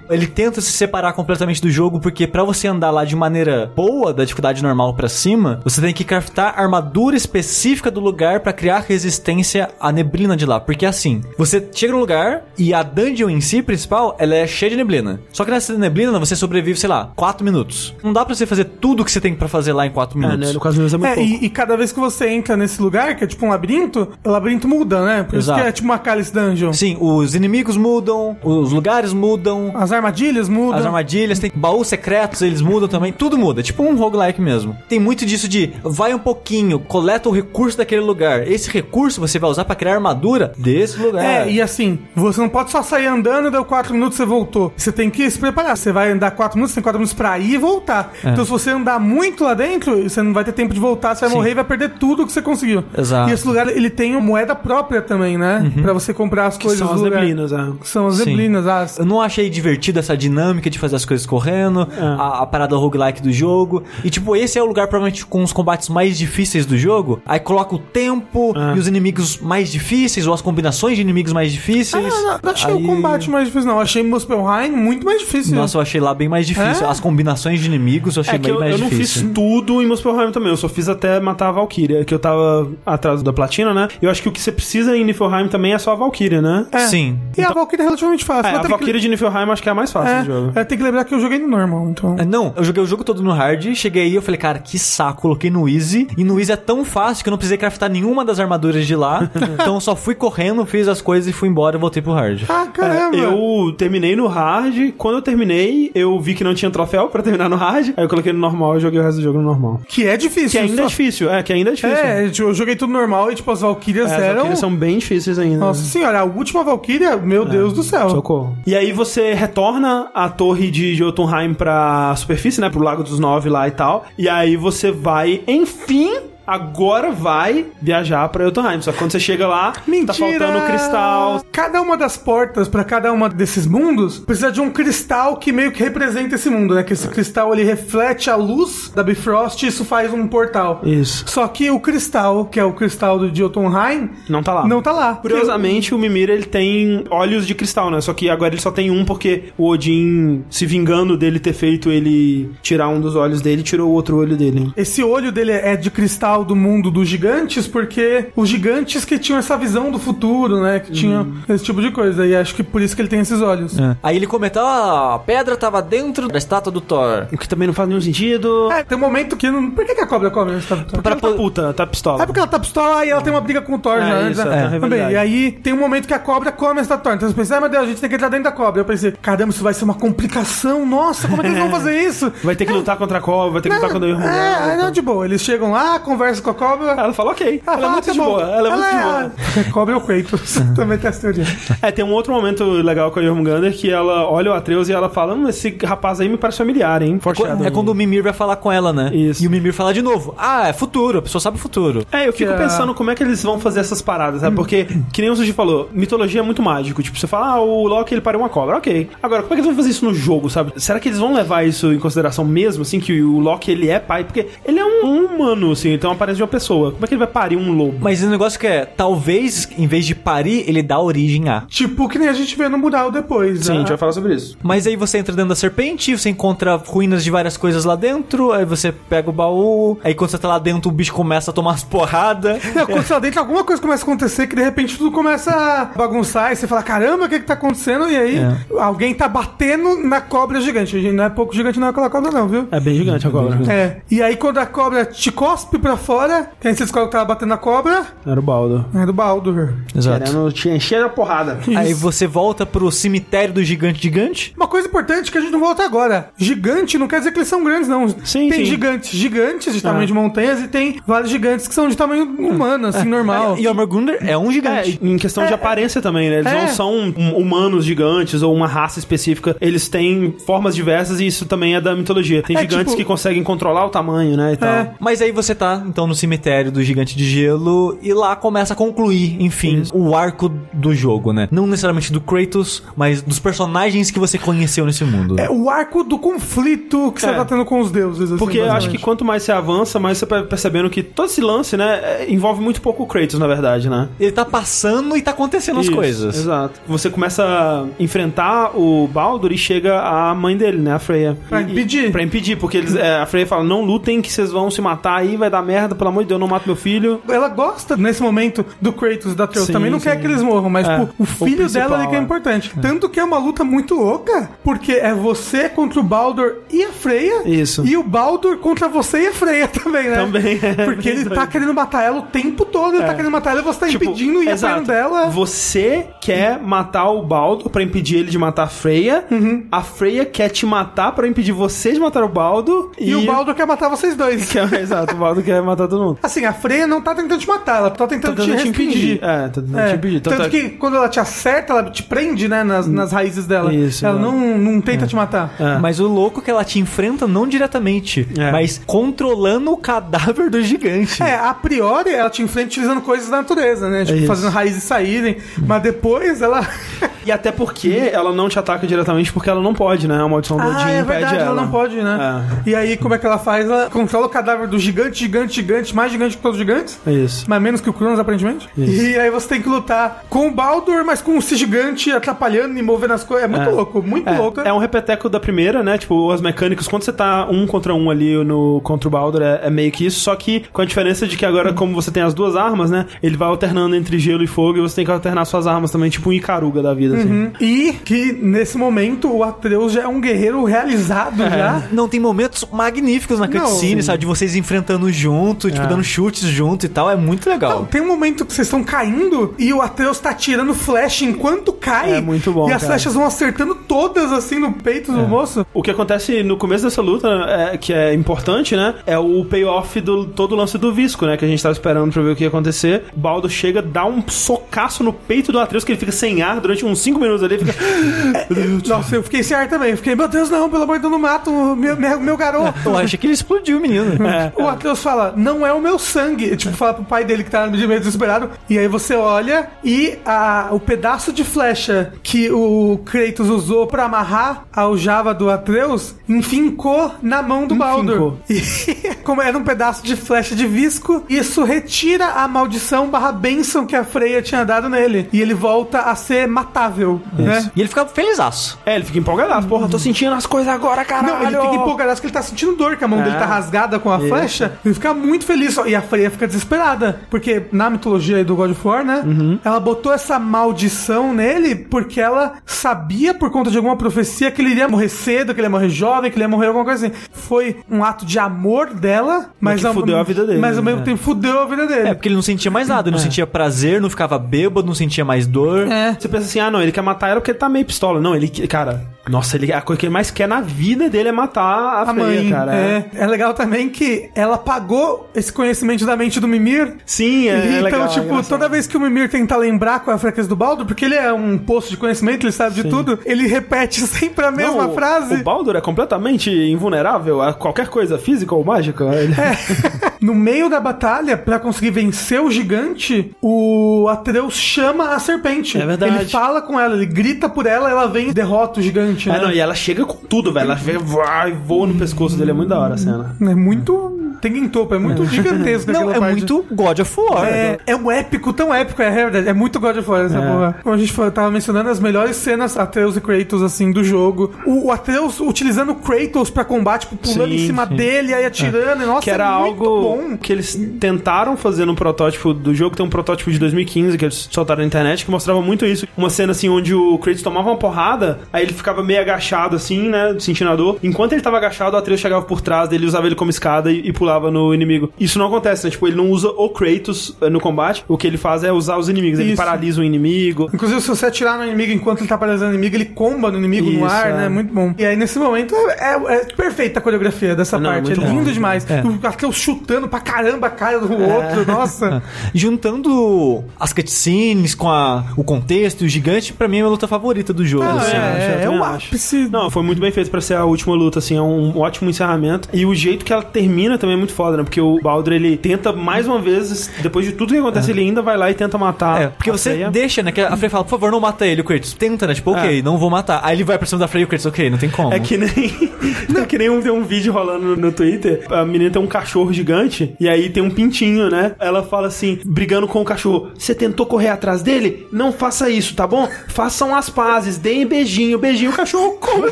Ele tenta se separar completamente do jogo, porque pra você andar lá de maneira boa, da dificuldade normal pra cima, você tem que craftar armadura específica do lugar pra criar resistência à neblina de lá. Porque assim, você chega no lugar e a dungeon em si, principal, ela é cheia de neblina. Só que nessa neblina você sobrevive, sei lá, 4 minutos. Não dá pra você fazer tudo que você tem pra fazer lá em 4 É, minutos. né? No caso é muito É, pouco. e, e cada vez que você entra nesse lugar, que é tipo um labirinto, o labirinto muda, né? Por Exato. isso que é tipo uma Cálice Dungeon. Sim, os inimigos mudam, os lugares mudam, As armadilhas mudam. As armadilhas, tem baús secretos, eles mudam também, tudo muda, tipo um roguelike mesmo. Tem muito disso de vai um pouquinho, coleta o recurso daquele lugar. Esse recurso você vai usar pra criar armadura desse lugar. É, e assim, você não pode só sair andando e deu 4 minutos e você voltou. Você tem que se preparar. Você vai andar 4 minutos, tem 4 minutos pra ir e voltar. É. Então, se você andar muito lá dentro, você não vai ter tempo de voltar, você vai Sim. morrer e vai perder tudo que você conseguiu. Exato. E esse lugar, ele tem uma moeda própria também, né? Pra você comprar as Que coisas são as do lugar. neblinas, é. Que São as Sim. neblinas, as... Eu não achei divertido essa dinâmica de fazer as coisas correndo, a, a parada roguelike do jogo. E, tipo, esse é o lugar, provavelmente, com os combates mais difíceis do jogo. Aí coloca o tempo e os inimigos mais difíceis, ou as combinações de inimigos mais difíceis. Ah, não, não achei Aí- o combate mais difícil, não. Achei Muspelheim muito mais difícil. Nossa, eu achei lá bem mais difícil. É? As combinações de inimigos eu achei É que bem eu, mais eu não difícil. fiz tudo em Muspelheim também, eu só fiz até matar a Valkyria, que eu tava atrás da platina, né? Eu acho que o que você precisa em Niflheim também é só a Valkyria, né? É. Sim. E a Valkyrie é relativamente fácil. É, a Valkyria de Niflheim acho que é a mais fácil do jogo. É, é, tem que lembrar que eu joguei no normal, então... É, Não, eu joguei o jogo todo no hard, cheguei aí, eu falei, cara, que saco, coloquei no easy, e no easy é tão fácil que eu não precisei craftar nenhuma das armaduras de lá, então eu só fui correndo, fiz as coisas e fui embora e voltei pro hard. Ah, caramba! É, eu terminei no hard. Quando eu terminei, eu vi que não tinha troféu pra terminar no hard. Aí eu coloquei no normal e joguei o resto do jogo no normal. Que é difícil. Que ainda é só- difícil, é, que ainda é difícil. É, eu joguei tudo normal e, tipo, as Valkyrias É, as eram... Valkyrias são bem difíceis ainda. Nossa senhora, a última Valkyria, meu Deus do céu. Socorro. E aí você retorna a torre de Jotunheim pra superfície, né? Pro Lago dos Nove lá e tal. E aí você vai, enfim, agora vai viajar pra Jotunheim. Só que quando você chega lá, Mentira! tá faltando o cristal. Cada uma das portas pra cada uma desses mundos precisa de um cristal que meio que representa esse mundo, né? Que esse cristal ele reflete a luz da Bifrost e isso faz um portal. Isso. Só que o cristal, que é o cristal do Jotunheim, Não tá lá. não tá lá. Curiosamente, o Mimir ele tem olhos de cristal, né? Só que agora ele só tem um porque o Odin, se vingando dele ter feito ele tirar um dos olhos dele, tirou o outro olho dele. Esse olho dele é de cristal do mundo dos gigantes, porque os gigantes que tinham essa visão do futuro, né? Que tinham Uhum. esse tipo de coisa. E acho que por isso que ele tem esses olhos. É. Aí ele comenta, ah, a pedra tava dentro da estátua do Thor. O que também não faz nenhum sentido. É, tem um momento que não. Por que, que a cobra come? Tá, tá- Porque ela tá puta, tá pistola. É porque ela tá pistola e ela tem uma briga com o Thor É, já antes, isso, né? é, tá Também. E aí tem um momento que a cobra come essa Thor. Então você pensa, ah, meu Deus, a gente tem que entrar dentro da cobra. Eu pensei, caramba, isso vai ser uma complicação. Nossa, como é que eles vão fazer isso? Vai ter que lutar contra a cobra, vai ter que lutar contra o irmão. É, não, de boa. Eles chegam lá, conversam com a cobra. Ela fala, ok. Ah, ela é muito tá de bom. boa. Ela é muito de boa. é cobra e o Kratos. Também tem essa teoria. É, tem um outro momento legal com a Jormungandr que ela olha o Atreus e ela fala: hum, esse rapaz aí me parece familiar, hein? É quando o Mimir vai falar com ela, né? Isso. E o Mimir fala de novo. Ah, é futuro, a pessoa sabe o futuro. É, eu fico é- pensando como é que eles vão fazer essas paradas, sabe? Porque, que nem o Suji falou, mitologia é muito mágico. Tipo, você fala, ah, o Loki ele pariu uma cobra, ok. Agora, como é que eles vão fazer isso no jogo, sabe? Será que eles vão levar isso em consideração mesmo, assim, que o Loki ele é pai? Porque ele é um, um humano, assim, então aparece de uma pessoa. Como é que ele vai parir um lobo? Mas o negócio que é, talvez, em vez de parir, ele dá origem a. Tipo, que nem a gente vê no mural depois. Sim, a né? gente vai falar sobre isso. Mas aí você entra dentro da serpente, você encontra ruínas de várias coisas lá dentro, aí você pega o baú, aí quando você tá lá dentro o bicho começa a tomar umas porradas. Não, quando você tá dentro, alguma coisa começa a acontecer que de repente tudo começa a bagunçar e você fala, caramba, o que que tá acontecendo? E aí alguém tá batendo na cobra gigante. Gente, Não é pouco gigante não aquela cobra não, viu? É bem gigante a cobra. É. E aí quando a cobra te cospe pra fora, quem você descobre que tava batendo na cobra? Era o Baldo. É do Baldur. Exato. Querendo te encher a porrada. Aí você volta pro cemitério do gigante gigante. Uma coisa importante que a gente não volta agora. Gigante não quer dizer que eles são grandes, não. Sim, tem sim. gigantes gigantes de tamanho Ah. de montanhas e tem vários gigantes que são de tamanho humano, assim, normal. E Jormungandr é um É, gigante. em questão de aparência também, né? Eles É. não são hum, humanos gigantes ou uma raça específica. Eles têm formas diversas e isso também é da mitologia. Tem É, gigantes tipo- que conseguem controlar o tamanho, né? E tal. É. Mas aí você tá, então, no cemitério do gigante de gelo e lá começa a concluir, enfim, o arco do jogo, né? Não necessariamente do Kratos, mas dos personagens que você conheceu nesse mundo. É o arco do conflito que você É. tá tendo com os deuses. assim, Porque eu acho que quanto mais você avança, mais você vai percebendo que todo esse lance, né, é- envolve muito pouco o Kratos, na verdade, né? Ele tá passando e tá acontecendo as Isso, coisas. Exato. Você começa a enfrentar o Baldur e chega a mãe dele, né, a Freya. Pra E- impedir. Pra impedir, porque eles, é, a Freya fala, não lutem que vocês vão se matar aí, vai dar merda, pelo amor de Deus, não mata meu filho. Ela gosta, nesse momento, do Kratos e da Atreus. Sim, Também não sim. quer que eles morram, mas É, pô, o o filho principal, dela ali que é é. importante. Tanto que é uma luta muito louca, porque é você contra o Baldur e a Freya. Isso. E o Baldur contra você e a Freya também, né? Também, é. Porque ele tá querendo matar ela o tempo todo, ele tá querendo matar ela e você tá Tipo, impedindo e exato. apanhando dela. Você quer matar o Baldo pra impedir ele de matar a Freya. A Freya quer te matar pra impedir você de matar o Baldo. E, o Baldur quer matar vocês dois. Que é- exato, o Baldo quer matar todo mundo. Assim, a Freya não tá tentando te matar, ela tá tentando, Tá tentando te te restringir. impedir. É, tá tentando É, te impedir. Tanto, é- que quando ela te acerta, ela te prende, né, nas, nas raízes dela. Isso, ela é. não, não tenta te matar. É. Mas o louco é que ela te enfrenta não diretamente, É. mas controlando o cadáver do gigante. É, a priori ela te enfrenta utilizando coisas da natureza, né? Tipo, fazendo raízes saírem. Mas depois ela. E até porque ela não te ataca diretamente porque ela não pode, né? A maldição do Odin ah, é impede verdade, ela. ela. não pode, né? E aí, como é que ela faz? Ela controla o cadáver do gigante, gigante, gigante, mais gigante que todos os gigantes. É isso. Mas menos que o Cronos, aparentemente. E aí você tem que lutar com o Baldur, mas com esse gigante atrapalhando e movendo as coisas. É muito É. louco, muito louco. É, é um repeteco da primeira, né? Tipo, as mecânicas, quando você tá um contra um ali no, contra o Baldur, é, é meio que isso, só que com a diferença de que agora, como você tem as duas armas, né? Ele vai alternando entre gelo e fogo e você tem que alternar suas armas também, tipo um Icaruga da vida, assim. E que nesse momento o Atreus já é um guerreiro realizado já. Não, tem momentos magníficos na cutscene, sabe? De vocês enfrentando junto, tipo, dando chutes junto e tal. É muito legal. Não, tem um momento que vocês estão caindo e o Atreus tá tirando flash enquanto cai. É muito bom, E as cara. flechas vão acertando todas assim no peito do moço. O que acontece no começo dessa luta, é, que é importante, né? É o payoff do todo o lance do Visco, né? Que a gente tava esperando pra ver o que ia acontecer. Baldo chega, dá um socaço no peito do Atreus, que ele fica sem ar durante uns cinco minutos ali fica. Nossa, eu fiquei sem ar também. Fiquei, meu Deus, não, pelo amor de Deus, não mata o meu, meu, meu garoto. Eu achei que ele explodiu o menino. O Atreus fala, não é o meu sangue. Tipo, fala pro pai dele que tá de meio desesperado. E aí você olha e a, o pedaço de flecha que o Kratos usou pra amarrar a aljava do Atreus enfincou na mão do Baldur. E como era um pedaço de flecha de visco, isso retira a maldição barra bênção que a Freya tinha dado nele. E ele volta a ser matável, né? E ele fica felizaço. É, ele fica empolgadaço. Porra, tô sentindo as coisas agora, caralho. Não, ele fica empolgado porque ele tá sentindo dor, que a mão dele tá rasgada com a flecha. Ele fica muito feliz. E a Freya fica desesperada. Porque na mitologia aí do God of War, né? Ela botou essa maldição nele porque ela sabia, por conta de alguma profecia, que ele iria morrer cedo, que ele ia morrer jovem, que ele ia morrer alguma coisa assim. Foi um ato de amor dela, mas, que ao- fudeu a vida dele, Mas ao mesmo tempo fudeu a vida dele. É, porque ele não sentia mais nada, ele não sentia prazer, não ficava bêbado, não sentia mais dor. É. Você pensa assim, ah, não, ele quer matar ela porque ele tá meio pistola. Não, ele, cara, nossa, ele, a coisa que ele mais quer na vida dele é matar a, A Freya, mãe, cara. é. É legal também que ela pagou esse conhecimento da mente do Mimir. Sim, é, é então, legal, é tipo, engraçado. toda vez que o Mimir tenta lembrar qual é a fraqueza do Baldo, porque ele é um poço de conhecimento, ele sabe de tudo, ele repete sempre a mesma Não, frase. O Baldur é completamente invulnerável a qualquer coisa física ou mágica. Ele- No meio da batalha, pra conseguir vencer o gigante, o Atreus chama a serpente. É verdade. Ele fala com ela, ele grita por ela, ela vem e derrota o gigante. Ah, né? não, e ela chega com tudo, velho. Ela chega, vai, voa no pescoço dele. É muito da hora a cena. É muito. Tem em topo, é muito gigantesco Não, é parte. muito God of War. É, é um épico, tão épico, é verdade. É muito God of War essa porra. Como a gente tava mencionando, as melhores cenas Atreus e Kratos, assim, do jogo. O, o Atreus utilizando o Kratos pra combate, tipo, pulando Sim, em cima sim. dele, aí atirando. e Nossa, que era é algo bom. que eles tentaram fazer no protótipo do jogo. Tem um protótipo de 2015 que eles soltaram na internet que mostrava muito isso. Uma cena assim onde o Kratos tomava uma porrada, aí ele ficava meio agachado assim, né? Sentindo a dor. Enquanto ele tava agachado, o Atreus chegava por trás dele, usava ele como escada e, e pulava no inimigo. Isso não acontece, né? Tipo, ele não usa o Kratos eh, no combate. O que ele faz é usar os inimigos. Ele Isso. paralisa o inimigo. Inclusive, se você atirar no inimigo enquanto ele tá paralisando o inimigo, ele comba no inimigo no Isso, ar, é. né? Muito bom. E aí, nesse momento, é, é- é perfeita a coreografia dessa Não, é parte. É muito bom. lindo demais. O Atreus chutando pra caramba a cara do outro. Nossa. Juntando as cutscenes com a, o contexto e o gigante, pra mim é a luta favorita do jogo. Ah, assim. é, é o acho. Não, foi muito bem feito pra ser a última luta, assim, é um ótimo encerramento. E o jeito que ela termina também é muito foda, né? Porque o Baldur, ele tenta mais uma vez, depois de tudo que acontece, ele ainda vai lá e tenta matar. É, porque você Freya. deixa, né? Que a Frey fala, por favor, não mata ele, o Kratos. Tenta, né? Tipo, ok, não vou matar. Aí ele vai pra cima da Frey e o Kratos, ok, não tem como. É que nem. é que nem um, tem um vídeo rolando no, no Twitter. A menina tem um cachorro gigante e aí tem um pintinho, né? Ela fala assim, brigando com o cachorro: Você tentou correr atrás dele? Não faça isso, tá bom? Façam as pazes, deem beijinho, beijinho. Cachorro come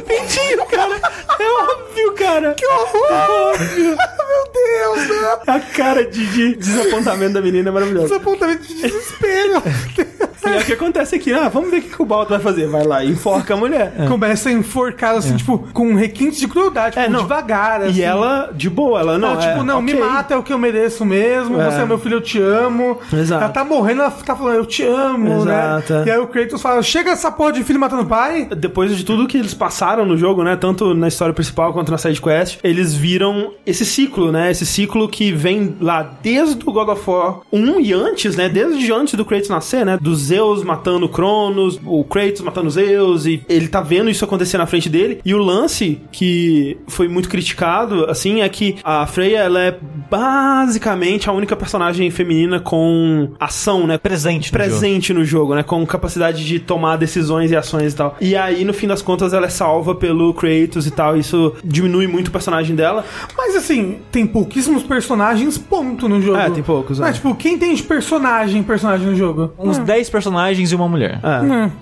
pintinho, cara. É óbvio, cara. Que horror! Óbvio. Meu Deus, né? A cara de, de desapontamento da menina é maravilhosa. Desapontamento de desespero. E é o que acontece aqui. Ah, vamos ver o que, que o Baldo vai fazer. Vai lá e enforca a mulher. Começa a enforcar, assim, tipo, com um requinte de crueldade, É, tipo, não. devagar, assim. E ela, de boa, ela não. Não, tipo, é, não, me ok. mata, é o que eu mereço mesmo. É. Você é meu filho, eu te amo. Exato. Ela tá morrendo, ela tá falando, eu te amo, Exato, né? é. E aí o Kratos fala, chega essa porra de filho matando pai. Depois de tudo que eles passaram no jogo, né? Tanto na história principal quanto na side quest, eles viram esse ciclo, né? Esse ciclo que vem lá desde o God of War 1 e antes, né? Desde antes do Kratos nascer, né? Do Zeus matando o Cronos, o Kratos matando Zeus, e ele tá vendo isso acontecer na frente dele. E o lance que foi muito criticado, assim, é que a Freya, ela é basicamente a única personagem feminina com ação, né? Presente no presente no jogo, né? Com capacidade de tomar decisões e ações e tal. E aí, no fim das contas, ela é salva pelo Kratos e tal. Isso diminui muito o personagem dela. Mas assim, tem pouquíssimos personagens, ponto, no jogo. É, tem poucos, Mas, é. tipo, quem tem de personagem, personagem no jogo? Uns 10 personagens e uma mulher.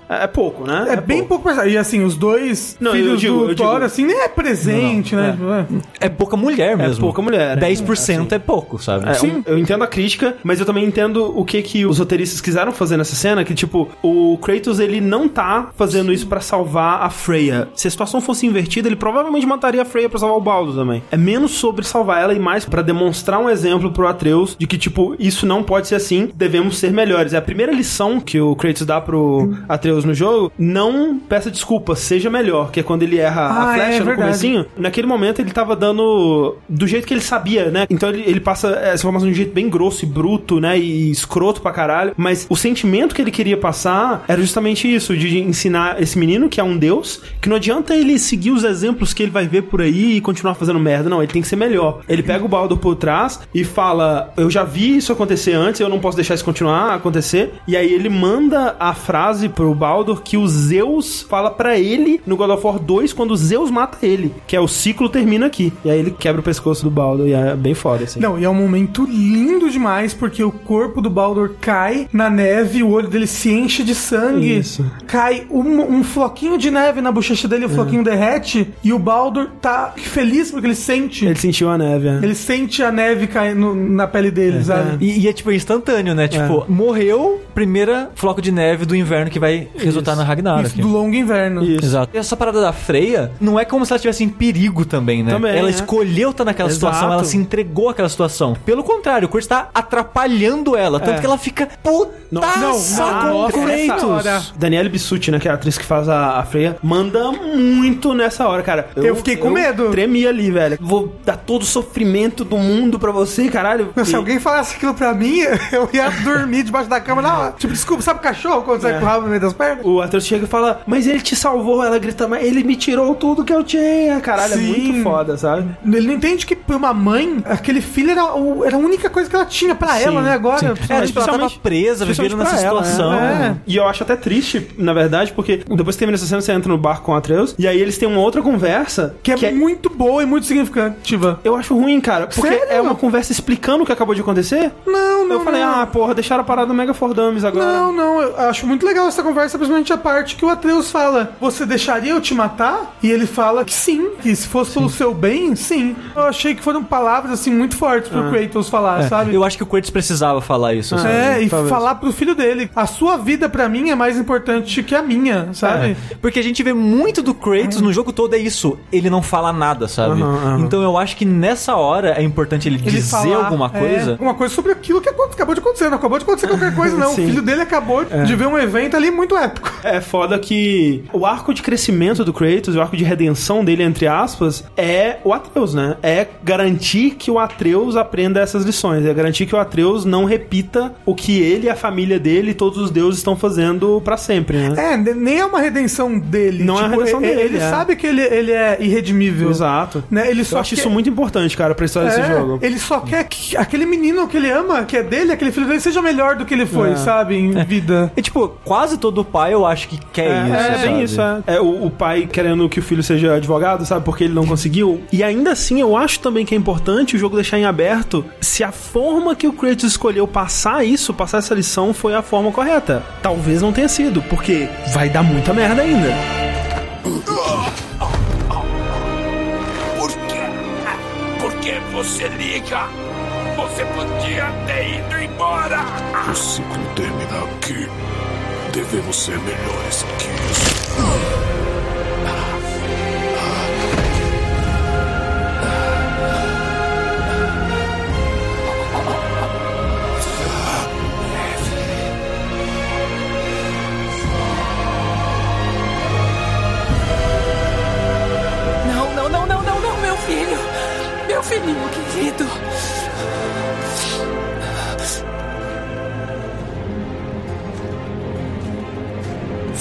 É, é, é pouco, né? É, bem pouco personagem. E assim, os dois Não, eu filhos digo- do eu Thor, digo- assim, nem é presente, né? Tipo, é. É pouca mulher mesmo. pouca mulher, né? 10% é pouco, sabe? É, um- eu entendo a crítica, mas eu também entendo o que que os roteiristas quiseram fazer nessa cena, que tipo, o Kratos ele não tá fazendo isso pra salvar a Freya. Se a situação fosse invertida, ele provavelmente mataria a Freya pra salvar o Baldur também. É menos sobre salvar ela e mais pra demonstrar um exemplo pro Atreus de que tipo, isso não pode ser assim, devemos ser melhores. É a primeira lição que o Kratos dá pro Atreus no jogo, não peça desculpa, seja melhor, que é quando ele erra Ah, a flecha é no verdade. comecinho. Naquele momento ele tava dando do jeito que ele sabia, né? Então ele, ele passa essa informação de um jeito bem grosso e bruto, né? E escroto pra caralho. Mas o sentimento que ele queria passar era justamente isso, de ensinar esse menino, que é um deus, que não adianta ele seguir os exemplos que ele vai ver por aí e continuar fazendo merda. Não, ele tem que ser melhor. Ele pega o Baldur por trás e fala: Eu já vi isso acontecer antes, eu não posso deixar isso continuar a acontecer. E aí ele manda a frase pro Baldur que o Zeus fala pra ele no God of War 2 quando o Zeus mata ele, que é o ciclo termina aqui. E aí ele quebra o pescoço do Baldur e é bem foda, assim. Não, e é um momento lindo demais, porque o corpo do Baldur cai na neve, o olho dele se enche de sangue. Isso. Cai um, um floquinho de neve na bochecha dele, o floquinho derrete, e o Baldur tá feliz porque ele sente. Ele sentiu a neve, é. Ele sente a neve cair no- na pele dele, sabe? E, e é tipo instantâneo, né? Tipo, morreu, primeira floco de neve do inverno que vai resultar na Ragnarok. Isso, do longo inverno. Isso. Exato. E essa parada da Freya não é como se ela estivesse em perigo também, né? Também, ela é. escolheu estar naquela Exato. situação, ela se entregou àquela situação. Pelo contrário, o Kratos tá atrapalhando ela, tanto É. que ela fica putaça Não, com o nossa, essa Kratos. hora. Daniele Bissucci, né, que é a atriz que faz a, a Freya, manda muito nessa hora, cara. Eu fiquei com medo. Tremi ali, velho. Vou dar todo o sofrimento do mundo pra você, caralho. Se E- alguém falasse aquilo pra mim, eu ia dormir debaixo da cama na hora. Tipo, desculpa, sabe o cachorro quando sai É. com o rabo no meio das pernas? O Atreus chega e fala, mas ele te salvou. Ela grita, mas ele me tirou tudo que eu tinha. Caralho, Sim. é muito foda, sabe? Ele não entende que pra uma mãe, aquele filho era, o- era a única coisa que ela tinha pra ela, né? Agora. É, tipo, ela tava especialmente- presa, vivendo Especialmente nessa pra ela, situação. né? E eu acho até triste, na verdade, porque depois que termina essa cena, você entra no barco com o Atreus, e aí eles têm uma outra conversa Que é, muito boa e muito significativa. Eu acho ruim, cara, porque Sério? é uma conversa explicando o que acabou de acontecer. Não, não. Eu falei, não. ah, porra, deixaram a parada do Mega For Dummies agora. Não, não, eu acho muito legal essa conversa, principalmente a parte que o Atreus fala: Você deixaria eu te matar? E ele fala que sim, que se fosse pelo seu bem, sim. Eu achei que foram palavras assim muito fortes pro Kratos falar, É, sabe? Eu acho que o Kratos precisava falar isso. sabe? É, e talvez. falar pro filho dele: A sua vida pra mim é mais importante que a minha, sabe? É. Porque a gente vê muito do Kratos no jogo todo é isso. Ele não fala nada, sabe? Aham, aham. Então eu acho que nessa hora é importante ele, Ele dizer falar, alguma é, coisa. alguma coisa sobre aquilo que acabou de acontecer. Não acabou de acontecer qualquer coisa, não. o Sim. filho dele acabou de ver um evento ali muito épico. É foda que o arco de crescimento do Kratos, o arco de redenção dele, entre aspas, é o Atreus, né? É garantir que o Atreus aprenda essas lições. É garantir que o Atreus não repita o que ele, a família dele e todos os deuses estão fazendo pra sempre, né? É, ne- nem é uma redenção dele. Não é a redenção e- dele, Ele é. sabe que ele, ele é irredimível. Exato. Né? Ele só Eu acho quer- isso muito importante, cara, pra história desse É, jogo. Ele só quer que aquele menino que ele ama, que é dele, aquele filho dele, seja melhor do que ele foi, É. sabe? Em vida. E tipo, quase todo pai eu acho que quer É, isso. é bem sabe? isso, é. É o, o pai querendo que o filho seja advogado, sabe? Porque ele não conseguiu. E ainda assim, eu acho também que é importante o jogo deixar em aberto se a forma que o Kratos escolheu passar isso, passar essa lição, foi a forma correta. Talvez não tenha sido, porque vai dar muita merda ainda. Por quê? Por que você liga? Você podia ter ido embora. O ciclo termina aqui. Devemos ser melhores que isso. Não, não, não, não, não, não, meu filho. Meu filhinho querido.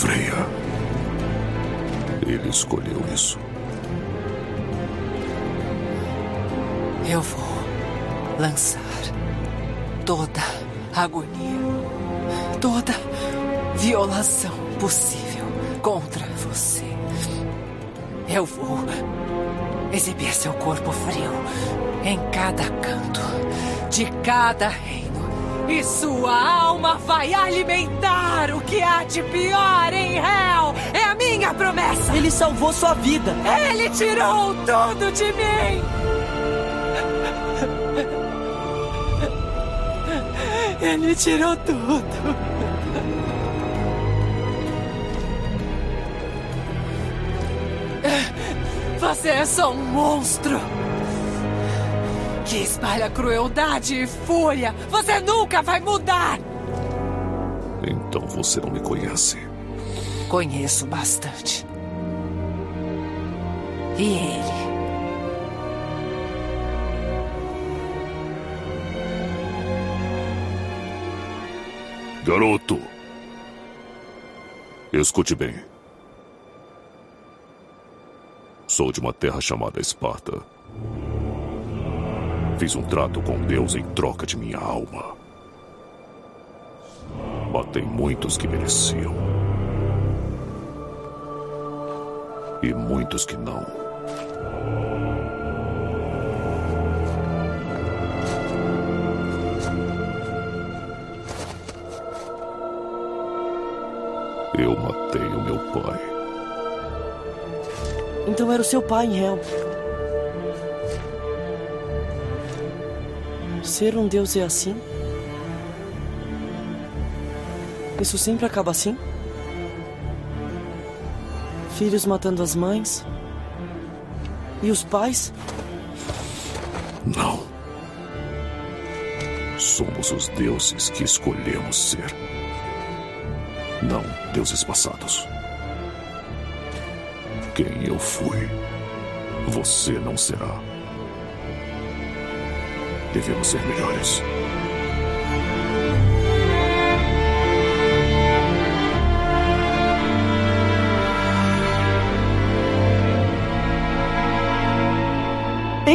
Freya. Ele escolheu isso. Eu vou lançar toda agonia, toda violação possível contra você. Eu vou exibir seu corpo frio em cada canto de cada reino. E sua alma vai alimentar o que há de pior em Hell. É a minha promessa. Ele salvou sua vida. Ele tirou tudo de mim. Ele tirou tudo. Você é só um monstro que espalha crueldade e fúria. Você nunca vai mudar. Então você não me conhece. Conheço bastante. E ele? Garoto! Escute bem. Sou de uma terra chamada Esparta. Fiz um trato com Deus em troca de minha alma. Matei muitos que mereciam. E muitos que não. Eu matei o meu pai. Então era o seu pai em Ser um deus é assim? Isso sempre acaba assim? Filhos matando as mães? E os pais? Não. Somos os deuses que escolhemos ser. Não deuses passados. Quem eu fui, você não será. Devemos ser melhores.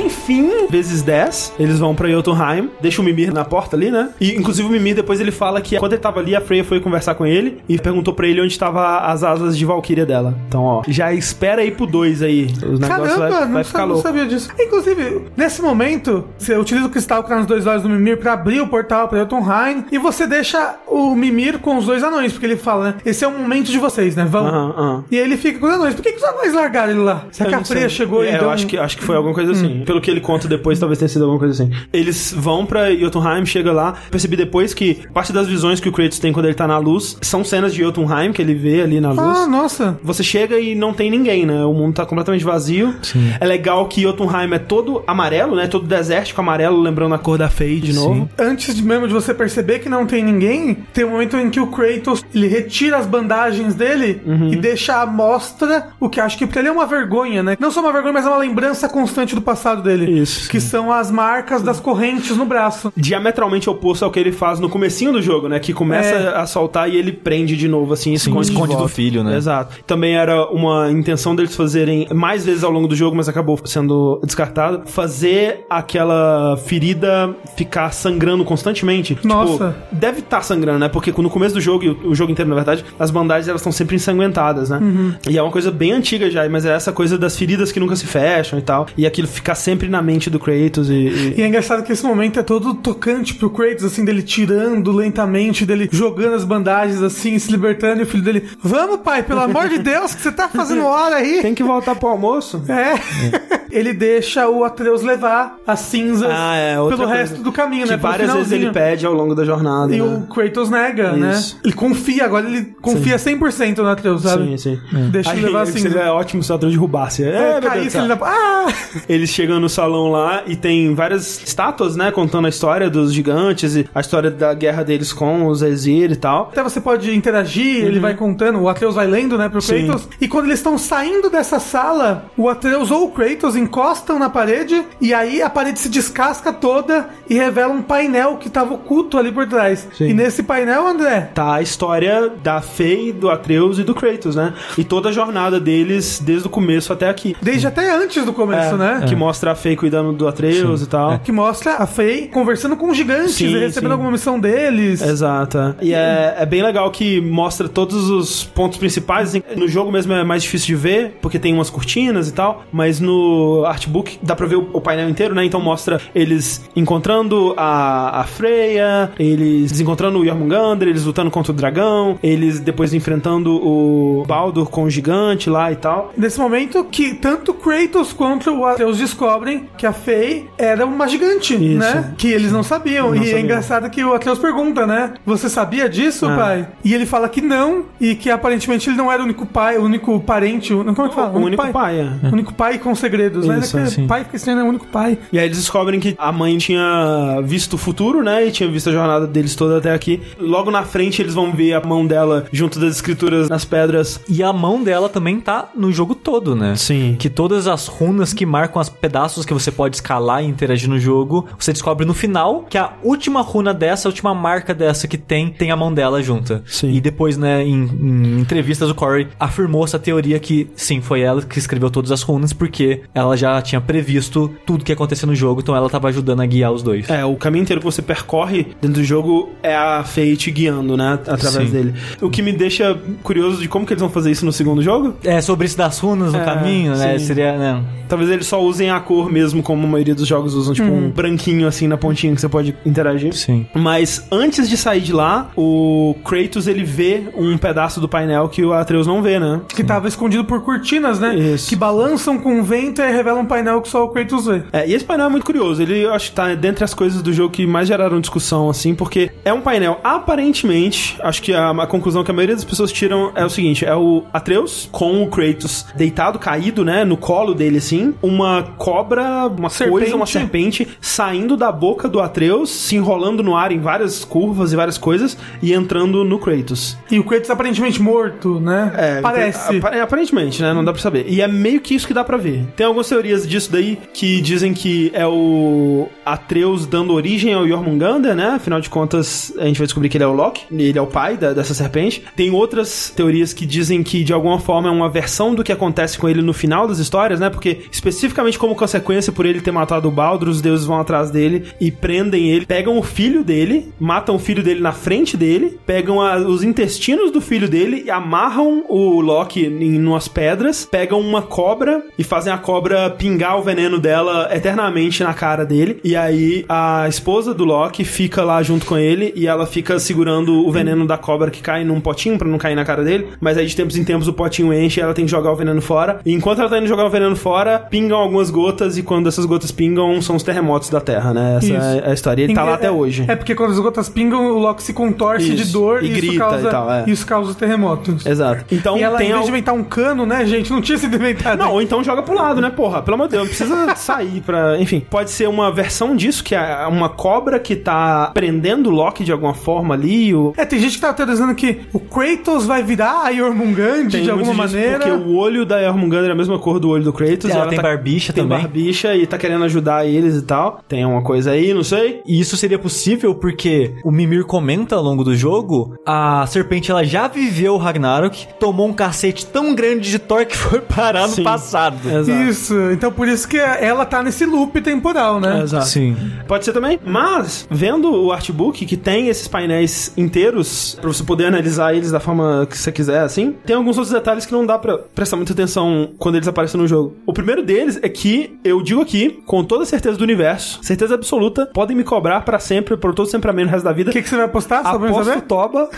Enfim, vezes 10, eles vão pra Jotunheim, deixa o Mimir na porta ali, né? E inclusive o Mimir depois ele fala que quando ele tava ali, a Freya foi conversar com ele e perguntou pra ele onde tava as asas de Valkyria dela. Então, ó, já espera aí pro 2 aí. O negócio Caramba, vai, não, vai ficar não louco. sabia disso. Inclusive, nesse momento, você utiliza o cristal que tá nos dois olhos do Mimir pra abrir o portal pra Jotunheim e você deixa o Mimir com os dois anões, porque ele fala, né? Esse é o momento de vocês, né? Vão. Aham, aham. E aí ele fica com os anões. Por que, que os anões largaram ele lá? Será que a Freya chegou e é, eu um- acho que, acho que foi alguma coisa assim. Pelo que ele conta depois, talvez tenha sido alguma coisa assim. Eles vão pra Jotunheim, chega lá. Percebi depois que parte das visões que o Kratos tem quando ele tá na luz são cenas de Jotunheim que ele vê ali na luz. Ah, nossa. Você chega e não tem ninguém, né? O mundo tá completamente vazio. É legal que Jotunheim é todo amarelo, né? Todo desértico amarelo, lembrando a cor da Fey de novo. Antes de mesmo de você perceber que não tem ninguém, tem um momento em que o Kratos ele retira as bandagens dele Uhum. e deixa à mostra o que acho que pra ele é uma vergonha, né? Não só uma vergonha, mas é uma lembrança constante do passado dele. Isso. Que são as marcas das correntes no braço. Diametralmente oposto ao que ele faz no comecinho do jogo, né? Que começa É. a soltar e ele prende de novo, assim, e esconde, de esconde do filho, né? Exato. Também era uma intenção deles fazerem mais vezes ao longo do jogo, mas acabou sendo descartado. Fazer aquela ferida ficar sangrando constantemente. Nossa. Tipo, deve estar sangrando, né? Porque no começo do jogo, e o o jogo inteiro, na verdade, as bandagens elas estão sempre ensanguentadas, né? E é uma coisa bem antiga já, mas é essa coisa das feridas que nunca se fecham e tal. E aquilo ficar sempre na mente do Kratos e- e, E é engraçado que esse momento é todo tocante pro Kratos, assim, dele tirando lentamente, dele jogando as bandagens, assim, se libertando, e o filho dele, vamos, pai, pelo amor de Deus, que você tá fazendo hora aí? Tem que voltar pro almoço. É. ele deixa o Atreus levar as cinzas Ah, é, pelo coisa. resto do caminho, Que né? Várias vezes ele pede ao longo da jornada. E né? o Kratos nega, né? Isso. Ele confia, agora ele confia 100% no Atreus, sabe? Sim, sim. Deixa ele levar assim. seria ótimo se o Atreus derrubasse. É, É, do caísse ele na... Ah! Eles chegam no salão lá e tem várias estátuas, né? Contando a história dos gigantes e a história da guerra deles com os Ezir e tal. Até você pode interagir, ele vai contando, o Atreus vai lendo, né, pro Uhum. Sim. Kratos. E quando eles estão saindo dessa sala, o Atreus ou o Kratos encostam na parede e aí a parede se descasca toda e revela um painel que tava oculto ali por trás. Sim. E nesse painel, André, Tá a história da Fei, do Atreus e do Kratos, né? E toda a jornada deles desde o começo até aqui. desde até antes do começo, É, né? Que mostra a Fei cuidando do Atreus e tal. Que mostra a Fei conversando com os gigantes Sim, e recebendo sim. alguma missão deles. Exato. é. E é, é bem legal que mostra todos os pontos principais. assim. No jogo mesmo é mais difícil de ver, porque tem umas cortinas e tal. Mas no artbook dá pra ver o, o painel inteiro, né? Então mostra eles encontrando a, a Freya, eles desencontrando o Jormungandr, eles lutando contra o dragão, eles depois enfrentando o Baldur com o gigante lá e tal. Nesse momento que tanto Kratos quanto o Atreus descobrem que a Fei era uma gigante, Isso. né? Que eles não sabiam. Não e é sabiam. engraçado que o Atreus pergunta, né? Você sabia disso, Ah. pai? E ele fala que não, e que aparentemente ele não era o único pai, o único parente, o- como é que fala? O único pai, é. O único pai com segredos. Né? Isso, Que sim. pai fica estranho, é o único pai. E aí eles descobrem que a mãe tinha visto o futuro, né? E tinha visto a jornada deles toda até aqui. Logo na frente eles vão ver a mão dela junto das escrituras nas pedras. E a mão dela também tá no jogo todo, né? Sim. Que todas as runas que marcam os pedaços que você pode escalar e interagir no jogo, você descobre no final que a última runa dessa, a última marca dessa que tem, tem a mão dela junta. Sim. E depois, né, em, em entrevistas, o Corey afirmou essa teoria que sim, foi ela que escreveu todas as runas, porque ela já tinha previsto tudo que ia acontecer no jogo, então ela tava ajudando a guiar os dois. É, o caminho inteiro que você percorre dentro do jogo é a Faye te guiando, né? Através Sim. dele. O que me deixa curioso de como que eles vão fazer isso no segundo jogo. É, sobre isso das runas no É, caminho, né? sim. Seria, né? Talvez eles só usem a cor mesmo, como a maioria dos jogos usam, tipo um branquinho assim na pontinha que você pode interagir. Sim. Mas antes de sair de lá, o Kratos ele vê um pedaço do painel que o Atreus não vê, né? Que tava escondido por cortinas, né? Isso. Que balançam com o vento e revelam um painel que só o Kratos vê. É, e esse painel é muito curioso. Ele, eu acho que tá dentre as coisas do jogo que mais geraram discussão, assim, porque é um painel, aparentemente, acho que a, a conclusão que a maioria das pessoas tiram é o seguinte: é o Atreus com o Kratos deitado, caído, né, no colo dele, assim, uma cobra, uma Serpente. coisa, uma serpente saindo da boca do Atreus, se enrolando no ar em várias curvas e várias coisas e entrando no Kratos. E o Kratos aparentemente morto, né? É, Parece. apa- aparentemente, né? Não dá pra saber. E é meio que isso que dá pra ver. Tem algumas teorias disso daí que dizem que é o Atreus dando origem ao Jormungandr, né? Afinal de contas, a gente vai descobrir que ele é o Loki. Ele é o pai da- dessa serpente. Tem outras teorias que dizem que, de alguma forma, é uma versão do que acontece com ele no final das histórias, né? Porque, especificamente como consequência por ele ter matado o Baldur, os deuses vão atrás dele e prendem ele. Pegam o filho dele, matam o filho dele na frente dele, pegam a- os intestinos do filho dele e amarram o Loki em umas pedras, pegam uma cobra e fazem a cobra pingar o veneno dela eternamente na cara dele. E aí a esposa do Loki fica lá junto com ele e ela fica segurando o veneno da cobra que cai num potinho pra não cair na cara dele. Mas aí de tempos em tempos o potinho enche e ela tem que jogar o veneno fora. E enquanto ela tá indo jogar o veneno fora, pingam algumas gotas e quando essas gotas pingam são os terremotos da Terra, né? Essa Isso. é a história. Ele tá lá É- até hoje. É porque quando as gotas pingam, o Loki se contorce Isso. de dor E e, grita isso causa, e tal, é. isso causa os terremotos. Exato. Então e ela, tem em vez al- de inventar um cano, né, gente? Não tinha sido inventado. Não, ou então joga pro lado, né, porra? Pelo amor de Deus, não precisa sair pra. Enfim, pode ser uma versão disso, que é uma cobra que tá prendendo o Loki de alguma forma ali. O... É, tem gente que tá teorizando que o Kratos vai virar a Jormungand Tem de alguma maneira. Porque o olho da Jormungandr é a mesma cor do olho do Kratos. Ela e tem barbicha tem também. barbicha e tá querendo ajudar eles e tal. Tem uma coisa aí, não sei. E isso seria possível porque o Mimir comenta ao longo do jogo, a serpente ela já viveu o Ragnarok, tomou um cacete tão grande de Thor que foi parar no Sim. passado. Exato. Isso, então por isso que ela tá nesse loop temporal, né? Exato. Sim. Pode ser também. Mas, vendo o artbook, que tem esses painéis inteiros, pra você poder analisar eles da forma que você quiser, assim, tem alguns outros detalhes que não dá pra prestar muita atenção quando eles aparecem no jogo. O primeiro deles é que, eu digo aqui, com toda a certeza do universo, certeza absoluta, podem me cobrar pra sempre, por todo sempre amém no resto da vida. O que, que você vai apostar? Só Aposto saber? Toba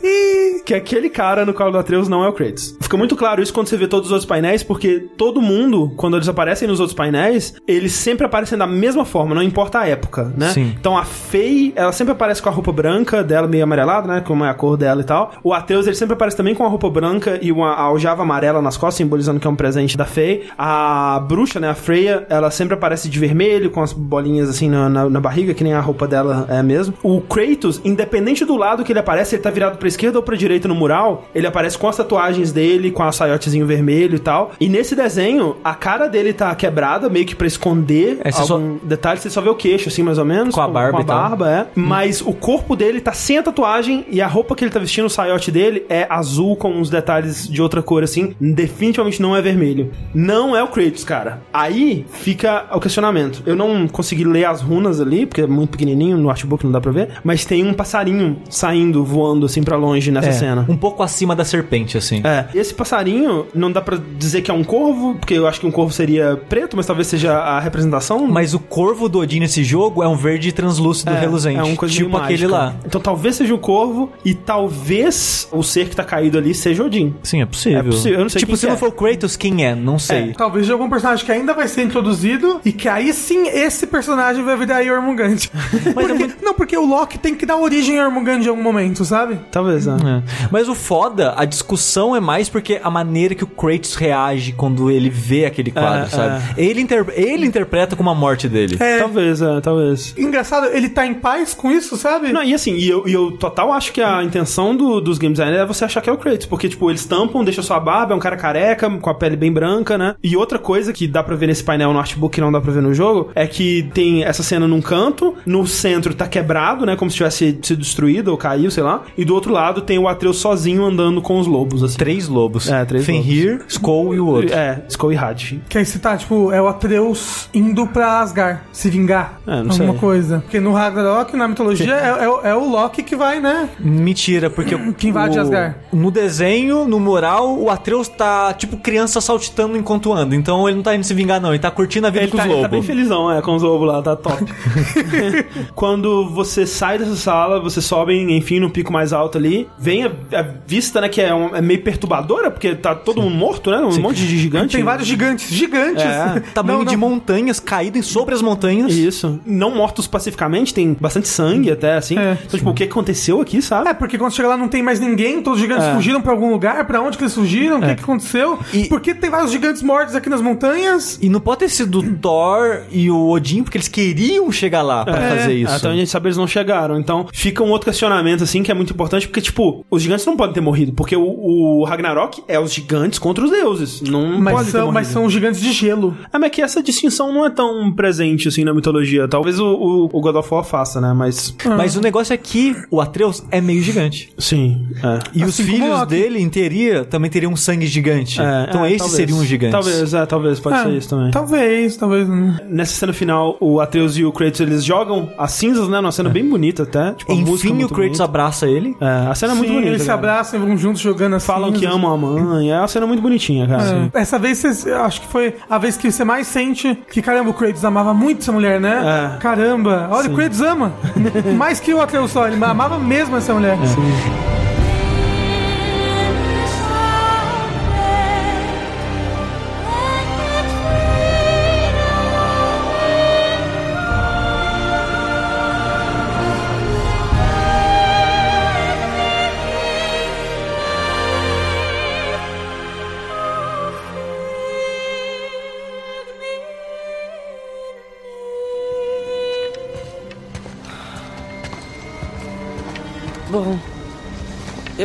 que aquele cara no colo do Atreus não é o Kratos. Fica muito claro isso quando você vê todos os outros painéis, porque todo mundo, quando eles aparecem nos outros painéis, eles sempre aparecem da mesma forma, não importa a época, né? Sim. Então a Faye, ela sempre aparece com a roupa branca dela meio amarelada, né? Como é a cor dela e tal. O Atreus, ele sempre aparece também com a roupa branca e uma aljava amarela nas costas, simbolizando que é um presente da Faye. A bruxa, né? A Freya, ela sempre aparece de vermelho, com as bolinhas assim na, na, na barriga, que nem a roupa dela é mesmo. O Kratos, independente do lado que ele aparece, ele tá virado pra esquerda ou pra direita no mural, ele aparece com as tatuagens dele, com a saiotezinho vermelho e tal. E nesse desenho, a cara dele tá quebrada, meio que pra esconder É, algum detalhe. Você só vê o queixo, assim, mais ou menos. Com a barba Com a barba, é. Mas o corpo dele tá sem a tatuagem e a roupa que ele tá vestindo, o saiote dele, é azul com uns detalhes de outra cor, assim. Definitivamente não é vermelho. Não é o Kratos, cara. Aí fica o questionamento. Eu não consegui ler as runas ali, porque é muito pequenininho, no artbook não dá pra ver. Mas tem um passarinho saindo, voando, assim, pra longe nessa É, cena. um pouco acima da serpente, assim. É, esse passarinho não dá pra dizer que é um corvo, porque eu acho que um corvo seria preto, mas talvez seja a representação. Mas o corvo do Odin nesse jogo é um verde translúcido reluzente. É uma coisa tipo aquele mágica. lá. Então talvez seja o corvo e talvez o ser que tá caído ali seja Odin. Sim, é possível. É possível, eu não sei Tipo, quem se que não é. for o Kratos, quem é? Não sei. Talvez de algum personagem que ainda vai ser introduzido e que aí sim esse personagem vai virar Jormungand. Porque- Não, porque o Loki tem que dar origem a Jormungand em algum momento, sabe? Talvez, né? É. Mas o foda, a discussão é mais porque a maneira que o Kratos reage quando ele vê aquele quadro, É, sabe? Ele, inter- ele interpreta como a morte dele. É, Talvez, é, talvez. engraçado, ele tá em paz com isso, sabe? Não, e assim, e eu, e eu total acho que a intenção do- dos game designers é você achar que é o Kratos, porque, tipo, eles tampam, deixam sua barba, é um cara careca, com a pele bem branca, né? E outra coisa que dá pra ver nesse painel no artbook que não dá pra ver no jogo, é que tem essa cena num canto, no centro tá quebrado, né? Como se tivesse sido destruído ou caiu, sei lá. E do outro lado tem o Atreus sozinho andando com os lobos, assim. Três lobos. É, três Fenrir, Skoll e o outro. É, Skull e Had. Que aí você tá, tipo, é o Atreus indo pra Asgard, se vingar. É, não alguma sei. coisa. Porque no Ragnarok, na mitologia, é, é o- é o Loki que vai, né? Mentira, porque o- Que invade o- Asgard. No desenho, no mural, o Atreus tá tipo criança saltitando enquanto anda. Então ele não tá indo se vingar, não. Ele tá curtindo a vida Ele com tá, os ele lobos. tá bem felizão, é, com os lobos lá, tá top. Quando você sai dessa sala, você sobe, enfim, no pico mais alto ali, vem a, a vista, né, que é, um- é meio perturbadora, porque tá todo mundo morto, né? Um monte de gigante. Tem vários gigantes, gigantes. É, Tamanho Não, de não. montanhas caídas sobre as montanhas. Isso. Não mortos pacificamente, tem bastante sangue até, assim. É. Então, tipo, o que aconteceu aqui, sabe? É, porque quando chega lá não tem mais ninguém, todos os gigantes É. fugiram pra algum lugar, pra onde que eles fugiram, o que que aconteceu? E- Por que tem vários gigantes mortos aqui nas montanhas? E não pode ter sido o Thor e o Odin, porque eles queriam chegar lá pra É, fazer isso. Até onde a gente sabe, eles não chegaram. Então, fica um outro questionamento, assim, que é muito importante, porque, tipo, os gigantes não podem ter morrido, porque o, o Ragnarok é os gigantes contra os deuses. Não Mas pode ter são, morrido. mas são gigantes de gelo. É, mas que essa distinção não é tão presente, assim, na mitologia. Talvez o, o, o God of War faça, né? Mas. Mas o negócio é que o Atreus é meio gigante. Sim. É. E os Assim como filhos Loki. dele, em teoria, também teriam um sangue gigante. É, então é, esse talvez. seria um gigante. Talvez, é, talvez, pode É, ser isso também. Talvez, talvez. Nessa cena final, o Atreus e o Kratos, eles jogam as cinzas, né? Numa cena bem bonita até. Tipo, a música Enfim, o Kratos bonita. abraça ele. É, a cena é muito Sim, bonita. eles se cara. abraçam e vão juntos jogando assim. Falam que amam a mãe. É uma cena muito bonitinha, cara. É. Essa vez, você, eu acho que foi a vez que você mais sente que, caramba, o Kratos amava muito essa mulher, né? É. Caramba, olha, o Kratos ama. mais que o Atreus só, ele amava mesmo essa mulher. Bom,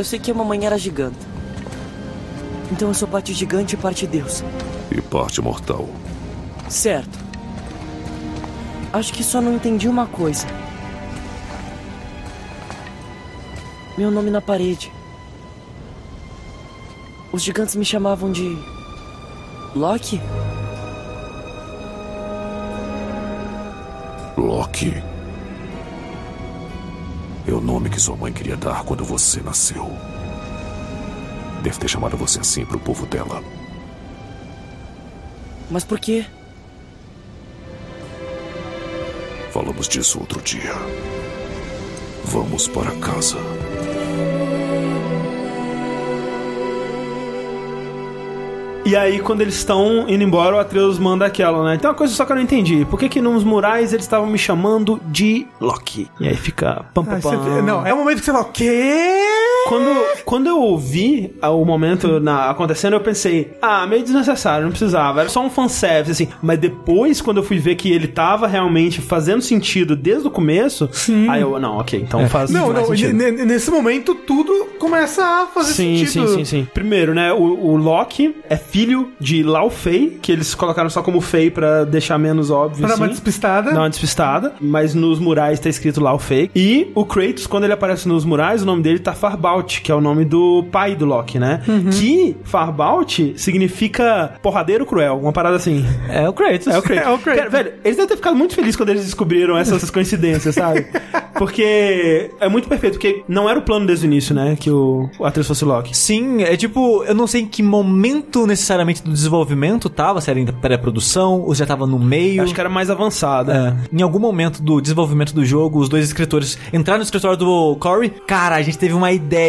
eu sei que a mamãe era gigante. Então eu sou parte gigante e parte Deus. E parte mortal. Certo. Acho que só não entendi uma coisa. Meu nome na parede. Os gigantes me chamavam de. Loki? Loki. É o nome que sua mãe queria dar quando você nasceu. Deve ter chamado você assim pro povo dela. Mas por quê? Falamos disso outro dia. Vamos para casa. E aí, quando eles estão indo embora, o Atreus manda aquela, né? Tem uma coisa só que eu não entendi. Por que que nos murais eles estavam me chamando de Loki? E aí fica... Pam, pam, você pam. vê- não, é o momento que você fala, o quê? Quando, quando eu ouvi o momento na- acontecendo, eu pensei, ah, meio desnecessário, não precisava, era só um fanservice, assim. Mas depois, quando eu fui ver que ele tava realmente fazendo sentido desde o começo, aí eu, não, ok, então faz, Não, não, sentido. ne- ne- nesse momento tudo começa a fazer Sim, sentido. sim, sim, sim. Primeiro, né, o, o Loki é filho de Lao Fei, que eles colocaram só como Fei pra deixar menos óbvio, Pra dar uma assim. despistada. Uma despistada, mas nos murais tá escrito lá o fake. E o Kratos, quando ele aparece nos murais, o nome dele tá Farbaut, que é o nome do pai do Loki, né? Uhum. Que Farbaut significa porradeiro cruel, uma parada assim. É o Kratos. É o Kratos. É o Kratos. Cara, velho, eles devem ter ficado muito felizes quando eles descobriram essas coincidências, sabe? Porque é muito perfeito, porque não era o plano desde o início, né? Que o, o Atreus fosse Loki. Sim, é tipo, eu não sei em que momento necessariamente do desenvolvimento tava, se era ainda pré-produção, ou já tava no meio. Acho que era mais avançada. É. Em algum momento do desenvolvimento do jogo, os dois escritores entraram no escritório do Corey. Cara, a gente teve uma ideia,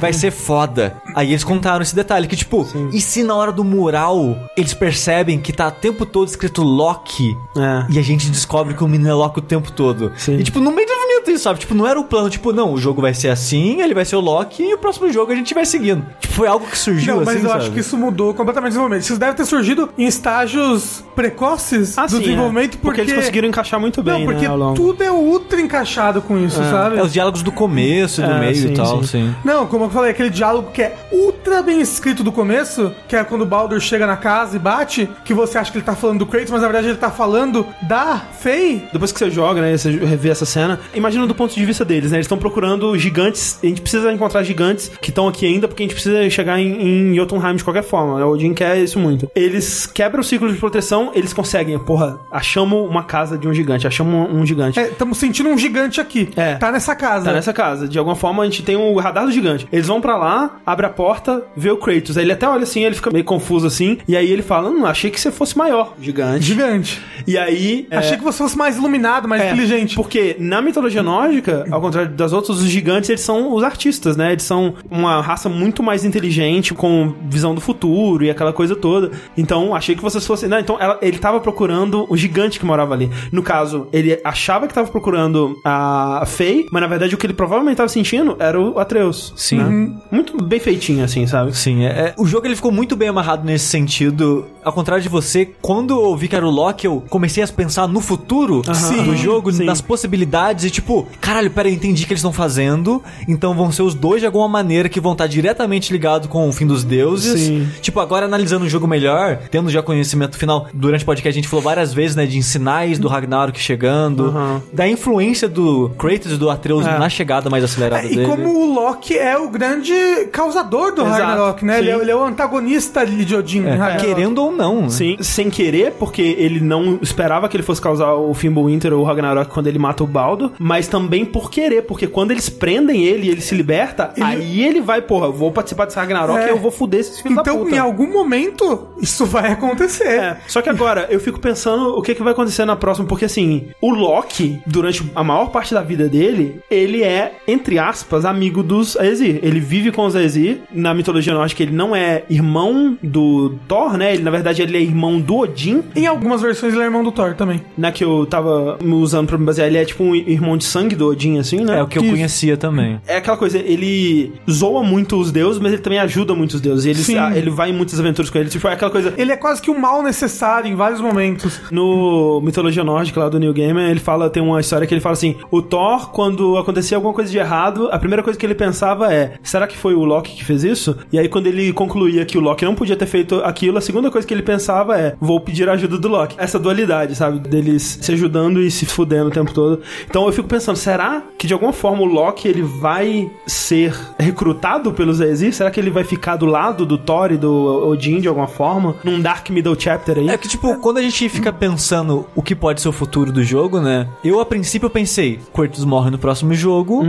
vai ser foda. Aí eles contaram esse detalhe: que tipo, e se na hora do mural eles percebem que tá o tempo todo escrito Loki É. e a gente descobre que o menino é Loki o tempo todo? Sim. E tipo, no meio do momento isso, sabe? Tipo, não era o plano, tipo, não, o jogo vai ser assim, ele vai ser o Loki e o próximo jogo a gente vai seguindo. Tipo, foi algo que surgiu Não, assim, mas eu sabe? acho que isso mudou completamente o desenvolvimento. Isso deve ter surgido em estágios precoces Ah, do sim, desenvolvimento, é. porque eles conseguiram encaixar muito bem, Não, porque né, ao longo. tudo é ultra encaixado com isso, sabe? É os diálogos do começo, do É, meio sim, e tal, sim. sim. Não, como eu falei, aquele diálogo que é ultra bem escrito do começo, que é quando o Baldur chega na casa e bate, que você acha que ele tá falando do Kratos, mas na verdade ele tá falando da Faye. Depois que você joga, né, você revê essa cena, imagina do ponto de vista deles, né? Eles estão procurando gigantes, a gente precisa encontrar gigantes que estão aqui ainda, porque a gente precisa chegar em, em Jotunheim de qualquer forma, né? O Odin quer isso muito. Eles quebram o ciclo de proteção, eles conseguem, porra, achamos uma casa de um gigante, achamos um, um gigante. É, estamos sentindo um gigante aqui. É. Tá nessa casa. Tá nessa casa. De alguma forma a gente tem o radar do gigante. Eles vão pra lá, abre a porta, vê o Kratos. Aí ele até olha assim, ele fica meio confuso assim. E aí ele fala: Hum, achei que você fosse maior, gigante. Gigante. E aí. é, Achei que você fosse mais iluminado, mais é, inteligente. Porque na mitologia nórdica, ao contrário das outras, os gigantes eles são os artistas, né? Eles são uma raça muito mais inteligente, com visão do futuro e aquela coisa toda. Então, achei que vocês fossem. Não, então ela- ele tava procurando o gigante que morava ali. No caso, ele achava que tava procurando a Faye, mas na verdade o que ele provavelmente tava sentindo era o Atreus. Sim. né? Muito bem feitinho, assim, sabe? Sim, é, é- o jogo ele ficou muito bem amarrado nesse sentido. Ao contrário de você, quando eu vi que era o Loki, eu comecei a pensar no futuro Sim, do jogo, sim. nas possibilidades e tipo, caralho, pera, eu entendi o que eles estão fazendo. Então vão ser os dois de alguma maneira que vão estar diretamente ligados com o fim dos deuses. Sim. Tipo, agora analisando o jogo melhor, tendo já conhecimento final, durante o podcast a gente falou várias vezes, né, de sinais do Ragnarok chegando, Uhum. da influência do Kratos e do Atreus É. na chegada mais acelerada É, dele. e como o Loki é o grande causador do Exato, Ragnarok, né? Ele é, ele é o antagonista de Odin. É, querendo ou não. né? Sim, sem querer, porque ele não esperava que ele fosse causar o Fimbulwinter ou o Ragnarok quando ele mata o Baldo, mas também por querer, porque quando eles prendem ele e ele se liberta, aí ele vai, porra, eu vou participar desse Ragnarok É. e eu vou fuder esses filhos da Então, puta. em algum momento, isso vai acontecer. É, só que agora eu fico pensando o que, que vai acontecer na próxima, porque assim, o Loki, durante a maior parte da vida dele, ele é, entre aspas, amigo dos Aesir. Ele vive com os Aesir. Na mitologia nórdica, ele não é irmão do Thor, né? Ele, na verdade, ele é irmão do Odin. Em algumas versões, ele é irmão do Thor também. Na que eu tava usando pra me basear, ele é tipo um irmão de sangue do Odin, assim, né? É o que eu Isso. conhecia também. É aquela coisa, ele zoa muito os deuses, mas ele também ajuda muito os deuses. Ele, Sim. ele vai em muitas aventuras com eles. Tipo, é aquela coisa. Ele é quase que o mal necessário em vários momentos. No Mitologia Nórdica, lá do New Gamer, ele fala, tem uma história que ele fala assim: o Thor, quando acontecia alguma coisa de errado, a primeira coisa que ele pensava é: será que foi o Loki que fez isso? E aí, quando ele concluía que o Loki não podia ter feito aquilo, a segunda coisa que ele pensava é: vou pedir a ajuda do Loki. Essa dualidade, sabe? Deles se ajudando e se fudendo o tempo todo. Então eu fico pensando: será que de alguma forma o Loki ele vai ser recrutado pelos Aesir? Será que ele vai ficar do lado do Thor e do Odin de alguma forma? Num Dark Middle Chapter aí? É que, tipo, quando a gente fica pensando o que pode ser o futuro do jogo, né? Eu, a princípio, pensei, Kratos morre no próximo jogo,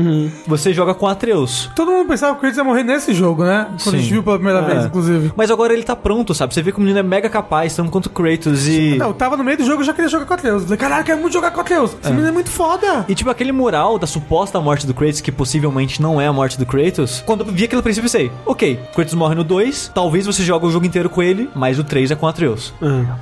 você joga com Atreus. Todo mundo pensava que o Kratos ia morrer nesse jogo, né? Quando a gente Sim. viu pela primeira É. vez, inclusive. Mas agora ele tá pronto, sabe? Você vê que o menino é mega capaz, tanto quanto o Kratos e... Não, eu tava no meio do jogo e já queria jogar com o Atreus. Eu Falei, caralho, eu quero muito jogar com o Atreus. Esse menino é muito foda. E tipo, aquele mural da suposta morte do Kratos, que possivelmente não é a morte do Kratos, quando eu vi aquele princípio, eu pensei, ok, Kratos morre no 2, talvez você jogue o jogo inteiro com ele, mas o 3 é com Atreus.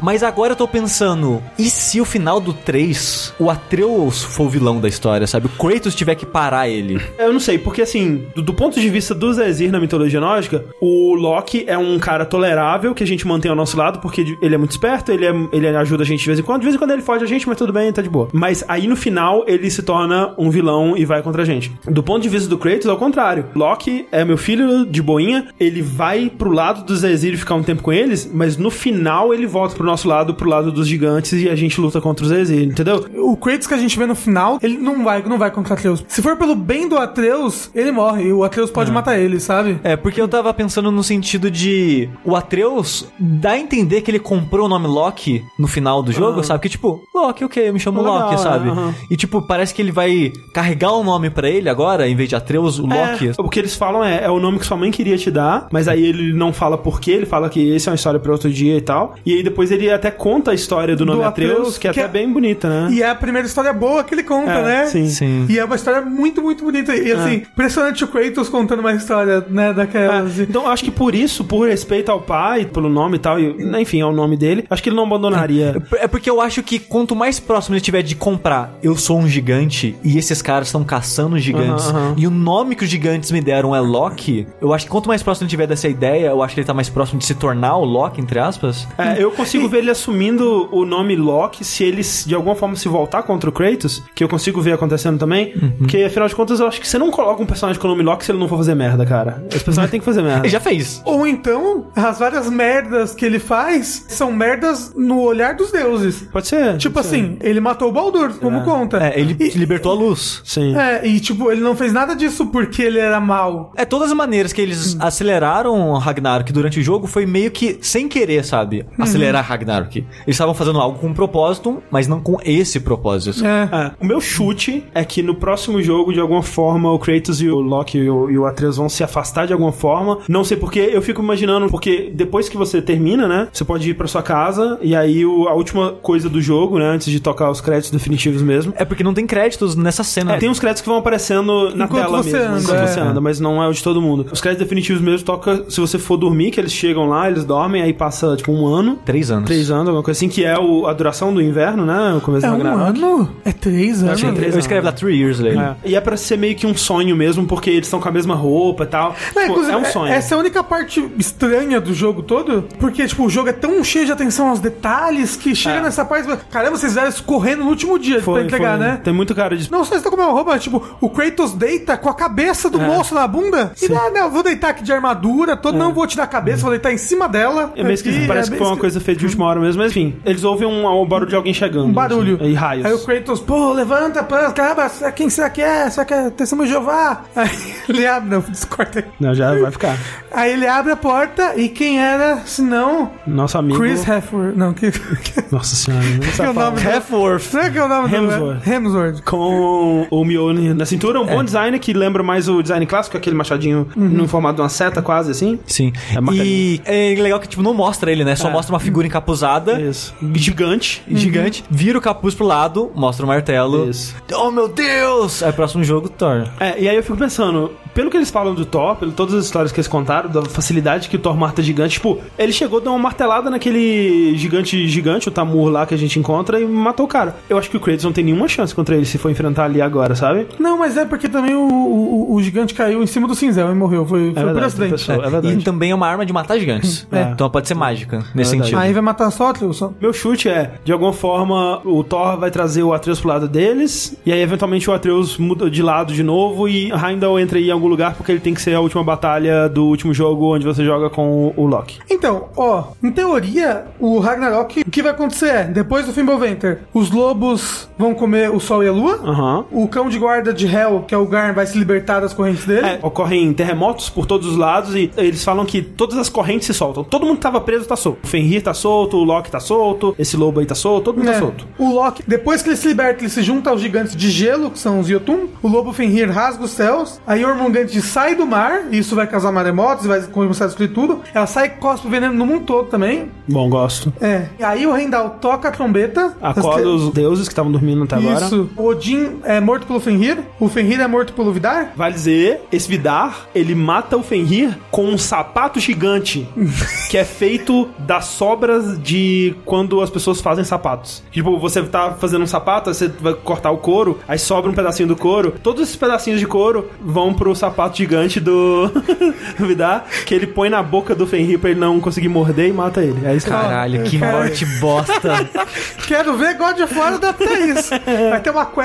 Mas agora eu tô pensando, e se o final do 3, o Atreus for o vilão da história, sabe? O Kratos tiver que parar ele. Eu não sei, porque assim, do, do ponto de vista dos Aesir na mitologia nórdica, o Loki é um cara tolerável que a gente mantém ao nosso lado, porque ele é muito esperto, ele, é, ele ajuda a gente de vez em quando. De vez em quando ele foge a gente, mas tudo bem, tá de boa. Mas aí no final ele se torna um vilão e vai contra a gente. Do ponto de vista do Kratos, é o contrário. Loki é meu filho de boinha, ele vai pro lado dos Aesir e ficar um tempo com eles, mas no final ele volta pro nosso lado, pro lado dos gigantes e a gente luta contra os Aesir, entendeu? O Kratos que a gente vê no final, ele não vai, não vai contra o Atreus. Se for pelo bem do Atreus, ele morre. E o Atreus pode matar ele, sabe? É, porque eu tava pensando no sentido de. O Atreus dá a entender que ele comprou o nome Loki no final do jogo, sabe? Que tipo, Loki, ok, eu me chamo Legal, Loki, é, sabe? aham. E tipo, parece que ele vai carregar o nome pra ele agora, em vez de Atreus, o Loki. É, o que eles falam é, é o nome que sua mãe queria te dar, mas aí ele não fala por quê, ele fala que esse é uma história pra outro dia e tal. E aí depois ele até conta a história do nome Do Atreus, Atreus, que é que até é- bem bonita, né? E é a primeira história boa que ele conta, É, né? sim. Sim. E é uma história muito, muito bonita. E assim, impressionante o Kratos contando uma história, né, daquelas. É, então, acho que por isso, por respeito ao pai, pelo nome e tal, e, enfim, é o nome dele, acho que ele não abandonaria. É porque eu acho que quanto mais próximo ele estiver de comprar, eu sou um gigante e esses caras estão caçando gigantes Aham, aham. e o nome que os gigantes me deram é Loki, eu acho que quanto mais próximo ele tiver dessa ideia, eu acho que ele tá mais próximo de se tornar o Loki, entre aspas. É, eu consigo ver ele assumindo o nome Loki se ele de alguma forma se voltar contra o Kratos, que eu consigo ver acontecendo também. Porque afinal de contas, eu acho que você não coloca um personagem com o nome Loki se ele não for fazer merda, cara. Esse personagem tem que fazer merda. Ele já fez. Ou então, as várias merdas que ele faz são merdas no olhar dos deuses. Pode ser. Tipo pode ser. assim, ele matou o Baldur, como conta. É, ele E- libertou a luz. Sim. É, e tipo, ele não fez nada disso porque ele era mal. É, todas as maneiras que eles aceleraram o Ragnarok durante o jogo foi meio que sem querer, sabe? Acelerar Ragnarok. Eles estavam fazendo algo com um propósito, mas não com esse propósito. É. É, o meu chute é que no próximo jogo, de alguma forma, o Kratos e o Loki e o, e o Atreus vão se afastar de alguma forma. Não sei porque, eu fico imaginando, porque depois que você termina, né? Você pode ir pra sua casa e aí o- a última coisa do jogo, né? Antes de tocar os créditos definitivos mesmo. É porque não tem créditos nessa cena. É, tem uns créditos que vão aparecendo na Enquanto tela você mesmo, anda, enquanto é. você anda, mas não é o de todo mundo. Os créditos definitivos mesmo toca se você for dormir, que eles chegam lá, eles dormem, aí passa tipo um ano, Três anos. três anos, alguma coisa assim, que é o- a duração do inverno, né? O começo É do um Ragnarok. ano? É três anos? Sim, três Eu escrevo lá Three Years Later. É. E é pra ser meio que um sonho mesmo, porque eles estão com a mesma roupa e tal. É, Tipo, é um sonho. Essa é a única parte estranha do jogo todo, porque, tipo, o jogo é tão cheio de atenção aos detalhes que chega É. nessa parte. e fala, Caramba, vocês fizeram isso correndo no último dia Foi, pra entregar, foi. né? Tem muito cara de. Não só está com a mesma roupa, tipo, o Kratos deita com a cabeça do moço na bunda. E não, não, vou deitar aqui de armadura, todo, não vou tirar a cabeça, vou deitar em cima dela. É meio esquisito, parece é que foi uma coisa feita de última hora mesmo, mas enfim. Eles ouvem um, um barulho de alguém chegando. Um barulho. assim, e raios. Aí o Kratos, pô, levanta, pô, caramba, quem será que é? Será que é Testemunho de Jeová? Aí ele abre, não, descorta aí. Não, já vai ficar. Aí ele abre a porta e quem era, senão, Nosso amigo. Chris Hemsworth. Não, que, Nossa senhora, não que é o nome. Hemsworth. Será que é o nome Hemsworth. do... Hemsworth. Com o Mjolnir na cintura, um bom design que lembra mais o design clássico, aquele machadinho Uhum. no formato de uma seta, quase assim. Sim. É e é legal que, tipo, não mostra ele, né? Só É. mostra uma figura encapuzada, Isso. Gigante. gigante, vira o capuz pro lado, mostra o martelo. Isso. Oh, meu Deus! Aí, próximo jogo, Thor. É, e aí eu fico pensando, pelo que eles falam do Thor, pelo todas as histórias que eles contaram, da facilidade que o Thor mata gigante, tipo, ele chegou, deu uma martelada naquele gigante gigante, o Tamur lá que a gente encontra, e matou o cara. Eu acho que o Kratos não tem nenhuma chance contra ele se for enfrentar ali agora, sabe? Não, mas é porque também o, o, o gigante caiu em cima do cinzel e morreu. Foi, foi por verdade, acidente. pessoal. É verdade. E também é uma arma de matar gigantes. É. Então pode ser mágica, nesse sentido. Aí vai matar só Atreus. Só. Meu chute é, de alguma forma, o Thor vai trazer o Atreus pro lado deles, e aí eventualmente o Atreus muda de lado de novo e Heimdall entra em algum lugar porque ele tem que ser a última batalha do último jogo onde você joga com o, o Loki. Então, ó, em teoria, o Ragnarok, o que vai acontecer é, depois do Fimbulventor, os lobos vão comer o sol e a lua, Aham. o cão de guarda de Hel, que é o Garn, vai se libertar das correntes dele. É, ocorrem terremotos por todos os lados e eles falam que todas as correntes se soltam. Todo mundo que tava preso tá solto. O Fenrir tá solto, o Loki tá solto, esse lobo aí tá solto, todo mundo É. tá solto. O Loki, depois que ele se liberta, ele se junta aos gigantes de gelo, que são os Jotun. O lobo Fenrir rasga os céus. A Jormungandr sai do mar, e isso vai causar maremotos, vai começar a destruir tudo. Ela sai e cospe veneno no mundo todo também. Bom, gosto. É. E aí o Heimdall toca a trombeta. Acorda os deuses que estavam dormindo até agora. Isso. O Odin é morto pelo Fenrir. O Fenrir é morto pelo Vidar. Vai dizer, esse Vidar, ele mata o Fenrir com um sapato gigante que é feito das sobras de quando as pessoas fazem sapatos. Tipo, você tá fazendo um sapato, aí você vai cortar o couro, aí sobra um pedacinho do couro. Todos esses pedacinhos de couro vão pro sapato gigante do do Vidar, que ele põe na boca do Fenrir pra ele não conseguir morder e mata ele. É isso que Caralho, que morte bosta. Quero ver God of War adaptar isso. Vai ter uma quest.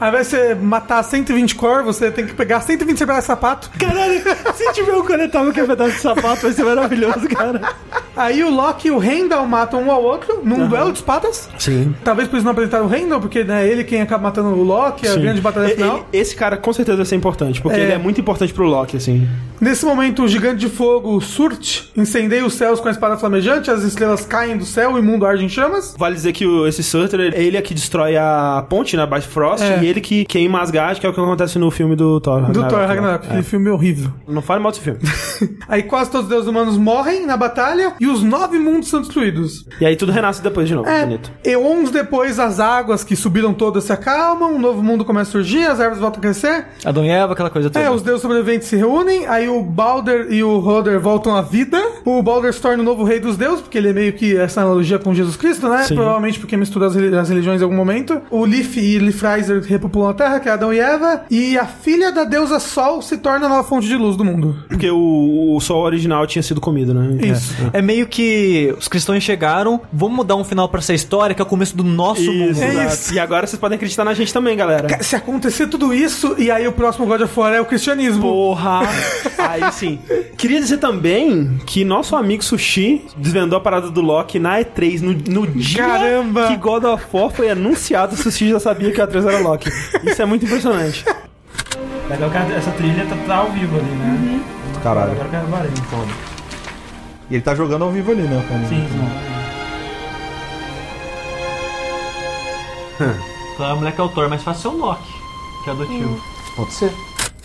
Ao invés de você matar 120 core, você tem que pegar 120 pedaços de sapato. Caralho, se tiver um coletável que é pedaço de sapato, vai ser maravilhoso, cara. Aí o Loki e o Heimdall matam um ao outro num duelo de espadas. Sim. Talvez por isso não apresentaram o Heimdall, porque né, ele quem acaba matando o Loki, é a grande batalha final. e- Esse cara com certeza vai ser importante, porque É. ele é muito importante pro Loki, assim. Nesse momento, o gigante de fogo Surt incendeia os céus com a espada flamejante, as estrelas caem do céu e o mundo arde em chamas. Vale dizer que o- esse Surtur, ele é que destrói a ponte, né? Bifrost, É. e ele que queima Asgard, que é o que acontece no filme do Thor. Do Thor lá. Ragnarok, aquele É. filme horrível. Não fale mal desse filme. Aí quase todos os deuses humanos morrem na batalha e os nove mundos são destruídos. e aí tudo renasce depois de novo. É, Bonito. eons depois as águas que subiram todas se acalmam, um novo mundo começa a surgir, as árvores voltam a crescer. Adão e Eva, aquela coisa toda. É, os deuses sobreviventes se reúnem, aí o Balder e o Roder voltam à vida. O Balder se torna o novo rei dos deuses, porque ele é meio que essa analogia com Jesus Cristo, né? Sim. Provavelmente porque mistura as, reli- as religiões em algum momento. O Leaf e Repopulam a Terra, que é Adão e Eva. E a filha da deusa Sol se torna a nova fonte de luz do mundo. Porque o, o sol original tinha sido comido, né? Isso. É meio que os cristãos chegaram, vamos mudar um final pra essa história, que é o começo do nosso Isso, mundo. É isso. E agora vocês podem acreditar na gente também, galera. Se acontecer tudo isso, e aí o próximo God of War é o cristianismo. Porra! Aí sim. Queria dizer também que nosso amigo Sushi desvendou a parada do Loki na E3 no, no dia Caramba! que God of War foi anunciado. O Sushi já sabia que o E3 era Loki. Isso é muito impressionante. Legal que essa trilha tá, ao vivo ali, né? Caralho. que eu reparei. E ele tá jogando ao vivo ali, né? cara? Sim, sim. Então, a mulher que é o Thor, mas faz ser o Loki, que é adotivo. Pode ser.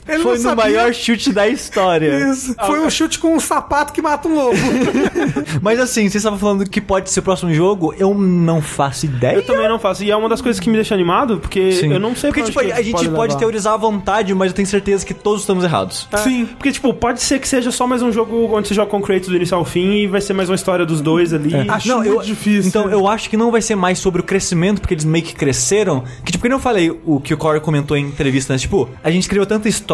Ele Foi no sabia. maior chute da história. Isso. Foi um chute com um sapato que mata um lobo. Mas assim, vocês estavam falando que pode ser o próximo jogo, eu não faço ideia. Eu também não faço. E é uma das coisas que me deixa animado, porque Sim. eu não sei Porque, pra tipo, a gente pode, levar. teorizar à vontade, mas eu tenho certeza que todos estamos errados. É, Sim. Porque, tipo, pode ser que seja só mais um jogo onde você joga com o Kratos do início ao fim e vai ser mais uma história dos dois ali. Acho Não, muito eu- difícil. Então, eu acho que não vai ser mais sobre o crescimento, porque eles meio que cresceram. Que, tipo, que nem eu falei, o que o Corey comentou em entrevista, né? Tipo, a gente escreveu tanta história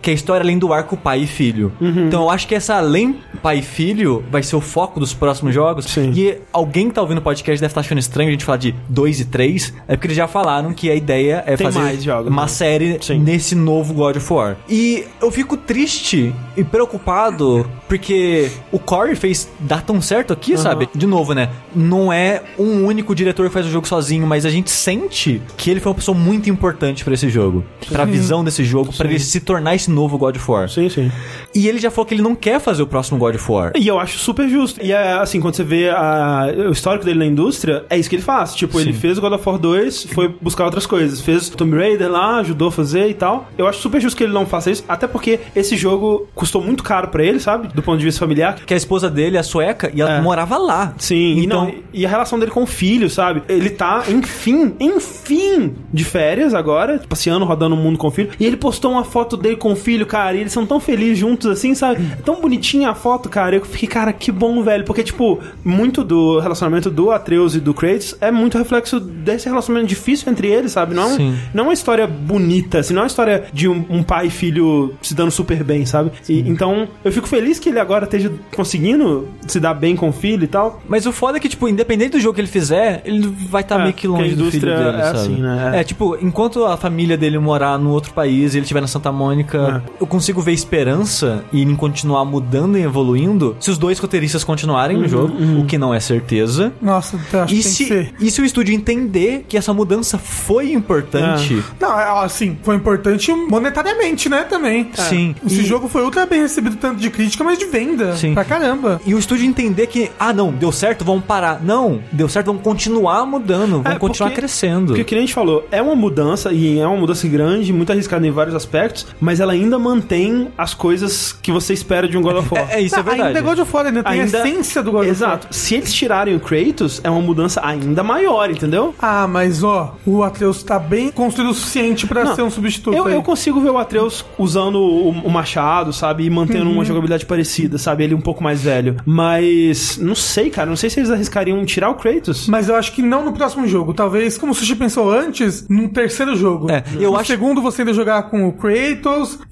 que a história é além do arco pai e filho. Uhum. Então, eu acho que essa além pai e filho vai ser o foco dos próximos jogos. Sim. E alguém que tá ouvindo o podcast deve estar achando estranho a gente falar de 2 e 3, é porque eles já falaram que a ideia é Tem fazer mais jogos, uma né? série Sim. nesse novo God of War. E eu fico triste e preocupado porque o Corey fez dar tão certo aqui, sabe? De novo, né? Não é um único diretor que faz o jogo sozinho, mas a gente sente que ele foi uma pessoa muito importante pra esse jogo, Pra visão desse jogo, pra ele se tornar esse novo God of War. Sim, sim. E ele já falou que ele não quer fazer o próximo God of War. E eu acho super justo. E é assim, quando você vê a- o histórico dele na indústria, é isso que ele faz. Tipo, ele fez o God of War 2, foi buscar outras coisas. Fez Tomb Raider lá, ajudou a fazer e tal. Eu acho super justo que ele não faça isso, até porque esse jogo custou muito caro pra ele, sabe? Do ponto de vista familiar. Que a esposa dele é sueca e ela É. morava lá. Sim, então. e, não, e a relação dele com o filho, sabe? Ele tá, enfim, enfim, de férias agora, passeando, rodando o mundo com o filho. E ele postou uma foto dele com o filho, cara, e eles são tão felizes juntos assim, sabe? É tão bonitinha a foto, cara. Eu fiquei, cara, que bom, velho. Porque, tipo, muito do relacionamento do Atreus e do Kratos é muito reflexo desse relacionamento difícil entre eles, sabe? Não, é Sim. não é uma história bonita, assim, não é uma história de um, um pai e filho se dando super bem, sabe? E, então, eu fico feliz que ele agora esteja conseguindo se dar bem com o filho e tal. Mas o foda é que, tipo, independente do jogo que ele fizer, ele vai estar É, meio que longe do filho dele, é sabe? assim, né? É. É. tipo, enquanto a família dele morar no outro país e ele estiver na Santa Mônica, É. eu consigo ver esperança e em continuar mudando e evoluindo se os dois roteiristas continuarem Uhum, no jogo, o que não é certeza. Nossa, eu acho E que tem que se, ser. e se o estúdio entender que essa mudança foi importante, Não, é, assim, foi importante monetariamente, né, também. Sim. Esse E- jogo foi ultra bem recebido, tanto de crítica, mas de venda. Sim. Pra caramba. E o estúdio entender que, ah, não, deu certo, vamos parar. Não, deu certo, vamos continuar mudando, vamos É, continuar porque- crescendo. Porque, que nem a gente falou, é uma mudança, e é uma mudança grande, muito arriscada em vários aspectos, mas ela ainda mantém as coisas que você espera de um God of War. É, é isso, é Não, verdade. Ainda é God of War, ainda tem Ainda- a essência do God of War. Exato. Se eles tirarem o Kratos, é uma mudança ainda maior, entendeu? Ah, mas ó, o Atreus tá bem construído o suficiente pra Não, ser um substituto. Eu, aí. eu consigo ver o Atreus usando o, o machado, sabe? E mantendo Uhum. uma jogabilidade parecida, sabe? Ele um pouco mais velho. Mas, não sei, cara. Não sei se eles arriscariam tirar o Kratos. Mas eu acho que não no próximo jogo. Talvez, como o Sushi pensou antes, num terceiro jogo. É, eu no acho- segundo você ainda jogar com o Kratos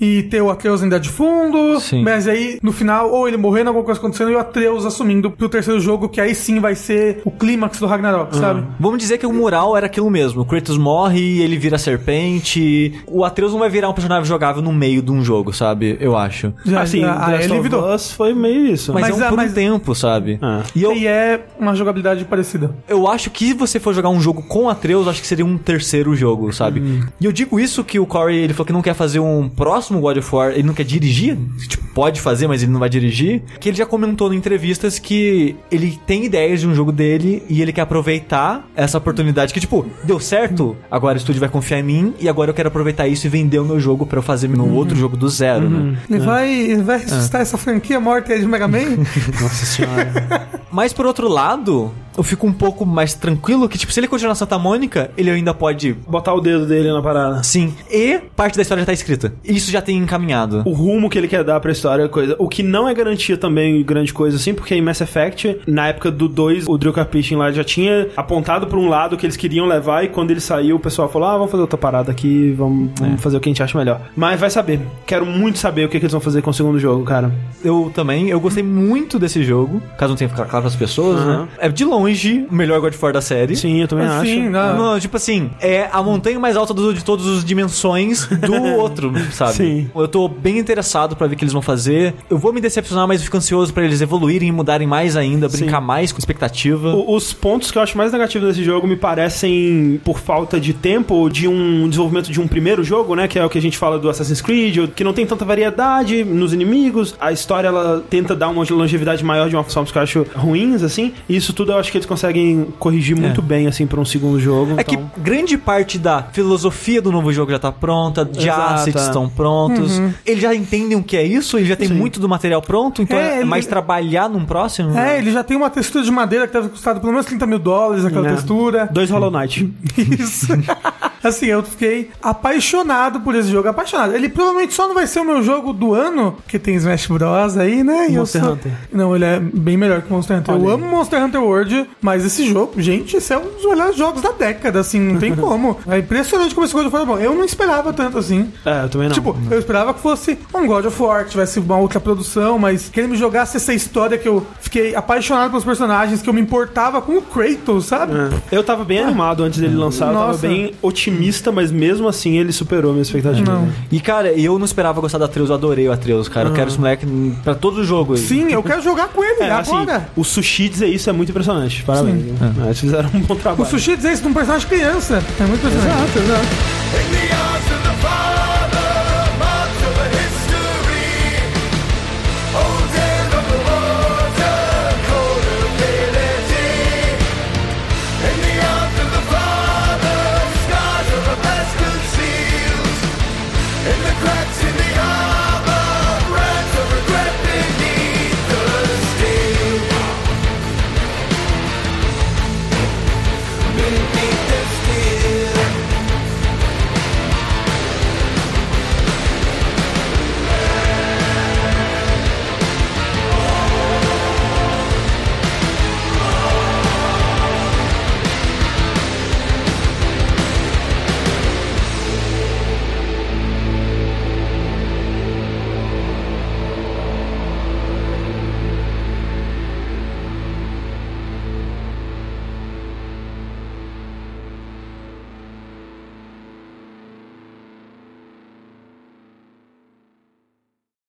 e ter o Atreus ainda de fundo. Sim. Mas aí, no final, ou ele morrendo, alguma coisa acontecendo, e o Atreus assumindo pro terceiro jogo, que aí sim vai ser o clímax do Ragnarok, sabe? Vamos dizer que o mural era aquilo mesmo. O Kratos morre e ele vira serpente. O Atreus não vai virar um personagem jogável no meio de um jogo, sabe? Eu acho. Já, assim, The ah, ele virou. Foi meio isso. Mas, Mas é um por mas- um tempo, sabe? Ah. E eu, E é uma jogabilidade parecida. eu acho que se você for jogar um jogo com Atreus, acho que seria um terceiro jogo, sabe? E eu digo isso que o Corey, ele falou que não quer fazer um próximo God of War, ele não quer dirigir. Tipo, pode fazer, mas ele não vai dirigir, que ele já comentou em entrevistas que ele tem ideias de um jogo dele e ele quer aproveitar essa oportunidade que, tipo, deu certo, agora o estúdio vai confiar em mim e agora eu quero aproveitar isso e vender o meu jogo pra eu fazer meu outro jogo do zero, né? Ele vai, ele vai ressuscitar essa franquia morta aí de Mega Man? Nossa senhora. Mas por outro lado, eu fico um pouco mais tranquilo que, tipo, se ele continuar na Santa Mônica, ele ainda pode. Botar o dedo dele na parada. Sim. E parte da história já tá escrita. Isso já tem encaminhado. O rumo que ele quer dar pra história é coisa. O que não é garantia também grande coisa assim, porque em Mass Effect, na época do 2, o Drew Karpyshyn lá já tinha apontado pra um lado que eles queriam levar e quando ele saiu, o pessoal falou: "Ah, vamos fazer outra parada aqui, vamos, vamos fazer o que a gente acha melhor". Mas vai saber. Quero muito saber o que, que eles vão fazer com o segundo jogo, cara. Eu também, eu gostei muito desse jogo, caso não tenha ficado claro pras pessoas, Aham. né? É de longe o melhor God of War da série. Sim, eu também Assim, acho. não. Não, tipo assim, é a montanha mais alta do- de todas as dimensões do outro, sabe? Sim. Eu tô bem interessado pra ver o que eles vão fazer. Eu vou me decepcionar, mas eu fico ansioso pra eles evoluírem e mudarem mais ainda, brincar Sim. mais com expectativa. O- Os pontos que eu acho mais negativos desse jogo me parecem por falta de tempo ou de um desenvolvimento de um primeiro jogo, né? Que é o que a gente fala do Assassin's Creed, que não tem tanta variedade nos inimigos. A história ela tenta dar uma longevidade maior de uma forma que eu acho ruins, assim. E isso tudo eu acho que eles conseguem corrigir muito bem, assim, pra um segundo jogo. É então... que grande parte da filosofia do novo jogo já tá pronta, de Exato, assets é. estão prontos. Eles já entendem o que é isso, eles já tem muito do material pronto, então É, é, ele- mais trabalhar num próximo. É, ele já tem uma textura de madeira que deve custar pelo menos 30 mil dólares aquela É. textura. Dois Hollow Knight. Isso. assim, eu fiquei apaixonado por esse jogo, apaixonado. Ele provavelmente só não vai ser o meu jogo do ano, porque tem Smash Bros aí, né? E Monster sou- Hunter. Não, ele é bem melhor que Monster Hunter. Olha eu aí. amo Monster Hunter World, mas esse jogo, gente, esse é um dos melhores jogos da década, assim, não tem como. É impressionante como esse God of War é bom. Eu não esperava tanto assim. É, eu também não. Tipo, eu esperava que fosse um God of War, que tivesse uma outra produção, mas que ele me jogasse essa história que eu fiquei apaixonado pelos personagens, que eu me importava com o Kratos, sabe? É. Eu tava bem animado antes dele lançar, eu tava bem otimista, mas mesmo assim ele superou a minha expectativa. Não. E cara, eu não esperava gostar do Atreus, eu adorei o Atreus, cara. Eu quero esse moleque pra todo o jogo. Sim, eu quero jogar com ele É, assim, agora. o sushi dizer isso é muito impressionante. Parabéns. É, Eles fizeram um bom trabalho. O sushi dizer isso num personagem criança. É muito impressionante. Exato, exato.